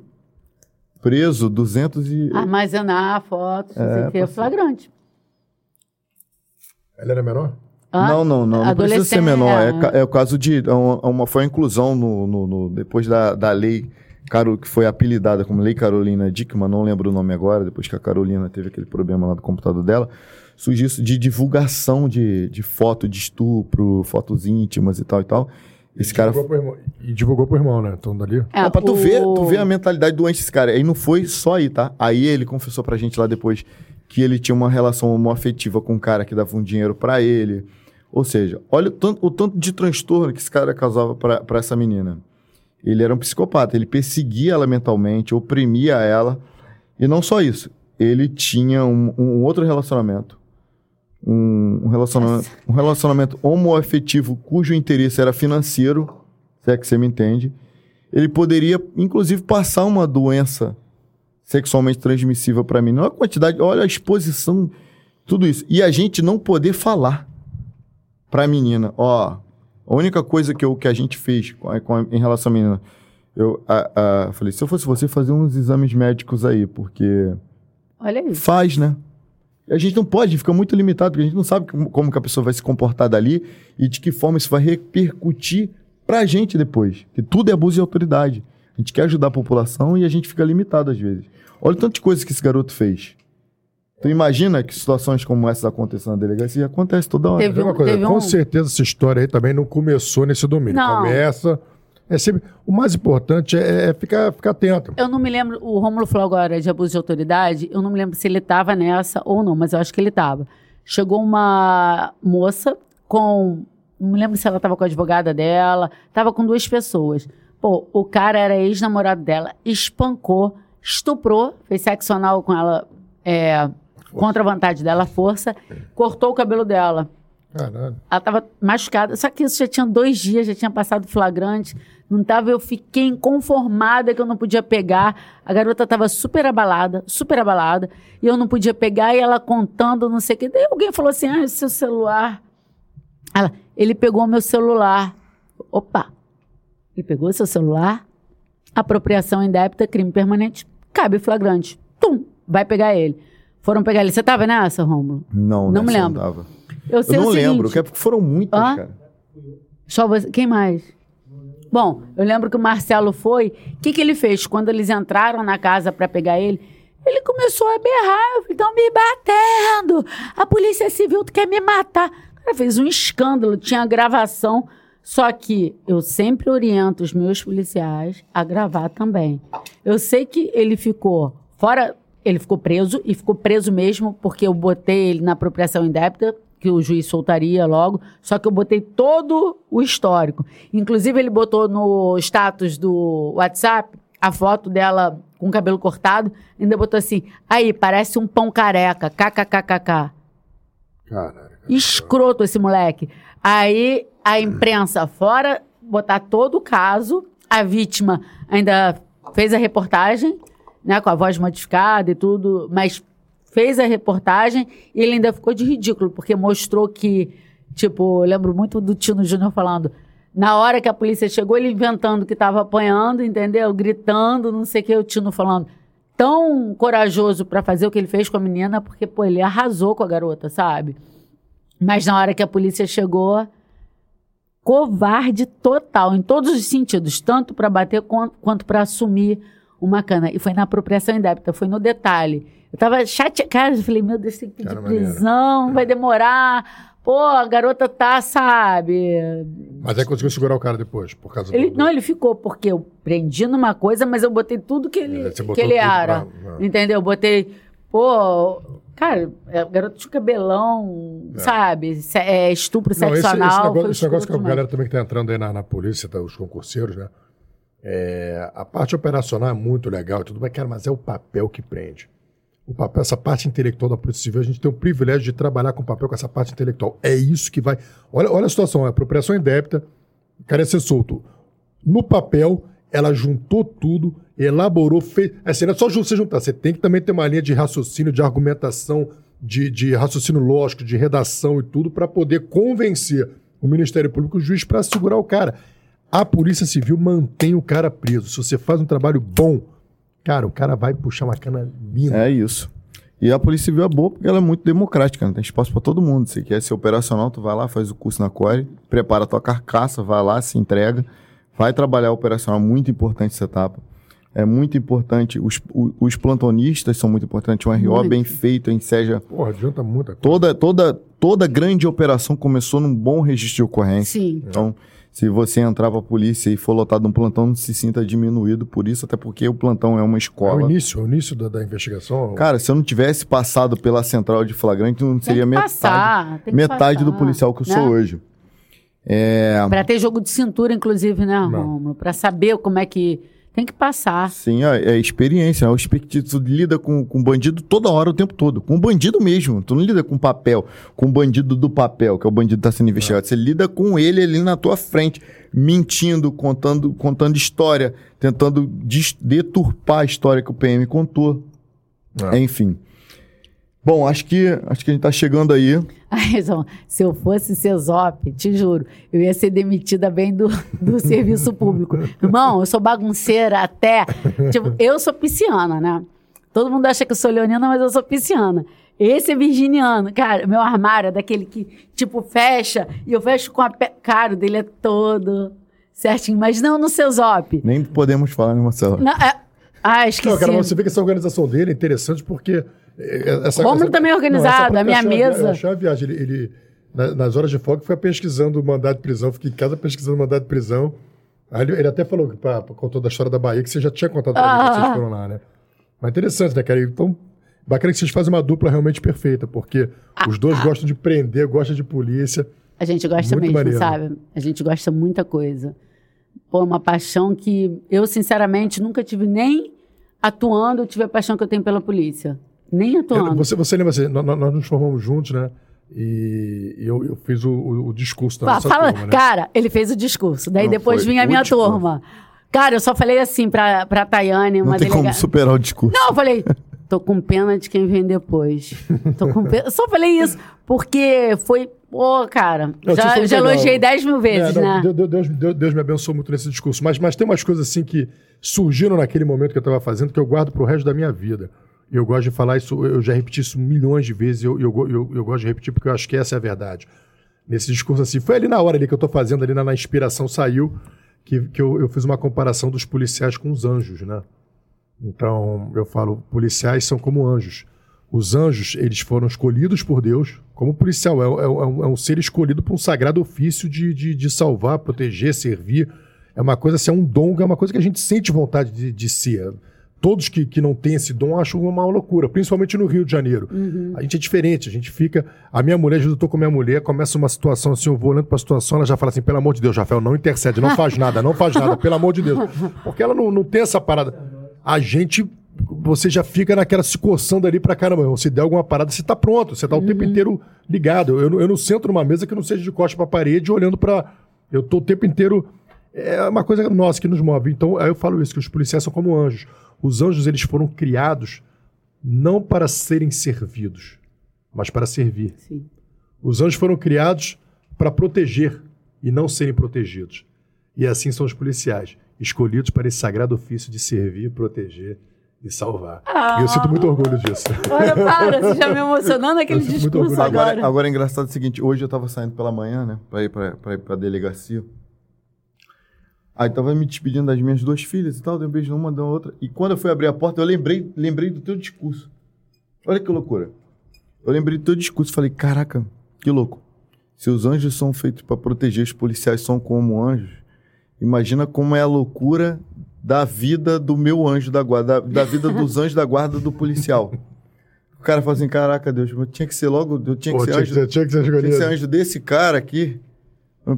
Preso, 200 e... Armazenar fotos, não sei o ser. flagrante. Ela era menor? Hã? Não, não, não. Não precisa ser Adolescente, menor. É, é. é o caso de... é uma, foi a inclusão no, no- no- depois da, da lei... Caro, que foi apelidada como Lei Carolina Dickman, não lembro o nome agora, depois que a Carolina teve aquele problema lá do computador dela. Surgiu isso de divulgação de, de foto de estupro, fotos íntimas e tal e tal. Esse e cara. Divulgou irmão, e divulgou pro irmão, né? Então dali. É, Não, pra tu o- ver, tu ver a mentalidade doente desse cara. Aí não foi só aí, tá? Aí ele confessou pra gente lá depois que ele tinha uma relação homoafetiva com um cara que dava um dinheiro pra ele. Ou seja, olha o tanto, o tanto de transtorno que esse cara causava pra pra essa menina. Ele era um psicopata, ele perseguia ela mentalmente, oprimia ela. E não só isso, ele tinha um, um outro relacionamento. Um, um relacionamento, um relacionamento homoafetivo cujo interesse era financeiro, se é que você me entende. Ele poderia, inclusive, passar uma doença sexualmente transmissível para mim. Não a quantidade, olha a exposição, tudo isso. E a gente não poder falar pra menina, ó, a única coisa que, eu, que a gente fez com a- com a- em relação à menina, eu a- a- falei, se eu fosse você, fazer uns exames médicos aí, porque Olha isso. faz, né? A gente não pode, fica muito limitado, porque a gente não sabe como, como que a pessoa vai se comportar dali e de que forma isso vai repercutir pra gente depois. Que tudo é abuso de autoridade. A gente quer ajudar a população e a gente fica limitado às vezes. Olha o tanto de coisa que esse garoto fez. Tu imagina que situações como essas acontecem na delegacia? Acontece toda hora. Teve Tem uma um- coisa, teve com um- certeza essa história aí também não começou nesse domínio. Não. Começa. É sempre, o mais importante é, é ficar, ficar atento. Eu não me lembro, o Rômulo falou agora de abuso de autoridade, eu não me lembro se ele estava nessa ou não, mas eu acho que ele estava. Chegou uma moça com, não me lembro se ela estava com a advogada dela, estava com duas pessoas. Pô, o cara era ex-namorado dela, espancou, estuprou, fez sexo anal com ela é, contra a vontade dela, força, cortou o cabelo dela. Caralho. Ela tava machucada. Só que isso já tinha dois dias, já tinha passado flagrante. Não tava, eu fiquei inconformada que eu não podia pegar. A garota tava super abalada, super abalada. E eu não podia pegar e ela contando, não sei o quê. Daí alguém falou assim: ah, seu celular. Ela, ele pegou meu celular. Opa! Ele pegou seu celular? Apropriação indébita, crime permanente. Cabe flagrante. Tum! Vai pegar ele. Foram pegar ele. Você tava nessa, Rômulo? Não, Não me lembro. tava. Eu sei Eu não lembro, que é porque foram muitas, Hã? cara. Só você. Quem mais? Bom, eu lembro que o Marcelo foi. O que, que ele fez? Quando eles entraram na casa para pegar ele, ele começou a berrar. Estão me batendo! A polícia civil quer me matar. O cara fez um escândalo, tinha gravação. Só que eu sempre oriento os meus policiais a gravar também. Eu sei que ele ficou fora, ele ficou preso e ficou preso mesmo porque eu botei ele na apropriação indébita, que o juiz soltaria logo, só que eu botei todo o histórico. Inclusive ele botou no status do WhatsApp a foto dela com o cabelo cortado, ainda botou assim: "Aí, parece um pão careca, kkkk". Caralho. Escroto esse moleque. Aí a imprensa fora botar todo o caso, a vítima ainda fez a reportagem, né, com a voz modificada e tudo, mas fez a reportagem e ele ainda ficou de ridículo, porque mostrou que, tipo, eu lembro muito do Tino Júnior falando, na hora que a polícia chegou, ele inventando que estava apanhando, entendeu? Gritando, não sei o que, o Tino falando. Tão corajoso para fazer o que ele fez com a menina, porque, pô, ele arrasou com a garota, sabe? Mas na hora que a polícia chegou, covarde total, em todos os sentidos, tanto para bater quan- quanto para assumir uma cana. E foi na apropriação indébita, foi no detalhe. Eu tava chateada, cara, eu falei, meu Deus, tem que pedir Cara, prisão, vai demorar. Pô, a garota tá, sabe? Mas aí conseguiu segurar o cara depois, por causa Ele, do... não, ele ficou, porque eu prendi numa coisa, mas eu botei tudo que ele, É, que ele era. pra- é. Entendeu? Eu botei, pô, cara, a garota tinha cabelão, sabe? Se- É, estupro Não, esse, esse sexual. negócio, esse negócio que a galera também que tá entrando aí na, na polícia, tá, os concurseiros, né? É, a parte operacional é muito legal e tudo, mas, cara, mas é o papel que prende. Papel, essa parte intelectual da Polícia Civil, a gente tem o privilégio de trabalhar com papel, com essa parte intelectual. É isso que vai. Olha, olha a situação, a apropriação indébita, cara ser solto. No papel, ela juntou tudo, elaborou, fez. Assim, não é só você juntar, você tem que também ter uma linha de raciocínio, de argumentação, de, de raciocínio lógico, de redação e tudo, para poder convencer o Ministério Público e o juiz para segurar o cara. A Polícia Civil mantém o cara preso. Se você faz um trabalho bom, cara, o cara vai puxar uma cana linda. É isso. E a Polícia Civil é boa porque ela é muito democrática, né? tem espaço pra todo mundo. Se quer ser operacional, tu vai lá, faz o curso na Core, prepara a tua carcaça, vai lá, se entrega, vai trabalhar operacional, muito importante essa etapa. é muito importante. Os, os plantonistas são muito importantes. Um RO muito. bem feito em seja. Porra, adianta muita coisa. Toda, toda, toda grande operação começou num bom registro de ocorrência. Sim. Então, se você entrar para a polícia e for lotado num plantão, não se sinta diminuído por isso, até porque o plantão é uma escola. É o início, é o início da, da investigação. Cara, se eu não tivesse passado pela central de flagrante, não seria metade, metade do policial que eu sou né? hoje. É... Para ter jogo de cintura, inclusive, né, Romulo? Para saber como é que tem que passar. Sim, é, é experiência. É o expectito. Tu lida com, com bandido toda hora, o tempo todo. Com o bandido mesmo. Tu não lida com papel, com o bandido do papel, que é o bandido que está sendo investigado. Você lida com ele ali na tua frente, mentindo, contando, contando história, tentando deturpar a história que o PM contou. É. Enfim. Bom, acho que, acho que a gente está chegando aí. se eu fosse CESOP, te juro, eu ia ser demitida bem do, do serviço público. Irmão, eu sou bagunceira até. Tipo, eu sou pisciana, né? Todo mundo acha que eu sou leonina, mas eu sou pisciana. Esse é virginiano. Cara, meu armário é daquele que, tipo, fecha e eu fecho com a. Pe... Cara, o dele é todo certinho. Mas não no CESOP. Nem podemos falar, né, Marcelo? Não, é... Ah, esqueci. Não, cara, você vê que essa organização dele é interessante porque essa, Romulo essa, também é organizado, não, a minha mesa. Eu achei a viagem. Ele, ele nas horas de folga, foi pesquisando o mandado de prisão, fiquei em casa pesquisando o mandado de prisão. Aí ele, ele até falou, que, contou da história da Bahia, que você já tinha contado pra ah. mim que vocês foram lá, né? Mas interessante, né, cara? Então, bacana que vocês fazem uma dupla realmente perfeita, porque ah, os dois ah. gostam de prender, gostam de polícia. A gente gosta muito mesmo, maneiro. sabe? A gente gosta muita coisa. Pô, uma paixão que eu, sinceramente, nunca tive nem atuando, eu tive a paixão que eu tenho pela polícia. Nem atuando. Você, você lembra assim, nós, nós nos formamos juntos, né? E eu, eu fiz o, o, o discurso da Fala, nossa turma, né? Cara, ele fez o discurso. Daí Não, depois vinha a minha turma. Cara, eu só falei assim pra, pra Tayane, uma Não tem delega... como superar o discurso. Não, eu falei, tô com pena de quem vem depois. Tô com pena. Eu só falei isso, porque foi. Pô, cara, não, já, já elogiei 10 mil vezes, é, não, né? Deus, Deus, Deus, Deus, me abençoou muito nesse discurso. Mas, mas tem umas coisas assim que surgiram naquele momento que eu estava fazendo que eu guardo pro resto da minha vida. Eu gosto de falar isso, eu já repeti isso milhões de vezes, eu, eu, eu, eu gosto de repetir porque eu acho que essa é a verdade. Nesse discurso assim, foi ali na hora ali que eu estou fazendo, ali na, na, inspiração saiu, que, que eu, eu fiz uma comparação dos policiais com os anjos, né? Então, eu falo, policiais são como anjos. Os anjos, eles foram escolhidos por Deus como policial. É, é, é, um, é um, ser escolhido por um sagrado ofício de, de, de, salvar, proteger, servir. É uma coisa assim, é um dom, é uma coisa que a gente sente vontade de, de ser todos que, que não têm esse dom acham uma loucura, principalmente no Rio de Janeiro. Uhum. A gente é diferente, a gente fica. A minha mulher, eu estou com a minha mulher, começa uma situação assim, eu vou olhando para a situação, ela já fala assim: pelo amor de Deus, Rafael, não intercede, não faz nada, não faz nada, pelo amor de Deus. Porque ela não, não tem essa parada. A gente. Você já fica naquela se coçando ali pra caramba. Se der alguma parada, você tá pronto. Você tá o uhum. tempo inteiro ligado. Eu, eu não sento numa mesa que não seja de costa pra parede, olhando para Eu tô o tempo inteiro. É uma coisa nossa que nos move. Então, aí eu falo isso, que os policiais são como anjos. Os anjos eles foram criados não para serem servidos, mas para servir. Sim. Os anjos foram criados para proteger e não serem protegidos. E assim são os policiais, escolhidos para esse sagrado ofício de servir, proteger e salvar. Ah, e eu sinto muito orgulho disso. Olha, para, você já me emocionou naquele discurso agora. agora. Agora é engraçado o seguinte, hoje eu estava saindo pela manhã, né, para ir para a delegacia. Aí tava me despedindo das minhas duas filhas e tal, dei um beijo numa, dei outra. E quando eu fui abrir a porta, eu lembrei, lembrei do teu discurso. Olha que loucura. Eu lembrei do teu discurso, falei, caraca, que louco. Se os anjos são feitos para proteger, os policiais são como anjos. Imagina como é a loucura da vida do meu anjo da guarda, da, da vida dos anjos da guarda do policial. O cara fala assim, caraca, Deus, eu tinha que ser logo, eu tinha que Pô, ser tinha anjo, que ser, tinha que ser, tinha que ser anjo desse cara aqui.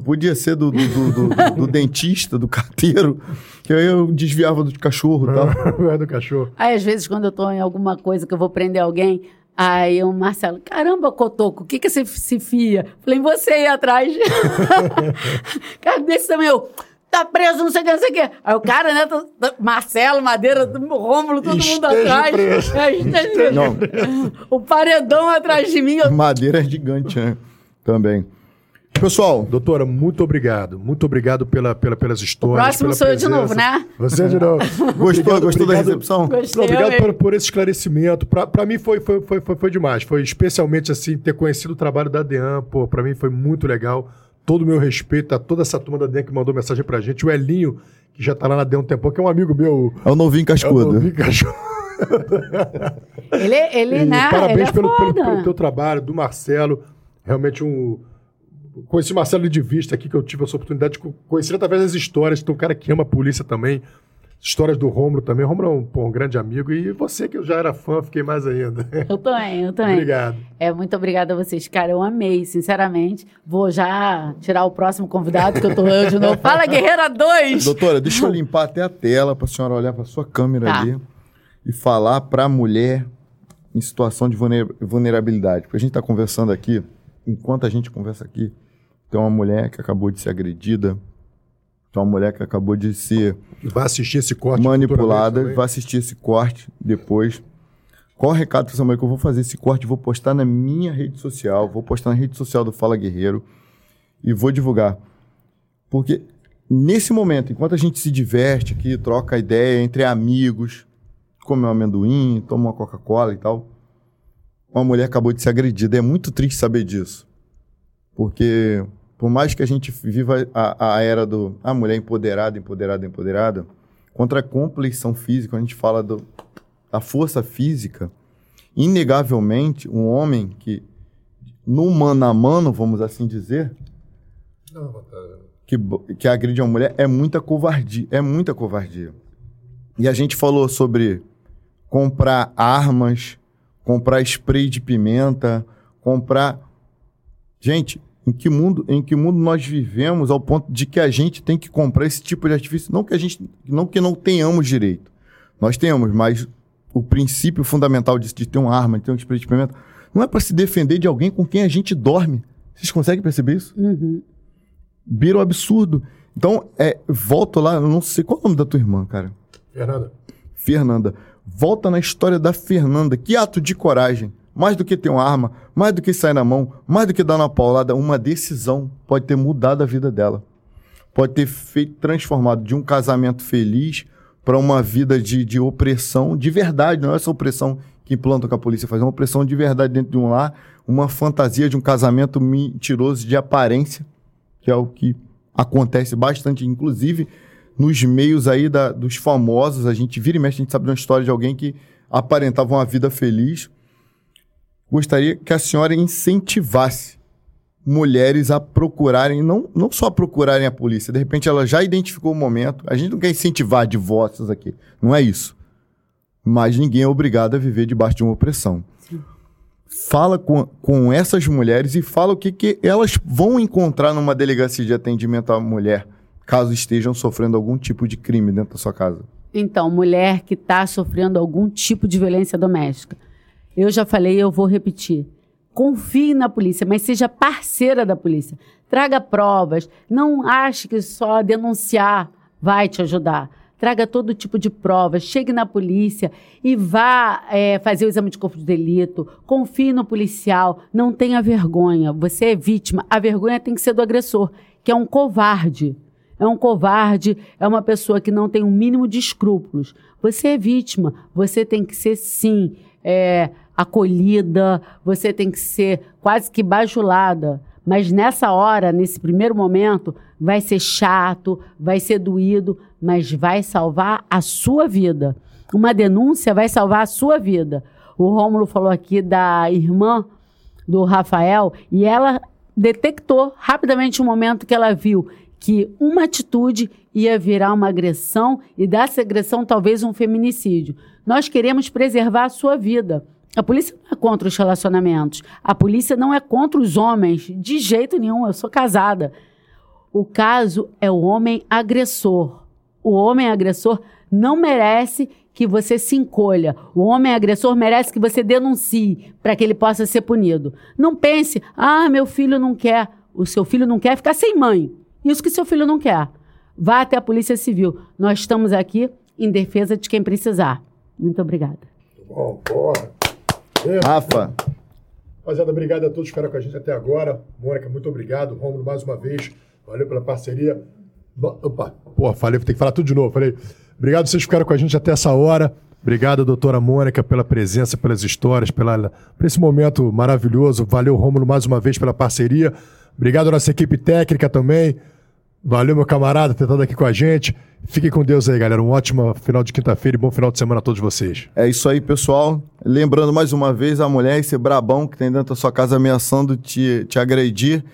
Podia ser do, do, do, do, do dentista, do carteiro, que aí eu desviava do cachorro e tal. é do cachorro. Aí, às vezes, quando eu tô em alguma coisa que eu vou prender alguém, aí o Marcelo, caramba, Cotoco, o que que você se fia? Falei, você aí atrás. cara desse também, eu tá preso, não sei o que, não sei o que. Aí o cara, né, Marcelo, Madeira, Rômulo, todo esteja mundo atrás. Preso. É, esteja... Não. O paredão atrás de mim. Eu... Madeira é gigante, né? Também. Pessoal. Doutora, muito obrigado. Muito obrigado pela, pela, pelas histórias. O próximo sou presença. eu de novo, né? Você de novo. Gostou, obrigado, gostou da recepção? Gostei, obrigado por, por, esse esclarecimento. Para mim foi, foi, foi, foi, foi demais. Foi especialmente assim, ter conhecido o trabalho da DEAN, pô, para mim foi muito legal. Todo o meu respeito a toda essa turma da DEAN que mandou mensagem pra gente. O Elinho, que já tá lá na D um tempo, que é um amigo meu. É o novinho cascudo. É o novinho cascudo. ele, ele, né? Parabéns ele é pelo, pelo, pelo, teu trabalho, do Marcelo. Realmente um. Conheci o Marcelo de vista aqui, que eu tive essa oportunidade de conhecer através das histórias. Tem um cara que ama a polícia também. Histórias do Romulo também. O Romulo é um, pô, um, grande amigo. E você, que eu já era fã, fiquei mais ainda. Eu também, eu também. Obrigado. É, muito obrigada a vocês. Cara, eu amei, sinceramente. Vou já tirar o próximo convidado, que eu tô eu de novo. Fala, Guerreira 2! Doutora, deixa eu limpar até a tela para a senhora olhar para sua câmera tá. ali e falar para a mulher em situação de vulnerabilidade. Porque a gente está conversando aqui, enquanto a gente conversa aqui, tem uma mulher que acabou de ser agredida, tem uma mulher que acabou de ser vai assistir esse corte manipulada, vai assistir esse corte depois. Qual o recado para essa mulher que eu vou fazer esse corte? Vou postar na minha rede social, vou postar na rede social do Fala Guerreiro e vou divulgar. Porque nesse momento, enquanto a gente se diverte aqui, troca ideia entre amigos, come um amendoim, toma uma Coca-Cola e tal. Uma mulher acabou de ser agredida. É muito triste saber disso. Porque, por mais que a gente viva a, a era do. A mulher empoderada, empoderada, empoderada, contra a compleição física, a gente fala do, da força física, inegavelmente, um homem que, no mano a mano, vamos assim dizer, Não, que, que agride uma mulher, é muita covardia. É muita covardia. E a gente falou sobre comprar armas, comprar spray de pimenta, comprar. Gente, em que mundo, em que mundo nós vivemos ao ponto de que a gente tem que comprar esse tipo de artifício? Não que a gente, não que não tenhamos direito. Nós temos, mas o princípio fundamental de, de ter uma arma, de ter um spray de pimenta, não é para se defender de alguém com quem a gente dorme. Vocês conseguem perceber isso? Uhum. Vira um absurdo. Então, é, volto lá, eu não sei qual é o nome da tua irmã, cara. Fernanda. Fernanda. Volta na história da Fernanda. Que ato de coragem. Mais do que ter uma arma, mais do que sair na mão, mais do que dar uma paulada, uma decisão pode ter mudado a vida dela. Pode ter feito, transformado de um casamento feliz para uma vida de, de opressão de verdade. Não é essa opressão que implantam com a polícia faz, é uma opressão de verdade dentro de um lar, uma fantasia de um casamento mentiroso de aparência, que é o que acontece bastante, inclusive nos meios aí da, dos famosos, a gente vira e mexe, a gente sabe de uma história de alguém que aparentava uma vida feliz. Gostaria que a senhora incentivasse mulheres a procurarem, não, não só procurarem a polícia, de repente ela já identificou o momento. A gente não quer incentivar divórcios aqui, não é isso. Mas ninguém é obrigado a viver debaixo de uma opressão. Fala com, com essas mulheres e fala o que, que elas vão encontrar numa delegacia de atendimento à mulher caso estejam sofrendo algum tipo de crime dentro da sua casa? Então, mulher que está sofrendo algum tipo de violência doméstica. Eu já falei, eu vou repetir. Confie na polícia, mas seja parceira da polícia. Traga provas. Não ache que só denunciar vai te ajudar. Traga todo tipo de provas. Chegue na polícia e vá é, fazer o exame de corpo de delito. Confie no policial. Não tenha vergonha. Você é vítima. A vergonha tem que ser do agressor, que é um covarde é um covarde, é uma pessoa que não tem um mínimo de escrúpulos. Você é vítima, você tem que ser, sim, é, acolhida, você tem que ser quase que bajulada. Mas nessa hora, nesse primeiro momento, vai ser chato, vai ser doído, mas vai salvar a sua vida. Uma denúncia vai salvar a sua vida. O Rômulo falou aqui da irmã do Rafael e ela detectou rapidamente o momento que ela viu que uma atitude ia virar uma agressão e dessa agressão talvez um feminicídio. Nós queremos preservar a sua vida. A polícia não é contra os relacionamentos. A polícia não é contra os homens, de jeito nenhum. Eu sou casada. O caso é o homem agressor. O homem agressor não merece que você se encolha. O homem agressor merece que você denuncie para que ele possa ser punido. Não pense, ah, meu filho não quer. O seu filho não quer ficar sem mãe. Isso que seu filho não quer. Vá até a Polícia Civil. Nós estamos aqui em defesa de quem precisar. Muito obrigada. Bom, porra. Rafa. Rapaziada, obrigado a todos que ficaram com a gente até agora. Mônica, muito obrigado. Romulo, mais uma vez. Valeu pela parceria. Opa, pô, falei, vou ter que falar tudo de novo. Falei, obrigado vocês que ficaram com a gente até essa hora. Obrigado, doutora Mônica, pela presença, pelas histórias, pela, por esse momento maravilhoso. Valeu, Rômulo, mais uma vez pela parceria. Obrigado à nossa equipe técnica também. Valeu, meu camarada, ter estado aqui com a gente. Fiquem com Deus aí, galera. Um ótimo final de quinta-feira e bom final de semana a todos vocês. É isso aí, pessoal. Lembrando mais uma vez a mulher, esse brabão que tem dentro da sua casa ameaçando te, te agredir.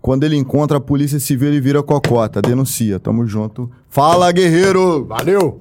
Quando ele encontra a polícia civil, ele vira cocota. Denuncia. Tamo junto. Fala, guerreiro! Valeu!